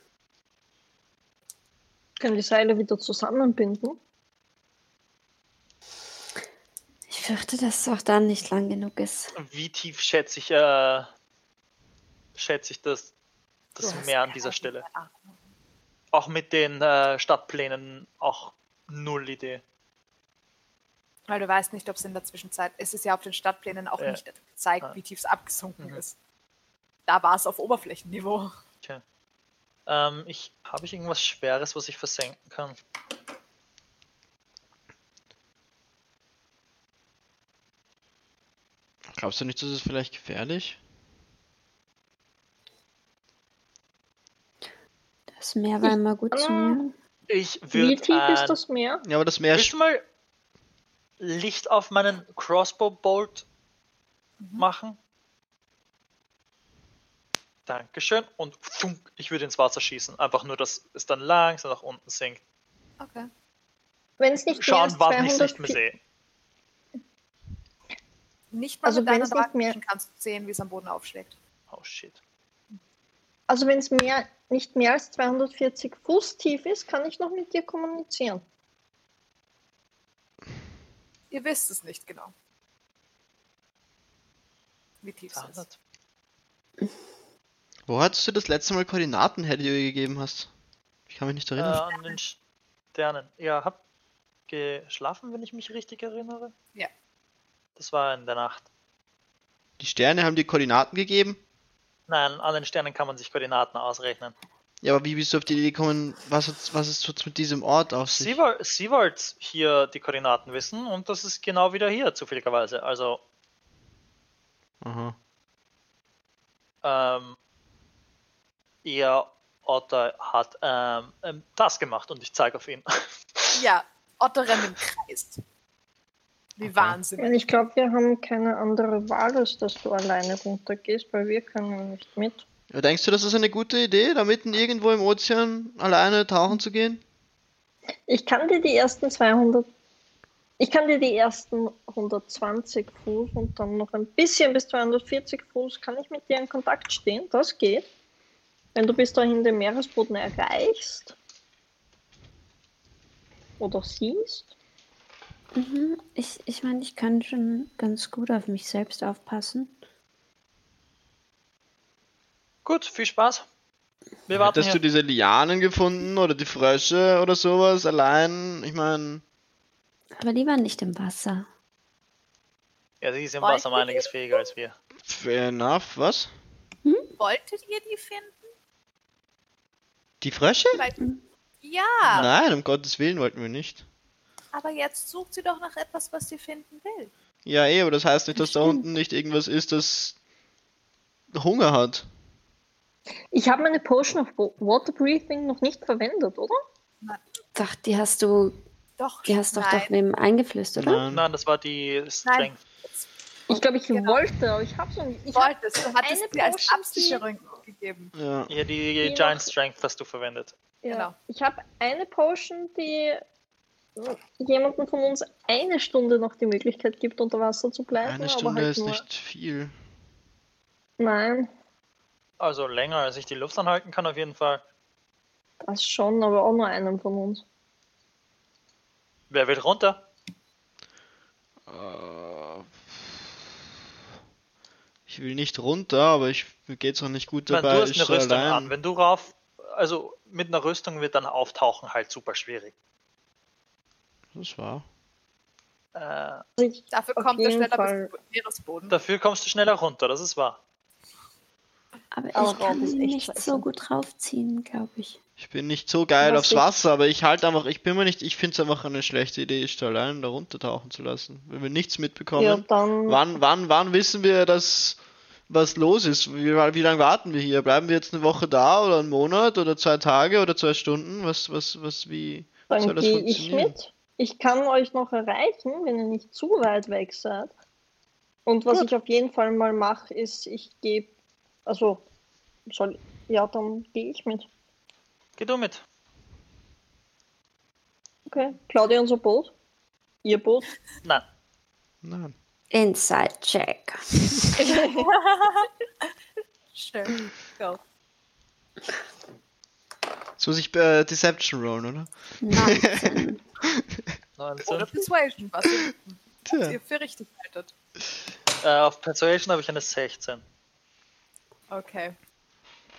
Können die Seile wieder zusammenbinden? Ich fürchte, dass es auch dann nicht lang genug ist. Wie tief schätze ich, äh, schätze ich das, das Meer an dieser Stelle? Auch mit den äh, Stadtplänen auch null Idee. Weil du weißt nicht, ob es in der Zwischenzeit, es ist ja auf den Stadtplänen auch Ja. nicht gezeigt, Ah. wie tief es abgesunken Mhm. ist. Da war es auf Oberflächenniveau. Tja. Ähm, ich habe ich irgendwas Schweres, was ich versenken kann? Glaubst du nicht, das ist vielleicht gefährlich? Das Meer war immer gut zu mir. Ich Wie würde tief ist ein... das Meer? Ja, aber das Meer Willst du mal Licht auf meinen Crossbow Bolt machen? Dankeschön. Und funk, ich würde ins Wasser schießen. Einfach nur, dass es dann langsam nach unten sinkt. Okay. Wenn es nicht mehr Schauen, als wann ich es nicht mehr 204 sehe. Nicht mal Also mit es nicht mehr- kannst du sehen, wie es am Boden aufschlägt. Oh shit. Also wenn es mehr, nicht mehr als 240 Fuß tief ist, kann ich noch mit dir kommunizieren. Ihr wisst es nicht genau. Wie tief es ist. 200. Wo hattest du das letzte Mal Koordinaten, Herr, die du ihr gegeben hast? Ich kann mich nicht Äh, erinnern. an den Sternen. Ja, hab geschlafen, wenn ich mich richtig erinnere. Ja. Das war in der Nacht. Die Sterne haben dir Koordinaten gegeben? Nein, an den Sternen kann man sich Koordinaten ausrechnen. Ja, aber wie bist du auf die Idee gekommen, was, hat's- was ist jetzt mit diesem Ort auf sich? Sie, woll, sie wollte hier die Koordinaten wissen und das ist genau wieder hier, zufälligerweise. Also, Aha. ähm, ihr Otter hat ähm, ähm, das gemacht und ich zeige auf ihn. Ja, Otter rennt im Kreis. Wie Okay. wahnsinnig. Und ich glaube, wir haben keine andere Wahl, als dass du alleine runtergehst, weil wir können nicht mit. Ja, denkst du, das ist eine gute Idee, da mitten irgendwo im Ozean alleine tauchen zu gehen? Ich kann dir die ersten 200, ich kann dir die ersten 120 Fuß und dann noch ein bisschen bis 240 Fuß kann ich mit dir in Kontakt stehen. Das geht. Wenn du bis dahin den Meeresboden erreichst oder siehst. Mhm. Ich, ich meine, ich kann schon ganz gut auf mich selbst aufpassen. Gut, viel Spaß. Wir warten Hättest du hier. diese Lianen gefunden oder die Frösche oder sowas allein? Ich meine, Aber lieber nicht im Wasser. Ja, die sind im Wasser um einiges fähiger als wir. fair enough, was? Wolltet ihr die finden? Die Frösche? Vielleicht. Ja, Nein, um Gottes Willen wollten wir nicht. aber jetzt sucht sie doch nach etwas, was sie finden will. Ja, eh, aber das heißt nicht, dass da unten nicht irgendwas ist, das Hunger hat. Ich habe meine Potion of Wa- Water Breathing noch nicht verwendet, oder? Doch, die hast du, Doch, die hast doch nein. doch wem eingeflößt, oder? Nein. Nein, das war die Strength. Ich glaube, ich Genau. wollte, aber ich habe es noch nicht. Ich hab, wolltest. Du hattest eine sie als Potion, Absicherung gegeben. Ja. Ja, die Die Giant noch- Strength hast du verwendet. ja, Genau. ich habe eine Potion, die jemandem von uns eine Stunde noch die Möglichkeit gibt, unter Wasser zu bleiben. Eine aber Stunde halt ist nur, nicht viel. Nein, Also länger, als ich die Luft anhalten kann, auf jeden Fall. das schon, aber auch nur einem von uns. Wer will runter? Äh, Ich will nicht runter, aber ich, mir geht's auch nicht gut dabei. du hast ich eine Rüstung allein. an. Wenn du rauf, also mit einer Rüstung wird dann auftauchen halt super schwierig. Das war. Äh, Also Dafür kommt er jeden schneller Fall. bis zum Meeresboden. dafür kommst du schneller runter, das ist wahr. Aber ich Aber kann echt nicht scheiße. so gut draufziehen, glaube ich. Ich bin nicht so geil Was aufs ich- Wasser, aber ich halt einfach, ich bin mir nicht, ich finde es einfach eine schlechte Idee, ist da allein da runtertauchen zu lassen. Wenn wir nichts mitbekommen. ja, dann. Wann, wann, wann wissen wir, dass was los ist? Wie, wie lange warten wir hier? Bleiben wir jetzt eine Woche da oder einen Monat oder zwei Tage oder zwei Stunden? Was, was, was, wie soll Dann das gehe ich funktionieren? mit. Ich kann euch noch erreichen, wenn ihr nicht zu weit weg seid. Und was Gut. ich auf jeden Fall mal mache, ist, ich gebe, also, soll, ja, dann gehe ich mit. Geh du mit. Okay, Claudia, unser Boot. Ihr Boot. Nein. Nein. Inside Check. Schön. Go. Jetzt muss ich äh, Deception rollen, oder? 19. 19. Oder Persuasion, was ihr, was ihr für richtig haltet. Äh, auf Persuasion habe ich eine 16. Okay.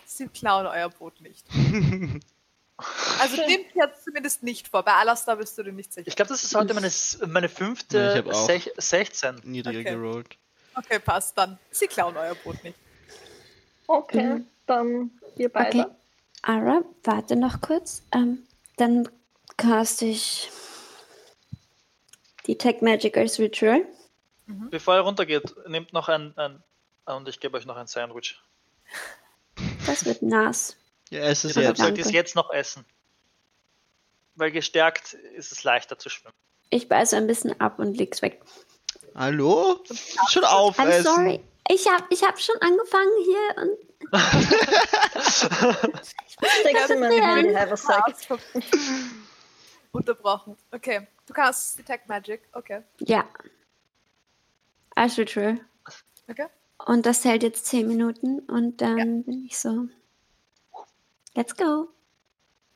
Sie klauen euer Boot nicht. Also nimmt jetzt zumindest nicht vor. Bei Alastar bist du dir nicht sicher. Ich glaube, das ist heute meine, meine Ja, fünfte auch. Sech 16. Niedriger Okay. gerollt. Okay, passt dann. Sie klauen euer Boot nicht. Okay, Mhm. dann ihr beide. Okay. Ara, warte noch kurz. Ähm, dann cast ich Detect Magic als Ritual. Bevor ihr runtergeht, nehmt noch ein, ein und ich gebe euch noch ein Sandwich. Das wird nass. Ja, es ist jetzt. sollt ihr es jetzt noch essen. Weil gestärkt ist es leichter zu schwimmen. Ich beiße ein bisschen ab und leg's weg. Hallo? Schon I'm aufessen. sorry. Ich hab, ich hab schon angefangen hier und Steck's in meine Ja. Handy, Haversack. Unterbrochen. Okay. Du kannst Detect Magic. Okay. ja. As usual. Okay. Und das hält jetzt 10 Minuten und dann bin ich so. Let's go.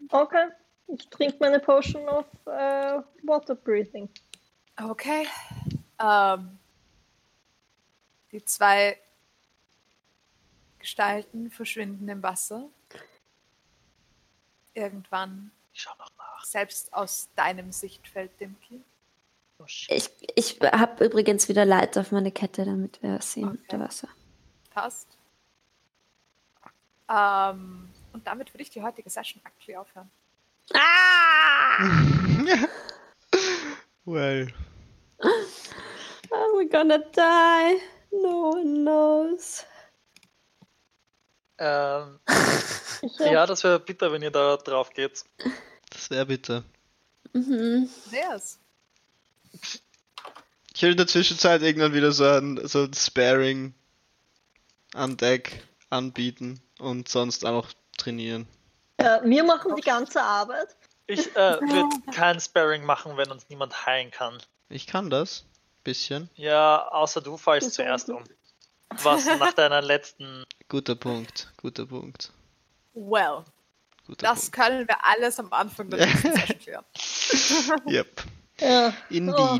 Okay. Ich trinke meine Potion of äh, Water Breathing. Okay. Ähm, die zwei Gestalten verschwinden im Wasser. Irgendwann, Ich schau noch nach. selbst aus deinem Sichtfeld, Dimki. Ich, ich habe übrigens wieder Light auf meine Kette, damit wir es sehen Okay. unter Wasser. Passt. Ähm, und damit würde ich die heutige Session actually aufhören. well. Oh, we're gonna die. No one knows. Ähm, ja, das wäre bitter, wenn ihr da drauf geht. Das wäre bitte. Mhm. Yes. Ich will in der Zwischenzeit irgendwann wieder so ein, so ein Sparing an Deck anbieten und sonst auch trainieren. Ja, wir machen die ganze Arbeit. Ich äh, würde kein Sparring machen, wenn uns niemand heilen kann. Ich kann das. Bisschen. Ja, außer du fallst Das zuerst um. Was nach deiner letzten. Guter Punkt. Guter Punkt. Well, Guter das können wir alles am Anfang der nächsten Session. Punkt. Yep. Ja. Indeed. Oh,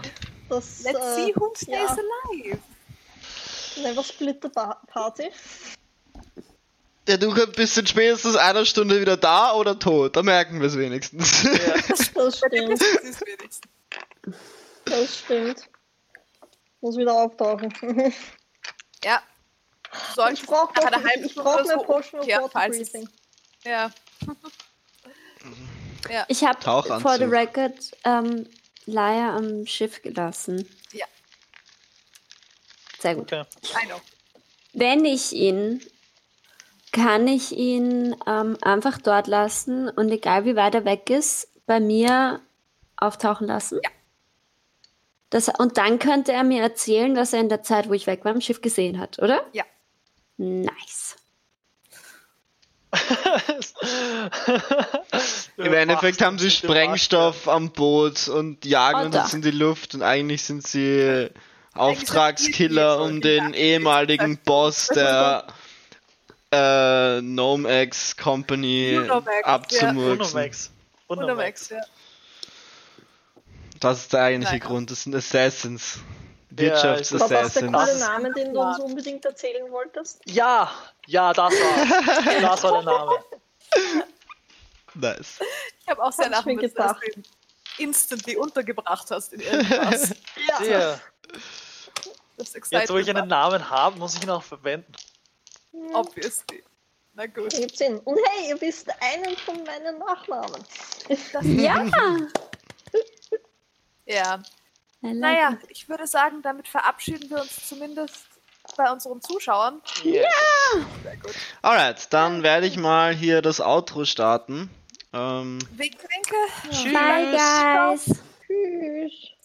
das, Let's äh, see who stays ja. alive. Never split the party. Ja, du bist in spätestens einer Stunde wieder da oder tot. Da merken wir es wenigstens. Das Bei dem stimmt. Das stimmt. Muss wieder auftauchen. Ja. Du Ich brauche brauch eine Potion of Water Breathing. Ja. ja. Ich habe for the record ähm, Laia am Schiff gelassen. Ja. Sehr gut. Okay. I know. Wenn ich ihn, kann ich ihn ähm, einfach dort lassen und egal wie weit er weg ist, bei mir auftauchen lassen. Ja. Das, und dann könnte er mir erzählen, was er in der Zeit, wo ich weg war, am Schiff gesehen hat, oder? Ja. Nice. Im Endeffekt haben sie Sprengstoff am Boot und jagen Alter. uns in die Luft und eigentlich sind sie Auftragskiller, um den ehemaligen Boss der äh, Nomex Company Unomex, abzumurksen. Unomax, ja. Das ist der eigentliche Nein. Grund, das sind Assassins. Ja, War das der Wirtschaftsassassins. Name, den du uns unbedingt erzählen wolltest? Ja, ja, das war. Das war der Name. nice. Ich habe auch sehr Hab ich lachen mir müssen, als gedacht. du ihn instantly untergebracht hast in irgendwas. Ja. Ja. Das Jetzt, wo ich einen Namen habe, muss ich ihn auch verwenden. Obviously. Na gut. Ergibt Sinn. Und hey, ihr wisst einen von meinen Nachnamen. Ja. Ja. Like Naja, it. ich würde sagen, damit verabschieden wir uns zumindest bei unseren Zuschauern. Ja! Sehr gut. Alright, dann werde ich mal hier das Outro starten. Ähm, Winke, winke. Bye, guys. Tschüss.